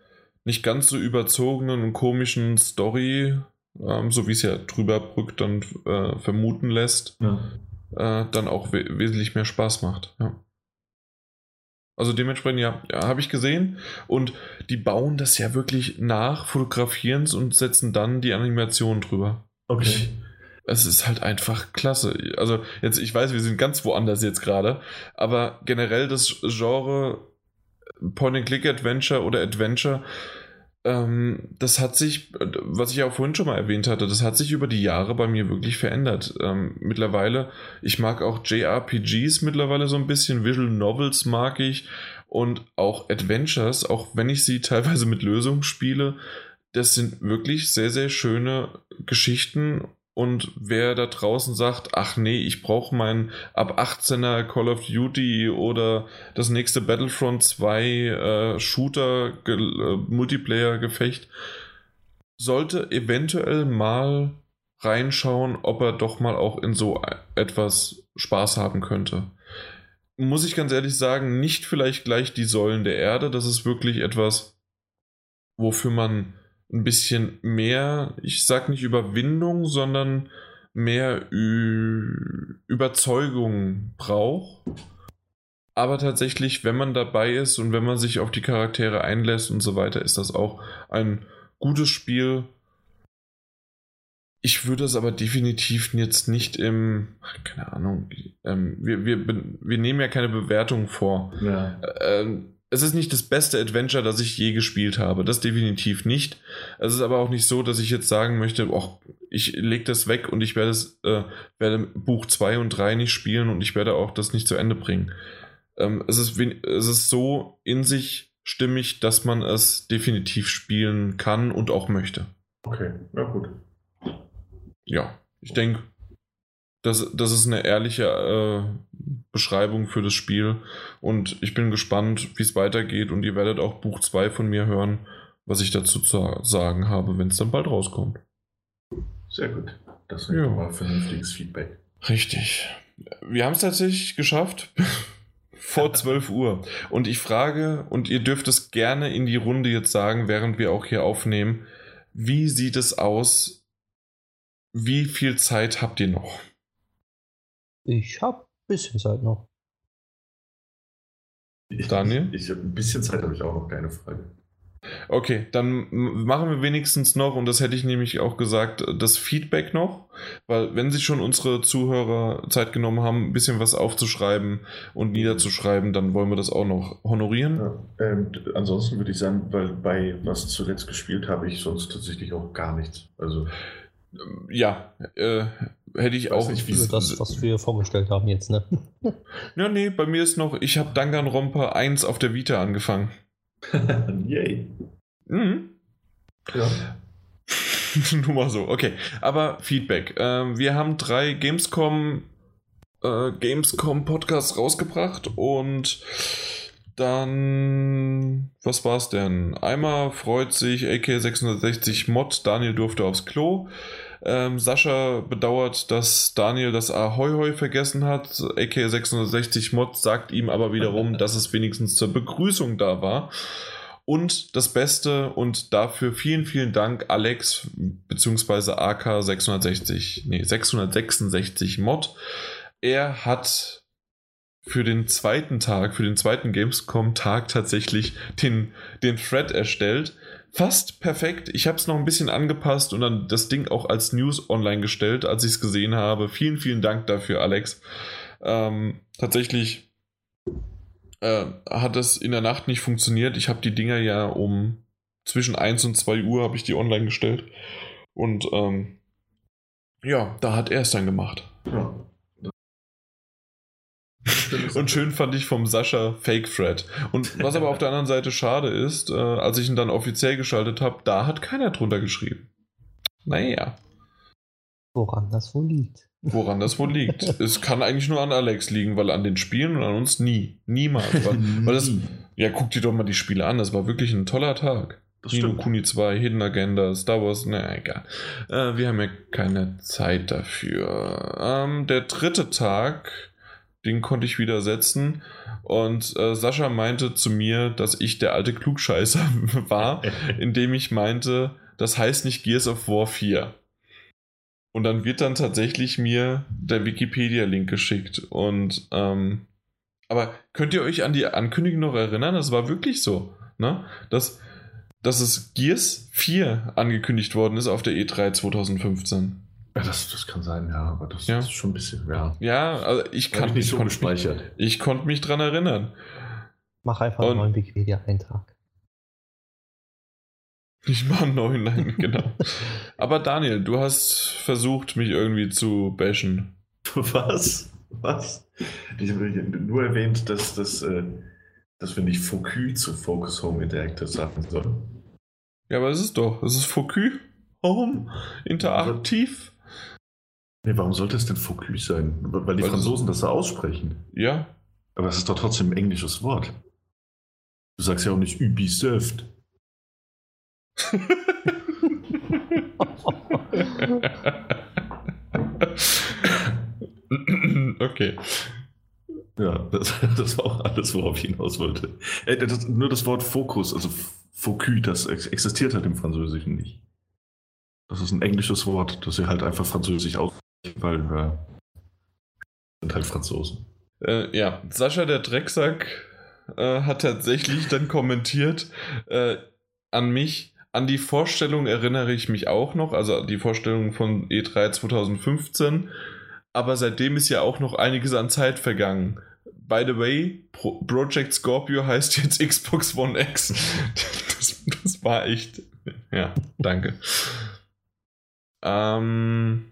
[SPEAKER 1] nicht ganz so überzogenen und komischen Story, ähm, so wie es ja Drüberbrück dann äh, vermuten lässt, ja. äh, dann auch we wesentlich mehr Spaß macht. Ja. Also dementsprechend, ja, ja habe ich gesehen. Und die bauen das ja wirklich nach, fotografieren es und setzen dann die Animation drüber.
[SPEAKER 2] Okay. Ich,
[SPEAKER 1] es ist halt einfach klasse. Also jetzt, ich weiß, wir sind ganz woanders jetzt gerade, aber generell das Genre Point-and-Click-Adventure oder Adventure, das hat sich, was ich auch vorhin schon mal erwähnt hatte, das hat sich über die Jahre bei mir wirklich verändert. Ähm, mittlerweile, ich mag auch JRPGs mittlerweile so ein bisschen, Visual Novels mag ich und auch Adventures, auch wenn ich sie teilweise mit Lösungen spiele, das sind wirklich sehr, sehr schöne Geschichten und wer da draußen sagt, ach nee, ich brauche mein ab 18er Call of Duty oder das nächste Battlefront 2 äh, Shooter äh, Multiplayer Gefecht, sollte eventuell mal reinschauen, ob er doch mal auch in so etwas Spaß haben könnte. Muss ich ganz ehrlich sagen, nicht vielleicht gleich die Säulen der Erde, das ist wirklich etwas, wofür man ein bisschen mehr, ich sag nicht Überwindung, sondern mehr Ü Überzeugung braucht. Aber tatsächlich, wenn man dabei ist und wenn man sich auf die Charaktere einlässt und so weiter, ist das auch ein gutes Spiel. Ich würde es aber definitiv jetzt nicht im, keine Ahnung, ähm, wir, wir, wir nehmen ja keine Bewertung vor. Ja. Ähm, es ist nicht das beste Adventure, das ich je gespielt habe. Das definitiv nicht. Es ist aber auch nicht so, dass ich jetzt sagen möchte, oh, ich lege das weg und ich werde, es, äh, werde Buch 2 und 3 nicht spielen und ich werde auch das nicht zu Ende bringen. ähm, es, ist, es ist so in sich stimmig, dass man es definitiv spielen kann und auch möchte.
[SPEAKER 2] Okay, ja gut.
[SPEAKER 1] Ja, ich denke, das, das ist eine ehrliche äh, Beschreibung für das Spiel und ich bin gespannt, wie es weitergeht und ihr werdet auch Buch 2 von mir hören, was ich dazu zu sagen habe, wenn es dann bald rauskommt.
[SPEAKER 2] Sehr gut. Das ist ja. mal vernünftiges Feedback.
[SPEAKER 1] Richtig. Wir haben es tatsächlich geschafft. vor 12 Uhr. Und ich frage, und ihr dürft es gerne in die Runde jetzt sagen, während wir auch hier aufnehmen, wie sieht es aus? Wie viel Zeit habt ihr noch?
[SPEAKER 3] Ich habe ein bisschen Zeit noch.
[SPEAKER 1] Daniel?
[SPEAKER 2] Ich, ich, ein bisschen Zeit habe ich auch noch, keine Frage.
[SPEAKER 1] Okay, dann machen wir wenigstens noch, und das hätte ich nämlich auch gesagt, das Feedback noch, weil wenn sich schon unsere Zuhörer Zeit genommen haben, ein bisschen was aufzuschreiben und niederzuschreiben, dann wollen wir das auch noch honorieren. Ja,
[SPEAKER 2] ähm, ansonsten würde ich sagen, weil bei was zuletzt gespielt habe ich sonst tatsächlich auch gar nichts. Also
[SPEAKER 1] ja, äh, hätte ich auch.
[SPEAKER 3] Nicht, wie das, was wir vorgestellt haben jetzt, ne?
[SPEAKER 1] ja, nee, bei mir ist noch, ich habe Danganronpa 1 auf der Vita angefangen.
[SPEAKER 2] Yay.
[SPEAKER 1] Mhm. Ja. Nur mal so, okay. Aber Feedback. Ähm, wir haben drei Gamescom äh, Gamescom Podcasts rausgebracht und dann, was war es denn? Einmal freut sich AK660 Mod, Daniel durfte aufs Klo. Ähm, Sascha bedauert, dass Daniel das Ahoi Hoi vergessen hat. AK660 Mod sagt ihm aber wiederum, dass es wenigstens zur Begrüßung da war. Und das Beste und dafür vielen, vielen Dank, Alex, beziehungsweise AK660, nee, 666 Mod. Er hat für den zweiten Tag, für den zweiten Gamescom-Tag tatsächlich den, den Thread erstellt fast perfekt. Ich habe es noch ein bisschen angepasst und dann das Ding auch als News online gestellt, als ich es gesehen habe. Vielen, vielen Dank dafür, Alex. Ähm, tatsächlich äh, hat es in der Nacht nicht funktioniert. Ich habe die Dinger ja um zwischen 1 und 2 Uhr habe ich die online gestellt. Und ähm, ja, da hat er es dann gemacht. Ja. Und schön fand ich vom Sascha Fake Thread. Und was aber auf der anderen Seite schade ist, äh, als ich ihn dann offiziell geschaltet habe, da hat keiner drunter geschrieben. Naja.
[SPEAKER 3] Woran das wohl liegt.
[SPEAKER 1] Woran das wohl liegt. es kann eigentlich nur an Alex liegen, weil an den Spielen und an uns nie. Niemals. Weil, weil das, ja, guck dir doch mal die Spiele an. Das war wirklich ein toller Tag. Das Nino stimmt. Kuni 2, Hidden Agenda, Star Wars, na egal. Äh, wir haben ja keine Zeit dafür. Ähm, der dritte Tag den konnte ich wieder setzen. Und äh, Sascha meinte zu mir, dass ich der alte Klugscheißer war, indem ich meinte, das heißt nicht Gears of War 4. Und dann wird dann tatsächlich mir der Wikipedia-Link geschickt. Und ähm, aber könnt ihr euch an die Ankündigung noch erinnern? Das war wirklich so, ne? Dass, dass es Gears 4 angekündigt worden ist auf der E3 2015.
[SPEAKER 2] Ja, das, das kann sein, ja, aber das ja. ist schon ein bisschen, ja.
[SPEAKER 1] Ja, also ich kann
[SPEAKER 2] ich nicht so gespeichert.
[SPEAKER 1] Mich, ich konnte mich dran erinnern.
[SPEAKER 3] Mach einfach Und einen neuen Wikipedia-Eintrag.
[SPEAKER 1] Ich mache einen neuen, nein, genau. aber Daniel, du hast versucht, mich irgendwie zu bashen.
[SPEAKER 2] Was? Was? Ich habe nur erwähnt, dass, dass, äh, dass wir nicht Focus zu Focus Home Interactive sagen sollen.
[SPEAKER 1] Ja, aber es ist doch, es ist Focus Home Interaktiv.
[SPEAKER 2] Nee, warum sollte es denn Focus sein? Weil die Weil Franzosen das so aussprechen.
[SPEAKER 1] Ja.
[SPEAKER 2] Aber es ist doch trotzdem ein englisches Wort. Du sagst ja auch nicht Ubisoft.
[SPEAKER 1] okay.
[SPEAKER 2] Ja, das, das, war auch alles, worauf ich hinaus wollte. Äh, das, nur das Wort Fokus, also Focus, das existiert halt im Französischen nicht. Das ist ein englisches Wort, das sie halt einfach französisch aus weil wir sind halt Franzosen.
[SPEAKER 1] Äh, ja, Sascha der Drecksack äh, hat tatsächlich dann kommentiert äh, an mich. An die Vorstellung erinnere ich mich auch noch, also die Vorstellung von E3 2015. Aber seitdem ist ja auch noch einiges an Zeit vergangen. By the way, Pro Project Scorpio heißt jetzt Xbox One X. das, das war echt. Ja, danke. Ähm,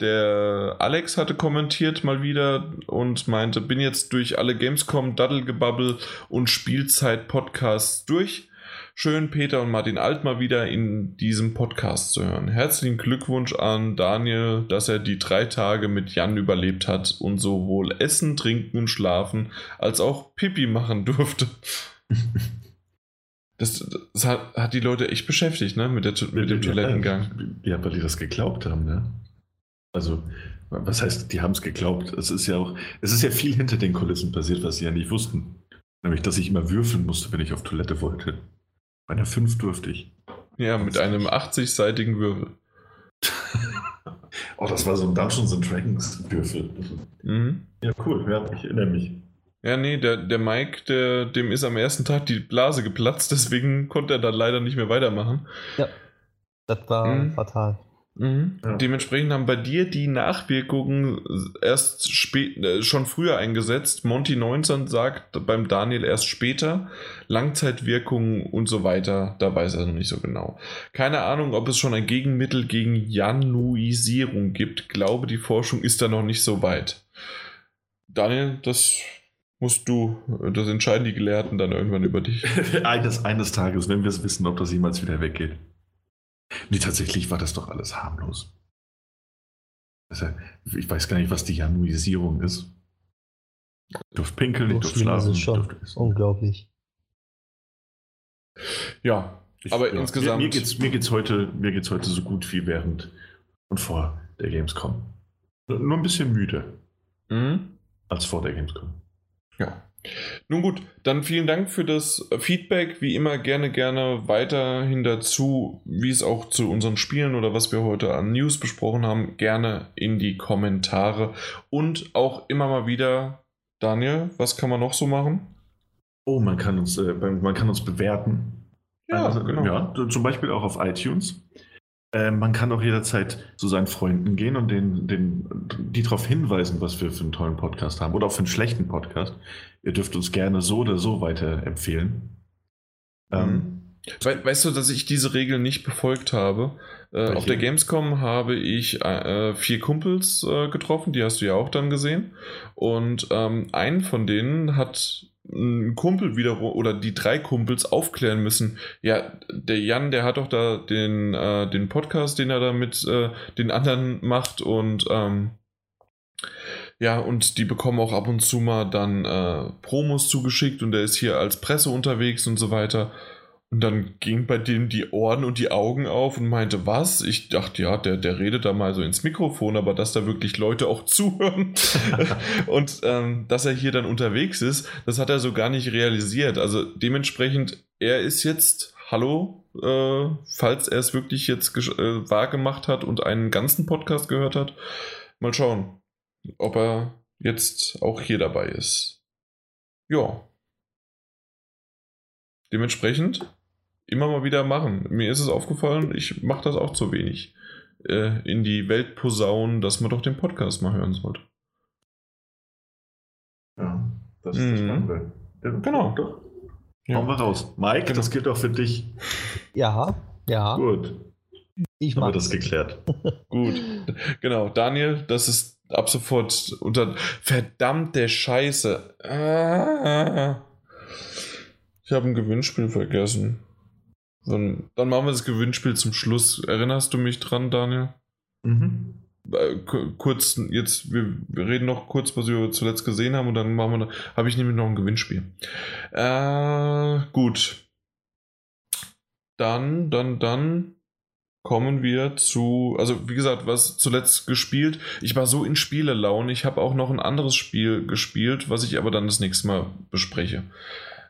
[SPEAKER 1] der Alex hatte kommentiert mal wieder und meinte, bin jetzt durch alle Gamescom, Daddelgebabbel und Spielzeit-Podcasts durch. Schön, Peter und Martin Alt mal wieder in diesem Podcast zu hören. Herzlichen Glückwunsch an Daniel, dass er die drei Tage mit Jan überlebt hat und sowohl Essen, Trinken und Schlafen als auch Pipi machen durfte. Das, das hat, hat, die Leute echt beschäftigt, ne? Mit, der, mit dem Toilettengang.
[SPEAKER 2] Ja, weil die das geglaubt haben, ne? Also, was heißt, die haben es geglaubt? Es ist ja auch, es ist ja viel hinter den Kulissen passiert, was sie ja nicht wussten. Nämlich, dass ich immer würfeln musste, wenn ich auf Toilette wollte. Bei einer 5 durfte ich.
[SPEAKER 1] Ja, mit einem 80-seitigen Würfel.
[SPEAKER 2] oh, das war so ein Dungeons and Dragons Würfel. Mhm. Ja, cool, ja, ich erinnere mich.
[SPEAKER 1] Ja, nee, der, der Mike, der, dem ist am ersten Tag die Blase geplatzt, deswegen konnte er dann leider nicht mehr weitermachen.
[SPEAKER 3] Ja, das war mhm. fatal.
[SPEAKER 1] Mhm. Ja. Dementsprechend haben bei dir die Nachwirkungen erst spät, äh, schon früher eingesetzt. Monty 19 sagt beim Daniel erst später. Langzeitwirkungen und so weiter, da weiß er noch nicht so genau. Keine Ahnung, ob es schon ein Gegenmittel gegen Januisierung gibt. Glaube, die Forschung ist da noch nicht so weit. Daniel, das musst du, das entscheiden die Gelehrten dann irgendwann über dich.
[SPEAKER 2] eines, eines Tages, wenn wir es wissen, ob das jemals wieder weggeht. Nee, tatsächlich war das doch alles harmlos. Also, ich weiß gar nicht, was die Januisierung ist. Ich durfte pinkeln, ich durfte schlafen.
[SPEAKER 3] Ist schon unglaublich.
[SPEAKER 1] Ja, ich, aber ja, insgesamt.
[SPEAKER 2] Mir, mir, geht's, mir, geht's heute, mir geht's heute so gut wie während und vor der Gamescom. Nur ein bisschen müde. Mhm. Als vor der Gamescom.
[SPEAKER 1] Ja. Nun gut, dann vielen Dank für das Feedback. Wie immer gerne, gerne weiterhin dazu, wie es auch zu unseren Spielen oder was wir heute an News besprochen haben, gerne in die Kommentare. Und auch immer mal wieder, Daniel, was kann man noch so machen?
[SPEAKER 2] Oh, man kann uns, äh, man kann uns bewerten. Ja, also, genau. Ja, zum Beispiel auch auf iTunes. Äh, man kann auch jederzeit zu seinen Freunden gehen und den, den, die darauf hinweisen, was wir für einen tollen Podcast haben oder auch für einen schlechten Podcast. Ihr dürft uns gerne so oder so weiterempfehlen.
[SPEAKER 1] Ähm, mhm. We weißt du, dass ich diese Regel nicht befolgt habe? Äh, auf der Gamescom habe ich äh, vier Kumpels äh, getroffen, die hast du ja auch dann gesehen. Und ähm, einen von denen hat ein Kumpel wieder oder die drei Kumpels aufklären müssen. Ja, der Jan, der hat doch da den, äh, den Podcast, den er da mit äh, den anderen macht und ähm, ja, und die bekommen auch ab und zu mal dann äh, Promos zugeschickt und der ist hier als Presse unterwegs und so weiter. Und dann ging bei dem die Ohren und die Augen auf und meinte, was? Ich dachte, ja, der, der redet da mal so ins Mikrofon, aber dass da wirklich Leute auch zuhören und ähm, dass er hier dann unterwegs ist, das hat er so gar nicht realisiert. Also dementsprechend, er ist jetzt, hallo, äh, falls er es wirklich jetzt äh, wahrgemacht hat und einen ganzen Podcast gehört hat, mal schauen ob er jetzt auch hier dabei ist. Ja. Dementsprechend immer mal wieder machen. Mir ist es aufgefallen, ich mache das auch zu wenig. Äh, in die Welt posaunen, dass man doch den Podcast mal hören sollte.
[SPEAKER 2] Ja, das ist mhm. das Spannende.
[SPEAKER 1] Genau. Doch.
[SPEAKER 2] Ja. Hauen wir raus. Mike, genau. das gilt auch für dich.
[SPEAKER 3] Ja, ja.
[SPEAKER 2] Gut. Ich Haben wir das geklärt.
[SPEAKER 1] Gut. Genau. Daniel, das ist ab sofort unter verdammte Scheiße. Ah. Ich habe ein Gewinnspiel vergessen. Dann, dann, machen wir das Gewinnspiel zum Schluss. Erinnerst du mich dran, Daniel? Mhm. Äh, kurz, jetzt, wir, wir, reden noch kurz, was wir zuletzt gesehen haben und dann machen wir, habe ich nämlich noch ein Gewinnspiel. Äh, gut. Dann, dann, dann kommen wir zu, also wie gesagt, was zuletzt gespielt. Ich war so in Spielelaune. Ich habe auch noch ein anderes Spiel gespielt, was ich aber dann das nächste Mal bespreche.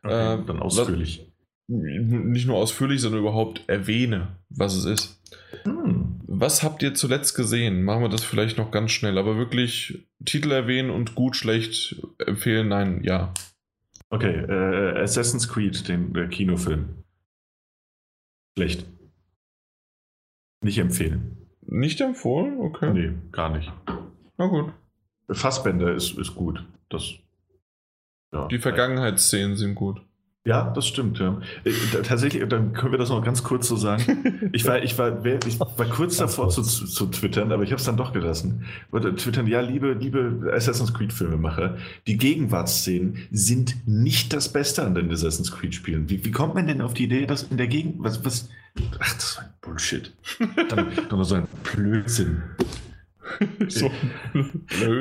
[SPEAKER 2] Okay, äh, dann ausführlich.
[SPEAKER 1] Nicht nur ausführlich, sondern überhaupt erwähne, was es ist. Hm. Was habt ihr zuletzt gesehen? Machen wir das vielleicht noch ganz schnell, aber wirklich Titel erwähnen und gut, schlecht empfehlen, nein, ja.
[SPEAKER 2] Okay, äh, Assassin's Creed, den äh, Kinofilm. Schlecht. Nicht empfehlen.
[SPEAKER 1] Nicht empfohlen? Okay.
[SPEAKER 2] Nee, gar nicht.
[SPEAKER 1] Na gut.
[SPEAKER 2] Fassbänder ist, ist gut. Das,
[SPEAKER 1] ja. Die Vergangenheitsszenen sind gut.
[SPEAKER 2] Ja, das stimmt, ja. Äh, tatsächlich, dann können wir das noch ganz kurz so sagen. Ich war, ich war, ich war kurz davor zu, zu twittern, aber ich habe es dann doch gelassen. Wollte twittern, ja, liebe, liebe Assassin's Creed-Filmemacher, die Gegenwartsszenen sind nicht das Beste an den Assassin's Creed-Spielen. Wie, wie kommt man denn auf die Idee, dass in der Gegend, was, was, ach, das war ein Bullshit. dann, dann so ein Blödsinn. so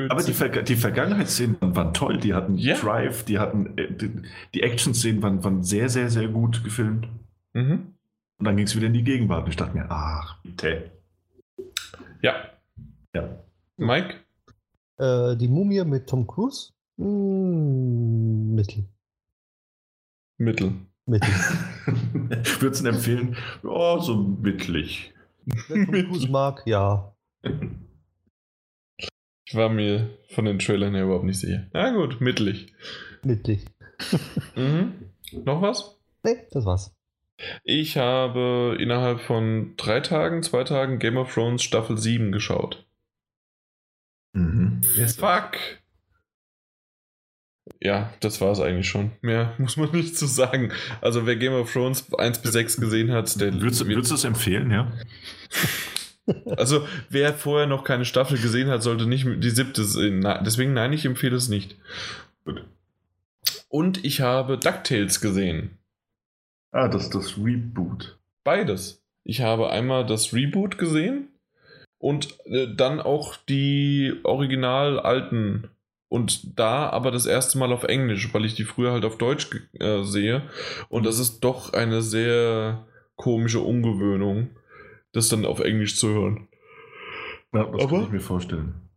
[SPEAKER 2] Aber die, Ver die Vergangenheitsszenen waren toll. Die hatten yeah. Drive, die hatten äh, die, die Action-Szenen waren, waren, sehr, sehr, sehr gut gefilmt. Mhm. Und dann ging es wieder in die Gegenwart. Und ich dachte mir, ach, bitte.
[SPEAKER 1] Ja. Ja. Mike?
[SPEAKER 3] Äh, die Mumie mit Tom Cruise? Hm, mittel.
[SPEAKER 1] Mittel.
[SPEAKER 3] Mittel.
[SPEAKER 2] Würdest du empfehlen? Oh, so mittlig.
[SPEAKER 3] Wer Tom Cruise mag, ja.
[SPEAKER 1] Ich war mir von den Trailern her überhaupt nicht sicher. Na gut, mittelig.
[SPEAKER 3] Mittelig.
[SPEAKER 1] mhm. Noch was?
[SPEAKER 3] Nee, das war's.
[SPEAKER 1] Ich habe innerhalb von drei Tagen, zwei Tagen Game of Thrones Staffel 7 geschaut.
[SPEAKER 2] Mhm.
[SPEAKER 1] Yes, fuck! Ja, das war es eigentlich schon. Mehr muss man nicht zu so sagen. Also wer Game of Thrones 1 bis 6 gesehen hat, der...
[SPEAKER 2] Würdest, würdest du es empfehlen, ja?
[SPEAKER 1] Also, wer vorher noch keine Staffel gesehen hat, sollte nicht die siebte sehen. Deswegen, nein, ich empfehle es nicht. Und ich habe DuckTales gesehen.
[SPEAKER 2] Ah, das ist das Reboot.
[SPEAKER 1] Beides. Ich habe einmal das Reboot gesehen und äh, dann auch die original alten. Und da aber das erste Mal auf Englisch, weil ich die früher halt auf Deutsch äh, sehe. Und das ist doch eine sehr komische Ungewöhnung das dann auf Englisch zu hören.
[SPEAKER 2] Ja, das Aber kann ich mir vorstellen.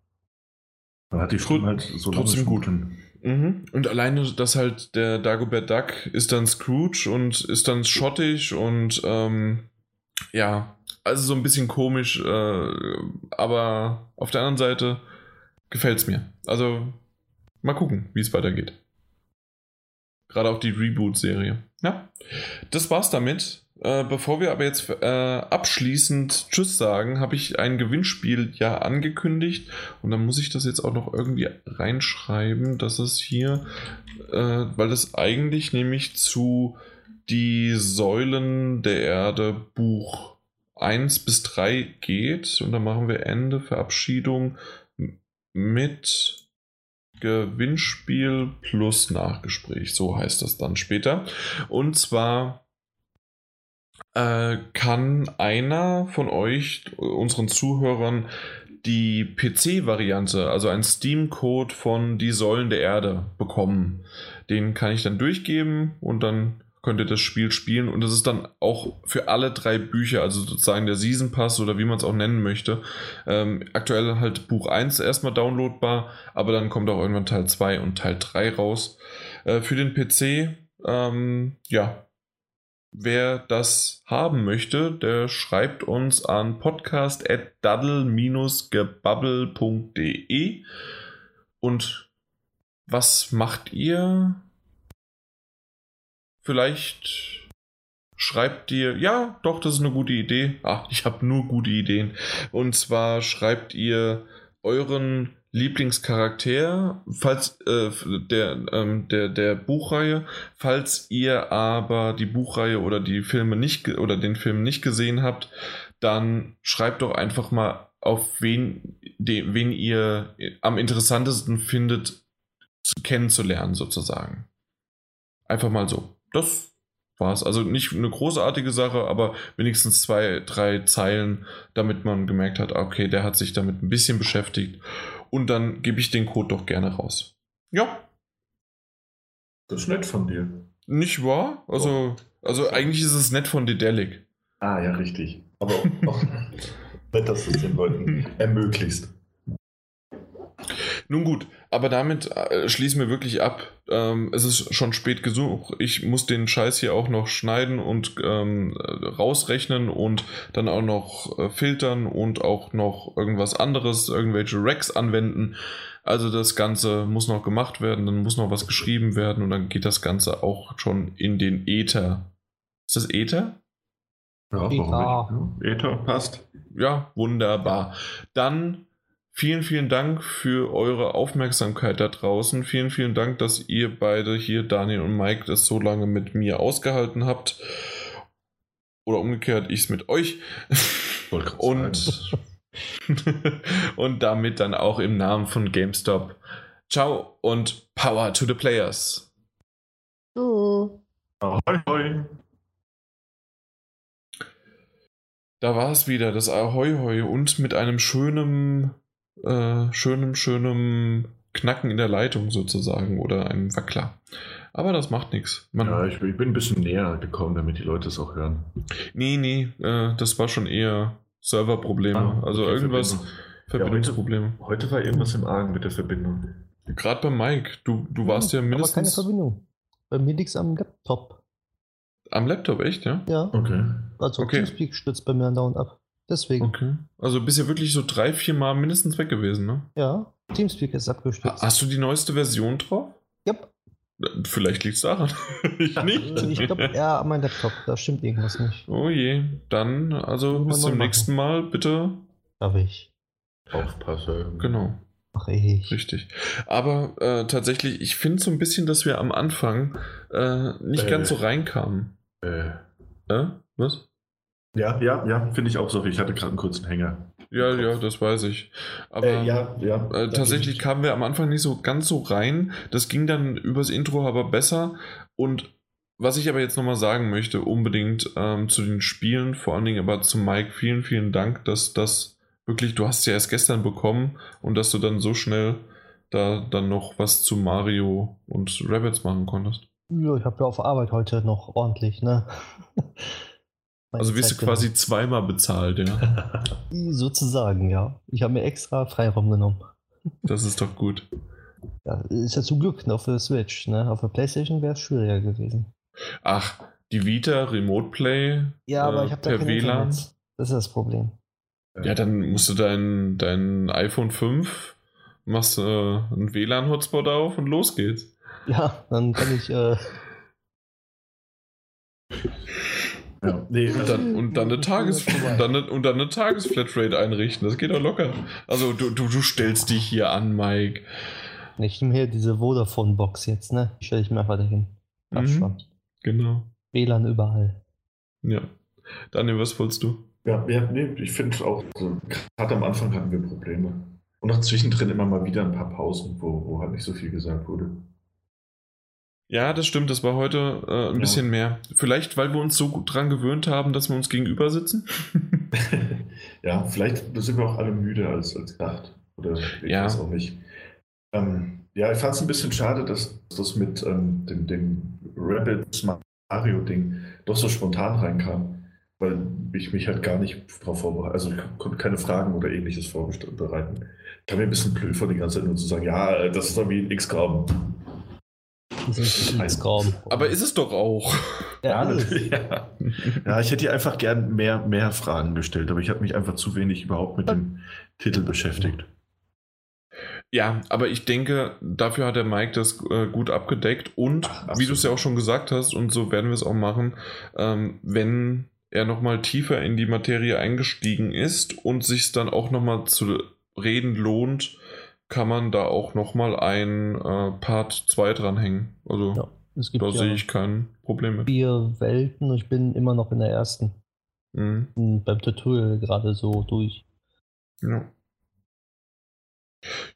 [SPEAKER 2] Man hat die Stimme halt so
[SPEAKER 1] trotzdem gut. Mhm. Und alleine, dass halt der Dagobert Duck ist dann Scrooge und ist dann schottisch und ähm, ja, also so ein bisschen komisch, äh, aber auf der anderen Seite gefällt es mir. Also mal gucken, wie es weitergeht. Gerade auch die Reboot-Serie. Ja, das war's damit. Äh, bevor wir aber jetzt äh, abschließend Tschüss sagen, habe ich ein Gewinnspiel ja angekündigt. Und dann muss ich das jetzt auch noch irgendwie reinschreiben, dass es hier, äh, weil es eigentlich nämlich zu die Säulen der Erde Buch 1 bis 3 geht. Und dann machen wir Ende Verabschiedung mit Gewinnspiel plus Nachgespräch, so heißt das dann später. Und zwar äh, kann einer von euch, unseren Zuhörern, die PC-Variante, also ein Steam-Code von Die Säulen der Erde bekommen. Den kann ich dann durchgeben und dann könnt ihr das Spiel spielen. Und das ist dann auch für alle drei Bücher, also sozusagen der Season Pass oder wie man es auch nennen möchte. Ähm, aktuell halt Buch 1 erstmal downloadbar, aber dann kommt auch irgendwann Teil 2 und Teil 3 raus. Äh, für den PC, ähm, ja, Wer das haben möchte, der schreibt uns an podcast.daddle-gebubble.de und was macht ihr? Vielleicht schreibt ihr, ja, doch, das ist eine gute Idee. Ach, ich habe nur gute Ideen. Und zwar schreibt ihr euren Lieblingscharakter, falls äh, der, ähm, der, der Buchreihe. Falls ihr aber die Buchreihe oder die Filme nicht oder den Film nicht gesehen habt, dann schreibt doch einfach mal auf wen, den, wen ihr am interessantesten findet, zu, kennenzulernen, sozusagen. Einfach mal so. Das war's. Also nicht eine großartige Sache, aber wenigstens zwei, drei Zeilen, damit man gemerkt hat, okay, der hat sich damit ein bisschen beschäftigt und dann gebe ich den Code doch gerne raus. Ja.
[SPEAKER 2] Das ist nett von dir.
[SPEAKER 1] Nicht wahr? Also, also eigentlich ist es nett von Dedelic.
[SPEAKER 2] Ah, ja, richtig. Aber auch nett, dass du es den Leuten ermöglicht.
[SPEAKER 1] Nun gut, aber damit äh, schließen wir wirklich ab. Ähm, es ist schon spät gesucht. Ich muss den Scheiß hier auch noch schneiden und ähm, rausrechnen und dann auch noch äh, filtern und auch noch irgendwas anderes, irgendwelche Racks anwenden. Also das Ganze muss noch gemacht werden, dann muss noch was geschrieben werden und dann geht das Ganze auch schon in den Ether. Ist das Ether?
[SPEAKER 2] Ja, warum nicht? Ether passt.
[SPEAKER 1] Ja, wunderbar. Dann Vielen, vielen Dank für eure Aufmerksamkeit da draußen. Vielen, vielen Dank, dass ihr beide hier, Daniel und Mike, das so lange mit mir ausgehalten habt. Oder umgekehrt, ich es mit euch. Und, und damit dann auch im Namen von GameStop. Ciao und Power to the Players.
[SPEAKER 3] Oh. Ahoi, hoi.
[SPEAKER 1] Da war es wieder, das Ahoi Hoi und mit einem schönen äh, schönem, schönem Knacken in der Leitung sozusagen oder einem Wackler. Aber das macht nichts.
[SPEAKER 2] Ja, ich, ich, bin ein bisschen näher gekommen, damit die Leute es auch hören.
[SPEAKER 1] Nee, nee, äh, das war schon eher Serverprobleme. Ah, also okay, irgendwas, Verbindungsprobleme.
[SPEAKER 2] Ja, heute, heute, war irgendwas im Argen mit der Verbindung.
[SPEAKER 1] Gerade bei Mike, du, du warst ja, ja mindestens. Aber keine
[SPEAKER 3] Verbindung. Bei mir es am Laptop.
[SPEAKER 1] Am Laptop, echt, ja?
[SPEAKER 3] Ja.
[SPEAKER 2] Okay.
[SPEAKER 3] Also
[SPEAKER 1] okay.
[SPEAKER 3] Teamspeak stützt bei mir und ab. Deswegen.
[SPEAKER 1] Okay. Also bist ja wirklich so drei, vier Mal mindestens weg gewesen, ne?
[SPEAKER 3] Ja, Teamspeak ist abgestürzt.
[SPEAKER 1] Hast du die neueste Version drauf?
[SPEAKER 3] Yep.
[SPEAKER 1] Vielleicht liegt es daran.
[SPEAKER 3] ich nicht. Ich glaube, ja, an meinem Laptop. Da stimmt irgendwas nicht.
[SPEAKER 1] Oh je. Dann, also bis zum nächsten Mal, bitte.
[SPEAKER 3] Darf ich.
[SPEAKER 2] Aufpassen.
[SPEAKER 1] Genau.
[SPEAKER 3] Ach, ich.
[SPEAKER 1] Richtig. Aber äh, tatsächlich, ich finde so ein bisschen, dass wir am Anfang äh, nicht äh, ganz so reinkamen.
[SPEAKER 2] Äh.
[SPEAKER 1] Äh? Was?
[SPEAKER 2] Ja, ja, ja, finde ich auch so. Ich hatte gerade einen kurzen Hänger.
[SPEAKER 1] Ja, ja, das weiß ich. Aber
[SPEAKER 2] äh, ja, ja,
[SPEAKER 1] äh, tatsächlich kamen wir am Anfang nicht so ganz so rein. Das ging dann übers Intro aber besser. Und was ich aber jetzt nochmal sagen möchte, unbedingt ähm, zu den Spielen, vor allen Dingen aber zu Mike, vielen, vielen Dank, dass das wirklich, du hast es ja erst gestern bekommen und dass du dann so schnell da dann noch was zu Mario und Rabbits machen konntest.
[SPEAKER 3] Ja, ich habe ja auf Arbeit heute noch ordentlich, ne?
[SPEAKER 1] Also wirst du quasi zweimal bezahlt, ja?
[SPEAKER 3] Sozusagen, ja. Ich habe mir extra Freiraum genommen.
[SPEAKER 1] Das ist doch gut.
[SPEAKER 3] Ja, ist ja zum Glück auf der Switch, ne? Auf der Playstation wäre es schwieriger gewesen.
[SPEAKER 1] Ach, die Vita Remote Play
[SPEAKER 3] ja, aber äh, ich habe da
[SPEAKER 1] WLAN.
[SPEAKER 3] Internet. Das ist das Problem.
[SPEAKER 1] Ja, dann musst du dein, dein iPhone 5, machst äh, einen WLAN-Hotspot auf und los geht's.
[SPEAKER 3] Ja, dann kann ich äh,
[SPEAKER 1] Ja. Nee, und, dann, und, dann eine Tages und, dann eine, und dann eine Tagesflatrate einrichten. Das geht doch locker. Also du, du, du stellst dich hier an, Mike.
[SPEAKER 3] Ich nehme hier diese Vodafone-Box jetzt, ne? Die stelle ich mir einfach dahin.
[SPEAKER 1] Hab mhm. Genau.
[SPEAKER 3] WLAN überall.
[SPEAKER 1] Ja. Daniel, was wolltest du?
[SPEAKER 2] Ja, ja nee, ich finde auch, also, gerade am Anfang hatten wir Probleme. Und auch zwischendrin immer mal wieder ein paar Pausen, wo, wo halt nicht so viel gesagt wurde.
[SPEAKER 1] Ja, das stimmt. Das war heute äh, ein ja. bisschen mehr. Vielleicht, weil wir uns so gut dran gewöhnt haben, dass wir uns gegenüber sitzen.
[SPEAKER 2] ja, vielleicht sind wir auch alle müde als, als gedacht. Oder ich ja. weiß auch nicht. Ähm, ja, ich fand es ein bisschen schade, dass das mit ähm, dem, dem Rabbit Mario-Ding doch so spontan reinkam. Weil ich mich halt gar nicht darauf vorbereitet Also ich konnte keine Fragen oder ähnliches vorbereiten. Ich kam mir ein bisschen blöd vor, die ganze Zeit nur zu sagen, ja, das ist doch wie ein X-Graben.
[SPEAKER 3] Eisgraum.
[SPEAKER 1] Aber ist es doch auch.
[SPEAKER 2] Ja, ja. ja, ich hätte hier einfach gern mehr, mehr Fragen gestellt, aber ich habe mich einfach zu wenig überhaupt mit dem Titel beschäftigt.
[SPEAKER 1] Ja, aber ich denke, dafür hat der Mike das äh, gut abgedeckt und Ach, wie du es ja auch schon gesagt hast, und so werden wir es auch machen, ähm, wenn er nochmal tiefer in die Materie eingestiegen ist und sich dann auch nochmal zu reden lohnt, kann man da auch nochmal ein äh, Part 2 dranhängen. Also ja, da ja sehe ich kein Problem
[SPEAKER 3] mit. Vier Welten ich bin immer noch in der ersten. Mhm. Beim Tutorial gerade so durch.
[SPEAKER 1] Ja.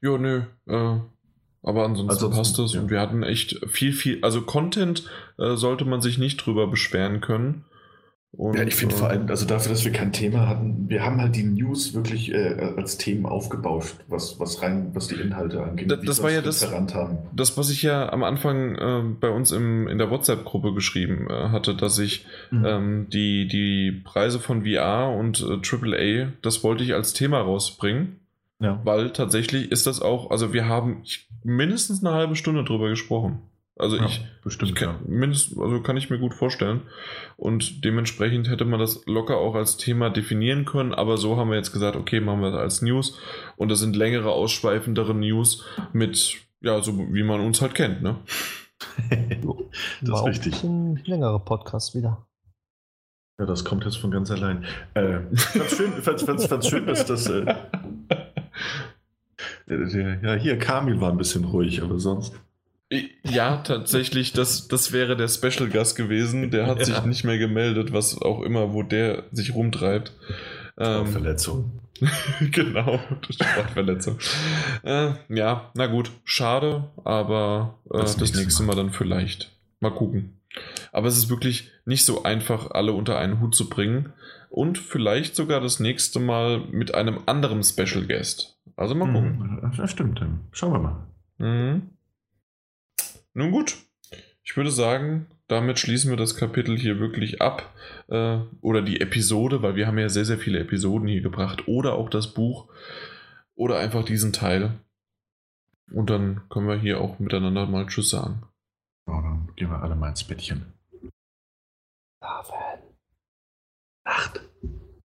[SPEAKER 1] Ja, nö. Äh, aber ansonsten also, passt es ja. und wir hatten echt viel, viel. Also Content äh, sollte man sich nicht drüber beschweren können.
[SPEAKER 2] Und, ja, ich finde vor allem, also dafür, dass wir kein Thema hatten, wir haben halt die News wirklich äh, als Themen aufgebauscht, was, was rein, was die Inhalte angeht.
[SPEAKER 1] Da, das war ja das, haben. das, was ich ja am Anfang äh, bei uns im, in der WhatsApp-Gruppe geschrieben äh, hatte, dass ich mhm. ähm, die, die Preise von VR und äh, AAA, das wollte ich als Thema rausbringen. Ja. Weil tatsächlich ist das auch, also wir haben mindestens eine halbe Stunde drüber gesprochen. Also ja, ich, bestimmt, ich kann, ja. mindestens, also kann ich mir gut vorstellen. Und dementsprechend hätte man das locker auch als Thema definieren können, aber so haben wir jetzt gesagt, okay, machen wir das als News. Und das sind längere, ausschweifendere News mit, ja, so wie man uns halt kennt, ne?
[SPEAKER 3] das War ist richtig. Ein längere Podcast wieder.
[SPEAKER 2] Ja, das kommt jetzt von ganz allein. Äh, fand's schön, fand's, fand's, fand's schön dass das. Äh, ja, hier, Kamil war ein bisschen ruhig, aber sonst.
[SPEAKER 1] Ja, tatsächlich, das, das wäre der Special Gast gewesen. Der hat ja. sich nicht mehr gemeldet, was auch immer, wo der sich rumtreibt.
[SPEAKER 2] Ähm, Verletzung.
[SPEAKER 1] genau, Sportverletzung. äh, ja, na gut, schade, aber äh, das, das nächste Mal. Mal dann vielleicht. Mal gucken. Aber es ist wirklich nicht so einfach, alle unter einen Hut zu bringen. Und vielleicht sogar das nächste Mal mit einem anderen Special Guest. Also mal gucken.
[SPEAKER 2] Mhm, das stimmt. Schauen wir mal. Mhm.
[SPEAKER 1] Nun gut. Ich würde sagen, damit schließen wir das Kapitel hier wirklich ab. Äh, oder die Episode, weil wir haben ja sehr, sehr viele Episoden hier gebracht. Oder auch das Buch. Oder einfach diesen Teil. Und dann können wir hier auch miteinander mal Tschüss sagen.
[SPEAKER 2] Ja, dann gehen wir alle mal ins Bettchen.
[SPEAKER 3] Schlafen.
[SPEAKER 2] Nacht.